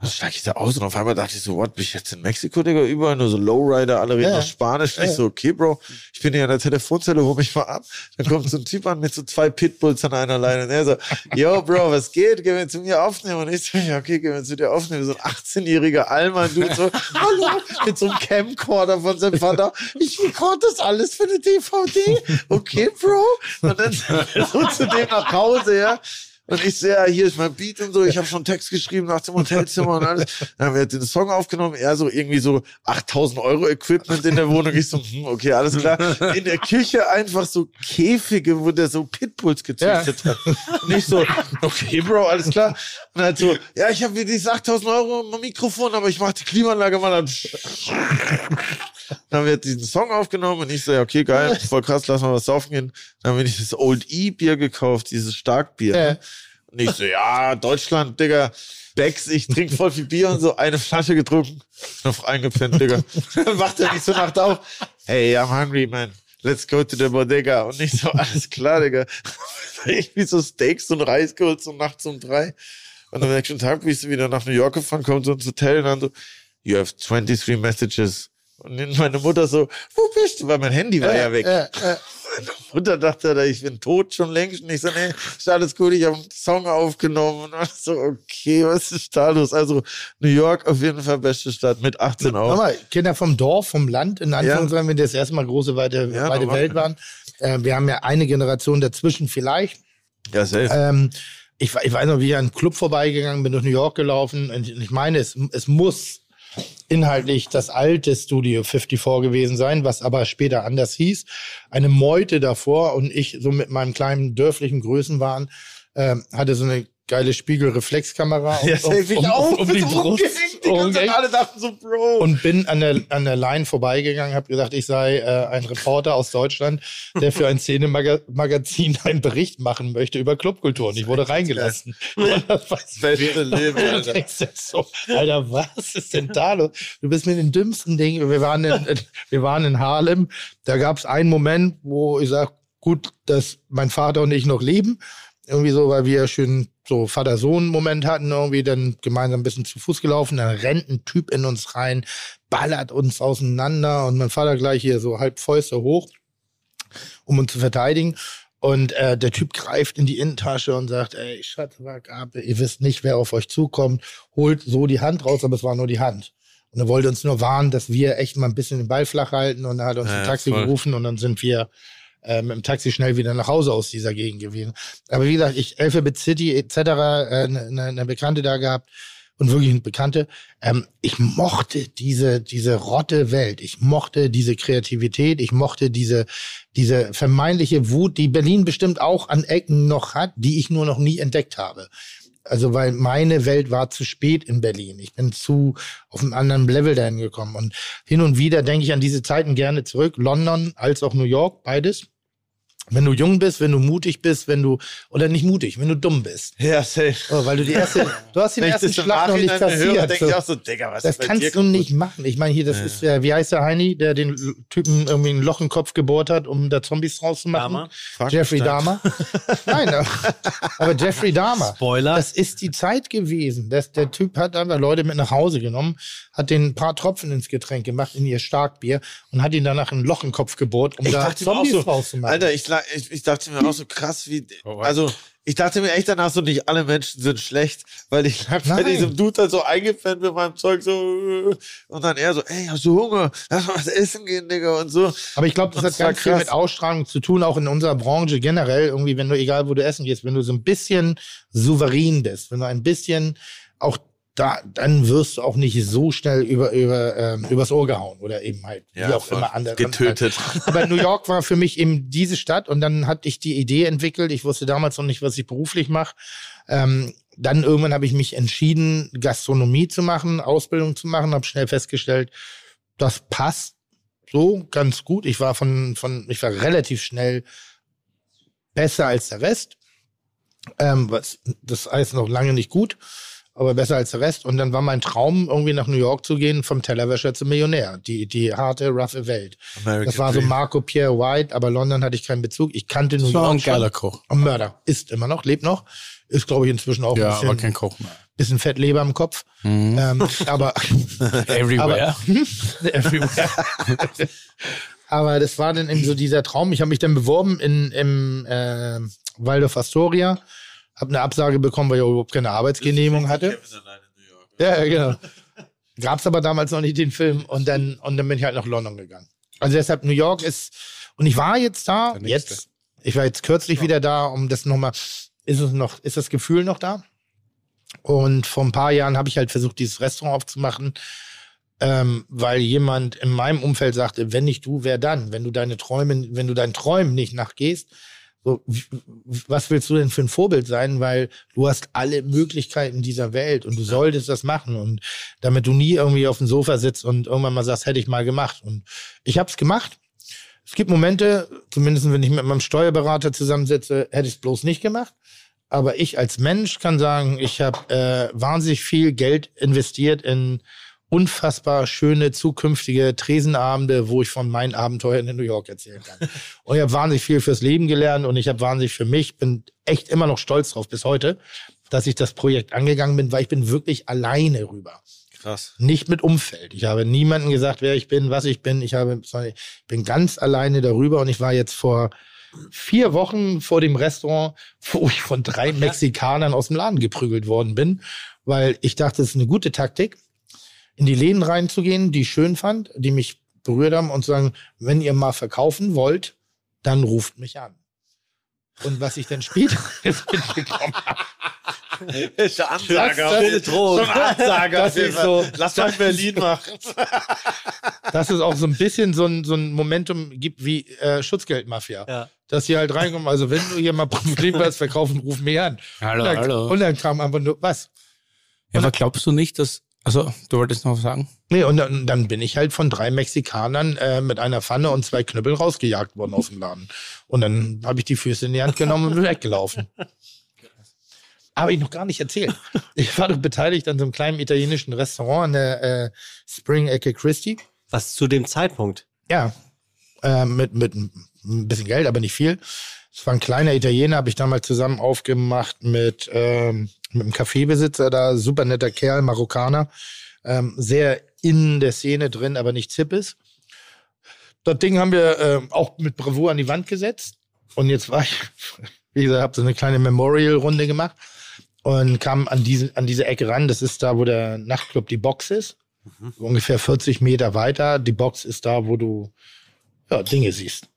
Dann steig ich da aus und auf einmal dachte ich so, what, bin ich jetzt in Mexiko, Digga? Überall nur so Lowrider, alle reden Ja. Spanisch. Ja. Ich so, okay, Bro, ich bin hier an der Telefonzelle, hol mich mal ab. Dann kommt so ein Typ an mit so zwei Pitbulls an einer Leine. Und er so, yo, Bro, was geht? Geh mir zu mir aufnehmen. Und ich so, ja, okay, geh mir zu dir aufnehmen. So ein 18-jähriger Allmann, du so, hallo, mit so einem Camcorder von seinem Vater. Ich record das alles für eine DVD. Okay, Bro. Und dann so zu dem nach Hause, ja. Und ich sehe, ja, hier ist mein Beat und so. Ich habe schon Text geschrieben nach dem Hotelzimmer und alles. Dann haben wir den Song aufgenommen. Er so irgendwie so 8000 Euro Equipment in der Wohnung. Ich so, hm, okay, alles klar. In der Küche einfach so Käfige, wo der so Pitbulls gezüchtet hat. Und ich so, okay, Bro, alles klar. Und halt so, ja, ich habe mir diese 8000 Euro im Mikrofon, aber ich mach die Klimaanlage mal an. Dann haben wir diesen Song aufgenommen und ich so, ja, okay, geil, voll krass, lass mal was saufen gehen. Dann habe ich das Old E-Bier gekauft, dieses Starkbier. Ja. Und ich so, ja, Deutschland, Digga, Becks, ich trinke voll viel Bier und so, eine Flasche getrunken, noch eingepennt, Digga. Dann wacht er mich so Nacht auf. Hey, I'm hungry, man. Let's go to the bodega. Und nicht so, alles klar, Digga. Irgendwie so Steaks und Reis geholt, so nachts um drei. Und am nächsten Tag bist du wieder nach New York gefahren, kommt so ins Hotel und dann so, you have 23 messages. Und meine Mutter so, wo bist du? Weil mein Handy war ja weg. Ja, ja. Meine Mutter dachte, ich bin tot schon längst. Und ich so, nee, ist alles gut, ich habe einen Song aufgenommen. Und ich so, okay, was ist da los? Also New York auf jeden Fall beste Stadt mit 18 Guck auch. mal, Kinder vom Dorf, vom Land, in Anführungszeichen, wenn das erste Mal große, weite, Ja, weite. Welt waren. Äh, wir haben ja eine Generation dazwischen vielleicht. Ja, safe. Ähm, ich, ich weiß noch, wie ich an einen Club vorbeigegangen bin, durch New York gelaufen. Und ich meine, es, es muss inhaltlich das alte Studio 54 gewesen sein, was aber später anders hieß. Eine Meute davor und ich so mit meinem kleinen dörflichen Größenwahn ähm, hatte so eine geile Spiegelreflexkamera um, ja, safe ich auch. um, um die Brust die alle dachten so, Bro. und bin an der, an der Line vorbeigegangen, habe gesagt, ich sei äh, ein Reporter aus Deutschland, der für ein Szenemagazin einen Bericht machen möchte über Clubkultur. Und ich wurde reingelassen. Das Beste Leben, Alter. so, Alter, was ist denn da los? Du bist mit den dümmsten Dingen. Wir waren in, wir waren in Harlem. Da gab es einen Moment, wo ich sage, gut, dass mein Vater und ich noch leben. Irgendwie so, weil wir schön so Vater-Sohn-Moment hatten, irgendwie dann gemeinsam ein bisschen zu Fuß gelaufen. Dann rennt ein Typ in uns rein, ballert uns auseinander und mein Vater gleich hier so halb Fäuste hoch, um uns zu verteidigen. Und äh, der Typ greift in die Innentasche und sagt, ey, Schatzwagabe, ihr wisst nicht, wer auf euch zukommt, holt so die Hand raus, aber es war nur die Hand. Und er wollte uns nur warnen, dass wir echt mal ein bisschen den Ball flach halten und er hat uns Ja, ein Taxi voll. gerufen und dann sind wir äh, mit Taxi schnell wieder nach Hause aus dieser Gegend gewesen. Aber wie gesagt, ich Alphabet City etc., eine äh, ne, eine Bekannte da gehabt und wirklich eine Bekannte. Ähm, ich mochte diese, diese rotte Welt. Ich mochte diese Kreativität. Ich mochte diese, diese vermeintliche Wut, die Berlin bestimmt auch an Ecken noch hat, die ich nur noch nie entdeckt habe. Also, weil meine Welt war zu spät in Berlin. Ich bin zu auf einem anderen Level dahin gekommen. Und hin und wieder denke ich an diese Zeiten gerne zurück. London als auch New York, beides. Wenn du jung bist, wenn du mutig bist, wenn du, oder nicht mutig, wenn du dumm bist. Ja, safe. Oh, weil du die erste, du hast den ersten Schlag noch nicht höre, kassiert. ich So. auch so, Digga, was Das kannst du nicht machen. Ich meine, hier, das ist, äh, wie heißt der Heini, der den Typen irgendwie ein Loch im Kopf gebohrt hat, um da Zombies draus zu machen? Dahmer? Jeffrey Dahmer. Nein, aber- Jeffrey Dahmer. Spoiler. Das ist die Zeit gewesen. Das, der Typ hat einfach Leute mit nach Hause genommen, hat den ein paar Tropfen ins Getränk gemacht, in ihr Starkbier und hat ihn danach ein Loch im Kopf gebohrt, um Ich da Zombies so, rauszumachen. Alter, ich, ich, ich dachte mir auch so krass, wie, Oh, also ich dachte mir echt danach so, nicht alle Menschen sind schlecht, weil ich bei diesem Dude dann so eingepennt mit meinem Zeug so und dann er so, ey, hast du Hunger? Lass mal was essen gehen, Digga und so. Aber ich glaube, das Das hat ganz viel krass. mit Ausstrahlung zu tun, auch in unserer Branche generell. Irgendwie, wenn du, egal wo du essen gehst, wenn du so ein bisschen souverän bist, wenn du ein bisschen auch da, dann wirst du auch nicht so schnell über, über, ähm, übers Ohr gehauen oder eben halt, wie auch immer andere. Getötet. Aber New York war für mich eben diese Stadt und dann hatte ich die Idee entwickelt. Ich wusste damals noch nicht, was ich beruflich mache. Ähm, dann irgendwann habe ich mich entschieden, Gastronomie zu machen, Ausbildung zu machen, habe schnell festgestellt, das passt so ganz gut. Ich war von, von, ich war relativ schnell besser als der Rest. Ähm, was, das heißt noch lange nicht gut, aber besser als der Rest. Und dann war mein Traum, irgendwie nach New York zu gehen, vom Tellerwäscher zum Millionär. Die, die harte, roughe Welt. American Das war so. Marco Pierre White, aber London hatte ich keinen Bezug. Ich kannte New Das war ein York schon. geiler Koch. Ein Mörder. Ist immer noch, lebt noch. Ist, glaube ich, inzwischen auch Ja, ein aber bisschen, kein Koch mehr. bisschen Fettleber im Kopf. Mhm. Ähm, aber Everywhere. everywhere. aber das war dann eben so dieser Traum. Ich habe mich dann beworben in, im äh, Waldorf Astoria. Habe eine Absage bekommen, weil ich überhaupt keine Arbeitsgenehmigung hatte. Ja, ja, genau. Gab's aber damals noch nicht den Film und dann, und dann bin ich halt nach London gegangen. Also deshalb New York ist, und ich war jetzt da, jetzt, ich war jetzt kürzlich wieder da, um das nochmal, ist es noch, ist das Gefühl noch da? Und vor ein paar Jahren habe ich halt versucht, dieses Restaurant aufzumachen, ähm, weil jemand in meinem Umfeld sagte, wenn nicht du, wer dann? Wenn du deine Träume, wenn du deinen Träumen nicht nachgehst, so, was willst du denn für ein Vorbild sein? Weil du hast alle Möglichkeiten dieser Welt und du solltest das machen und damit du nie irgendwie auf dem Sofa sitzt und irgendwann mal sagst, hätte ich mal gemacht. Und ich habe es gemacht. Es gibt Momente, zumindest wenn ich mit meinem Steuerberater zusammensitze, hätte ich es bloß nicht gemacht. Aber ich als Mensch kann sagen, ich habe äh, wahnsinnig viel Geld investiert in unfassbar schöne zukünftige Tresenabende, wo ich von meinen Abenteuern in New York erzählen kann. und ich habe wahnsinnig viel fürs Leben gelernt und ich habe wahnsinnig für mich, bin echt immer noch stolz drauf bis heute, dass ich das Projekt angegangen bin, weil ich bin wirklich alleine rüber. Krass. Nicht mit Umfeld. Ich habe niemandem gesagt, wer ich bin, was ich bin. Ich habe, ich bin ganz alleine darüber und ich war jetzt vor vier Wochen vor dem Restaurant, wo ich von drei Mexikanern aus dem Laden geprügelt worden bin, weil ich dachte, es ist eine gute Taktik, in die Läden reinzugehen, die ich schön fand, die mich berührt haben und zu sagen, wenn ihr mal verkaufen wollt, dann ruft mich an. Und was ich dann später mitbekommen habe, Ist der Ansager. Das- das- Ansager. Das ist so- Lass mal in Berlin machen. dass es auch so ein bisschen so ein, so ein Momentum gibt wie äh, Schutzgeldmafia. Ja. Dass sie halt reinkommen. Also wenn du hier mal Probleme hast, verkaufen, ruf mich an. Hallo, und dann, hallo. Und dann kam einfach nur, was? Ja, aber glaubst du nicht, dass. Also, du wolltest noch was sagen? Nee, und dann, dann bin ich halt von drei Mexikanern äh, mit einer Pfanne und zwei Knüppeln rausgejagt worden aus dem Laden. Und dann habe ich die Füße in die Hand genommen und bin weggelaufen. Habe ich noch gar nicht erzählt. Ich war doch beteiligt an so einem kleinen italienischen Restaurant an der äh, Spring-Ecke Christie. Was zu dem Zeitpunkt? Ja, äh, mit, mit ein bisschen Geld, aber nicht viel. Es war ein kleiner Italiener, habe ich damals zusammen aufgemacht mit, ähm, mit einem Kaffeebesitzer da, super netter Kerl, Marokkaner, ähm, sehr in der Szene drin, aber nicht hip ist. Das Ding haben wir äh, auch mit Bravour an die Wand gesetzt. Und jetzt war ich, wie gesagt, habe so eine kleine Memorial-Runde gemacht und kam an diese, an diese Ecke ran. Das ist da, wo der Nachtclub die Box ist. Ungefähr 40 Meter weiter. Die Box ist da, wo du ja, Dinge siehst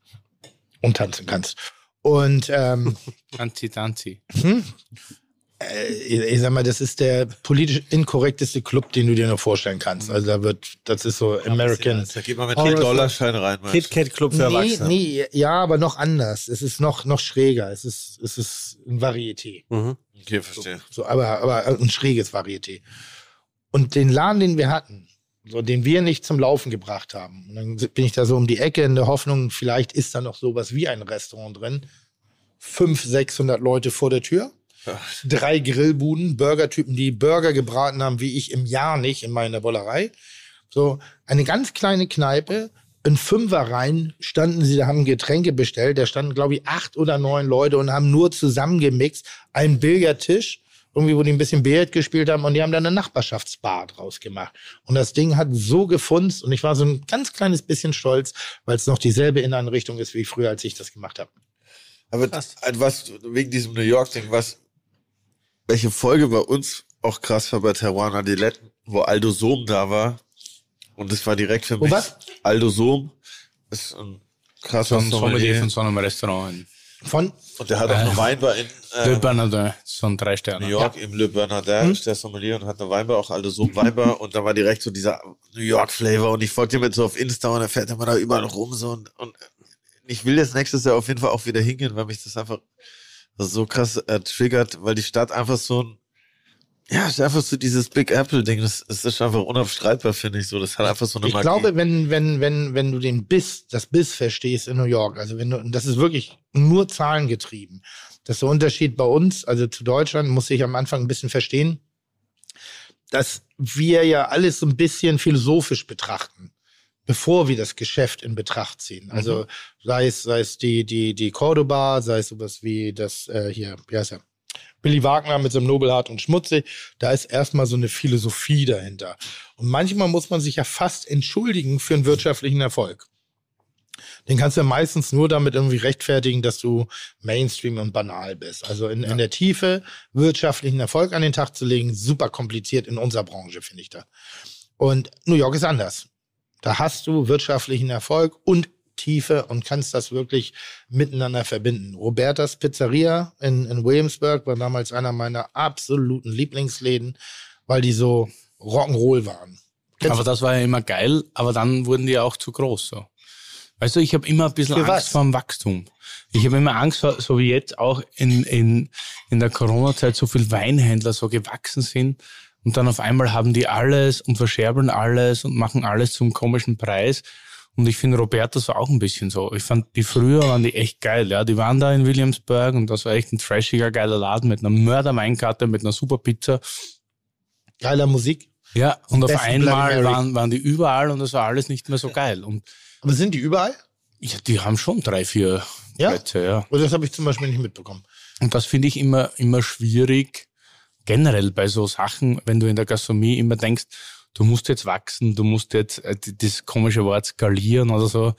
und tanzen kannst. Und ähm, Tanzi, Tanzi. äh, ich, ich sag mal, das ist der politisch inkorrekteste Club, den du dir noch vorstellen kannst. Also da wird, das ist so American. Da geht man mit Horror- 10 Dollarschein rein. du? KitKat Club für Nee, Erwachsene. nee, ja, aber noch anders. Es ist noch, noch schräger. Es ist, es ist ein Varieté. Mhm. Okay, verstehe. So, aber, aber ein schräges Varieté. Und den Laden, den wir hatten, so, den wir nicht zum Laufen gebracht haben. Und dann bin ich da so um die Ecke in der Hoffnung, vielleicht ist da noch sowas wie ein Restaurant drin. Fünf, 600 Leute vor der Tür. Drei Grillbuden, Burgertypen, die Burger gebraten haben, wie ich im Jahr nicht in meiner Bollerei. So, eine ganz kleine Kneipe, in Fünfer rein standen sie, da haben Getränke bestellt, da standen, glaube ich, acht oder neun Leute und haben nur zusammengemixt, einen Billardtisch, irgendwie, wo die ein bisschen Billard gespielt haben und die haben dann eine Nachbarschaftsbar draus gemacht. Und das Ding hat so gefunzt und ich war so ein ganz kleines bisschen stolz, weil es noch dieselbe Inneneinrichtung ist wie früher, als ich das gemacht habe. Aber Krass. äh, was, wegen diesem New York-Ding, was, welche Folge bei uns auch krass war bei Teruana Diletten, wo Aldo Sohm da war. Und das war direkt für Wo mich. was? Aldo Sohm ist ein krasser Sommelier von so einem Restaurant Von Und der hat auch eine Weinbar in Le äh, Bernardin, so ein drei Sterne. New York, im Le Bernardin ist der Sommelier und hat eine Weinbar, auch Aldo Sohm Weinbar. Und da war direkt so dieser New York-Flavor. Und ich folgte ihm jetzt so auf Insta und er fährt immer da überall rum so. Und, und ich will jetzt nächstes Jahr auf jeden Fall auch wieder hingehen, weil mich das einfach so krass äh, triggert, weil die Stadt einfach so ein ja, ist einfach so dieses Big Apple-Ding, das, das ist einfach unabstreitbar, finde ich so. Das hat einfach so eine Ich Magie. glaube, wenn, wenn, wenn, wenn du den Biss, das Biss verstehst in New York, also wenn du, und das ist wirklich nur zahlengetrieben. Das ist der Unterschied bei uns, also zu Deutschland, muss ich am Anfang ein bisschen verstehen, dass wir ja alles so ein bisschen philosophisch betrachten, bevor wir das Geschäft in Betracht ziehen. Also sei es, sei es die, die, die Cordoba, sei es sowas wie das äh, hier, wie heißt er? Billy Wagner mit seinem Nobelhart und Schmutzig, da ist erstmal so eine Philosophie dahinter. Und manchmal muss man sich ja fast entschuldigen für einen wirtschaftlichen Erfolg. Den kannst du ja meistens nur damit irgendwie rechtfertigen, dass du Mainstream und banal bist. Also in, in der Tiefe wirtschaftlichen Erfolg an den Tag zu legen, super kompliziert in unserer Branche, finde ich da. Und New York ist anders. Da hast du wirtschaftlichen Erfolg und Tiefe und kannst das wirklich miteinander verbinden. Robertas Pizzeria in, in Williamsburg war damals einer meiner absoluten Lieblingsläden, weil die so Rock'n'Roll waren. Kennst Aber das war ja immer geil, aber dann wurden die ja auch zu groß. So. Weißt du, ich habe immer ein bisschen Für Angst was? vor dem Wachstum. Ich habe immer Angst, vor, so wie jetzt auch in, in, in der Corona-Zeit so viel Weinhändler so gewachsen sind und dann auf einmal haben die alles und verscherbeln alles und machen alles zum komischen Preis. Und ich finde, Robertas war auch ein bisschen so. Ich fand, die früher waren die echt geil, ja. Die waren da in Williamsburg und das war echt ein trashiger, geiler Laden mit einer Mörderweinkarte, mit einer super Pizza. Geiler Musik. Ja, und auf einmal waren, waren die überall und das war alles nicht mehr so geil. Und Aber sind die überall? ja, die haben schon drei, vier Ja? Plätze, ja. Oder das habe ich zum Beispiel nicht mitbekommen. Und das finde ich immer, immer schwierig, generell bei so Sachen, wenn du in der Gastronomie immer denkst, du musst jetzt wachsen, du musst jetzt äh, das komische Wort skalieren oder so.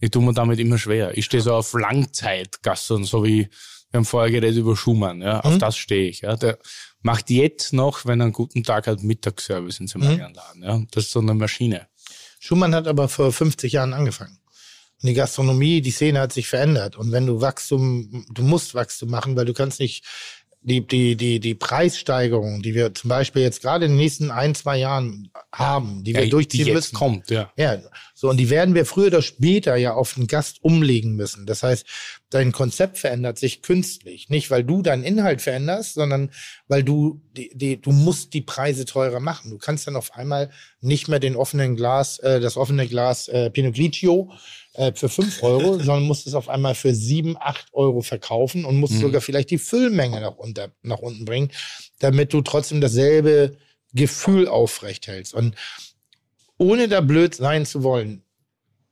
Ich tue mir damit immer schwer. Ich stehe so auf Langzeitgassen, so wie wir haben vorher geredet über Schumann, ja, auf das stehe ich. Ja. Der macht jetzt noch, wenn er einen guten Tag hat, Mittagsservice in seinem eigenen Laden. Ja. Das ist so eine Maschine. Schumann hat aber vor 50 Jahren angefangen. Und die Gastronomie, die Szene hat sich verändert. Und wenn du Wachstum, du musst Wachstum machen, weil du kannst nicht die, die, die, die Preissteigerung, die wir zum Beispiel jetzt gerade in den nächsten ein, zwei Jahren haben, die wir Ja, durchziehen die jetzt müssen. kommt, ja. Ja, so und die werden wir früher oder später ja auf den Gast umlegen müssen. Das heißt, dein Konzept verändert sich künstlich, nicht weil du deinen Inhalt veränderst, sondern weil du die, die du musst die Preise teurer machen. Du kannst dann auf einmal nicht mehr den offenen Glas, äh, das offene Glas äh, Pinot Grigio äh, für fünf Euro, sondern musst es auf einmal für sieben, acht Euro verkaufen und musst sogar vielleicht die Füllmenge nach, unter, nach unten bringen, damit du trotzdem dasselbe Gefühl aufrecht hältst. Und ohne da blöd sein zu wollen,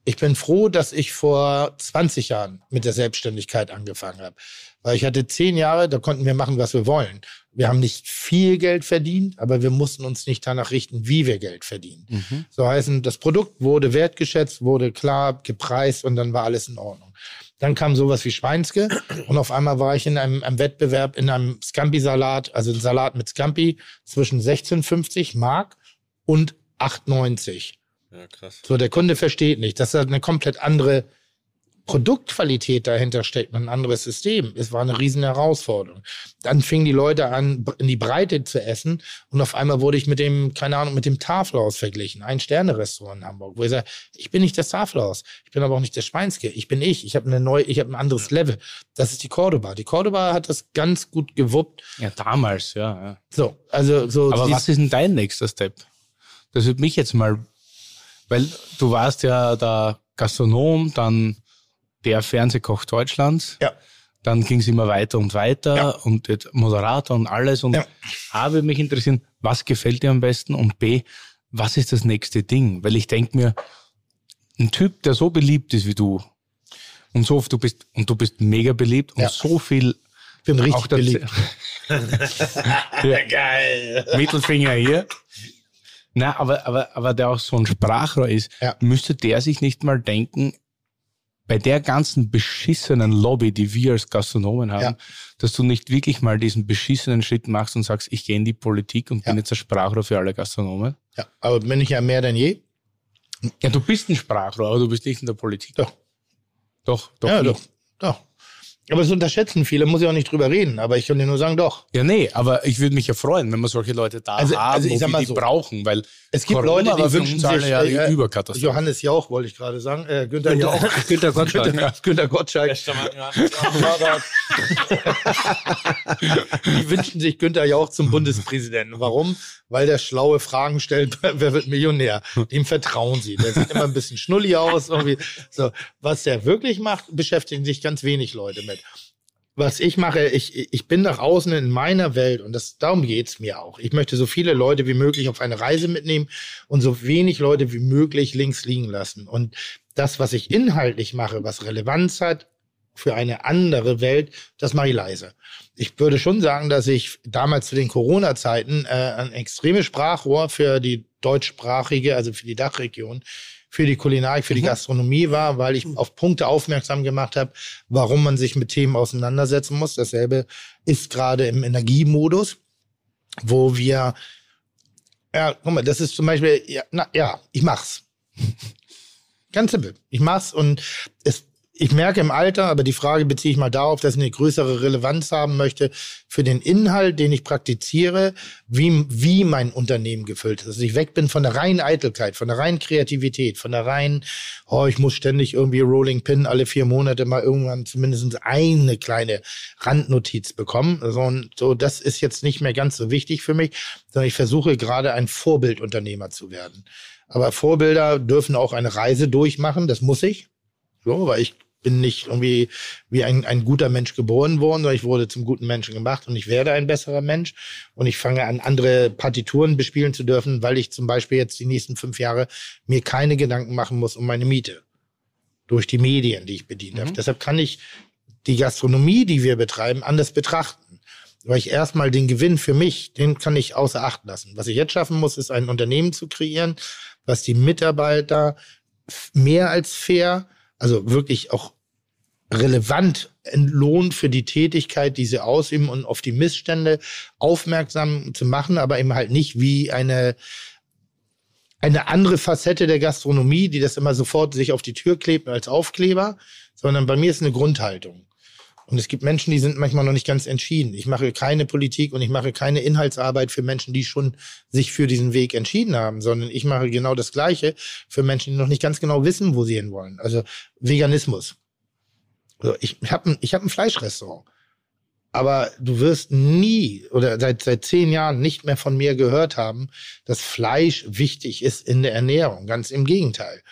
ich bin froh, dass ich vor 20 Jahren mit der Selbstständigkeit angefangen habe. Weil ich hatte zehn Jahre, da konnten wir machen, was wir wollen. Wir haben nicht viel Geld verdient, aber wir mussten uns nicht danach richten, wie wir Geld verdienen. So heißen, das Produkt wurde wertgeschätzt, wurde klar gepreist und dann war alles in Ordnung. Dann kam sowas wie Schweinske und auf einmal war ich in einem, einem Wettbewerb in einem Scampi-Salat, also ein Salat mit Scampi zwischen 16,50 Mark und 8,90. Ja, krass. So, der Kunde versteht nicht, dass da eine komplett andere Produktqualität dahinter steckt, ein anderes System. Es war eine riesen Herausforderung. Dann fingen die Leute an, in die Breite zu essen und auf einmal wurde ich mit dem, keine Ahnung, mit dem Tafelhaus verglichen. Ein Sterne-Restaurant in Hamburg, wo ich sage, ich bin nicht das Tafelhaus, ich bin aber auch nicht der Schweinske, ich bin ich, ich habe eine neue, ich habe ein anderes Level. Das ist die Cordoba. Die Cordoba hat das ganz gut gewuppt. Ja, damals, ja. ja. So, also so. Aber was ist denn dein nächster Step? Das würde mich jetzt mal, weil du warst ja der Gastronom, dann der Fernsehkoch Deutschlands. Ja. Dann ging es immer weiter und weiter Ja. und jetzt Moderator und alles. Und Ja. A, würde mich interessieren, was gefällt dir am besten? Und B, was ist das nächste Ding? Weil ich denke mir, ein Typ, der so beliebt ist wie du und so du bist und du bist mega beliebt und Ja. so viel ich bin richtig beliebt. ja. Geil. Mittelfinger hier. Na, aber, aber, aber der auch so ein Sprachrohr ist, Ja. müsste der sich nicht mal denken, bei der ganzen beschissenen Lobby, die wir als Gastronomen haben, Ja. dass du nicht wirklich mal diesen beschissenen Schritt machst und sagst, ich gehe in die Politik und Ja. bin jetzt ein Sprachrohr für alle Gastronomen. Ja, aber bin ich ja mehr denn je. Ja, du bist ein Sprachrohr, aber du bist nicht in der Politik. Doch. Doch, doch. ja, nicht. doch. Doch. Aber das unterschätzen viele, muss ich auch nicht drüber reden. Aber ich kann dir nur sagen, doch. Ja, nee, aber ich würde mich ja freuen, wenn wir solche Leute da Also- haben, also ich wo sag wir mal die so, brauchen, weil Es gibt Corona Leute, die wünschen sich ja äh, Überkatastrophe. Johannes Jauch, wollte ich gerade sagen. Äh, Günther Jauch. Günter Gottschalk. Günter, Günter Gottschalk. Die wünschen sich Günther Jauch zum Bundespräsidenten. Warum? Weil der schlaue Fragen stellt, wer wird Millionär? Dem vertrauen sie. Der sieht immer ein bisschen schnulli aus. Irgendwie. So, was der wirklich macht, beschäftigen sich ganz wenig Leute mit. Was ich mache, ich, ich bin nach außen in meiner Welt und das, darum geht's mir auch. Ich möchte so viele Leute wie möglich auf eine Reise mitnehmen und so wenig Leute wie möglich links liegen lassen. Und das, was ich inhaltlich mache, was Relevanz hat für eine andere Welt, das mache ich leise. Ich würde schon sagen, dass ich damals zu den Corona-Zeiten äh, ein extremes Sprachrohr für die deutschsprachige, also für die Dachregion, für die Kulinarik, für die Gastronomie war, weil ich auf Punkte aufmerksam gemacht habe, warum man sich mit Themen auseinandersetzen muss. Dasselbe ist gerade im Energiemodus, wo wir, ja, guck mal, das ist zum Beispiel, ja, na, ja ich mach's. Ganz simpel. Ich mach's und es, ich merke im Alter, aber die Frage beziehe ich mal darauf, dass ich eine größere Relevanz haben möchte für den Inhalt, den ich praktiziere, wie, wie mein Unternehmen gefüllt ist. Dass ich weg bin von der reinen Eitelkeit, von der reinen Kreativität, von der reinen, oh, ich muss ständig irgendwie Rolling Pin alle vier Monate mal irgendwann zumindest eine kleine Randnotiz bekommen. So, und so, das ist jetzt nicht mehr ganz so wichtig für mich, sondern ich versuche gerade ein Vorbildunternehmer zu werden. Aber Vorbilder dürfen auch eine Reise durchmachen, das muss ich. So, weil ich bin nicht irgendwie wie ein, ein guter Mensch geboren worden, sondern ich wurde zum guten Menschen gemacht und ich werde ein besserer Mensch. Und ich fange an, andere Partituren bespielen zu dürfen, weil ich zum Beispiel jetzt die nächsten fünf Jahre mir keine Gedanken machen muss um meine Miete. Durch die Medien, die ich bedienen darf. Deshalb kann ich die Gastronomie, die wir betreiben, anders betrachten. Weil ich erstmal den Gewinn für mich, den kann ich außer Acht lassen. Was ich jetzt schaffen muss, ist ein Unternehmen zu kreieren, was die Mitarbeiter mehr als fair, also wirklich auch relevant entlohnt für die Tätigkeit, die sie ausüben und auf die Missstände aufmerksam zu machen, aber eben halt nicht wie eine eine andere Facette der Gastronomie, die das immer sofort sich auf die Tür klebt als Aufkleber, sondern bei mir ist eine Grundhaltung. Und es gibt Menschen, die sind manchmal noch nicht ganz entschieden. Ich mache keine Politik und ich mache keine Inhaltsarbeit für Menschen, die schon sich für diesen Weg entschieden haben, sondern ich mache genau das Gleiche für Menschen, die noch nicht ganz genau wissen, wo sie hinwollen. Also Veganismus. Ich habe ein, ich hab ein Fleischrestaurant. Aber du wirst nie oder seit, seit zehn Jahren nicht mehr von mir gehört haben, dass Fleisch wichtig ist in der Ernährung. Ganz im Gegenteil.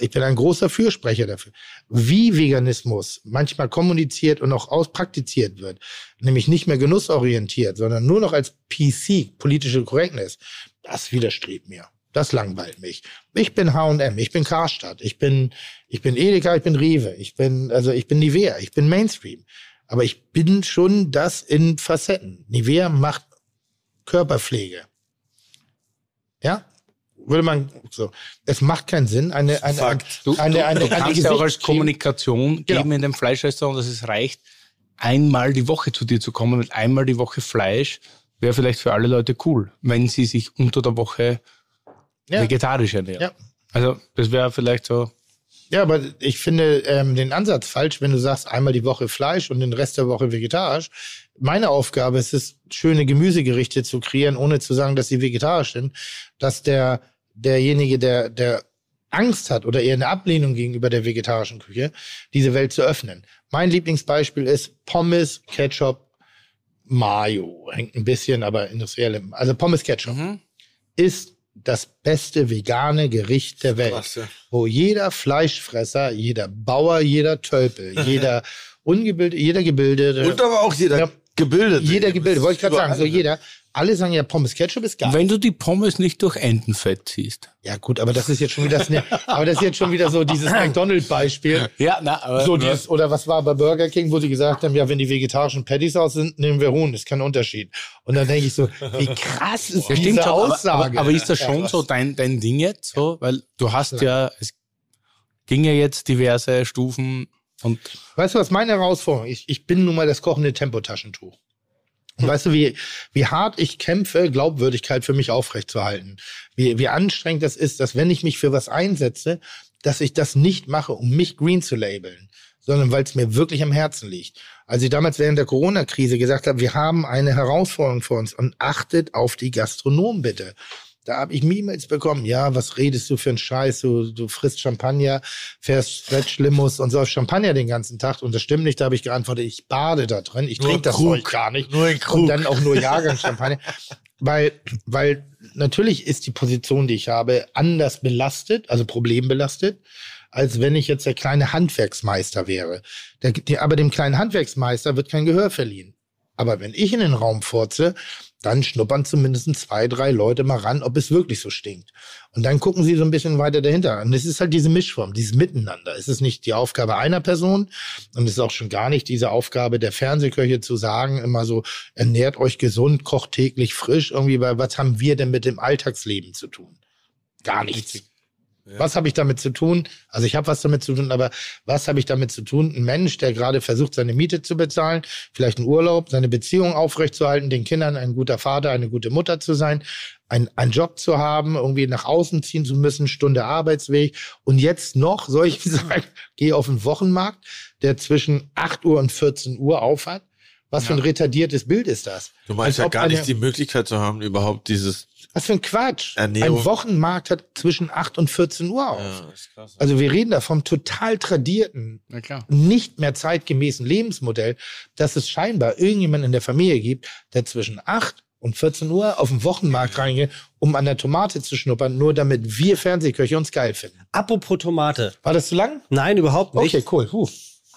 Ich bin ein großer Fürsprecher dafür. Wie Veganismus manchmal kommuniziert und auch auspraktiziert wird, nämlich nicht mehr genussorientiert, sondern nur noch als PC, politische Correctness, das widerstrebt mir. Das langweilt mich. Ich bin H&M, ich bin Karstadt, ich bin, ich bin Edeka, ich bin Rewe, ich bin, also ich bin Nivea, ich bin Mainstream. Aber ich bin schon das in Facetten. Nivea macht Körperpflege. Ja? Würde man so. Es macht keinen Sinn, eine, eine, Fakt. Du, eine, eine, du eine kannst ja auch als Kommunikation Genau. geben in dem Fleischrestaurant, dass es reicht, einmal die Woche zu dir zu kommen mit einmal die Woche Fleisch, wäre vielleicht für alle Leute cool, wenn sie sich unter der Woche Ja. vegetarisch ernähren. Ja. Also das wäre vielleicht so. Ja, aber ich finde ähm, den Ansatz falsch, wenn du sagst, einmal die Woche Fleisch und den Rest der Woche vegetarisch. Meine Aufgabe ist es, schöne Gemüsegerichte zu kreieren, ohne zu sagen, dass sie vegetarisch sind, dass der derjenige, der der Angst hat oder eher eine Ablehnung gegenüber der vegetarischen Küche, diese Welt zu öffnen. Mein Lieblingsbeispiel ist Pommes, Ketchup, Mayo. Hängt ein bisschen, aber industriell. Also Pommes, Ketchup ist das beste vegane Gericht der Welt Klasse. wo jeder Fleischfresser, jeder Bauer, jeder Tölpel, jeder ungebildete, jeder gebildete, Und aber auch jeder Ja. gebildet. jeder gebildet, wollte ich gerade sagen, so Überall. jeder, alle sagen ja Pommes Ketchup ist geil. Wenn du die Pommes nicht durch Entenfett ziehst. Ja gut, aber das ist jetzt schon wieder, das, aber das ist jetzt schon wieder so dieses McDonald-Beispiel. Ja, na, aber So dieses, oder was war bei Burger King, wo sie gesagt haben, ja, wenn die vegetarischen Patties aus sind, nehmen wir Huhn, ist kein Unterschied. Und dann denke ich so, wie krass ist Ja, diese stimmt Aussage. aber, aber ist das Ja, schon was- so dein, dein Ding jetzt so? Weil du hast ja, es, ging ja jetzt diverse Stufen und Weißt du, was meine Herausforderung ist? Ich bin nun mal das kochende Tempotaschentuch. Weißt du, wie, wie hart ich kämpfe, Glaubwürdigkeit für mich aufrechtzuerhalten? Wie, wie anstrengend das ist, dass wenn ich mich für was einsetze, dass ich das nicht mache, um mich green zu labeln, sondern weil es mir wirklich am Herzen liegt. Als ich damals während der Corona-Krise gesagt habe, wir haben eine Herausforderung vor uns und achtet auf die Gastronomen bitte. Da habe ich E-Mails bekommen. Ja, was redest du für einen Scheiß? Du, du frisst Champagner, fährst Stretch-Limos und säufst Champagner den ganzen Tag. Und das stimmt nicht. Da habe ich geantwortet, ich bade da drin. Ich trinke das. Zeug gar nicht. Nur in Krug. Und dann auch nur Jahrgangschampagner. weil, weil natürlich ist die Position, die ich habe, anders belastet, also problembelastet, als wenn ich jetzt der kleine Handwerksmeister wäre. Der, der, aber dem kleinen Handwerksmeister wird kein Gehör verliehen. Aber wenn ich in den Raum furze, dann schnuppern zumindest zwei, drei Leute mal ran, ob es wirklich so stinkt. Und dann gucken sie so ein bisschen weiter dahinter. Und es ist halt diese Mischform, dieses Miteinander. Es ist nicht die Aufgabe einer Person und es ist auch schon gar nicht diese Aufgabe der Fernsehköche zu sagen, immer so, ernährt euch gesund, kocht täglich frisch, irgendwie, weil was haben wir denn mit dem Alltagsleben zu tun? Gar nichts. Was habe ich damit zu tun? Also ich habe was damit zu tun, aber was habe ich damit zu tun? Ein Mensch, der gerade versucht, seine Miete zu bezahlen, vielleicht einen Urlaub, seine Beziehung aufrechtzuerhalten, den Kindern ein guter Vater, eine gute Mutter zu sein, ein, einen Job zu haben, irgendwie nach außen ziehen zu müssen, Stunde Arbeitsweg. Und jetzt noch, soll ich sagen, gehe auf den Wochenmarkt, der zwischen 8 Uhr und 14 Uhr aufhat. Was für ein retardiertes Bild ist das? Du meinst Als ja gar eine- nicht die Möglichkeit zu haben, überhaupt dieses. Was für ein Quatsch. Ernährung. Ein Wochenmarkt hat zwischen 8 und 14 Uhr auf. Ja, ist krass. Also wir reden da vom total tradierten, na klar. nicht mehr zeitgemäßen Lebensmodell, dass es scheinbar irgendjemand in der Familie gibt, der zwischen 8 und 14 Uhr auf den Wochenmarkt reingeht, um an der Tomate zu schnuppern, nur damit wir Fernsehköche uns geil finden. Apropos Tomate. War das zu lang? Nein, überhaupt nicht. Okay, cool. Huh.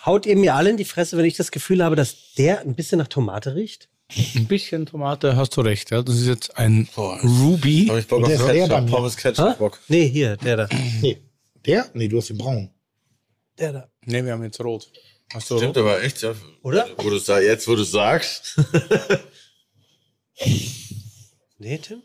Haut ihr mir alle in die Fresse, wenn ich das Gefühl habe, dass der ein bisschen nach Tomate riecht? Ein bisschen Tomate, hast du recht. Ja. Das ist jetzt ein Ruby. Hab ich Bock auf Der ist leer bei Ketchup, mir. Pommes? Ketchup Bock. Nee, hier, der da. Nee. Der? Nee, du hast den braun. Der da. Ne, wir haben jetzt rot. Hast du Stimmt rot? aber echt, ja. Oder? Wo du sa- jetzt, wo du sagst. Nee, Tim?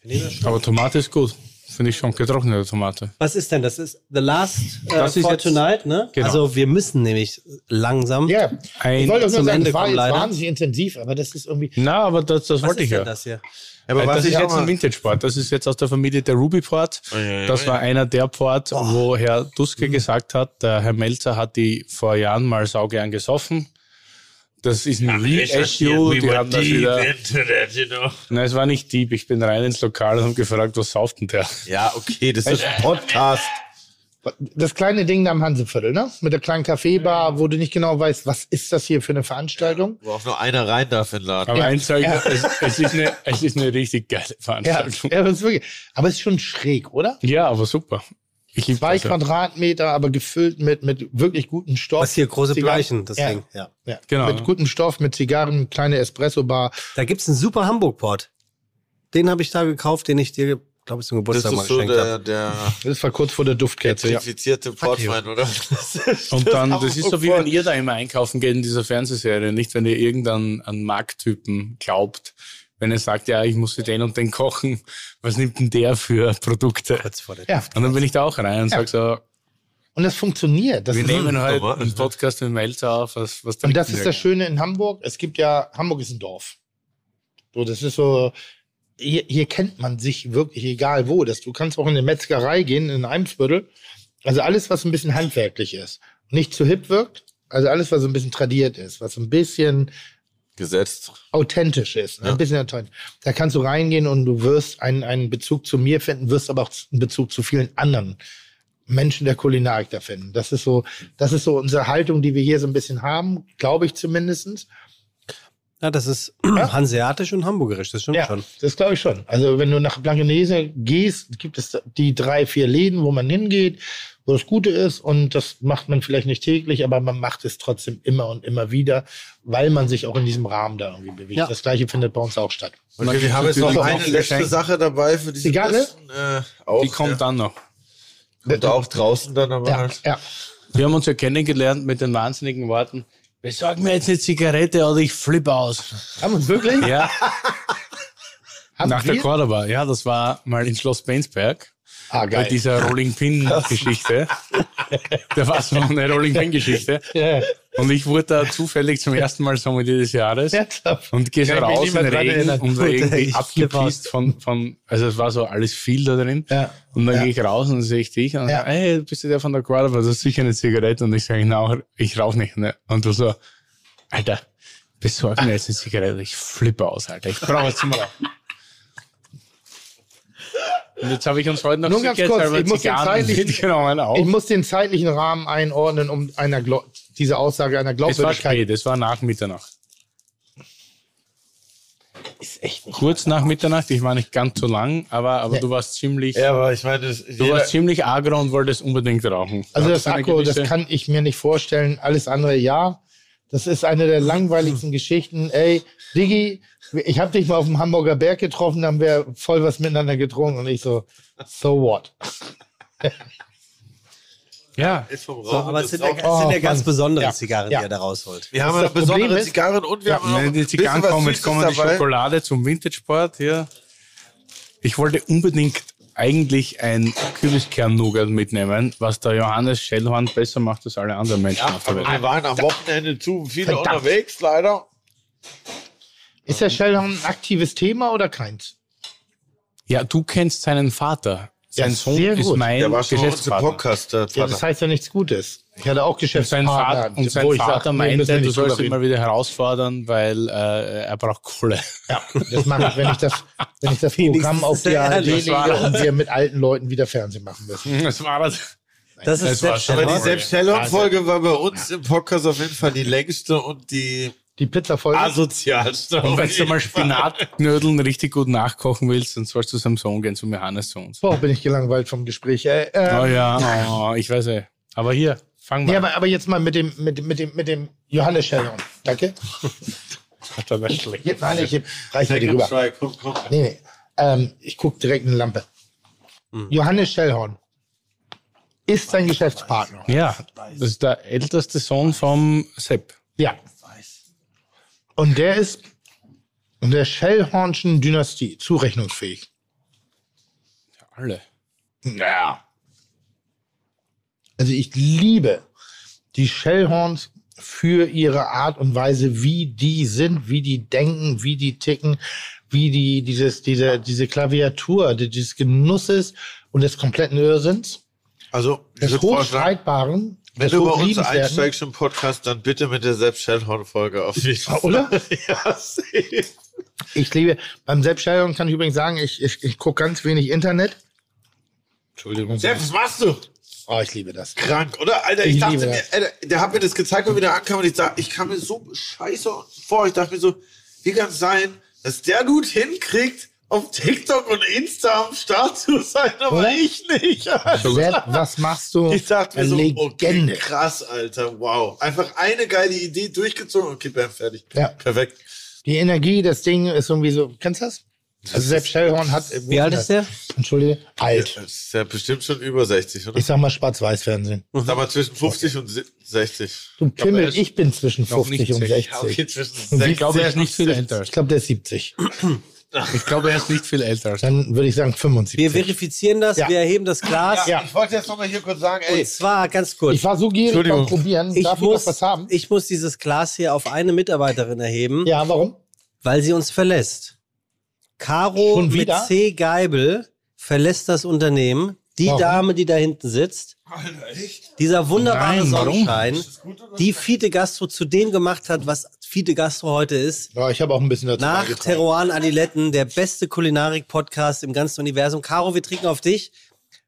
Wir nehmen das schon. Aber Tomate ist gut. Finde ich schon. Getrocknete Tomate. Was ist denn? Das ist The Last äh, Das ist for jetzt- Tonight, ne? Genau. Also wir müssen nämlich langsam. Ja. Ein Ich wollte zum sagen, Ende war kommen, jetzt leider. wahnsinnig intensiv, aber das ist irgendwie. Na, aber das, das Was wollte ist ich denn ja. das hier? Aber was das ist jetzt ein Vintage-Port. Das ist jetzt aus der Familie der Ruby Port. Oh, ja, ja, Das ja. war einer der Port, wo Herr Duske gesagt hat, der Herr Melzer hat die vor Jahren mal saugern gesoffen. Das ist ein Reissue. Die haben das wieder. Nein, es war nicht Dieb. Ich bin rein ins Lokal und habe gefragt, was sauft denn der? Ja, okay, das ist ein Podcast. Das kleine Ding da am Hanseviertel, ne? Mit der kleinen Kaffeebar, wo du nicht genau weißt, was ist das hier für eine Veranstaltung? Wo auch nur einer rein darf in den Laden. Aber Ja. eins sage ich, Ja. es, es, ist eine, es ist eine richtig geile Ja, Veranstaltung. ja das ist wirklich. Aber es ist schon schräg, oder? Ja, aber super. Ich Zwei. Quadratmeter, aber gefüllt mit, mit wirklich gutem Stoff. Was hier große Zigarren- Bleichen, das ja. Ding. Ja. Ja. Genau. Mit gutem Stoff, mit Zigarren, kleine Espresso-Bar. Da gibt's einen super Hamburg-Port. Den habe ich da gekauft, den ich dir, glaube ich, zum Das Geburtstag mal ist so geschenkt der, habe. der Das war kurz vor der Duftkerze, ja. Portwein, oder? Und dann, das ist so wie wenn ihr da immer einkaufen geht in dieser Fernsehserie, nicht wenn ihr irgendeinen einen Markttypen glaubt. Wenn er sagt, ja, ich muss für den und den kochen, was nimmt denn der für Produkte? Kurz vor der Ja. Und dann bin ich da auch rein und Ja. sag so, Und das funktioniert. Das wir nehmen heute Tomaten. einen Podcast mit Melzer auf, was, was und das ist das? Schöne in Hamburg. Es gibt ja, Hamburg ist ein Dorf. So, das ist so, hier, hier kennt man sich wirklich egal wo. Das, du kannst auch in eine Metzgerei gehen, in Eimsbüttel. Also alles, was ein bisschen handwerklich ist. Nicht zu hip wirkt. Also alles, was so ein bisschen tradiert ist, was so ein bisschen Gesetzt. authentisch ist. ne? Ja. Ein bisschen authentisch. Da kannst du reingehen und du wirst einen, einen Bezug zu mir finden, wirst aber auch einen Bezug zu vielen anderen Menschen der Kulinarik da finden. Das ist so, das ist so unsere Haltung, die wir hier so ein bisschen haben, glaube ich zumindestens. Ja, das ist hanseatisch und hamburgerisch, das stimmt Ja, schon. das glaube ich schon. Also wenn du nach Blankenese gehst, gibt es die drei, vier Läden, wo man hingeht, wo das Gute ist und das macht man vielleicht nicht täglich, aber man macht es trotzdem immer und immer wieder, weil man sich auch in diesem Rahmen da irgendwie bewegt. Ja. Das gleiche findet bei uns auch statt. Okay, wir haben jetzt noch eine letzte Geschenk. Sache dabei für diese Zigarre? besten, äh, auch, Die kommt ja. dann noch. Kommt auch draußen dann aber Ja, halt. ja. Wir haben uns ja kennengelernt mit den wahnsinnigen Worten. Besorg mir jetzt eine Zigarette oder ich flippe aus. Haben wir wirklich? Ja, Haben Nach der wir? Cordoba, ja, das war mal in Schloss Bensberg. Ah, Bei geil. dieser Rolling Pin-Geschichte. da war so eine Rolling Pin-Geschichte. Ja. Und ich wurde da zufällig zum ersten Mal Sommelier des Jahres. Und ich mich raus in den Regen und war irgendwie abgepisst von, von, also es war so alles viel da drin. Ja. Und dann Ja. gehe ich raus und sehe ich dich und Ja. sag, hey, bist du der von der Guarda? Das ist sicher eine Zigarette. Und ich sage, na, ich rauche nicht. Ne? Und du so, Alter, besorg mir jetzt eine Zigarette. Ich flippe aus, Alter. Ich brauche jetzt zum Rauchen. Und jetzt habe ich uns heute noch Nur ganz kurz, ich muss auch. Ich muss den zeitlichen Rahmen einordnen, um einer Glau diese Aussage einer es war Glaubwürdigkeit. spät, es war nach Mitternacht. Ist echt nicht. Kurz nach Mitternacht, ich war nicht ganz so lang, aber, aber Nee. du warst ziemlich, Ja, aber ich meine, das, du warst ziemlich agro und wolltest unbedingt rauchen. Also das Akku, das kann ich mir nicht vorstellen. Alles andere ja. Das ist eine der langweiligsten Geschichten. Ey, Diggi, ich habe dich mal auf dem Hamburger Berg getroffen, da haben wir voll was miteinander getrunken und ich so, so what? Ja, ist vom So, aber es sind, ja, es sind ja Oh, ganz Mann. besondere Ja. Zigarren, Ja. die er da rausholt. Wir haben ja besondere ist- Zigarren und wir Ja, haben ein die Zigarren was kommen, jetzt kommen die. Schokolade zum Vintage-Sport hier. Ich wollte unbedingt eigentlich ein Kürbiskern-Nougat mitnehmen, was der Johannes Schellhorn besser macht als alle anderen Menschen Ja, auf der Welt. wir waren am Wochenende zu viele Verdammt. unterwegs, leider. Ist der Shelldown ein aktives Thema oder keins? Ja, du kennst seinen Vater. Sein Ja, Sohn sehr ist gut. mein Der war schon Geschäftspartner. Podcast. Der Ja, Vater. das heißt ja nichts Gutes. Ich hatte auch Und sein Geschäftspartner. Vater, und sein Vater wir meinte, du sollst ihn mal wieder herausfordern, weil äh, er braucht Kohle. Ja, das mache ich, wenn ich das, wenn ich das Programm auf die ARD lege und wir mit alten Leuten wieder Fernsehen machen müssen. Das war das. Das Das ist war selbst schon- Aber die. Selbststellung-Folge war bei uns im Podcast auf jeden Fall die längste und die Die Pizza-Folge. asozialste. Und auf wenn du mal. Spinatknödeln richtig gut nachkochen willst, dann sollst du zum Sohn gehen, zum Johannes zu uns. Boah, bin ich gelangweilt vom Gespräch. Äh, äh, Oh ja, oh, ich weiß eh. Aber hier, fang mal Ja, aber, aber jetzt mal mit dem, mit, dem- mit dem, mit dem Johannes Schellhorn. Danke. an. schlecht. Jetzt, nein, ich reiche mir die rüber. Nee, nee. Ähm, ich gucke direkt in die Lampe. Johannes Schellhorn ist sein Geschäftspartner. Ja, das ist der älteste Sohn vom Sepp. Ja. Und der ist in der Schellhornschen Dynastie zurechnungsfähig. Alle. Ja. Also ich liebe die Shellhorns für ihre Art und Weise, wie die sind, wie die denken, wie die ticken, wie die dieses diese diese Klaviatur, die- dieses Genusses und des kompletten Irrsinns, Also, des hochstreitbaren, wenn du bei uns einsteigst im Podcast, dann bitte mit der Selbst-Shellhorn-Folge auf jeden Fall. oder? Ja, safe. Ich liebe, beim Selbststellung kann ich übrigens sagen, ich, ich, ich gucke ganz wenig Internet. Entschuldigung. Sepp, was machst du? Oh, ich liebe das. Krank, oder? Alter, ich, Ich dachte mir. Alter, der hat mir das gezeigt, wo wir da ankamen und ich dachte, ich kam mir so scheiße vor. Ich dachte mir so, wie kann es sein, dass der Dude hinkriegt, auf TikTok und Insta am Start zu sein, aber Oder? ich nicht. Sepp, was machst du? Ich dachte mir so, Legende. okay, krass, Alter, wow. Einfach eine geile Idee durchgezogen. Okay, bam, fertig. Ja. Perfekt. Die Energie, das Ding ist irgendwie so. Kennst du das? Also Sepp Schellhorn hat. Wie alt ist der? Entschuldige. Alt. Das ist ja bestimmt schon über 60, oder? Ich sag mal Schwarz-Weiß-Fernsehen. Sag mal zwischen 50 und si- 60. Du Pimmel, ist ich bin zwischen noch 50 nicht und 60. 60. Okay, zwischen Und wie- Ich glaube, er ist nicht viel 60. älter. Ich glaube, der ist 70. Ich glaube, er ist nicht viel älter. Dann würde ich sagen Wir 75. verifizieren das, Ja. wir erheben das Glas. Ja. Ich wollte jetzt noch mal hier kurz sagen, ey, Und zwar ganz kurz. Ich war so gierig beim Entschuldigung. Probieren. Ich Darf ich muss, noch was haben? ich muss dieses Glas hier auf eine Mitarbeiterin erheben, Ja, warum? weil sie uns verlässt. Caro mit? C. Geibel verlässt das Unternehmen. Die Warum? Dame, die da hinten sitzt, dieser wunderbare Nein? Sonnenschein, die Fiete Gastro zu dem gemacht hat, was Fiete Gastro heute ist. Ja, ich habe auch ein bisschen dazu Nach. Teruan Adiletten, der beste Kulinarik-Podcast im ganzen Universum. Caro, wir trinken auf dich.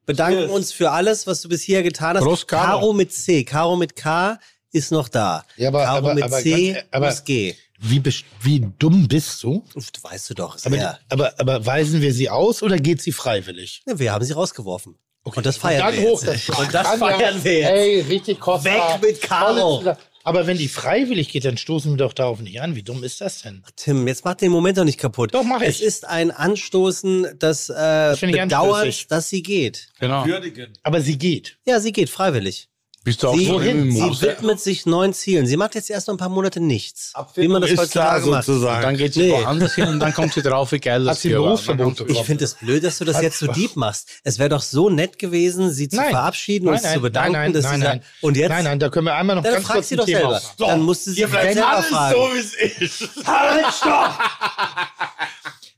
Bedanken uns für alles, was du bis hier getan hast. Prost, Caro. Caro mit C, Caro mit K ist noch da. Ja, aber- Caro aber- mit aber C ganz- aber- plus G. Wie, wie dumm bist du? Weißt du doch. Aber, Sehr. aber, aber weisen wir sie aus oder geht sie freiwillig? Ja, wir haben sie rausgeworfen. Und das feiern Dann wir hoch. jetzt. Das, Und das feiern wir jetzt. Ey, richtig kostbar. Weg mit Caro. Aber wenn die freiwillig geht, dann stoßen wir doch darauf nicht an. Wie dumm ist das denn? Tim, jetzt mach den Moment doch nicht kaputt. Doch, mach ich. Es ist ein Anstoßen, das, äh, ich bedauert, dass sie geht. Genau. würdigen. Aber sie geht. Ja, sie geht freiwillig. Bist du auch Sie, so im sie widmet sich neuen Zielen. Sie macht jetzt erst noch ein paar Monate nichts. Wie man das ist klar macht. sozusagen. Dann geht sie Nee. woanders hin und dann kommt sie drauf, wie geil das Hat sie hier. Berufsverbot Ich finde es blöd, dass du das jetzt so deep machst. Es wäre doch so nett gewesen, sie zu Nein. verabschieden Nein, und nein, zu bedanken. nein, nein, dass nein, sie nein. Und jetzt? Nein, nein, da können wir einmal noch Dann ganz frag kurz sie ein doch Thema selber. Dann musste sie sich selber alles fragen. so, wie es ist. Halt, stopp!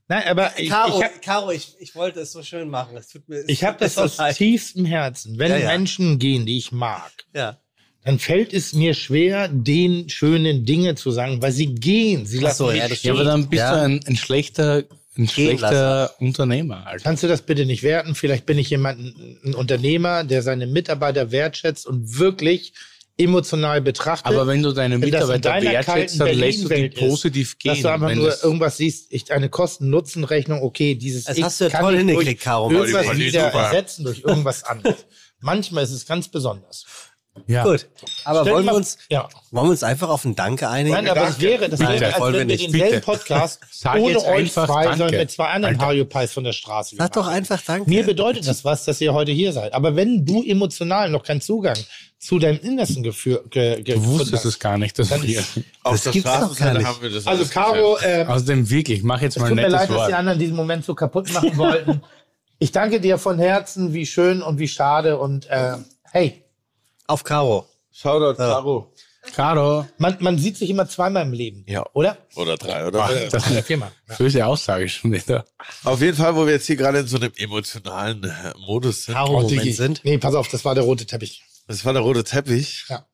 Nein, aber ich, Caro, ich, hab- Caro ich, ich wollte es so schön machen. Es tut mir, es ich habe das aus leid. tiefstem Herzen. Wenn Ja, ja. Menschen gehen, die ich mag, Ja. dann fällt es mir schwer, den schönen Dinge zu sagen, weil sie gehen. Sie lassen so, mich ja, das Ja, aber stehen. dann bist Ja. du ein, ein schlechter, ein schlechter Unternehmer. Alter. Kannst du das bitte nicht werten? Vielleicht bin ich jemand, ein Unternehmer, der seine Mitarbeiter wertschätzt und wirklich emotional betrachtet. Aber wenn du deine Mitarbeiter wertschätzt, dann lässt du die positiv gehen. dass du einfach wenn nur irgendwas siehst, ich, eine Kosten-Nutzen-Rechnung, okay, dieses Das X hast du ja kann toll hingekriegt, Caro. Irgendwas wieder super. ersetzen durch irgendwas anderes. Manchmal ist es ganz besonders. ja. Gut. Aber Stell wollen wir uns, Ja. wollen wir uns einfach auf einen Danke einigen? Nein, aber es wäre, das wäre, als wenn wir denselben. Podcast Sag ohne euch zwei, sondern Danke. mit zwei anderen Alter. Hario Pies von der Straße. Sag doch machen. einfach Danke. Mir bedeutet das was, dass ihr heute hier seid. Aber wenn du emotional noch keinen Zugang zu deinem Innersten geführ, ge, ge, Du wusstest es gar nicht, dass wir. ist- Auf Das der gibt's doch gar Straßenseite nicht. haben wir das Also Caro, äh, Außerdem wirklich, mach jetzt es mal tut ein mir nettes leid, dass Wort. die anderen diesen Moment so kaputt machen wollten. Ich danke dir von Herzen, wie schön und wie schade und äh, hey, Auf Caro. Shoutout Caro. Caro, man, man sieht sich immer zweimal im Leben, Ja. oder? Oder drei, oder? Äh, das ist eine viermal. Ja. böse Aussage schon wieder. Auf jeden Fall, wo wir jetzt hier gerade in so einem emotionalen äh, Modus sind. Caro Oh. Moment sind. Nee, pass auf, das war der rote Teppich. Das war der rote Teppich. Ja.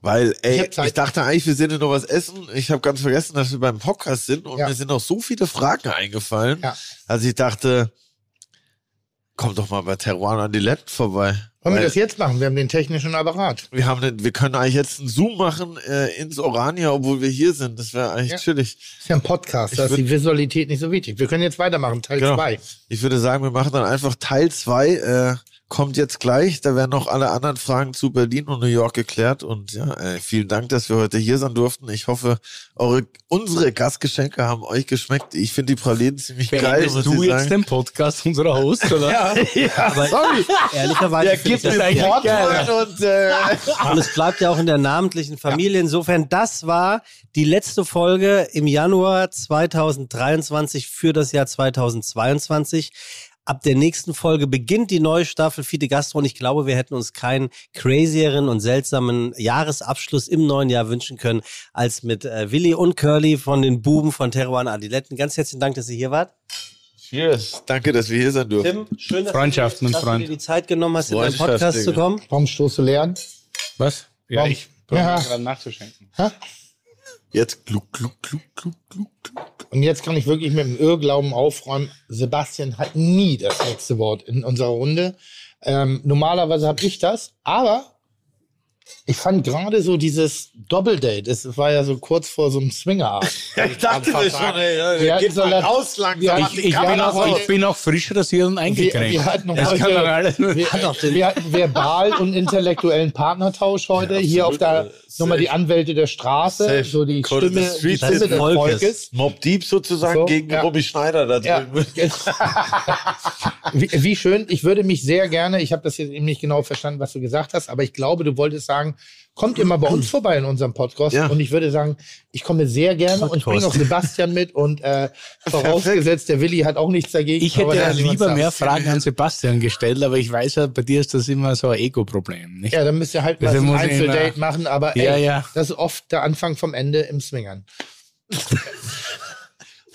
Weil, Ich ey, ich, Zeit. dachte eigentlich, wir sind ja noch was essen. Ich habe ganz vergessen, dass wir beim Podcast sind und Ja. mir sind noch so viele Fragen eingefallen. Ja. Also ich dachte, komm doch mal bei Teruan an die Letten vorbei. Wollen wir das jetzt machen? Wir haben den technischen Apparat. wir, haben den, wir können eigentlich jetzt einen Zoom machen äh, ins Orania, obwohl wir hier sind. Das wäre eigentlich Ja. chillig. Das ist ja ein Podcast, da Ich ist die Visualität nicht so wichtig. Wir können jetzt weitermachen, Teil Genau. 2. Ich würde sagen, wir machen dann einfach Teil zwei. Äh, kommt jetzt gleich. Da werden noch alle anderen Fragen zu Berlin und New York geklärt. Und ja, äh, vielen Dank, dass wir heute hier sein durften. Ich hoffe, eure, unsere Gastgeschenke haben euch geschmeckt. Ich finde die Pralinen ziemlich geil. Beendest muss du ich jetzt sagen. den Podcast unserer Host, oder? Ja. Aber ehrlicherweise Ja, finde ich gib das mir eigentlich Portwein und äh, Und es bleibt ja auch in der namentlichen Familie. Insofern, das war die letzte Folge im Januar 2023 für das Jahr 2022. Ab der nächsten Folge beginnt die neue Staffel Fide Gastro und ich glaube, wir hätten uns keinen crazieren und seltsamen Jahresabschluss im neuen Jahr wünschen können, als mit äh, Willi und Curly von den Buben von Teruan Adiletten. Ganz herzlichen Dank, dass ihr hier wart. Cheers. Danke, dass wir hier sein durften. Tim, schön, dass, Freundschaft, du, mein dass du Freund. dir die Zeit genommen hast, in Freundschaft, Podcast zu kommen. Warum stoßt du leer an? Was? Ja, Warum? ich brauche Ja. gerade nachzuschenken. Jetzt gluck, gluck, gluck, gluck, gluck, gluck. Und jetzt kann ich wirklich mit dem Irrglauben aufräumen. Sebastian hat nie das letzte Wort in unserer Runde. Ähm, normalerweise habe ich das, aber ich fand gerade so dieses Doppeldate, es war ja so kurz vor so einem Swingerabend. Ich dachte mir schon, ey, ja, Wir geht so mal raus langsam. Ich, ich, auch, ich bin auch frisch rasiert und Wir, wir hatten Das heute, wir, verbal und intellektuellen Partnertausch heute. Hier auf der Äh, nochmal die Anwälte der Straße, Safe. so die the Stimme, die. Stimme Das des Volkes. Volkes. Mob Deep sozusagen So, gegen ja. Robbie Schneider da Ja. drüben. wie, wie schön. Ich würde mich sehr gerne, ich habe das jetzt eben nicht genau verstanden, was du gesagt hast, aber ich glaube, du wolltest sagen, kommt ihr mal bei uns vorbei in unserem Podcast. Ja. Und ich würde sagen, ich komme sehr gerne und ich bringe auch Sebastian mit und äh, vorausgesetzt, der Willi hat auch nichts dagegen. Ich hätte ja lieber mehr Fragen an Sebastian gestellt, aber ich weiß ja, bei dir ist das immer so ein Ego-Problem. Ja, dann müsst ihr halt mal Deshalb so ein Einzeldate machen, aber ey, Ja, ja. das ist oft der Anfang vom Ende im Swingern.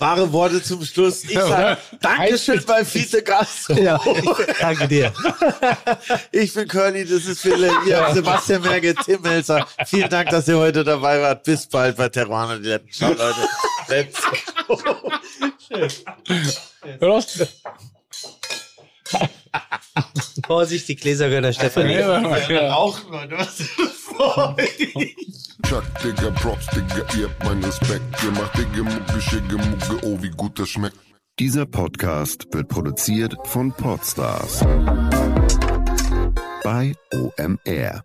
Wahre Worte zum Schluss. Ich sage Dankeschön bei Vize Gast. Ja, danke dir. Ich bin Curly, das ist Philipp, ihr Sebastian Merge, Tim Melzer. Vielen Dank, dass ihr heute dabei wart. Bis bald bei Teruana die Letten. Ciao, Leute. Let's go. Prost. Vorsicht, die Gläser der Stefanie. Rauchen, Leute. Was ist? Chuck, Digga, Props, Digga, ihr habt meinen Respekt. Ihr macht Digga, Mucke, Schicke, Mucke, oh, wie gut das schmeckt. Dieser Podcast wird produziert von Podstars bei OMR.